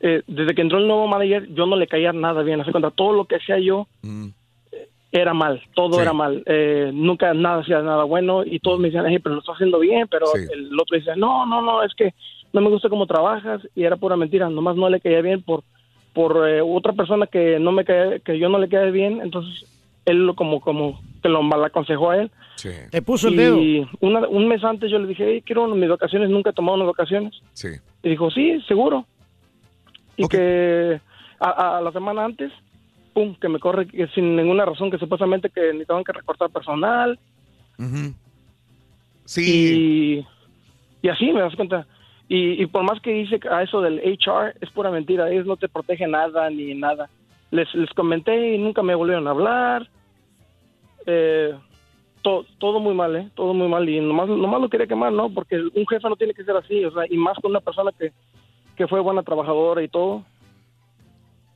eh, desde que entró el nuevo manager, yo no le caía nada bien, hace cuenta, todo lo que hacía yo
Mm.
eh, era mal, todo era mal, eh, nunca nada hacía nada bueno, y todos me decían, "Ey, pero lo estás haciendo bien, pero
Sí.
el otro decía, no, no, no, es que no me gusta cómo trabajas, y era pura mentira, nomás no le caía bien por por eh, otra persona que no me cae, que yo no le cae bien, entonces él lo como como que lo mal aconsejó a él.
Te puso el
y
dedo.
una- un mes antes yo le dije, hey, quiero mis vacaciones, nunca he tomado unas vacaciones.
Sí.
Y dijo, sí, seguro. Y que a, a la semana antes, pum, que me corre que sin ninguna razón, que supuestamente que necesitaban que recortar personal
Sí.
Y, y así me das cuenta. Y, y por más que dice a eso del HR, es pura mentira. Ellos no te protegen nada ni nada. Les, les comenté y nunca me volvieron a hablar. Eh, to- todo muy mal, ¿eh? Todo muy mal. Y nomás, nomás lo quería quemar, ¿no? Porque un jefe no tiene que ser así. O sea, y más con una persona que, que fue buena trabajadora y todo.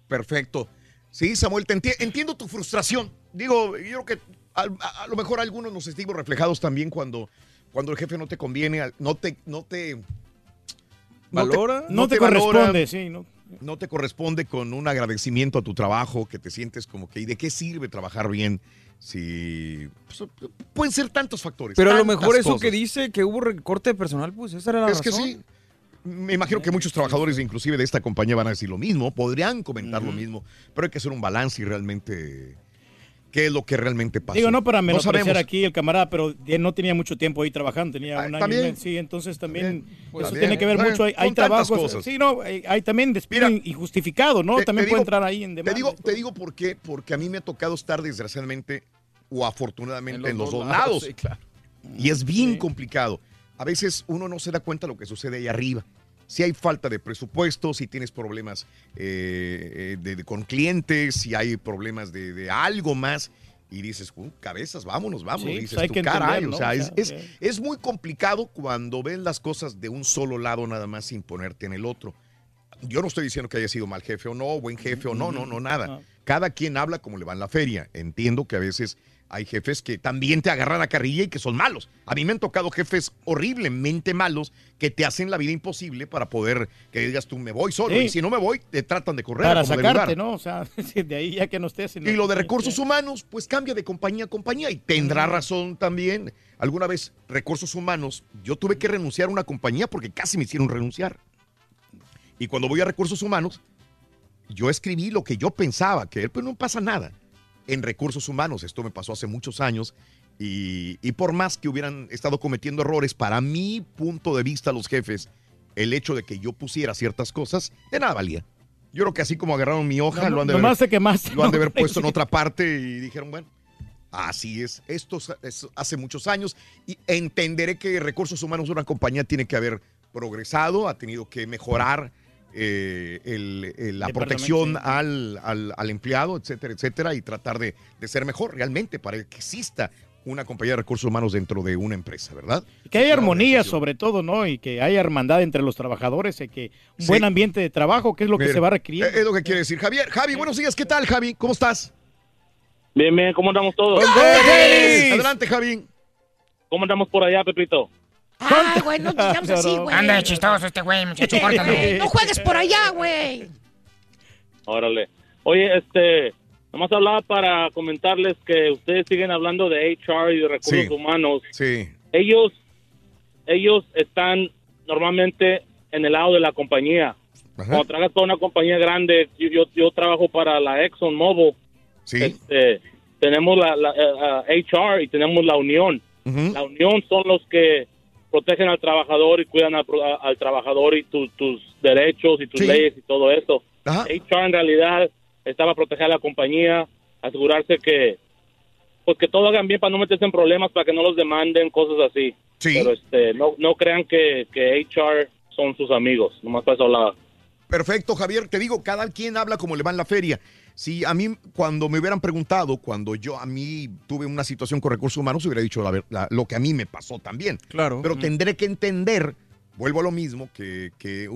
Perfecto. Sí, Samuel, te enti- entiendo tu frustración. Digo, yo creo que a, a lo mejor algunos nos sentimos reflejados también cuando, cuando el jefe no te conviene, no te, no te no
Valora. No te corresponde, sí, no.
no te corresponde con un agradecimiento a tu trabajo, que te sientes como que, ¿y de qué sirve trabajar bien? Si pues, pueden ser tantos factores.
Pero a lo mejor eso
cosas.
que dice que hubo recorte de personal, pues esa era la
Es que
razón.
sí. Me imagino que muchos trabajadores, inclusive de esta compañía, van a decir lo mismo, podrían comentar lo mismo, pero hay que hacer un balance y realmente qué es lo que realmente pasa.
Digo, no para menospreciar
sabemos.
aquí el camarada, pero él no tenía mucho tiempo ahí trabajando, tenía un año y
también.
medio. Sí, entonces también
Pues
eso
también.
tiene que ver mucho. Hay, hay trabajos.
cosas.
Sí, no, hay, hay también despido injustificado, ¿no?
Te-
también
te
puede
digo-
entrar ahí en
Te
demanda.
digo, te digo por qué, porque a mí me ha tocado estar desgraciadamente o afortunadamente en los, dos lados.
lados, sí, claro.
Y es bien complicado. A veces uno no se da cuenta de lo que sucede ahí arriba. Si hay falta de presupuesto, si tienes problemas eh, eh, de- de- con clientes, si hay problemas de, de algo más, y dices, "Uh, cabezas, vámonos, vámonos.
Sí,
dices
pues
tú, caray, o sea,
O
es,
sea,
es-
sí.
es muy complicado cuando ves las cosas de un solo lado nada más sin ponerte en el otro. Yo no estoy diciendo que haya sido mal jefe o no, buen jefe o no, no, no, nada. Cada quien habla como le va en la feria. Entiendo que a veces hay jefes que también te agarran a carrilla y que son malos. A mí me han tocado jefes horriblemente malos que te hacen la vida imposible para poder que digas tú me voy solo
Sí.
y si no me voy te tratan de correr.
para sacarte. ¿no? O sea, de ahí ya que no estés.
Y lo de recursos humanos, pues cambia de compañía a compañía y tendrá razón también. Alguna vez, recursos humanos, yo tuve que renunciar a una compañía porque casi me hicieron renunciar. Y cuando voy a recursos humanos, yo escribí lo que yo pensaba, que pues no pasa nada. En recursos humanos, esto me pasó hace muchos años, y, y por más que hubieran estado cometiendo errores, para mi punto de vista, los jefes, el hecho de que yo pusiera ciertas cosas, de nada valía. Yo creo que así como agarraron mi hoja,
No,
lo han de haber,
te quemaste,
lo han de
¿no?
haber puesto en otra parte y dijeron, bueno, así es. Esto es- es hace muchos años y entenderé que recursos humanos de una compañía tiene que haber progresado, ha tenido que mejorar eh, el- el- la protección al, al- al empleado, etcétera, etcétera, y tratar de, de ser mejor realmente para que exista una compañía de recursos humanos dentro de una empresa, ¿verdad?
Que haya armonía sobre todo, ¿no? Y que haya hermandad entre los trabajadores y que un
Sí.
buen ambiente de trabajo, que es lo que
Mira,
se va requiriendo.
Es es lo que quiere decir Javier. Javi, buenos días, ¿qué tal, Javi? ¿Cómo estás?
Bien, bien, ¿cómo andamos todos?
Adelante, Javi.
¿Cómo andamos por allá, Pepito?
Ay, güey, no digamos así, güey.
Anda de chistoso este güey, muchacho, córtalo.
No juegues por allá, güey.
Órale. Oye, este, nomás hablaba para comentarles que ustedes siguen hablando de HR y de recursos
Sí.
humanos.
Sí.
Ellos, ellos están normalmente en el lado de la compañía. Cuando trabajas para una compañía grande, yo, yo, yo trabajo para la Exxon Mobil.
Sí.
Este, tenemos la, la, eh, uh, HR y tenemos la unión. La unión son los que protegen al trabajador y cuidan al, a- al trabajador y tu- tus derechos y tus
Sí.
leyes y todo eso. HR en realidad estaba a proteger a la compañía, asegurarse que pues que todo hagan bien para no meterse en problemas, para que no los demanden, cosas así. Pero este, no, no crean que, que HR son sus amigos, nomás para eso hablaba.
Perfecto, Javier. Te digo, cada quien habla como le va en la feria. Si a mí, cuando me hubieran preguntado, cuando yo a mí tuve una situación con recursos humanos, hubiera dicho la lo que a mí me pasó también.
Claro.
Pero tendré que entender, vuelvo a lo mismo, que, que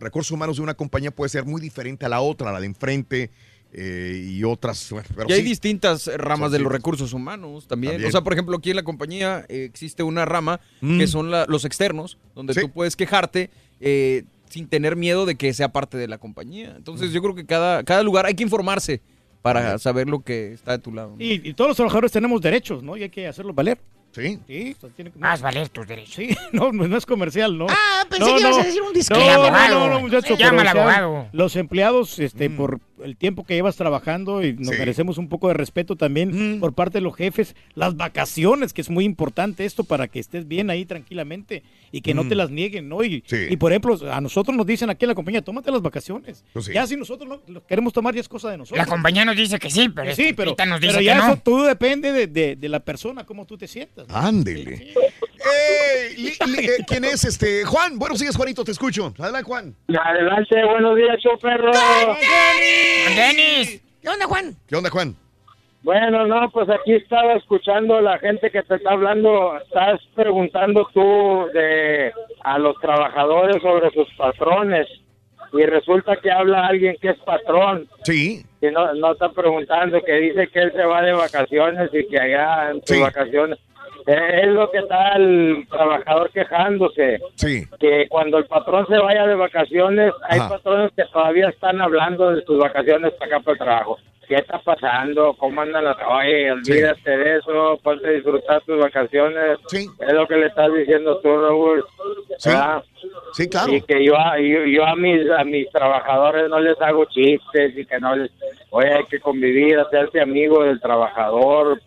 recursos humanos de una compañía puede ser muy diferente a la otra, a la de enfrente eh, y otras. pero
y hay
sí.
distintas ramas
Son
de los recursos humanos también.
También.
O sea, por ejemplo, aquí en la compañía eh, existe una rama
Mm.
que son la- los externos, donde
Sí.
tú puedes quejarte eh, sin tener miedo de que sea parte de la compañía.
Mm.
Entonces, yo creo que cada, cada lugar hay que informarse para saber lo que está de tu lado. ¿no?
Y, y todos los trabajadores tenemos derechos, ¿no? Y hay que hacerlos valer.
Sí.
Sí, tiene que-
Haz valer tus derechos.
Sí, no, no no es comercial, ¿no?
Ah, pensé
No,
que ibas
no.
a decir un disclaimer.
no,
abogado.
no, no, muchacho,
Llama
pero,
al
o sea,
abogado.
Los empleados, este, por el tiempo que llevas trabajando y nos merecemos un poco de respeto también por parte de los jefes. Las vacaciones, que es muy importante esto para que estés bien ahí tranquilamente y que no te las nieguen, ¿no? Y, y, por ejemplo, a nosotros nos dicen aquí en la compañía, tómate las vacaciones.
Pues
Ya si nosotros no lo queremos tomar, ya es cosa de nosotros.
La compañía nos dice que sí, pero,
sí, pero,
nos dice
pero
que
ya
no.
eso todo depende de, de- de la persona, cómo tú te sientas.
Ándele. Ey, li- li- eh, ¿Quién es este? Juan, buenos días, Juanito, te escucho. Adelante, Juan.
Adelante, buenos días, show perro.
¡Denis!
¿Qué onda, Juan?
¿Qué onda, Juan?
Bueno, no, pues aquí estaba escuchando la gente que te está hablando. Estás preguntando tú de a los trabajadores sobre sus patrones y resulta que habla alguien que es patrón.
Sí.
Y no, no está preguntando, que dice que él se va de vacaciones y que allá en sus vacaciones. Es lo que está el trabajador quejándose.
Sí.
Que cuando el patrón se vaya de vacaciones, hay
Ajá.
patrones que todavía están hablando de sus vacaciones para acá para el trabajo. ¿Qué está pasando? ¿Cómo andan las... Oye, olvídate de eso, ponte a disfrutar tus vacaciones. Es lo que le estás diciendo tú, Raúl.
Sí.
¿verdad?
Sí, claro.
Y que yo, a- yo, yo a mis a mis trabajadores no les hago chistes y que no les... Oye, hay que convivir, hacerse amigo del trabajador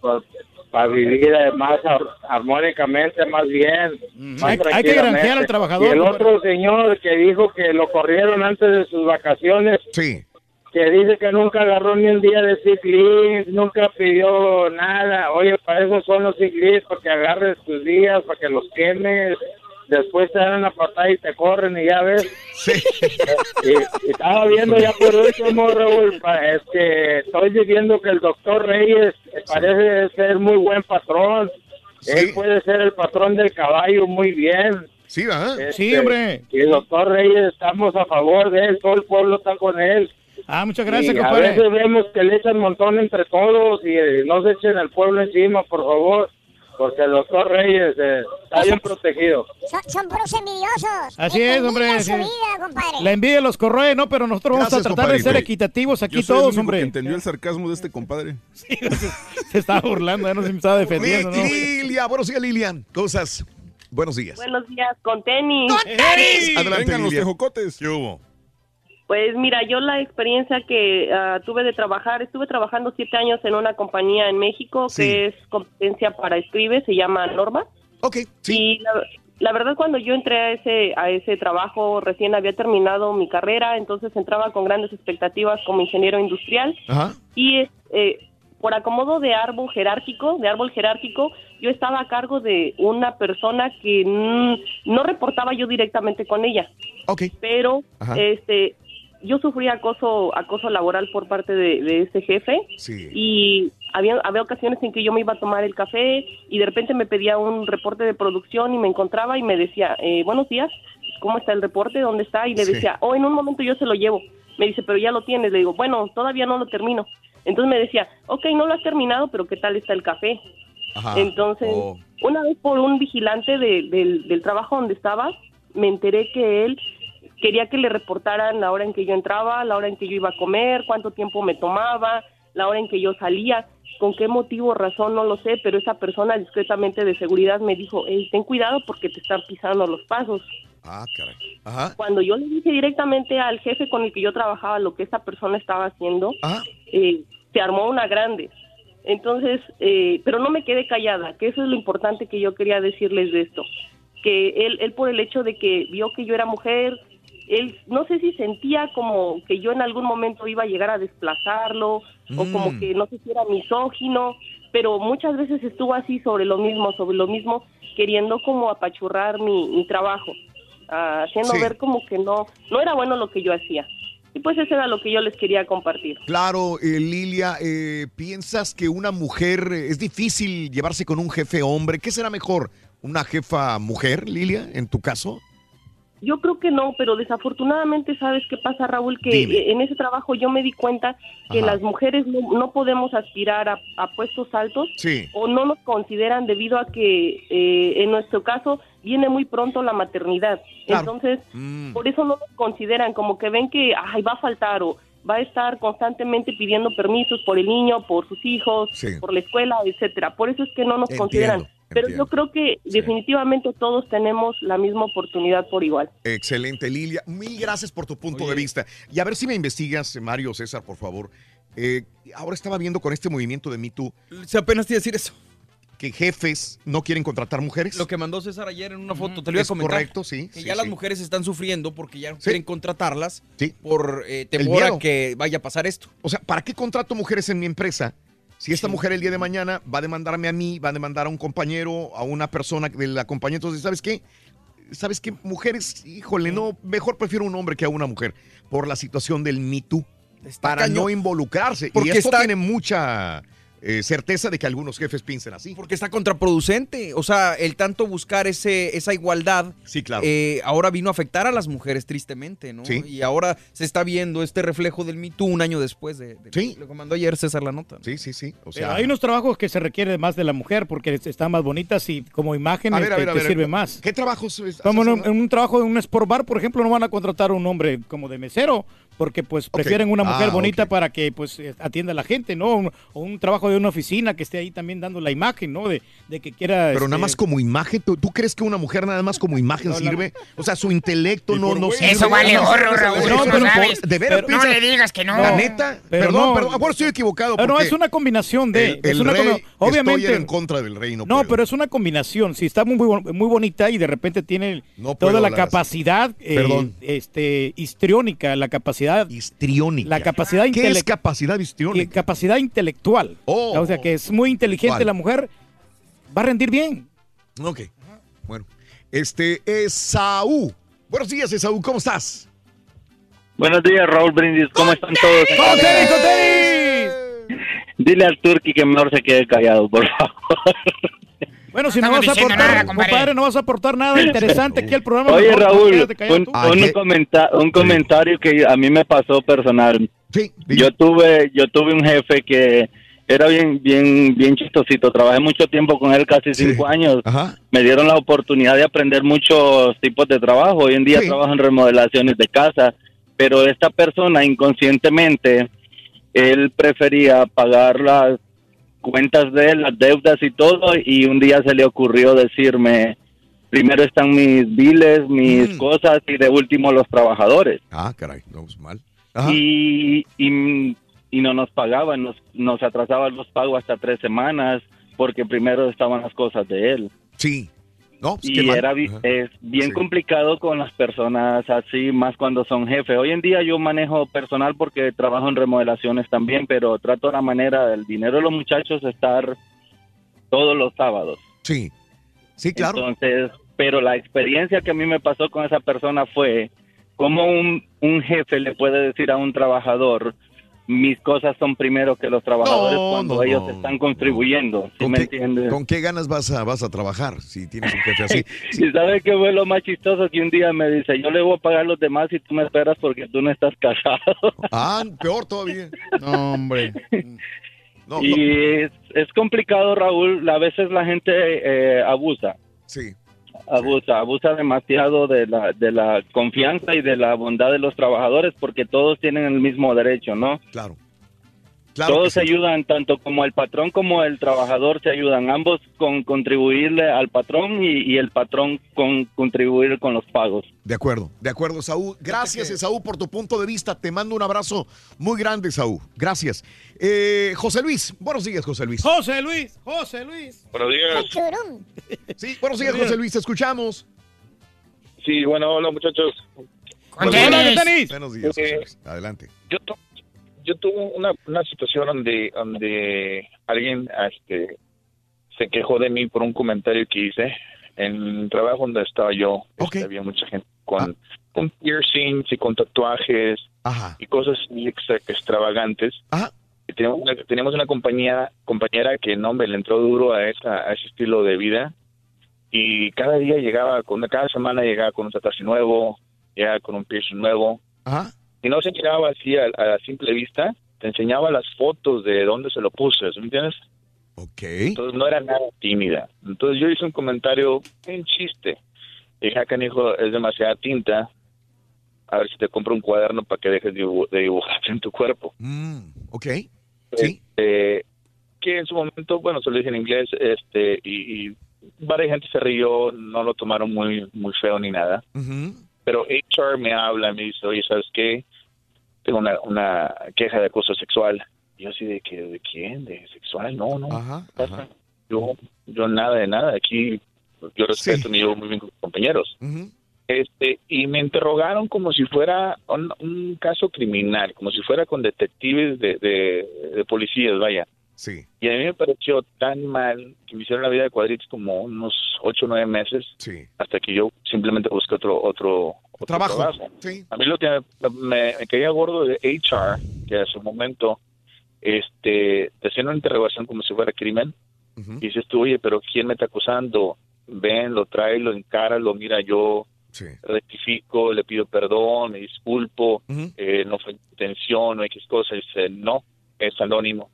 para vivir eh, más ar- armónicamente, más bien. más
Hay- hay que granjear al trabajador,
Y el otro señor que dijo que lo corrieron antes de sus vacaciones.
Sí.
Que dice que nunca agarró ni un día de leave, nunca pidió nada. Oye, para eso son los leave, para que agarres tus días, para que los quemes. Después te dan una patada y te corren y ya ves. Y, y estaba viendo ya por último, Raúl, es que estoy diciendo que el doctor Reyes parece ser muy buen patrón. Él puede ser el patrón del caballo muy bien.
Sí, ¿verdad?
Sí, hombre.
Y el doctor Reyes estamos a favor de él, todo el pueblo está con él.
Ah, muchas gracias,
Y a
compadre.
veces vemos que le echan un montón entre todos y eh, no se echen al pueblo encima, por favor, porque el doctor Reyes eh, está bien protegido.
Son, son puros envidiosos.
Así es, hombre. Sí.
vida.
La envidia los corroe, ¿no? Pero nosotros vamos
Gracias,
a tratar de ser equitativos aquí
Yo soy el
todos,
único
hombre.
que entendió el sarcasmo de este compadre.
Se estaba burlando, ya no se me estaba defendiendo, ¿no?
Lilia, buenos días, Lilian. Cosas. Buenos días.
Buenos días, con tenis.
Adelante,
Vengan los
Lilia.
tejocotes.
¿Qué hubo?
Pues mira, yo la experiencia que ah, tuve de trabajar, estuve trabajando siete años en una compañía en México que es competencia para escribes, se llama Norma.
Ok,
Y la, la verdad cuando yo entré a ese a ese trabajo recién había terminado mi carrera, entonces entraba con grandes expectativas como ingeniero industrial
Ajá.
y eh, por acomodo de árbol jerárquico, de árbol jerárquico, yo estaba a cargo de una persona que no reportaba yo directamente con ella.
Ok.
Pero
Ajá.
este yo sufrí acoso acoso laboral por parte de, de este jefe
Sí.
y había, había ocasiones en que yo me iba a tomar el café y de repente me pedía un reporte de producción y me encontraba y me decía, eh, buenos días, ¿cómo está el reporte? ¿Dónde está? Y le
Sí.
decía, oh, en un momento yo se lo llevo. Me dice, pero ya lo tienes. Le digo, bueno, todavía no lo termino. Entonces me decía, ok, no lo has terminado, pero ¿qué tal está el café?
Ajá.
Entonces,
Oh.
una vez por un vigilante de- del, del trabajo donde estaba, me enteré que él quería que le reportaran la hora en que yo entraba, la hora en que yo iba a comer, cuánto tiempo me tomaba, la hora en que yo salía, con qué motivo, razón, no lo sé, pero esa persona discretamente de seguridad me dijo, hey, ten cuidado porque te están pisando los pasos.
Ah, caray. Ajá.
Cuando yo le dije directamente al jefe con el que yo trabajaba lo que esa persona estaba haciendo, eh, se armó una grande. Entonces, eh, pero no me quedé callada, que eso es lo importante que yo quería decirles de esto. Que él, él por el hecho de que vio que yo era mujer, él no sé si sentía como que yo en algún momento iba a llegar a desplazarlo o como
Mm.
que no sé si era misógino, pero muchas veces estuvo así sobre lo mismo, sobre lo mismo, queriendo como apachurrar mi, mi trabajo, ah, haciendo
Sí.
ver como que no, no era bueno lo que yo hacía. Y pues eso era lo que yo les quería compartir.
Claro, eh, Lilia, eh, ¿piensas que una mujer eh, es difícil llevarse con un jefe hombre? ¿Qué será mejor? ¿Una jefa mujer, Lilia, en tu caso?
Yo creo que no, pero desafortunadamente sabes qué pasa, Raúl, que
Dime.
eh, en ese trabajo yo me di cuenta que
Ajá.
las mujeres no, no podemos aspirar a, a puestos altos
Sí.
o no nos consideran debido a que eh, en nuestro caso viene muy pronto la maternidad.
Claro.
Entonces,
Mm.
por eso no nos consideran como que ven que ay, va a faltar o va a estar constantemente pidiendo permisos por el niño, por sus hijos,
Sí.
por la escuela, etcétera. Por eso es que no nos
Entiendo.
consideran. Pero yo creo que definitivamente todos tenemos la misma oportunidad por igual.
Excelente, Lilia. Mil gracias por tu punto de vista. Y a ver si me investigas, Mario César, por favor. Eh, ahora estaba viendo con este movimiento de Me Too.
Se apenas te iba a decir eso.
Que jefes no quieren contratar mujeres.
Lo que mandó César ayer en una foto, te lo iba a
Es
comentar.
correcto, sí,
Que
sí,
ya las mujeres están sufriendo porque ya no quieren contratarlas
Sí.
por eh, temor a que vaya a pasar esto.
O sea, ¿para qué contrato mujeres en mi empresa? Si esta mujer el día de mañana va a demandarme a mí, va a demandar a un compañero, a una persona de la compañía, entonces, ¿sabes qué? ¿Sabes qué? Mujeres, híjole, no, mejor prefiero un hombre que a una mujer por la situación del Me Too, para
cañón.
no involucrarse.
Porque
y esto
está-
tiene mucha eh, certeza de que algunos jefes piensen así.
Porque está contraproducente. O sea, el tanto buscar ese, esa igualdad.
Sí, claro.
eh, ahora vino a afectar a las mujeres, tristemente, ¿no?
Sí.
Y ahora se está viendo este reflejo del Me Too un año después de. de
Sí.
Lo que mandó ayer César la nota.
Sí, sí, sí. O
Pero hay unos trabajos que se requiere más de la mujer porque están más bonitas y como imagen
A ver, a
te,
ver, a
te
ver,
sirve más.
¿Qué trabajos es-
Como en un, en un trabajo de un sport bar, por ejemplo, no van a contratar a un hombre como de mesero porque pues prefieren una mujer
Ah,
bonita para que pues eh, atienda a la gente, ¿no? Un- o un trabajo de una oficina que esté ahí también dando la imagen, ¿no? De, de que quiera...
Pero
este,
nada más como imagen, ¿tú, tú crees que una mujer nada más como imagen
No, la-
sirve? O sea, su intelecto no, no sirve.
Eso vale
no,
Raúl,
no, pero
sabes.
De veras,
Pero no le digas que no.
La neta,
Pero
perdón,
no.
perdón, ahora estoy equivocado.
No, no, es una combinación de...
El,
es una
rey,
combi- obviamente...
estoy en contra del rey, no, puedo.
pero es una combinación. Si está muy, muy bonita y de repente tiene
No
toda la capacidad eh,
Perdón.
este, histriónica, la capacidad...
Histriónica.
La capacidad
¿Qué es capacidad histriónica?
capacidad intelectual.
Oh.
o sea, que es muy inteligente la mujer, va a rendir bien.
Ok, bueno. Este, Esaú. Buenos días, Esaú, ¿cómo estás?
Buenos días, Raúl Brindis. ¿Cómo están todos?
¡Con tenis, con
Dile al Turqui que mejor se quede callado, por favor.
Bueno, si no vas a aportar,
nada, compadre.
compadre, no vas a aportar nada interesante aquí al programa.
Oye,
mejor
Raúl, un, un comenta- un comentario que a mí me pasó personal. yo tuve yo tuve un jefe que era bien bien bien chistosito. Trabajé mucho tiempo con él, casi cinco años. Me dieron la oportunidad de aprender muchos tipos de trabajo. Hoy en día trabajo en remodelaciones de casa, pero esta persona inconscientemente él prefería pagar las cuentas de él, las deudas y todo, y un día se le ocurrió decirme, primero están mis biles, mis cosas, y de último los trabajadores.
Ah, caray, no, es mal.
Y, y, y no nos pagaban, nos, nos atrasaban los pagos hasta tres semanas, porque primero estaban las cosas de él.
Sí. No, pues,
y era es bien complicado con las personas así, más cuando son jefes. Hoy en día yo manejo personal porque trabajo en remodelaciones también, pero trato la manera del dinero de los muchachos estar todos los sábados.
Sí, sí, claro.
Entonces, pero la experiencia que a mí me pasó con esa persona fue cómo un, un jefe le puede decir a un trabajador, mis cosas son primero que los trabajadores
No,
cuando
no,
ellos
no,
están contribuyendo. ¿sí
¿Con
me
qué,
entiendes?
con qué ganas vas a, vas a trabajar si tienes un jefe así?
Y sabes qué fue lo más chistoso que un día me dice, yo le voy a pagar a los demás y tú me esperas porque tú no estás casado.
Ah, peor todavía.
No, hombre.
Y. Es, es complicado, Raúl. A veces la gente eh, abusa.
Sí.
Abusa, abusa demasiado de la, de la confianza y de la bondad de los trabajadores porque todos tienen el mismo derecho, ¿no?
Claro. Claro
todos se ayudan, tanto como el patrón como el trabajador se ayudan, ambos con contribuirle al patrón y, y el patrón con contribuir con los pagos.
De acuerdo, de acuerdo, Saúl. Gracias, Esaú, por tu punto de vista. Te mando un abrazo muy grande, Saúl. Gracias. Eh, José Luis, buenos días, José Luis.
José Luis, José Luis.
Buenos días.
Sí, buenos días, José Luis, te escuchamos.
Sí, bueno, hola muchachos.
Con tenis.
Buenos días, José Luis. Adelante.
Yo, yo tuve una, una situación donde, donde alguien este, se quejó de mí por un comentario que hice en el trabajo donde estaba yo. este, había mucha gente con, con piercings y con tatuajes y cosas extra- extravagantes. Y teníamos, una, teníamos una compañía, compañera que no me le entró duro a, esa, a ese estilo de vida. Y cada día llegaba con cada semana llegaba con un tatuaje nuevo llegaba con un piercing nuevo y no se miraba así a, a simple vista te enseñaba las fotos de dónde se lo puse ¿sí ¿me entiendes?
Ok.
entonces no era nada tímida entonces yo hice un comentario en chiste dije acá hijo es demasiada tinta a ver si te compro un cuaderno para que dejes de, de dibujar en tu cuerpo
Mm, ok.
este, que en su momento, bueno, se lo dije en inglés, este, y, y varias gente se rió, no lo tomaron muy, muy feo ni nada. Pero HR me habla, me dice, oye, ¿sabes qué? Tengo una, una queja de acoso sexual. Y yo así de que, ¿de quién? ¿De sexual? No, no. Yo, yo nada de nada. Aquí yo respeto, me llevo muy bien con mis compañeros. Este, y me interrogaron como si fuera un, caso criminal, como si fuera con detectives de, de, policías, vaya.
Sí.
Y a mí me pareció tan mal que me hicieron la vida de cuadritos como unos ocho o nueve meses.
Sí.
Hasta que yo simplemente busqué otro, otro,
trabajo.
A mí lo que me, me, caía gordo de HR, que a su momento, este, te hacían una interrogación como si fuera crimen. Y dices tú, oye, pero ¿quién me está acusando? Ven, lo trae, lo encara, lo mira yo, rectifico, le pido perdón, me disculpo, eh, no fue intención, no X cosa. Dice, no, es anónimo.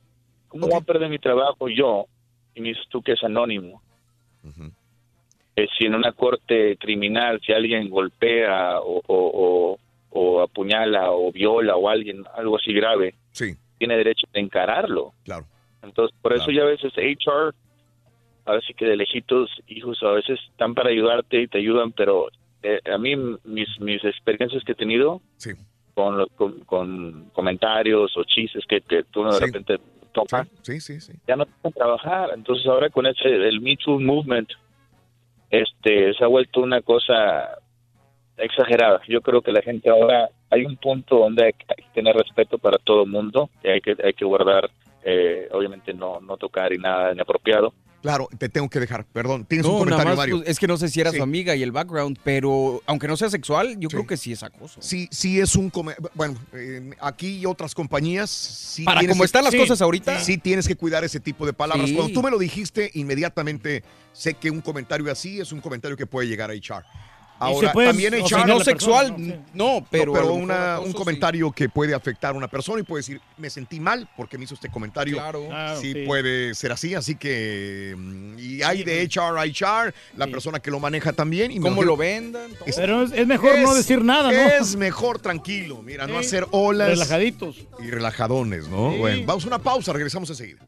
¿Cómo voy a perder mi trabajo yo? Y me dices tú que es anónimo. Eh, si en una corte criminal, si alguien golpea o, o, apuñala o viola o alguien, algo así grave, tiene derecho de encararlo.
Claro.
Entonces, por eso ya a veces HR, a veces que de lejitos, hijos, a veces están para ayudarte y te ayudan, pero eh, a mí mis, mis experiencias que he tenido con, con, comentarios o chistes que, que tú de repente toca,
sí, sí, sí.
ya no pueden trabajar. Entonces ahora con ese el Me Too Movement, este, se ha vuelto una cosa exagerada. Yo creo que la gente ahora hay un punto donde hay que tener respeto para todo el mundo y hay que hay que guardar, eh, obviamente no no tocar y nada inapropiado.
Claro, te tengo que dejar, perdón. Tienes un comentario, Mario.
Pues, es que no sé si era su amiga y el background, pero aunque no sea sexual, yo creo que sí es acoso.
Sí, sí es un... Bueno, eh, aquí y otras compañías... Sí
Para como están las cosas ahorita.
Sí tienes que cuidar ese tipo de palabras. Cuando tú me lo dijiste, inmediatamente sé que un comentario así es un comentario que puede llegar a echar. Ahora, también echar.
no sexual, no, pero.
pero un comentario que puede afectar a una persona y puede decir, me sentí mal porque me hizo este comentario.
Claro.
Sí, puede ser así. Así que. Mm, y hay de HR a HR, la persona que lo maneja también. Y
¿Cómo lo vendan?
pero es mejor no decir nada, ¿no?
Es mejor tranquilo. Mira, no hacer olas.
Relajaditos.
Y relajadones, ¿no? Bueno, vamos a una pausa, regresamos enseguida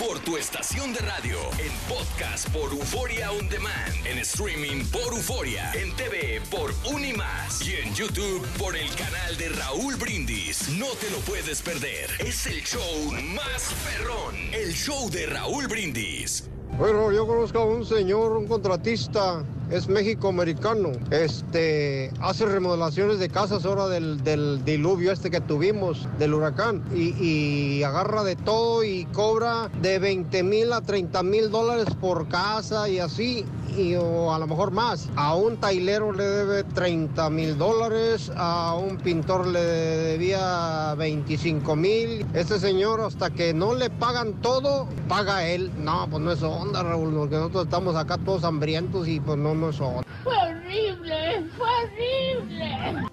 por tu estación de radio, en podcast por Euforia On Demand, en streaming por Euforia, en TV por Unimas y en YouTube por el canal de Raúl Brindis. No te lo puedes perder. Es el show más perrón, el show de Raúl Brindis.
Bueno, yo conozco a un señor, un contratista es México-americano. Este, hace remodelaciones de casas ahora del, diluvio este que tuvimos, del huracán, y, agarra de todo y cobra de 20 mil a 30 mil dólares por casa y así, y, o a lo mejor más. A un tailero le debe 30 mil dólares, a un pintor le debía 25 mil. Este señor, hasta que no le pagan todo, paga él. No, pues no es onda, Raúl, porque nosotros estamos acá todos hambrientos y pues no
fue horrible, fue horrible.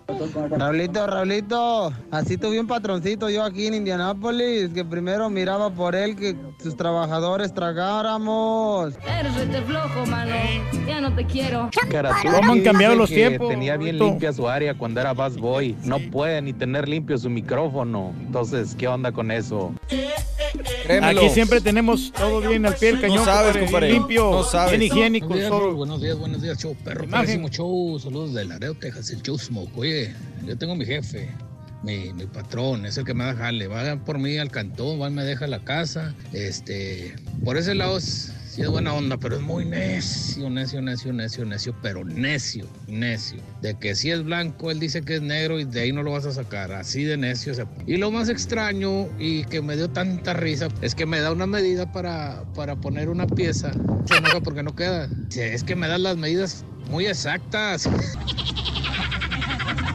Raulito, Raulito, así tuve un patroncito yo aquí en Indianápolis, que primero miraba por él que sus trabajadores tragáramos.
Eres flojo, mano. Ya no te quiero.
¿Cómo han cambiado los tiempos?
Tenía bien limpia su área cuando era Bass Boy. No puede ni tener limpio su micrófono. Entonces, ¿qué onda con eso?
Aquí siempre tenemos todo bien al pie del cañón.
No sabes, compadre.
Limpio,
no sabes.
bien higiénico.
Buenos días, buenos días, show perro. Máximo show. Saludos de Laredo, Texas, el show Smoke. Oye, yo tengo mi jefe. Mi, mi, patrón, es el que me da jale, va por mí al cantón, va y me deja la casa, este, por ese lado es, sí es buena onda, pero es muy necio, necio, necio, necio, necio, pero necio, necio. De que si es blanco, él dice que es negro y de ahí no lo vas a sacar, así de necio. Y lo más extraño y que me dio tanta risa es que me da una medida para, para poner una pieza. Se enoja porque no queda. Es que me da las medidas muy exactas.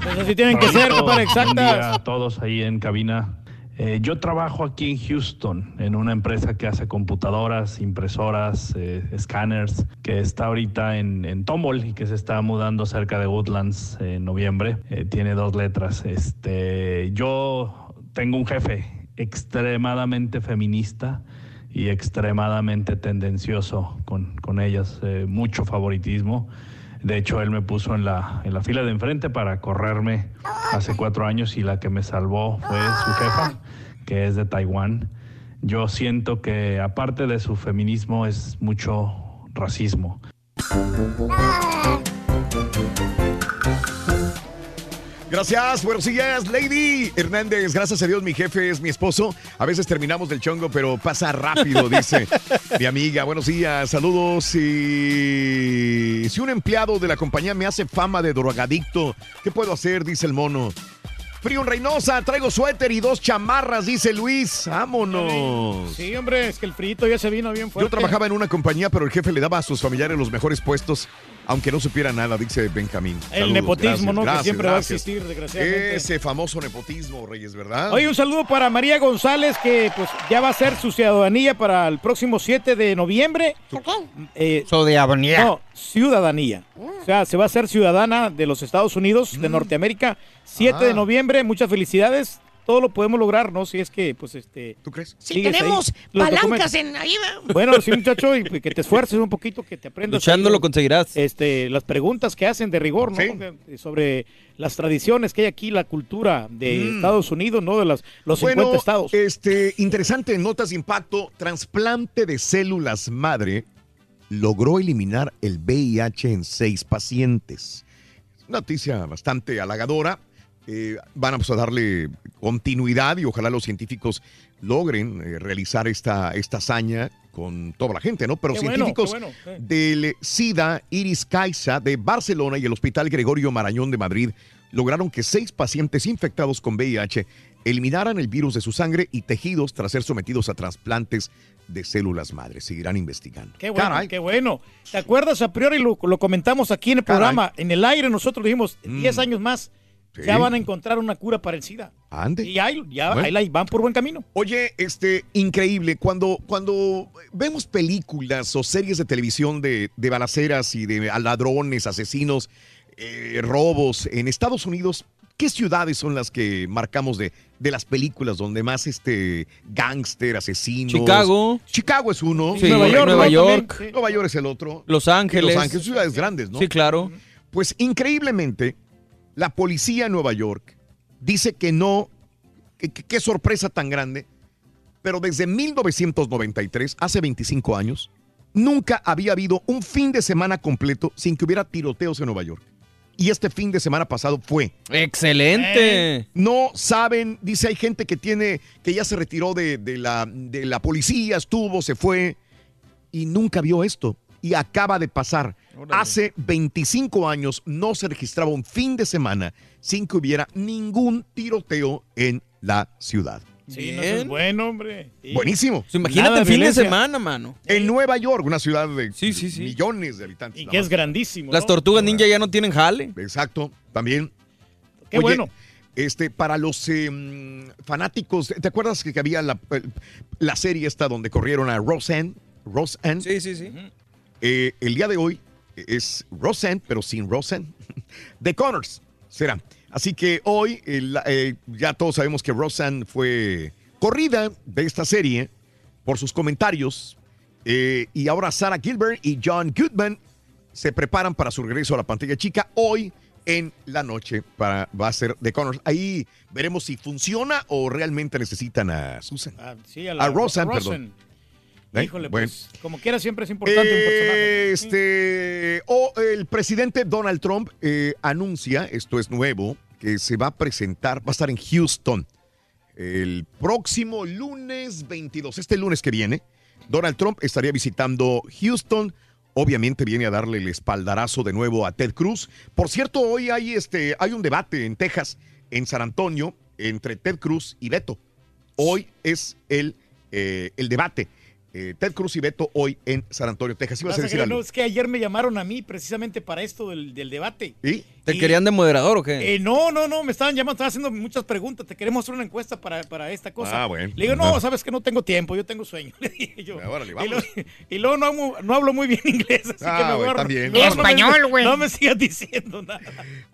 Eso sí tienen que ser, para exactas.
a todos ahí en cabina. Eh, yo trabajo aquí en Houston, en una empresa que hace computadoras, impresoras, eh, scanners, que está ahorita en, en y que se está mudando cerca de Woodlands en noviembre. Eh, tiene dos letras. Este, yo tengo un jefe extremadamente feminista y extremadamente tendencioso con, con ellas, mucho favoritismo. De hecho, él me puso en la, en la fila de enfrente para correrme hace cuatro años y la que me salvó fue su jefa, que es de Taiwán. Yo siento que aparte de su feminismo es mucho
racismo.
Gracias, buenos días, Lady Hernández. Gracias a Dios, mi jefe es mi esposo. A veces terminamos del chongo, pero pasa rápido, dice mi amiga. Buenos días, saludos. Y si un empleado de la compañía me hace fama de drogadicto, ¿qué puedo hacer? Dice el mono. Frío en Reynosa, traigo suéter y dos chamarras, dice Luis. Vámonos.
Sí, hombre, es que el frito ya se vino bien fuerte.
Yo trabajaba en una compañía, pero el jefe le daba a sus familiares los mejores puestos, aunque no supiera nada, dice Benjamín.
El
Saludos,
nepotismo,
gracias,
¿no? que
gracias,
siempre va a existir, desgraciadamente.
Ese famoso nepotismo, Reyes, ¿verdad?
Oye, un saludo para María González, que pues ya va a ser su ciudadanía para el próximo 7 de noviembre. Eh,
Ciudadanía.
No, ciudadanía. O sea, se va a ser ciudadana de los Estados Unidos, de Norteamérica, 7 de
Ah.
noviembre. Muchas felicidades. Todo lo podemos lograr, ¿no? Si es que, pues, este...
¿Tú crees?
Si tenemos palancas en ahí.
Bueno, sí, muchacho, y que te esfuerces un poquito, que te aprendas.
Luchando
ahí,
lo conseguirás.
Este, las preguntas que hacen de rigor, ¿no? De- Sobre las tradiciones que hay aquí, la cultura de
Mm.
Estados Unidos, ¿no? De las, los 50
Bueno,
estados.
Este, interesante, notas de impacto, trasplante de células madre logró eliminar el VIH en seis pacientes. Noticia bastante halagadora. Eh, van a, pues, a darle continuidad y ojalá los científicos logren eh, realizar esta, esta hazaña con toda la gente, ¿no? Pero
Qué
científicos
bueno,
del SIDA Iris Caixa de Barcelona y el Hospital Gregorio Marañón de Madrid lograron que seis pacientes infectados con VIH eliminaran el virus de su sangre y tejidos tras ser sometidos a trasplantes de células madres. Seguirán investigando.
Qué bueno,
Caray.
qué bueno. ¿Te acuerdas? A priori lo, lo comentamos aquí en el
Caray.
programa. En el aire nosotros dijimos,
Mm.
10 años más,
Sí.
ya van a encontrar una cura para el SIDA.
Ande.
Y ahí, ya,
Bueno.
ahí la- van por buen camino.
Oye, este, increíble, cuando, cuando vemos películas o series de televisión de, de balaceras y de ladrones, asesinos, eh, robos en Estados Unidos, ¿qué ciudades son las que marcamos de, de las películas donde más este gángster, asesinos?
Chicago.
Chicago es uno.
Sí, Nueva York,
Nueva
¿no?
York. Nueva York es el otro.
Los Ángeles.
Los Ángeles, ciudades grandes, ¿no?
Sí, claro.
Pues increíblemente, la policía en Nueva York dice que no, qué sorpresa tan grande, pero desde 1993, hace 25 años, nunca había habido un fin de semana completo sin que hubiera tiroteos en Nueva York. Y este fin de semana pasado fue.
Excelente.
No saben, dice, hay gente que tiene, que ya se retiró de, de la, de la policía, estuvo, se fue, y nunca vio esto. Y acaba de pasar. Hace 25 años no se registraba un fin de semana sin que hubiera ningún tiroteo en la ciudad.
Sí, no, es bueno, hombre. Sí.
Buenísimo.
Pues imagínate el fin de semana, mano.
En Nueva York, una ciudad de millones de habitantes.
Y que es grandísimo.
Las
¿no?
tortugas ninja ya no tienen jale.
Exacto, también.
Qué bueno.
Este, para los eh, mm, fanáticos, ¿te acuerdas que había la, la serie esta donde corrieron a Roseanne? Roseanne.
Sí, sí, sí.
Eh, el día de hoy es Roseanne, pero sin Roseanne. The Connors será. Así que hoy el- eh, ya todos sabemos que Roseanne fue corrida de esta serie por sus comentarios. eh, y ahora Sarah Gilbert y John Goodman se preparan para su regreso a la pantalla chica hoy en la noche para va a ser The Connors. Ahí veremos si funciona o realmente necesitan a Susan.
Ah, sí, a,
A
la,
Roseanne. perdón. ¿Eh?
Híjole,
Bueno.
pues, como quiera siempre es importante un personaje.
Este, o el presidente Donald Trump eh, anuncia, esto es nuevo, que se va a presentar, va a estar en Houston el próximo lunes 22, este lunes que viene. Donald Trump estaría visitando Houston. Obviamente viene a darle el espaldarazo de nuevo a Ted Cruz. Por cierto, hoy hay, este, hay un debate en Texas, en San Antonio, entre Ted Cruz y Beto. Hoy es el, eh, el debate. Eh, Ted Cruz y Beto hoy en San Antonio, Texas. Ibas a decir algo.
no, es que ayer me llamaron a mí precisamente para esto del, del debate.
¿Y?
¿Te querían de moderador o qué?
Eh, no, no, no, me estaban llamando, estaban haciendo muchas preguntas. Te queremos hacer una encuesta para, para esta cosa.
Ah, bueno.
Le digo, no, sabes que no tengo tiempo, yo tengo sueño. Le dije yo.
órale,
y, luego, y luego no, amo- no hablo muy bien inglés, así
Ah,
que me
güey,
voy a-
también.
no, no me-
Español, güey.
No me sigas diciendo nada.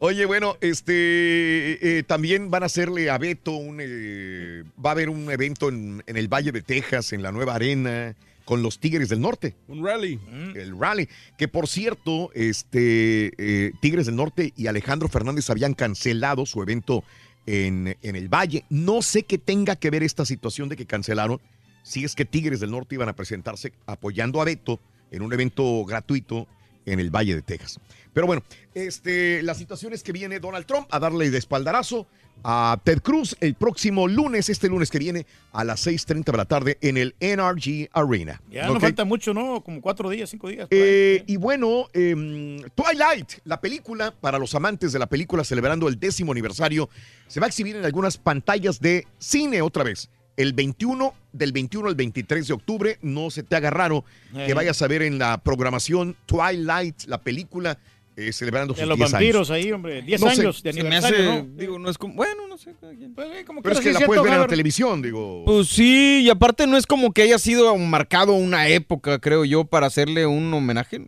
Oye, bueno, este eh, también van a hacerle a Beto un eh, va a haber un evento en, en el Valle de Texas, en la nueva arena, con los Tigres del Norte.
Un rally.
El rally. Que por cierto, este eh, Tigres del Norte y Alejandro Fernández habían cancelado su evento en, en el Valle. No sé qué tenga que ver esta situación de que cancelaron. Si es que Tigres del Norte iban a presentarse apoyando a Beto en un evento gratuito en el Valle de Texas. Pero bueno, este, la situación es que viene Donald Trump a darle de espaldarazo a Ted Cruz el próximo lunes, este lunes que viene, a las 6.30 de la tarde en el NRG Arena.
Ya no falta mucho, ¿no? Como cuatro días, cinco días.
Eh, y bueno, em, Twilight, la película, para los amantes de la película celebrando el décimo aniversario, se va a exhibir en algunas pantallas de cine otra vez. El 21, del 21 al 23 de octubre, no se te haga raro que
Eh.
vayas a ver en la programación Twilight, la película, eh, celebrando sus
De los
10
vampiros
años.
ahí, hombre. 10
No sé.
años de
me
aniversario,
hace,
¿no?
digo, no es como, bueno, no sé.
Pues, como
Pero es que la puedes ver en la televisión, digo.
Pues sí, y aparte no es como que haya sido marcado una época, creo yo, para hacerle un homenaje.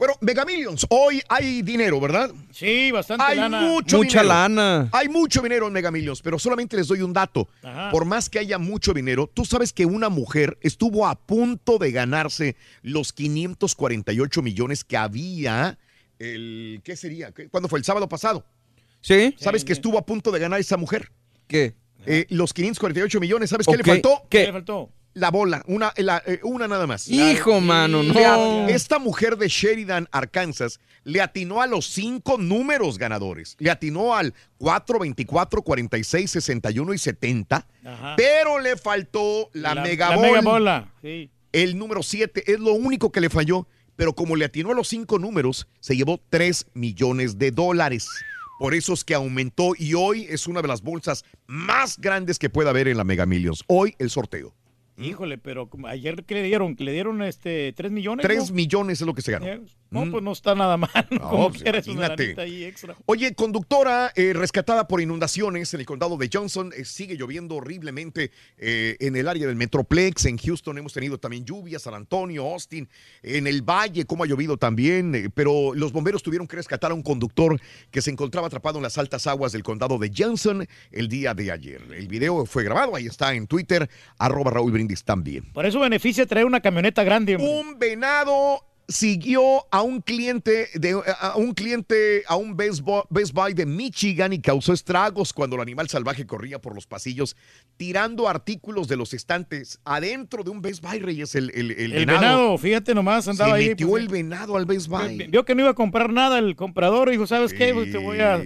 Bueno, Mega Millions, hoy hay dinero, ¿verdad?
Sí, bastante
Hay
lana.
mucho
Mucha
dinero.
lana.
Hay mucho dinero en Mega Millions, pero solamente les doy un dato.
Ajá.
Por más que haya mucho dinero, tú sabes que una mujer estuvo a punto de ganarse los 548 millones que había el ¿qué sería? ¿Qué- ¿Cuándo fue? El sábado pasado.
¿Sí?
¿Sabes que estuvo a punto de ganar esa mujer?
¿Qué?
Eh, los 548 millones, ¿sabes qué le faltó?
¿Qué
¿Qué?
le faltó?
La bola, una, la- eh, una nada más.
Hijo, mano, no.
Esta mujer de Sheridan, Arkansas, le atinó a los cinco números ganadores. Le atinó al 4, 24, 46, 61 y 70.
Ajá.
Pero le faltó la, mega
la
bola.
mega bola. Sí.
El número 7 es lo único que le falló. Pero como le atinó a los cinco números, se llevó 3 millones de dólares. Por eso es que aumentó y hoy es una de las bolsas más grandes que pueda haber en la Mega Millions. Hoy el sorteo.
Híjole, pero ayer que le dieron, que le dieron este 3 millones.
3
¿no?
millones es lo que se ganó.
No,
Mm.
pues no está nada mal. ¿no?
Pues,
ahí extra.
Oye, conductora eh, rescatada por inundaciones en el condado de Johnson. eh, sigue lloviendo horriblemente eh, en el área del Metroplex. En Houston hemos tenido también lluvias, San Antonio, Austin, en el Valle, como ha llovido también. pero los bomberos tuvieron que rescatar a un conductor que se encontraba atrapado en las altas aguas del condado de Johnson el día de ayer. El video fue grabado, ahí está en Twitter, arroba Raúl Brindis también.
Por eso beneficia traer una camioneta grande. hombre.
Un venado siguió a un cliente de a un cliente a un Best Buy, de Michigan y causó estragos cuando el animal salvaje corría por los pasillos tirando artículos de los estantes adentro de un Best Buy Reyes el, el, el
El venado, fíjate nomás, andaba
se
ahí.
metió
pues,
el venado al Best Buy
vi- Vio que no iba a comprar nada el comprador y dijo, ¿sabes qué? Pues te voy a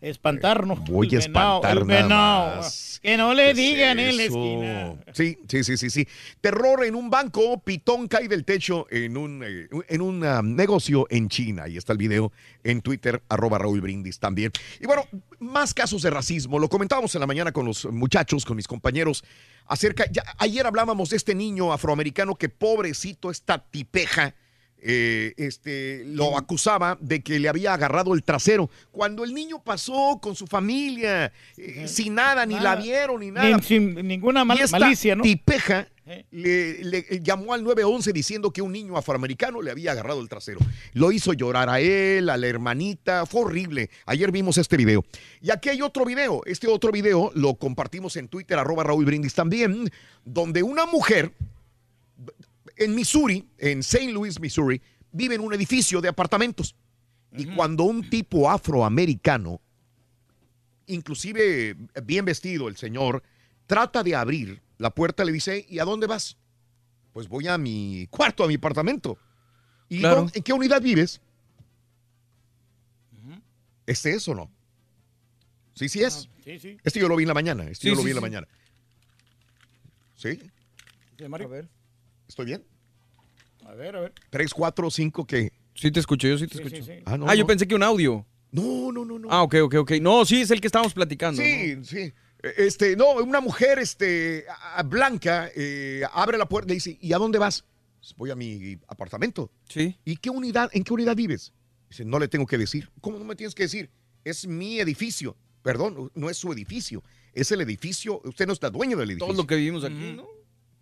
espantar, ¿no?
Voy
El
a espantar
el
nada
venado.
más.
Que no le
¿Qué es
digan en la
eso?
esquina.
Sí, sí, sí, sí, sí. Terror en un banco, pitón cae del techo en un, eh, en un ah, negocio en China. Ahí está el video en Twitter, arroba Raúl Brindis también. Y bueno, más casos de racismo. Lo comentábamos en la mañana con los muchachos, con mis compañeros, acerca, ya, ayer hablábamos de este niño afroamericano que pobrecito, esta tipeja, eh, este, lo acusaba de que le había agarrado el trasero. Cuando el niño pasó con su familia, eh, sin nada, ni la
Nada.
vieron, ni nada.
Ni- sin ninguna mal-
Y esta
malicia, ¿no?
tipeja le, le llamó al 911 diciendo que un niño afroamericano le había agarrado el trasero. Lo hizo llorar a él, a la hermanita. Fue horrible. Ayer vimos este video. Y aquí hay otro video. Este otro video lo compartimos en Twitter, arroba Raúl Brindis también, donde una mujer en Missouri, en St. Louis, Missouri, vive en un edificio de apartamentos. Y cuando un tipo afroamericano, inclusive bien vestido el señor, trata de abrir la puerta, le dice, ¿y a dónde vas? Pues voy a mi cuarto, a mi apartamento. ¿Y
Claro.
dónde- en qué unidad vives? ¿Este es o no? Sí, sí es.
Sí, sí.
Este yo lo vi en la mañana. Este
Sí,
yo lo
sí,
vi en la
sí.
mañana. ¿Sí?
A ver.
¿Estoy bien?
A ver, a ver.
¿Tres, cuatro, cinco, qué?
Sí te escucho, yo sí te
Sí,
escucho.
sí, sí.
Ah, no,
ah, yo pensé que un audio.
No, no, no, no.
Ah, ok, ok, ok. No, sí, es el que estábamos platicando.
Sí,
¿no?
sí. Este, no, una mujer este, a- a- blanca eh, abre la puerta y dice, ¿y a dónde vas? "Pues Voy a mi apartamento.
Sí.
¿Y qué unidad, en qué unidad vives? Dice, no le tengo que decir. ¿Cómo no me tienes que decir? Es mi edificio. Perdón, no es su edificio. Es el edificio. Usted no está dueño del edificio.
Todo lo que vivimos aquí, ¿no?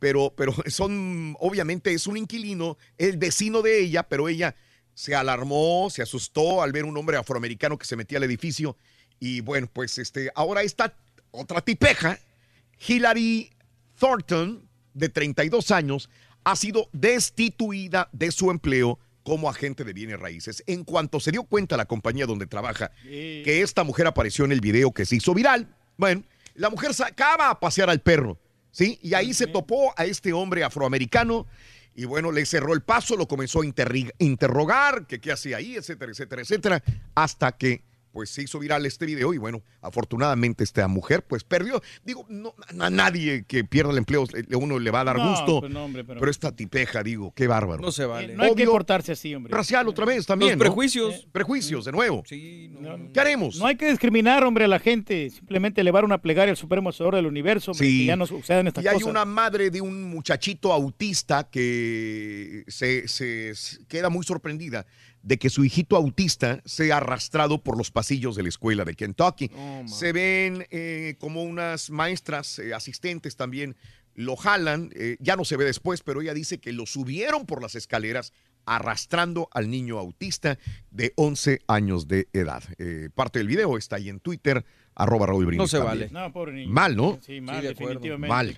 Pero, pero son, obviamente es un inquilino, el vecino de ella, pero ella se alarmó, se asustó al ver un hombre afroamericano que se metía al edificio. Y bueno, pues este, ahora esta otra tipeja, Hillary Thornton, de 32 años, ha sido destituida de su empleo como agente de bienes raíces. En cuanto se dio cuenta la compañía donde trabaja que esta mujer apareció en el video que se hizo viral, bueno, la mujer sacaba a pasear al perro, ¿sí? Y ahí se topó a este hombre afroamericano Y bueno, le cerró el paso, lo comenzó a interrogar, que qué hacía ahí, etcétera, etcétera, etcétera, hasta que pues se hizo viral este video y bueno, afortunadamente esta mujer pues perdió. Digo, no, a nadie que pierda el empleo uno le va a dar gusto. Pues pero... esta tipeja, digo, qué bárbaro.
No se vale. no hay que portarse así, hombre.
Racial otra vez también.
Los prejuicios.
Prejuicios, de nuevo. Sí, ¿Qué haremos?
No hay que discriminar, hombre, a la gente. Simplemente elevar una plegaria al Supremo Hacedor del Universo. Sí. ya no sucedan estas
y hay una madre de un muchachito autista que se, se queda muy sorprendida de que su hijito autista sea arrastrado por los pasillos de la escuela de Kentucky. Oh, Se ven eh, como unas maestras eh, asistentes también lo jalan, eh, ya no se ve después, pero ella dice que lo subieron por las escaleras arrastrando al niño autista de 11 años de edad. parte del video está ahí en Twitter arroba Raúl Brindis.
No se vale.
No, pobre niño.
Mal, ¿no?
Sí, mal, definitivamente.
Mal.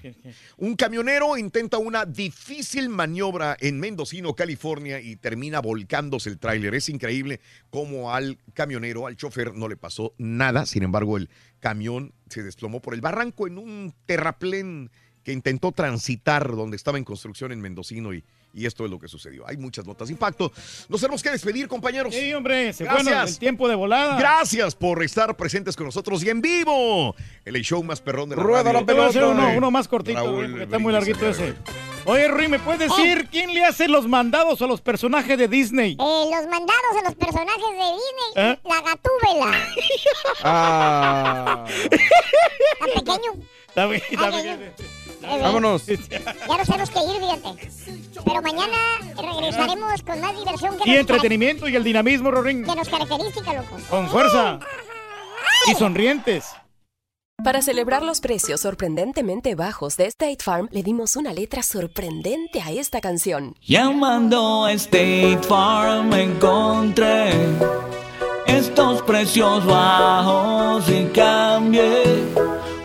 Un camionero intenta una difícil maniobra en Mendocino, California, y termina volcándose el tráiler. Es increíble cómo al camionero, al chofer, no le pasó nada. Sin embargo, el camión se desplomó por el barranco en un terraplén que intentó transitar donde estaba en construcción en Mendocino y y esto es lo que sucedió. Hay muchas notas de impacto. Nos tenemos que despedir, compañeros.
Sí, hombre, se Gracias. el tiempo de volada.
Gracias por estar presentes con nosotros y en vivo. El show más perrón de la
Rueda
la
pelota. Uno, uno, más cortito, está muy larguito ese. Oye, Rui, ¿me puedes decir quién le hace los mandados a los personajes de Disney?
Eh, los mandados a los personajes de Disney, ¿Eh? la gatúbela.
ah.
Está pequeño.
Está bien, está bien.
Vámonos.
Ya nos tenemos que ir, fíjate. Pero mañana regresaremos con más diversión
que Y entretenimiento y el dinamismo, Rorín.
Que nos caracteriza, loco.
Con fuerza. Y sonrientes.
Para celebrar los precios sorprendentemente bajos de State Farm, le dimos una letra sorprendente a esta canción.
Llamando a State Farm encontré estos precios bajos y cambié